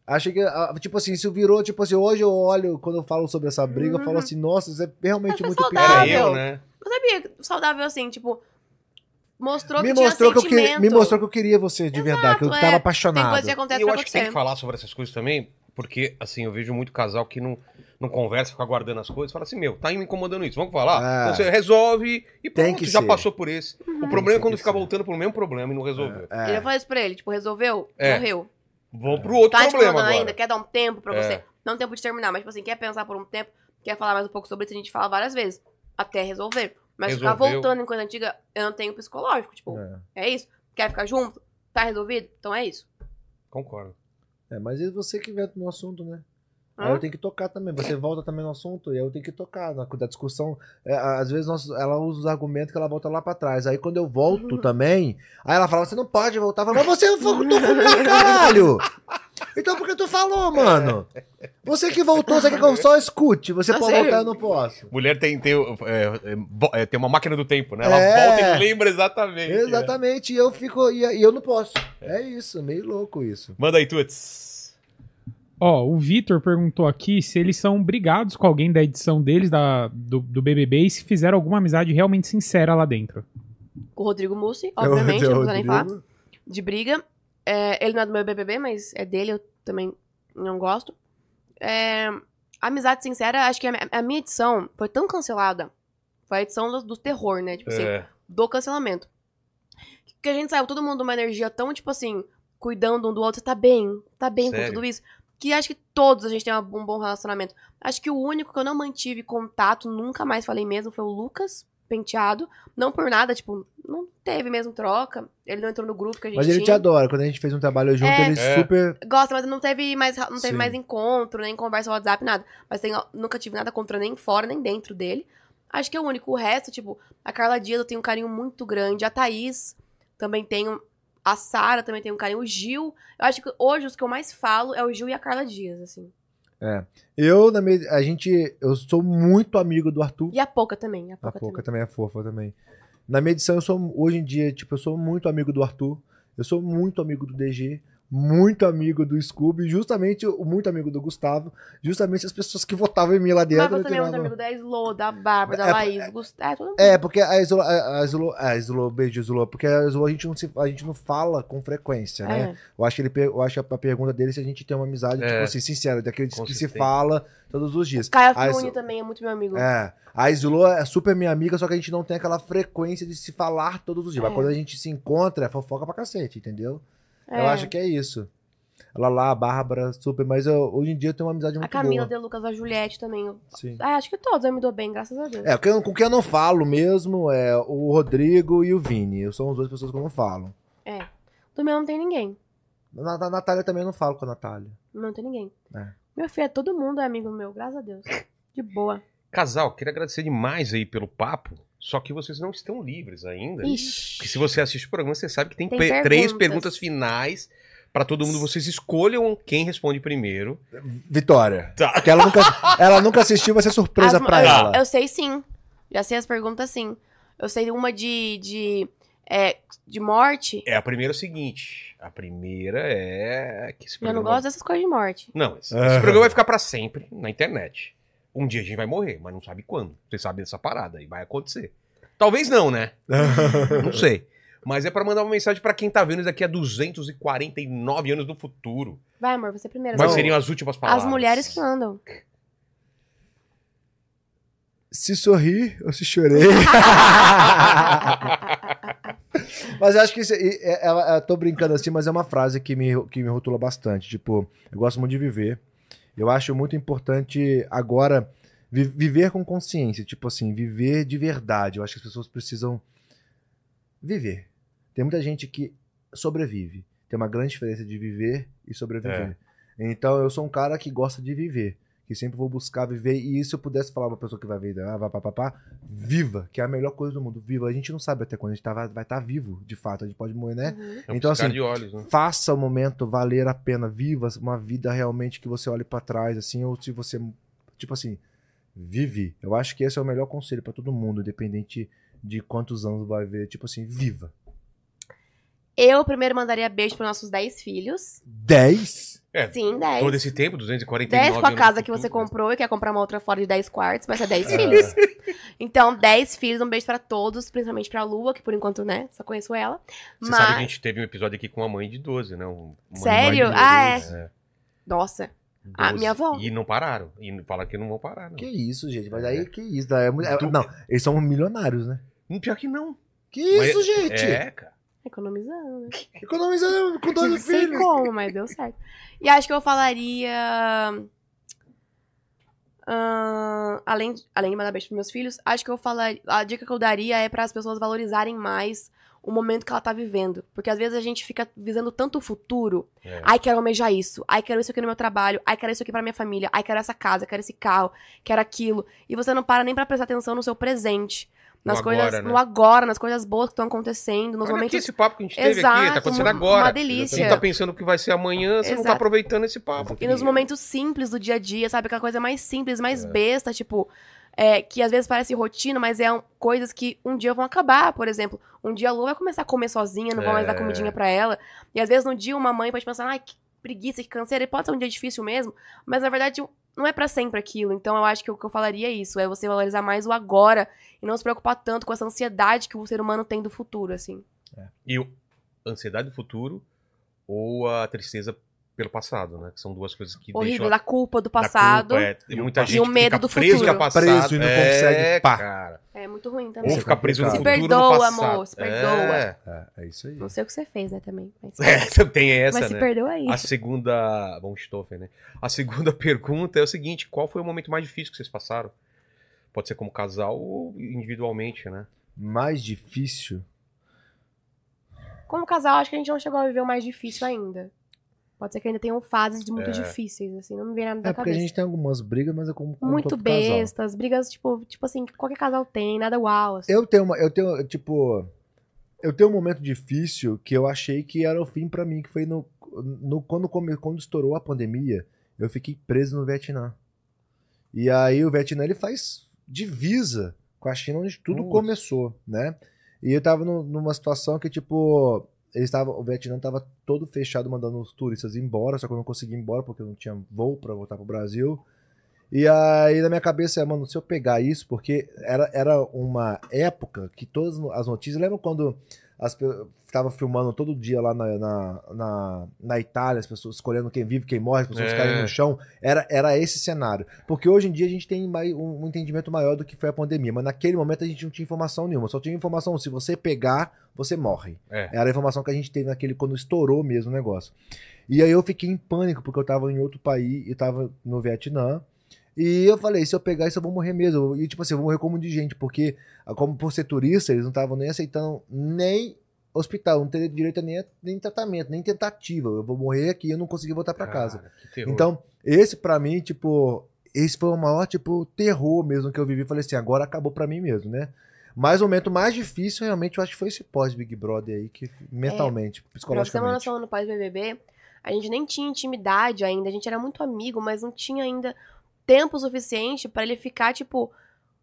Speaker 2: Achei que, ah, tipo assim, isso virou, tipo assim, hoje eu olho, quando eu falo sobre essa briga, eu falo
Speaker 3: Uhum.
Speaker 2: assim, nossa, isso é realmente muito pequeno.
Speaker 1: Era
Speaker 3: saudável.
Speaker 1: eu, né?
Speaker 3: Eu sabia, saudável assim, tipo, mostrou
Speaker 2: Me
Speaker 3: que tinha
Speaker 2: mostrou que, eu queria,
Speaker 3: sentimento.
Speaker 2: me mostrou que eu queria você de verdade, que eu
Speaker 3: é.
Speaker 2: tava
Speaker 3: Tem
Speaker 2: apaixonado.
Speaker 3: coisa que acontece
Speaker 1: E eu acho que tem que falar sobre essas coisas também, porque, assim, eu vejo muito casal que não, não conversa, fica guardando as coisas, fala assim, meu, tá me incomodando isso, vamos falar?
Speaker 2: É.
Speaker 1: Então você resolve e
Speaker 2: Tem
Speaker 1: pronto,
Speaker 2: que
Speaker 1: já
Speaker 2: ser.
Speaker 1: passou por esse. O problema é quando fica
Speaker 2: ser.
Speaker 1: voltando pro mesmo problema e não resolveu.
Speaker 2: É.
Speaker 3: Ele já falou isso pra ele, tipo, resolveu,
Speaker 1: É.
Speaker 3: morreu.
Speaker 1: Vou pro outro
Speaker 3: Tá
Speaker 1: problema agora.
Speaker 3: ainda, quer dar um tempo pra
Speaker 1: É.
Speaker 3: você. Não tempo de terminar, mas tipo assim, quer pensar por um tempo, quer falar mais um pouco sobre isso, a gente fala várias vezes. Até resolver. Mas ficar
Speaker 1: Resolveu.
Speaker 3: voltando em coisa antiga, eu não tenho psicológico. Tipo,
Speaker 2: É.
Speaker 3: é isso? Quer ficar junto? Tá resolvido? Então é isso.
Speaker 1: Concordo.
Speaker 2: É, mas é você que inventa no assunto, né? Aí eu tenho que tocar também. Você volta também no assunto e aí eu tenho que tocar. Na da discussão, é, às vezes nós- ela usa os argumentos que ela volta lá pra trás. Aí quando eu volto
Speaker 3: Uhum.
Speaker 2: também, aí ela fala: você não pode voltar. Eu falo, mas você não falou comigo, caralho! Então por que tu falou, mano? Você que voltou, você quer que eu só escute? Você
Speaker 3: Tá
Speaker 2: pode
Speaker 3: sério?
Speaker 2: voltar, eu não posso.
Speaker 1: Mulher tem, tem, é, é, é, tem uma máquina do tempo, né? Ela
Speaker 2: É.
Speaker 1: volta e lembra exatamente. né?
Speaker 2: Exatamente, e eu fico. E, e eu não posso. É isso, meio louco isso.
Speaker 1: Manda aí, Tuts.
Speaker 4: Ó, o Vitor perguntou aqui se eles são brigados com alguém da edição deles, da, do, do BBB, e se fizeram alguma amizade realmente sincera lá dentro.
Speaker 3: Com o Rodrigo Mussi, obviamente,
Speaker 2: Eu- eu-
Speaker 3: não precisa nem falar. De briga. É, ele não é do meu BBB, mas é dele, eu também não gosto. É, amizade sincera, acho que a, a minha edição foi tão cancelada. Foi a edição do, do terror, né? Tipo assim,
Speaker 1: É,
Speaker 3: do cancelamento. Que a gente saiu todo mundo uma energia tão, tipo assim, cuidando um do outro. Tá bem, tá bem
Speaker 1: Sério?
Speaker 3: com tudo isso. Que acho que todos a gente tem um bom relacionamento. Acho que o único que eu não mantive contato, nunca mais falei mesmo, foi o Lucas Penteado. Não por nada, tipo, não teve mesmo troca. Ele não entrou no grupo que a gente
Speaker 2: Mas ele
Speaker 3: tinha.
Speaker 2: te adora. Quando a gente fez um trabalho junto,
Speaker 3: É.
Speaker 2: ele
Speaker 1: É.
Speaker 2: super.
Speaker 3: Gosta, mas não teve mais, não teve
Speaker 2: Sim.
Speaker 3: mais encontro, nem conversa no WhatsApp, nada. Mas tem- nunca tive nada contra nem fora, nem dentro dele. Acho que é o único. O resto, tipo, a Carla Dias eu tenho um carinho muito grande. A Thaís também tenho. A Sara também tem um carinho. O Gil. Eu acho que hoje os que eu mais falo é o Gil e a Carla Dias, assim.
Speaker 2: Eu, na minha, a gente. Eu sou muito amigo do Arthur.
Speaker 3: E a Poca também. A
Speaker 2: A
Speaker 3: Poca,
Speaker 2: Poca
Speaker 3: também.
Speaker 2: também é fofa também. Na minha edição, eu sou, hoje em dia, tipo, eu sou muito amigo do Arthur. Eu sou muito amigo do DG. Muito amigo do Scooby, justamente o muito amigo do Gustavo, justamente as pessoas que votavam em mim lá
Speaker 3: Mas
Speaker 2: dentro.
Speaker 3: você também é muito amigo da Slo, da Bárbara, da
Speaker 2: É,
Speaker 3: Laís, Gustavo. É, todo mundo.
Speaker 2: É, porque a Isolo, a Isolo, a Isolo, beijo, Isolo, porque a Isolo a gente não, se, a gente não fala com frequência, né?
Speaker 3: É.
Speaker 2: Eu acho que ele, eu acho a pergunta dele é se a gente tem uma amizade,
Speaker 1: É.
Speaker 2: tipo assim, sincera, daqueles que se fala todos os dias.
Speaker 3: Caio
Speaker 2: Iso-
Speaker 3: também é muito meu amigo.
Speaker 2: É. A Isolo é super minha amiga, só que a gente não tem aquela frequência de se falar todos os dias. Mas
Speaker 3: É.
Speaker 2: quando a gente se encontra, é fofoca pra cacete, entendeu?
Speaker 3: É.
Speaker 2: Eu acho que é isso. Ela lá, a Bárbara, super, mas eu- hoje em dia eu tenho uma amizade muito
Speaker 3: A Camila
Speaker 2: boa.
Speaker 3: De Lucas, a Juliette também. eu-
Speaker 2: Sim.
Speaker 3: Ah, acho que todos eu me dou bem, graças a Deus.
Speaker 2: É, quem- com quem eu não falo mesmo é o Rodrigo e o Vini. São as duas pessoas que eu não falo.
Speaker 3: É. Do meu não tem ninguém.
Speaker 2: Na, na Natália também eu não falo com a Natália.
Speaker 3: Não tem ninguém.
Speaker 2: É.
Speaker 3: Meu filho, todo mundo é amigo meu, graças a Deus. De boa.
Speaker 1: Casal, queria agradecer demais aí pelo papo. Só que vocês não estão livres ainda.
Speaker 3: Ixi.
Speaker 1: Porque se você assiste o programa, você sabe que tem,
Speaker 3: Tem
Speaker 1: pe-
Speaker 3: perguntas.
Speaker 1: três perguntas finais pra todo mundo. Vocês escolham quem responde primeiro.
Speaker 2: Vitória.
Speaker 1: Tá.
Speaker 2: Porque ela nunca, ela nunca assistiu, vai ser surpresa
Speaker 3: eu,
Speaker 2: ela.
Speaker 3: eu sei sim. Já sei as perguntas sim. Eu sei uma de. de, é, de morte.
Speaker 1: É, a primeira é o seguinte. A primeira é que esse
Speaker 3: Eu não
Speaker 1: programa...
Speaker 3: gosto dessas coisas de morte.
Speaker 1: Não, esse,
Speaker 2: Ah.
Speaker 1: esse programa vai ficar pra sempre na internet. Um dia a gente vai morrer, mas não sabe quando. Você sabe dessa parada e vai acontecer. Talvez não, né? Não sei. Mas é pra mandar uma mensagem pra quem tá vendo isso daqui a 249 anos no futuro.
Speaker 3: Vai, amor, você primeiro.
Speaker 1: Quais
Speaker 3: As-
Speaker 1: seriam as últimas palavras?
Speaker 3: As mulheres que mandam.
Speaker 2: Se sorri ou se chorei. mas eu acho que isso, e- é- ela- eu tô brincando assim, mas é uma frase que me, que me rotula bastante. Tipo, eu gosto muito de viver. Eu acho muito importante agora vi- viver com consciência. Tipo assim, viver de verdade. Eu acho que as pessoas precisam viver. Tem muita gente que sobrevive. Tem uma grande diferença de viver e sobreviver. Então eu sou um cara que gosta de viver. Que sempre vou buscar viver. E se eu pudesse falar pra pessoa que vai ver, ah, vai papapá, viva, que é a melhor coisa do mundo. Viva. A gente não sabe até quando a gente tá, vai estar vivo, de fato. A gente pode morrer, né?
Speaker 3: Uhum.
Speaker 1: É
Speaker 2: Então, assim,
Speaker 1: olhos, né?
Speaker 2: Faça o momento valer a pena. Viva uma vida realmente que você olhe pra trás, assim, ou se você, tipo assim, vive. Eu acho que esse é o melhor conselho pra todo mundo, independente de quantos anos vai ver. Tipo assim, viva.
Speaker 3: Eu primeiro mandaria beijo pros nossos 10 filhos.
Speaker 2: 10?
Speaker 1: É,
Speaker 3: Sim, 10.
Speaker 1: todo esse tempo, 249
Speaker 3: 10 com a casa que você
Speaker 1: né?
Speaker 3: comprou e quer comprar uma outra fora de 10 quartos, vai ser 10 filhos. Então, 10 filhos, um beijo pra todos, principalmente pra Lua, que por enquanto, né, só conheço ela.
Speaker 1: Você
Speaker 3: Mas,
Speaker 1: sabe que a gente teve um episódio aqui com uma mãe de 12, né? Um- uma
Speaker 3: Sério?
Speaker 1: mãe de
Speaker 3: Ah,
Speaker 1: 12, é.
Speaker 3: nossa, A
Speaker 1: 12.
Speaker 3: minha avó.
Speaker 1: E não pararam. E falaram que não vão parar, não.
Speaker 2: Que isso, gente? Mas aí, que isso? É é- não, eles são milionários, né?
Speaker 1: Pior que não.
Speaker 2: Que
Speaker 1: Mas-
Speaker 2: isso, gente?
Speaker 1: É, cara.
Speaker 3: Economizando, né?
Speaker 2: Economizando com
Speaker 3: Não
Speaker 2: dois
Speaker 3: sei
Speaker 2: filhos.
Speaker 3: como, mas deu certo. E acho que eu falaria. ah, além, além de mandar beijo pros meus filhos, acho que eu falaria. A dica que eu daria é para as pessoas valorizarem mais o momento que ela tá vivendo. Porque às vezes a gente fica visando tanto o futuro.
Speaker 1: É.
Speaker 3: Ai, quero almejar isso. Ai, quero isso aqui no meu trabalho. Ai, quero isso aqui pra minha família. Ai, quero essa casa, quero esse carro, quero aquilo. E você não para nem pra prestar atenção no seu presente. Nas
Speaker 1: No
Speaker 3: coisas.
Speaker 1: agora, né?
Speaker 3: No agora, nas coisas boas que estão acontecendo, nos
Speaker 1: Olha aqui
Speaker 3: momentos.
Speaker 1: esse papo que a gente teve aqui,
Speaker 3: Exato,
Speaker 1: tá acontecendo
Speaker 3: uma-
Speaker 1: agora.
Speaker 3: uma
Speaker 1: Você
Speaker 3: delícia.
Speaker 1: não tá pensando o que vai ser amanhã, você não tá
Speaker 3: Exato.
Speaker 1: aproveitando esse papo.
Speaker 3: E nos momentos simples do dia a dia, sabe? Aquela coisa mais simples, mais
Speaker 1: É.
Speaker 3: besta, tipo. é, que às vezes parece rotina, mas é um- coisas que um dia vão acabar. Por exemplo, um dia a Lu vai começar a comer sozinha, não vão mais dar
Speaker 1: É.
Speaker 3: comidinha pra ela. E às vezes no dia uma mãe pode pensar, ai, que preguiça, que canseira. E pode ser um dia difícil mesmo, mas na verdade não é pra sempre aquilo. Então eu acho que o que eu falaria é isso: é você valorizar mais o agora e não se preocupar tanto com essa ansiedade que o ser humano tem do futuro, assim.
Speaker 1: E o ansiedade do futuro ou a tristeza pelo passado, né? Que são duas coisas que
Speaker 3: Horrível,
Speaker 1: deixam...
Speaker 3: da culpa do passado.
Speaker 1: culpa, é. Tem muita
Speaker 2: E
Speaker 1: gente
Speaker 3: o medo
Speaker 1: fica
Speaker 3: do
Speaker 1: preso
Speaker 3: futuro.
Speaker 1: ao passado.
Speaker 2: Preso e não
Speaker 1: é,
Speaker 2: consegue, pá.
Speaker 1: cara.
Speaker 3: É muito ruim também.
Speaker 1: Ou
Speaker 2: é
Speaker 1: ficar preso no
Speaker 2: complicado.
Speaker 1: futuro
Speaker 3: Se
Speaker 1: no
Speaker 3: perdoa,
Speaker 1: passado.
Speaker 3: amor, se perdoa.
Speaker 1: É,
Speaker 2: É, é isso aí.
Speaker 3: Não sei o que você fez, né, também. Mas,
Speaker 1: é tem essa,
Speaker 3: mas se
Speaker 1: né?
Speaker 3: perdoa aí.
Speaker 1: A segunda. Bom, Stoffen, né? A segunda pergunta é o seguinte: qual foi o momento mais difícil que vocês passaram? Pode ser como casal ou individualmente, né?
Speaker 2: Mais difícil.
Speaker 3: Como casal, acho que a gente não chegou a viver o mais difícil ainda. Pode ser que ainda tenham fases de muito
Speaker 1: É.
Speaker 3: difíceis, assim, não me vem nada da
Speaker 2: É porque a
Speaker 3: cabeça.
Speaker 2: gente tem algumas brigas, mas é como, como
Speaker 3: Muito
Speaker 2: todo casal.
Speaker 3: bestas, brigas, tipo, tipo assim, que qualquer casal tem, nada uau, assim.
Speaker 2: Eu tenho uma, eu tenho, tipo, eu tenho um momento difícil que eu achei que era o fim pra mim, que foi no, no quando quando estourou a pandemia, eu fiquei preso no Vietnã. E aí o Vietnã ele faz divisa com a China onde tudo
Speaker 1: Nossa.
Speaker 2: começou, né? E eu tava nu- numa situação que tipo eles estavam, o Vietnã tava todo fechado, mandando os turistas embora, só que eu não consegui ir embora porque eu não tinha voo pra voltar pro Brasil. E aí na minha cabeça mano, se eu pegar isso, porque era, era uma época que todas as notícias. Lembra quando as tava filmando todo dia lá na, na, na, na Itália, as pessoas escolhendo quem vive, quem morre, as pessoas
Speaker 1: É.
Speaker 2: caem no chão? Era, era esse cenário. Porque hoje em dia a gente tem mai- um, um entendimento maior do que foi a pandemia, mas naquele momento a gente não tinha informação nenhuma, só tinha informação: se você pegar, você morre.
Speaker 1: É.
Speaker 2: Era a informação que a gente teve naquele quando estourou mesmo o negócio. E aí eu fiquei em pânico, porque eu tava em outro país e tava no Vietnã. E eu falei, se eu pegar isso, eu vou morrer mesmo. E tipo assim, eu vou morrer como um de gente, porque, ah, como por ser turista, eles não estavam nem aceitando nem hospital, não teria direito a nem, nem tratamento, nem tentativa. Eu vou morrer aqui e eu não consegui voltar pra casa. Então, esse pra mim, tipo, esse foi o maior, tipo, terror mesmo que eu vivi. Falei assim, agora acabou pra mim mesmo, né? Mas o momento mais difícil, realmente, eu acho que foi esse pós-Big Brother aí, que mentalmente,
Speaker 3: Pra você ter uma
Speaker 2: psicologicamente.
Speaker 3: noção, no pós-BBB, a gente nem tinha intimidade ainda, a gente era muito amigo, mas não tinha ainda tempo suficiente pra ele ficar, tipo,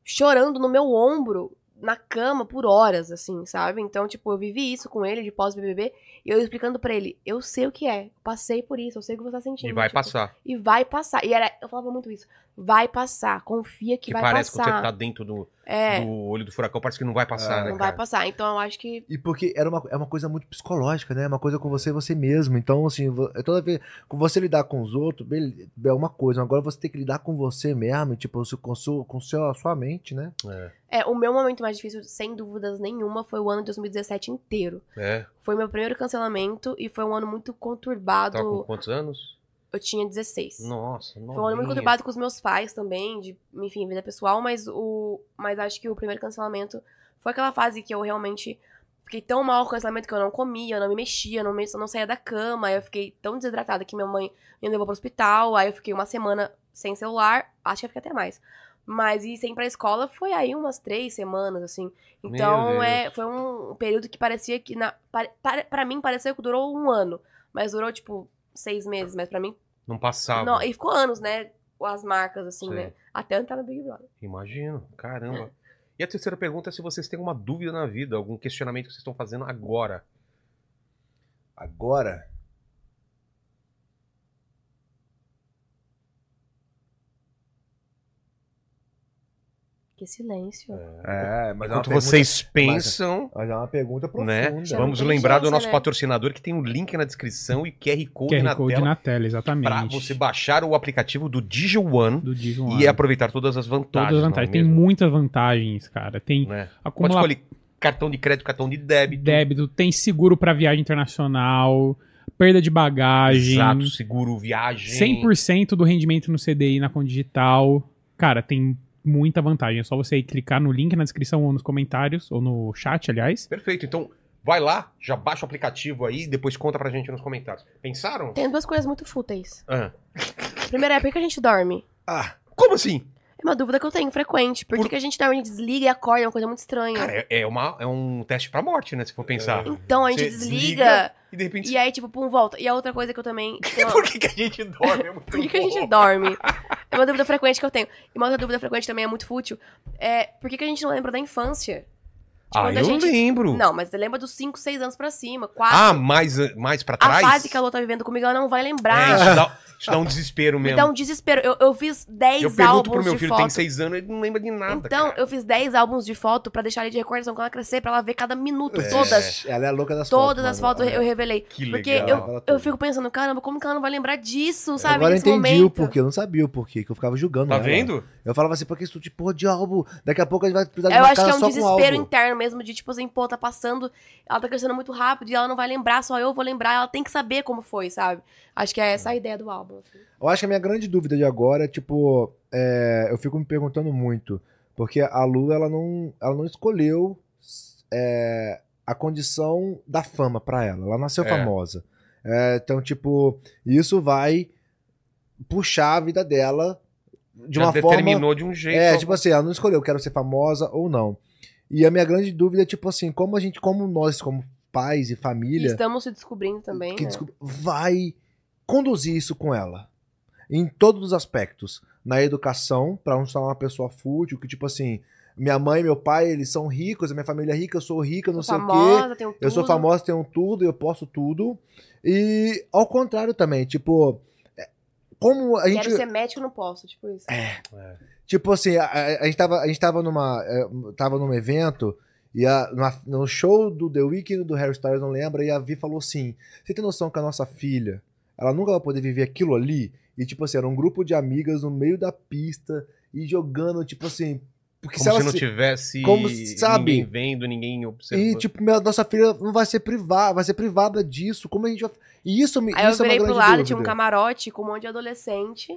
Speaker 3: chorando no meu ombro, na cama, por horas, assim, sabe? Então, tipo, eu vivi isso com ele de pós-BBB, e eu explicando pra ele, eu sei o que é, passei por isso, eu sei o que você tá sentindo.
Speaker 1: E vai
Speaker 3: tipo,
Speaker 1: passar.
Speaker 3: E vai passar. E era, eu falava muito isso, vai passar, confia que,
Speaker 1: Que
Speaker 3: vai
Speaker 1: parece que
Speaker 3: passar.
Speaker 1: você tá dentro do,
Speaker 3: É,
Speaker 1: do olho do furacão, parece que não vai passar,
Speaker 2: Ah,
Speaker 1: né,
Speaker 3: não vai
Speaker 1: cara?
Speaker 3: passar. Então, eu acho que
Speaker 2: E porque era uma, é uma coisa muito psicológica, né? É uma coisa com você e você mesmo. Então, assim, é toda vez. Com você lidar com os outros, é uma coisa. Agora você tem que lidar com você mesmo, e, tipo, com, seu, com seu, a sua mente, né?
Speaker 1: É.
Speaker 3: É, o meu momento mais difícil, sem dúvidas nenhuma, foi o ano de 2017 inteiro.
Speaker 1: É.
Speaker 3: Foi meu primeiro cancelamento e foi um ano muito conturbado.
Speaker 1: Tava com quantos anos?
Speaker 3: Eu tinha 16.
Speaker 1: Nossa,
Speaker 3: Foi um ano muito
Speaker 1: novinha.
Speaker 3: conturbado com os meus pais também, de, enfim, vida pessoal, mas o. Mas acho que o primeiro cancelamento foi aquela fase que eu realmente fiquei tão mal com o cancelamento que eu não comia, eu não me mexia, eu não, me, eu não saía da cama, aí eu fiquei tão desidratada que minha mãe me levou pro hospital, aí eu fiquei uma semana sem celular, acho que eu fiquei até mais. Mas ir sem ir pra escola foi aí umas três semanas, assim. Então, é, foi um período que parecia que. Na, para, para, pra mim, pareceu que durou um ano. Mas durou, tipo, seis meses. Mas pra mim.
Speaker 1: Não passava.
Speaker 3: Não, e ficou anos, né? As marcas, assim,
Speaker 1: Sim.
Speaker 3: né? Até entrar no Big Brother.
Speaker 1: Imagino, caramba. E a terceira pergunta é se vocês têm uma dúvida na vida, algum questionamento que vocês estão fazendo agora.
Speaker 2: Agora.
Speaker 3: Que silêncio.
Speaker 2: É, mas
Speaker 1: Enquanto vocês pensam,
Speaker 2: Mas é uma pergunta profunda.
Speaker 1: né? Vamos lembrar do nosso
Speaker 3: né?
Speaker 1: patrocinador que tem um link na descrição e QR Code
Speaker 4: QR
Speaker 1: na
Speaker 4: Code
Speaker 1: tela
Speaker 4: na tela, exatamente.
Speaker 1: para você baixar o aplicativo do DigiOne
Speaker 4: do
Speaker 1: e aproveitar todas as vantagens.
Speaker 4: Todas as
Speaker 1: é
Speaker 4: vantagens. Tem
Speaker 1: mesmo?
Speaker 4: muitas vantagens, cara. Tem
Speaker 1: Né? Pode
Speaker 4: acumular
Speaker 1: escolher cartão de crédito, cartão de débito.
Speaker 4: débito, tem seguro pra viagem internacional, perda de bagagem,
Speaker 1: Exato, seguro, viagem.
Speaker 4: 100% do rendimento no CDI na conta digital. Cara, tem muita vantagem. É só você clicar no link na descrição ou nos comentários, ou no chat, aliás.
Speaker 1: Perfeito, então vai lá, já baixa o aplicativo aí, depois conta pra gente nos comentários. Pensaram?
Speaker 3: Tem duas coisas muito fúteis.
Speaker 1: Ah.
Speaker 3: Primeira é por que a gente dorme?
Speaker 2: Ah,
Speaker 1: Como assim?
Speaker 3: É uma dúvida que eu tenho frequente. Por que,
Speaker 1: Por-
Speaker 3: que a gente dorme, a desliga e acorda? É uma coisa muito estranha.
Speaker 1: Cara, é, é uma, é um teste pra morte, né? Se for pensar.
Speaker 3: então a gente
Speaker 1: Você
Speaker 3: desliga,
Speaker 1: E de repente.
Speaker 3: e aí, tipo, pum, volta. E a outra coisa que eu também. uma-
Speaker 1: Por que, que a gente dorme? É muito
Speaker 3: Por que, que a gente dorme? É uma dúvida frequente que eu tenho. E uma outra dúvida frequente também é muito fútil. É por que, que a gente não lembra da infância?
Speaker 1: Ah,
Speaker 3: quando a
Speaker 1: eu
Speaker 3: gente-
Speaker 1: lembro.
Speaker 3: Não, mas você lembra dos 5, 6 anos pra cima. 4.
Speaker 1: Ah, mais, mais pra
Speaker 3: a
Speaker 1: trás?
Speaker 3: fase que a Lô tá vivendo comigo, ela não vai
Speaker 1: É,
Speaker 3: lembrar.
Speaker 1: isso dá, isso dá um desespero
Speaker 3: Me
Speaker 1: mesmo.
Speaker 3: dá um desespero. Eu, eu fiz 10
Speaker 1: eu pergunto
Speaker 3: álbuns
Speaker 1: pro meu
Speaker 3: de
Speaker 1: filho,
Speaker 3: foto.
Speaker 1: tem seis anos, ele não lembra de nada.
Speaker 3: então,
Speaker 1: cara.
Speaker 3: eu fiz 10 álbuns de foto pra deixar ele de recordação quando ela crescer, pra ela ver cada minuto,
Speaker 1: É.
Speaker 3: todas.
Speaker 2: ela é a louca das
Speaker 3: Todas
Speaker 2: fotos.
Speaker 3: as fotos eu revelei.
Speaker 1: Que
Speaker 3: Porque
Speaker 1: legal.
Speaker 3: eu,
Speaker 2: Fala
Speaker 3: eu
Speaker 2: tudo.
Speaker 3: fico pensando, caramba, como que ela não vai lembrar disso, sabe?
Speaker 2: Agora eu
Speaker 3: nesse
Speaker 2: entendi
Speaker 3: momento.
Speaker 2: o porquê, eu não sabia o porquê, que eu ficava julgando
Speaker 1: Tá
Speaker 2: ela.
Speaker 1: vendo?
Speaker 2: Eu falava assim, por que isso de porra de álbum? Daqui a pouco a gente vai precisar de
Speaker 3: Eu
Speaker 2: uma
Speaker 3: acho que é um desespero interno mesmo, de tipo assim, pô, tá passando, ela tá crescendo muito rápido e ela não vai lembrar, só eu vou lembrar, ela tem que saber como foi, sabe? Acho que é essa a ideia do álbum. Assim.
Speaker 2: Eu acho que a minha grande dúvida de agora é, tipo, é, eu fico me perguntando muito, porque a Lu, ela não, ela não escolheu é, a condição da fama pra ela. Ela nasceu
Speaker 1: É.
Speaker 2: famosa. É, então, tipo, isso vai puxar a vida dela de
Speaker 1: Já
Speaker 2: uma forma...
Speaker 1: determinou de um jeito.
Speaker 2: É, tipo assim, ela não escolheu, quero ser famosa ou não. E a minha grande dúvida é, tipo assim, como a gente, como nós, como pais e
Speaker 3: E
Speaker 2: família,
Speaker 3: estamos se descobrindo também,
Speaker 2: que
Speaker 3: né?
Speaker 2: desculpa, vai conduzir isso com ela. Em todos os aspectos. Na educação, pra não ser uma pessoa fútil, que tipo assim, minha mãe e meu pai, eles são ricos, a minha família é rica, eu sou rica, não sei o quê.
Speaker 3: famosa, tenho
Speaker 2: Eu sou
Speaker 3: tudo.
Speaker 2: famoso, tenho tudo, eu posso tudo. E ao contrário também, tipo, é, como a gente.
Speaker 3: Quero ser médico, não posso, tipo isso.
Speaker 1: É.
Speaker 2: Tipo assim, a, a- a gente tava, a gente tava numa. é, tava num evento. E a- na- no show do The Weeknd do Harry Styles, não lembra, e a Vi falou assim: Você tem noção que a nossa filha, ela nunca vai poder viver aquilo ali? E tipo assim, era um grupo de amigas no meio da pista e jogando, tipo assim. Porque
Speaker 1: Como se,
Speaker 2: ela
Speaker 1: não
Speaker 2: se-
Speaker 1: tivesse
Speaker 2: como, sabe?
Speaker 1: ninguém vendo, ninguém observando.
Speaker 2: E, tipo, minha, nossa filha não vai ser privada, vai ser privada disso. Como a gente vai. E isso, me-
Speaker 3: Aí eu
Speaker 2: isso é uma
Speaker 3: virei pro
Speaker 2: grande
Speaker 3: lado,
Speaker 2: dúvida.
Speaker 3: tinha um camarote com um monte de adolescente,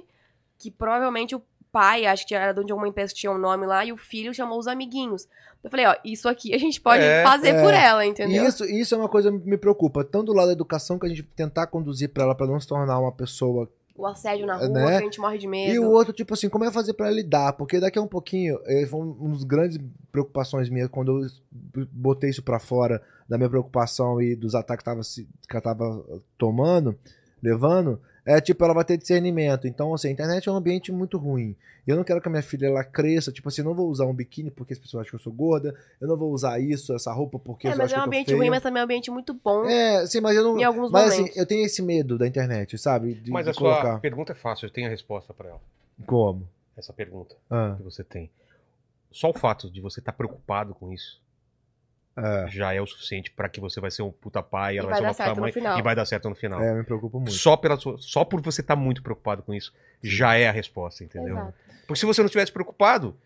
Speaker 3: que provavelmente o pai, acho que era de uma empresa que tinha um nome lá, e o filho chamou os amiguinhos. Eu falei, ó, isso aqui a gente pode
Speaker 1: É,
Speaker 3: fazer
Speaker 2: é.
Speaker 3: por ela, entendeu?
Speaker 2: isso, isso é uma coisa que me preocupa. Tanto do lado da educação, que a gente tentar conduzir pra ela, pra não se tornar uma pessoa.
Speaker 3: O assédio na rua,
Speaker 2: Né?
Speaker 3: que a gente morre de medo.
Speaker 2: E o outro, tipo assim, como é fazer pra ela lidar? Porque daqui a um pouquinho, eh, foi um um dos grandes preocupações minhas quando eu botei isso pra fora da minha preocupação e dos ataques que, tava, que ela tava tomando, levando. É tipo, ela vai ter discernimento. Então, assim, a internet é um ambiente muito ruim. Eu não quero que a minha filha ela cresça, tipo assim, eu não vou usar um biquíni porque as pessoas acham que eu sou gorda, eu não vou usar isso, essa roupa porque
Speaker 3: É,
Speaker 2: eu
Speaker 3: mas
Speaker 2: acho
Speaker 3: é um
Speaker 2: que eu tô
Speaker 3: ambiente
Speaker 2: feia.
Speaker 3: ruim, mas também é um ambiente muito bom
Speaker 2: É, sim, mas eu não.
Speaker 3: em alguns
Speaker 2: Mas
Speaker 3: momentos.
Speaker 2: assim, eu tenho esse medo da internet, sabe? De,
Speaker 1: Mas
Speaker 2: de
Speaker 1: a sua
Speaker 2: colocar.
Speaker 1: pergunta é fácil, eu tenho a resposta pra ela.
Speaker 2: Como?
Speaker 1: Essa pergunta
Speaker 2: Ah,
Speaker 1: que você tem. Só o fato de você estar preocupado com isso
Speaker 2: é,
Speaker 1: já é o suficiente pra que você vai ser um puta pai, ela
Speaker 3: E
Speaker 1: vai,
Speaker 3: vai
Speaker 1: ser
Speaker 3: dar
Speaker 1: uma puta
Speaker 3: certo no
Speaker 1: mãe
Speaker 3: final.
Speaker 1: e vai dar certo no final.
Speaker 2: é, eu me preocupo muito.
Speaker 1: Só, pela sua, só por você estar muito preocupado com isso, já é a resposta, entendeu?
Speaker 3: Exato.
Speaker 1: Porque se você não estivesse preocupado,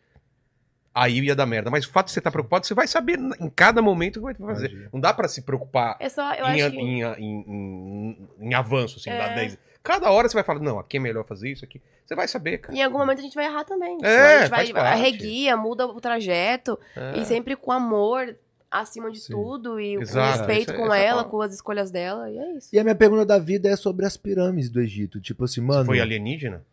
Speaker 1: aí ia dar merda. Mas o fato de você estar preocupado, você vai saber em cada momento o que vai fazer.
Speaker 2: Imagina.
Speaker 1: Não dá pra se preocupar
Speaker 3: É só, eu
Speaker 1: em,
Speaker 3: acho que...
Speaker 1: em, em, em- em avanço, assim,
Speaker 3: É.
Speaker 1: dá 10. Cada hora você vai falar, não, aqui é melhor fazer isso, aqui. Você vai saber, cara.
Speaker 3: Em algum momento a gente vai errar também.
Speaker 1: É,
Speaker 3: a gente
Speaker 1: faz
Speaker 3: vai
Speaker 1: parte.
Speaker 3: arreguia, muda o trajeto.
Speaker 1: É.
Speaker 3: E sempre com amor acima de
Speaker 2: Sim.
Speaker 3: tudo. E
Speaker 1: Exato,
Speaker 3: com respeito
Speaker 1: é-
Speaker 3: com
Speaker 1: essa
Speaker 3: ela, com as escolhas dela. E é isso.
Speaker 2: E a minha pergunta da vida é sobre as pirâmides do Egito. Tipo assim, mano,
Speaker 1: Foi alienígena?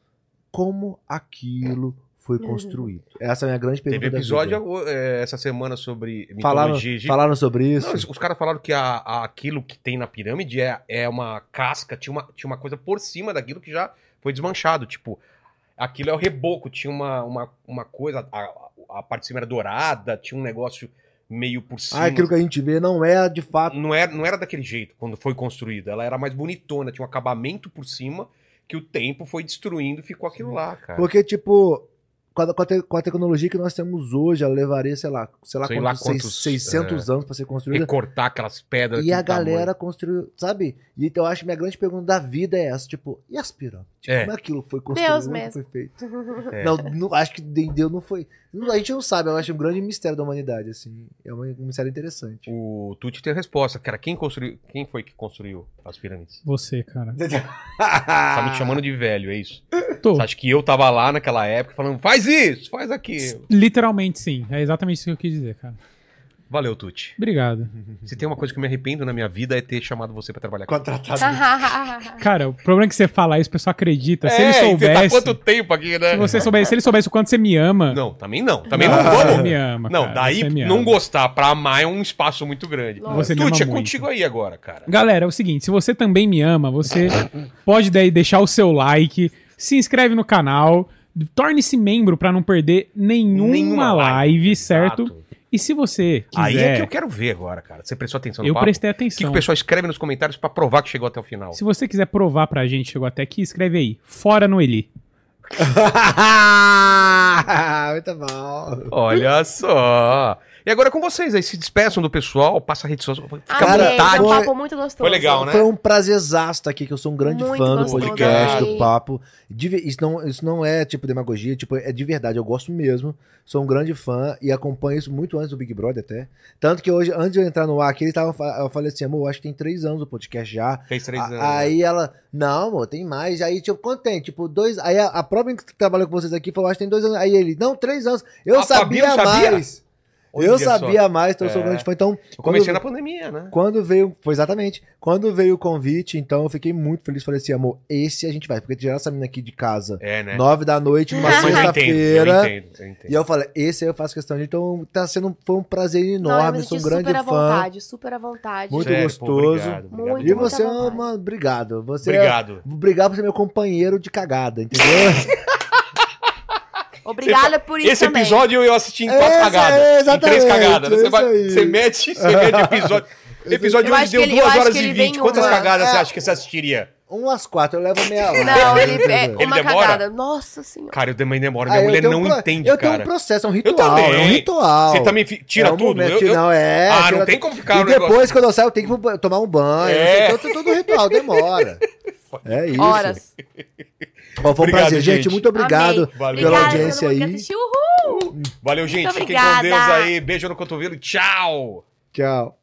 Speaker 2: como aquilo foi construído? Essa é a minha grande pergunta
Speaker 1: Teve
Speaker 2: da
Speaker 1: episódio
Speaker 2: vida.
Speaker 1: é, essa semana sobre
Speaker 2: Falaram,
Speaker 1: mitologia egípcia.
Speaker 2: falaram sobre isso?
Speaker 1: Não, os, os caras falaram que a- a- aquilo que tem na pirâmide é, é uma casca, tinha uma, tinha uma coisa por cima daquilo que já foi desmanchado. Tipo, aquilo é o reboco, tinha uma, uma, uma coisa, a, a parte de cima era dourada, tinha um negócio meio por cima.
Speaker 2: Ah, aquilo que a gente vê não é de fato.
Speaker 1: não, era, não era daquele jeito quando foi construída. Ela era mais bonitona, tinha um acabamento por cima que o tempo foi destruindo e ficou aquilo lá, cara.
Speaker 2: Porque, tipo, com a, com a te- com a tecnologia que nós temos hoje, ela levaria, sei lá, sei lá,
Speaker 1: Sei lá
Speaker 2: quantos, seis-
Speaker 1: quantos,
Speaker 2: 600 anos pra ser construída.
Speaker 1: Recortar aquelas pedras.
Speaker 2: E a
Speaker 1: daquele tamanho.
Speaker 2: galera construiu, sabe? E então eu acho que minha grande pergunta da vida é essa, tipo, e as pirâmides? Tipo,
Speaker 1: É.
Speaker 2: Como é aquilo foi construído?
Speaker 3: Deus mesmo.
Speaker 2: foi feito?
Speaker 1: É.
Speaker 2: Não, não, acho que de- Deus não foi. A gente não sabe, eu acho um grande mistério da humanidade, assim. É um mistério interessante.
Speaker 1: O Tuti tem a resposta, cara. Quem construiu? Quem foi que construiu as pirâmides?
Speaker 4: Você, cara.
Speaker 1: Tá me chamando de velho, é isso?
Speaker 4: Tô.
Speaker 1: Você acha que eu tava lá naquela época falando, faz isso, faz aquilo.
Speaker 4: Literalmente sim. É exatamente isso que eu quis dizer, cara.
Speaker 1: Valeu, Tuti.
Speaker 4: Obrigado.
Speaker 1: Se tem uma coisa que eu me arrependo na minha vida é ter chamado você pra trabalhar.
Speaker 2: Contratado.
Speaker 4: Cara, o problema é que você fala isso, o pessoal acredita. Se ele
Speaker 1: É, e Você tá
Speaker 4: soubesse.
Speaker 1: quanto tempo aqui, né?
Speaker 4: Se você soubesse, se ele soubesse o quanto você me ama.
Speaker 1: Não, também não. Também não,
Speaker 2: Não,
Speaker 1: vou.
Speaker 4: Você
Speaker 1: não.
Speaker 4: me ama.
Speaker 1: Não,
Speaker 4: cara,
Speaker 1: daí
Speaker 4: você me
Speaker 1: não
Speaker 4: ama.
Speaker 1: gostar pra amar é um espaço muito grande.
Speaker 3: Você
Speaker 4: me ama
Speaker 1: Tuti, é
Speaker 4: muito.
Speaker 1: contigo aí agora, cara.
Speaker 4: Galera, é o seguinte: se você também me ama, você pode daí deixar o seu like, se inscreve no canal, torne-se membro pra não perder nenhuma, live, certo?
Speaker 1: Exato.
Speaker 4: E se você quiser.
Speaker 1: Aí é que eu quero ver agora, cara. Você prestou atenção no
Speaker 4: eu
Speaker 1: papo?
Speaker 4: prestei
Speaker 1: O que, que
Speaker 4: atenção.
Speaker 1: o pessoal escreve nos comentários pra provar que chegou até o final?
Speaker 4: Se você quiser provar pra gente, chegou até aqui, escreve aí. Fora no Eli.
Speaker 2: Muito bom.
Speaker 1: Olha só. E agora é com vocês aí, se despeçam do pessoal, passa a rede social, fica à vontade.
Speaker 3: foi um
Speaker 2: Foi-
Speaker 3: papo muito gostoso.
Speaker 1: Foi legal, né?
Speaker 2: Foi um prazerzaço estar aqui, que eu sou um grande
Speaker 3: Muito
Speaker 2: fã do podcast, do papo. Isso, não, isso não é tipo demagogia, tipo, é de verdade, eu gosto mesmo. Sou um grande fã e acompanho isso muito antes do Big Brother até. Tanto que hoje, antes de eu entrar no ar aqui, ele tava, eu falei assim, amor, acho que tem três anos o podcast já.
Speaker 1: Fez três
Speaker 2: A-
Speaker 1: anos.
Speaker 2: Aí ela, não, amor, tem mais. Aí, tipo, quanto tem? Tipo, dois. Aí a, a própria que trabalhou com vocês aqui falou, acho que tem dois anos. Aí ele, não, três anos. Eu
Speaker 1: A Fabi
Speaker 2: sabia
Speaker 1: sabia?
Speaker 2: mais. Eu
Speaker 1: só.
Speaker 2: sabia mais, então eu sou
Speaker 1: É.
Speaker 2: grande fã. Então,
Speaker 1: Eu comecei
Speaker 2: quando-
Speaker 1: na pandemia, né?
Speaker 2: quando veio, foi exatamente, quando veio o convite, então eu fiquei muito feliz. Falei assim, amor, esse a gente vai, porque tirar essa menina aqui de casa,
Speaker 1: É, né?
Speaker 2: nove da noite, numa
Speaker 1: Mas eu entendo, eu
Speaker 2: sexta-feira.
Speaker 1: entendo, eu entendo.
Speaker 2: E eu falei, esse aí eu faço questão de. Então tá sendo, foi um prazer
Speaker 3: Não, eu
Speaker 2: enorme,
Speaker 3: me
Speaker 2: sou um
Speaker 3: senti
Speaker 2: grande
Speaker 3: super à
Speaker 2: fã.
Speaker 3: vontade, super à vontade.
Speaker 2: Muito
Speaker 1: Sério, pô,
Speaker 2: gostoso.
Speaker 1: obrigado, obrigado,
Speaker 3: Muito,
Speaker 2: E
Speaker 1: obrigado.
Speaker 2: você, é uma, obrigado. Você
Speaker 1: Obrigado.
Speaker 2: Obrigado por ser meu companheiro de cagada, entendeu?
Speaker 3: Obrigada por isso
Speaker 1: Esse
Speaker 3: também.
Speaker 1: episódio eu assisti em quatro cagadas.
Speaker 2: é,
Speaker 1: em
Speaker 2: exatamente,
Speaker 1: três cagadas. Você, vai, você mete, você mete episódio. Episódio
Speaker 3: Eu
Speaker 1: hoje deu
Speaker 3: ele- eu
Speaker 1: 2
Speaker 3: acho
Speaker 1: horas e
Speaker 3: ele vem
Speaker 1: 20. Quantas
Speaker 3: uma-
Speaker 1: cagadas você
Speaker 2: é.
Speaker 1: acha que você assistiria?
Speaker 2: Umas quatro, eu levo meia hora.
Speaker 3: Não, ele é
Speaker 1: Ele
Speaker 3: uma
Speaker 1: demora?
Speaker 3: cagada. Nossa senhora.
Speaker 1: Cara, eu também demoro.
Speaker 2: Ah,
Speaker 1: Minha
Speaker 2: eu
Speaker 1: mulher não
Speaker 2: pro-
Speaker 1: entende,
Speaker 2: Eu
Speaker 1: cara.
Speaker 2: tenho um processo, é um ritual.
Speaker 1: também.
Speaker 2: É um ritual.
Speaker 1: Você também tira
Speaker 2: É um
Speaker 1: tudo?
Speaker 2: momento-
Speaker 1: Eu- eu-
Speaker 2: Não, é.
Speaker 1: Ah,
Speaker 2: tira
Speaker 1: não tem como ficar
Speaker 2: E
Speaker 1: o negócio.
Speaker 2: depois, quando eu saio, eu tenho que tomar um banho.
Speaker 1: É.
Speaker 2: Todo, todo ritual, demora. É isso.
Speaker 3: Horas.
Speaker 2: Ó, foi um
Speaker 1: Obrigado,
Speaker 2: prazer, gente.
Speaker 1: gente.
Speaker 2: Muito obrigado
Speaker 3: Amei.
Speaker 1: Valeu.
Speaker 2: pela
Speaker 3: Obrigada
Speaker 2: audiência aí.
Speaker 3: assistiu. Uhul!
Speaker 1: Valeu, gente.
Speaker 3: Muito
Speaker 1: Fiquem com
Speaker 3: obrigada.
Speaker 1: Deus aí. Beijo no cotovelo. Tchau.
Speaker 2: Tchau.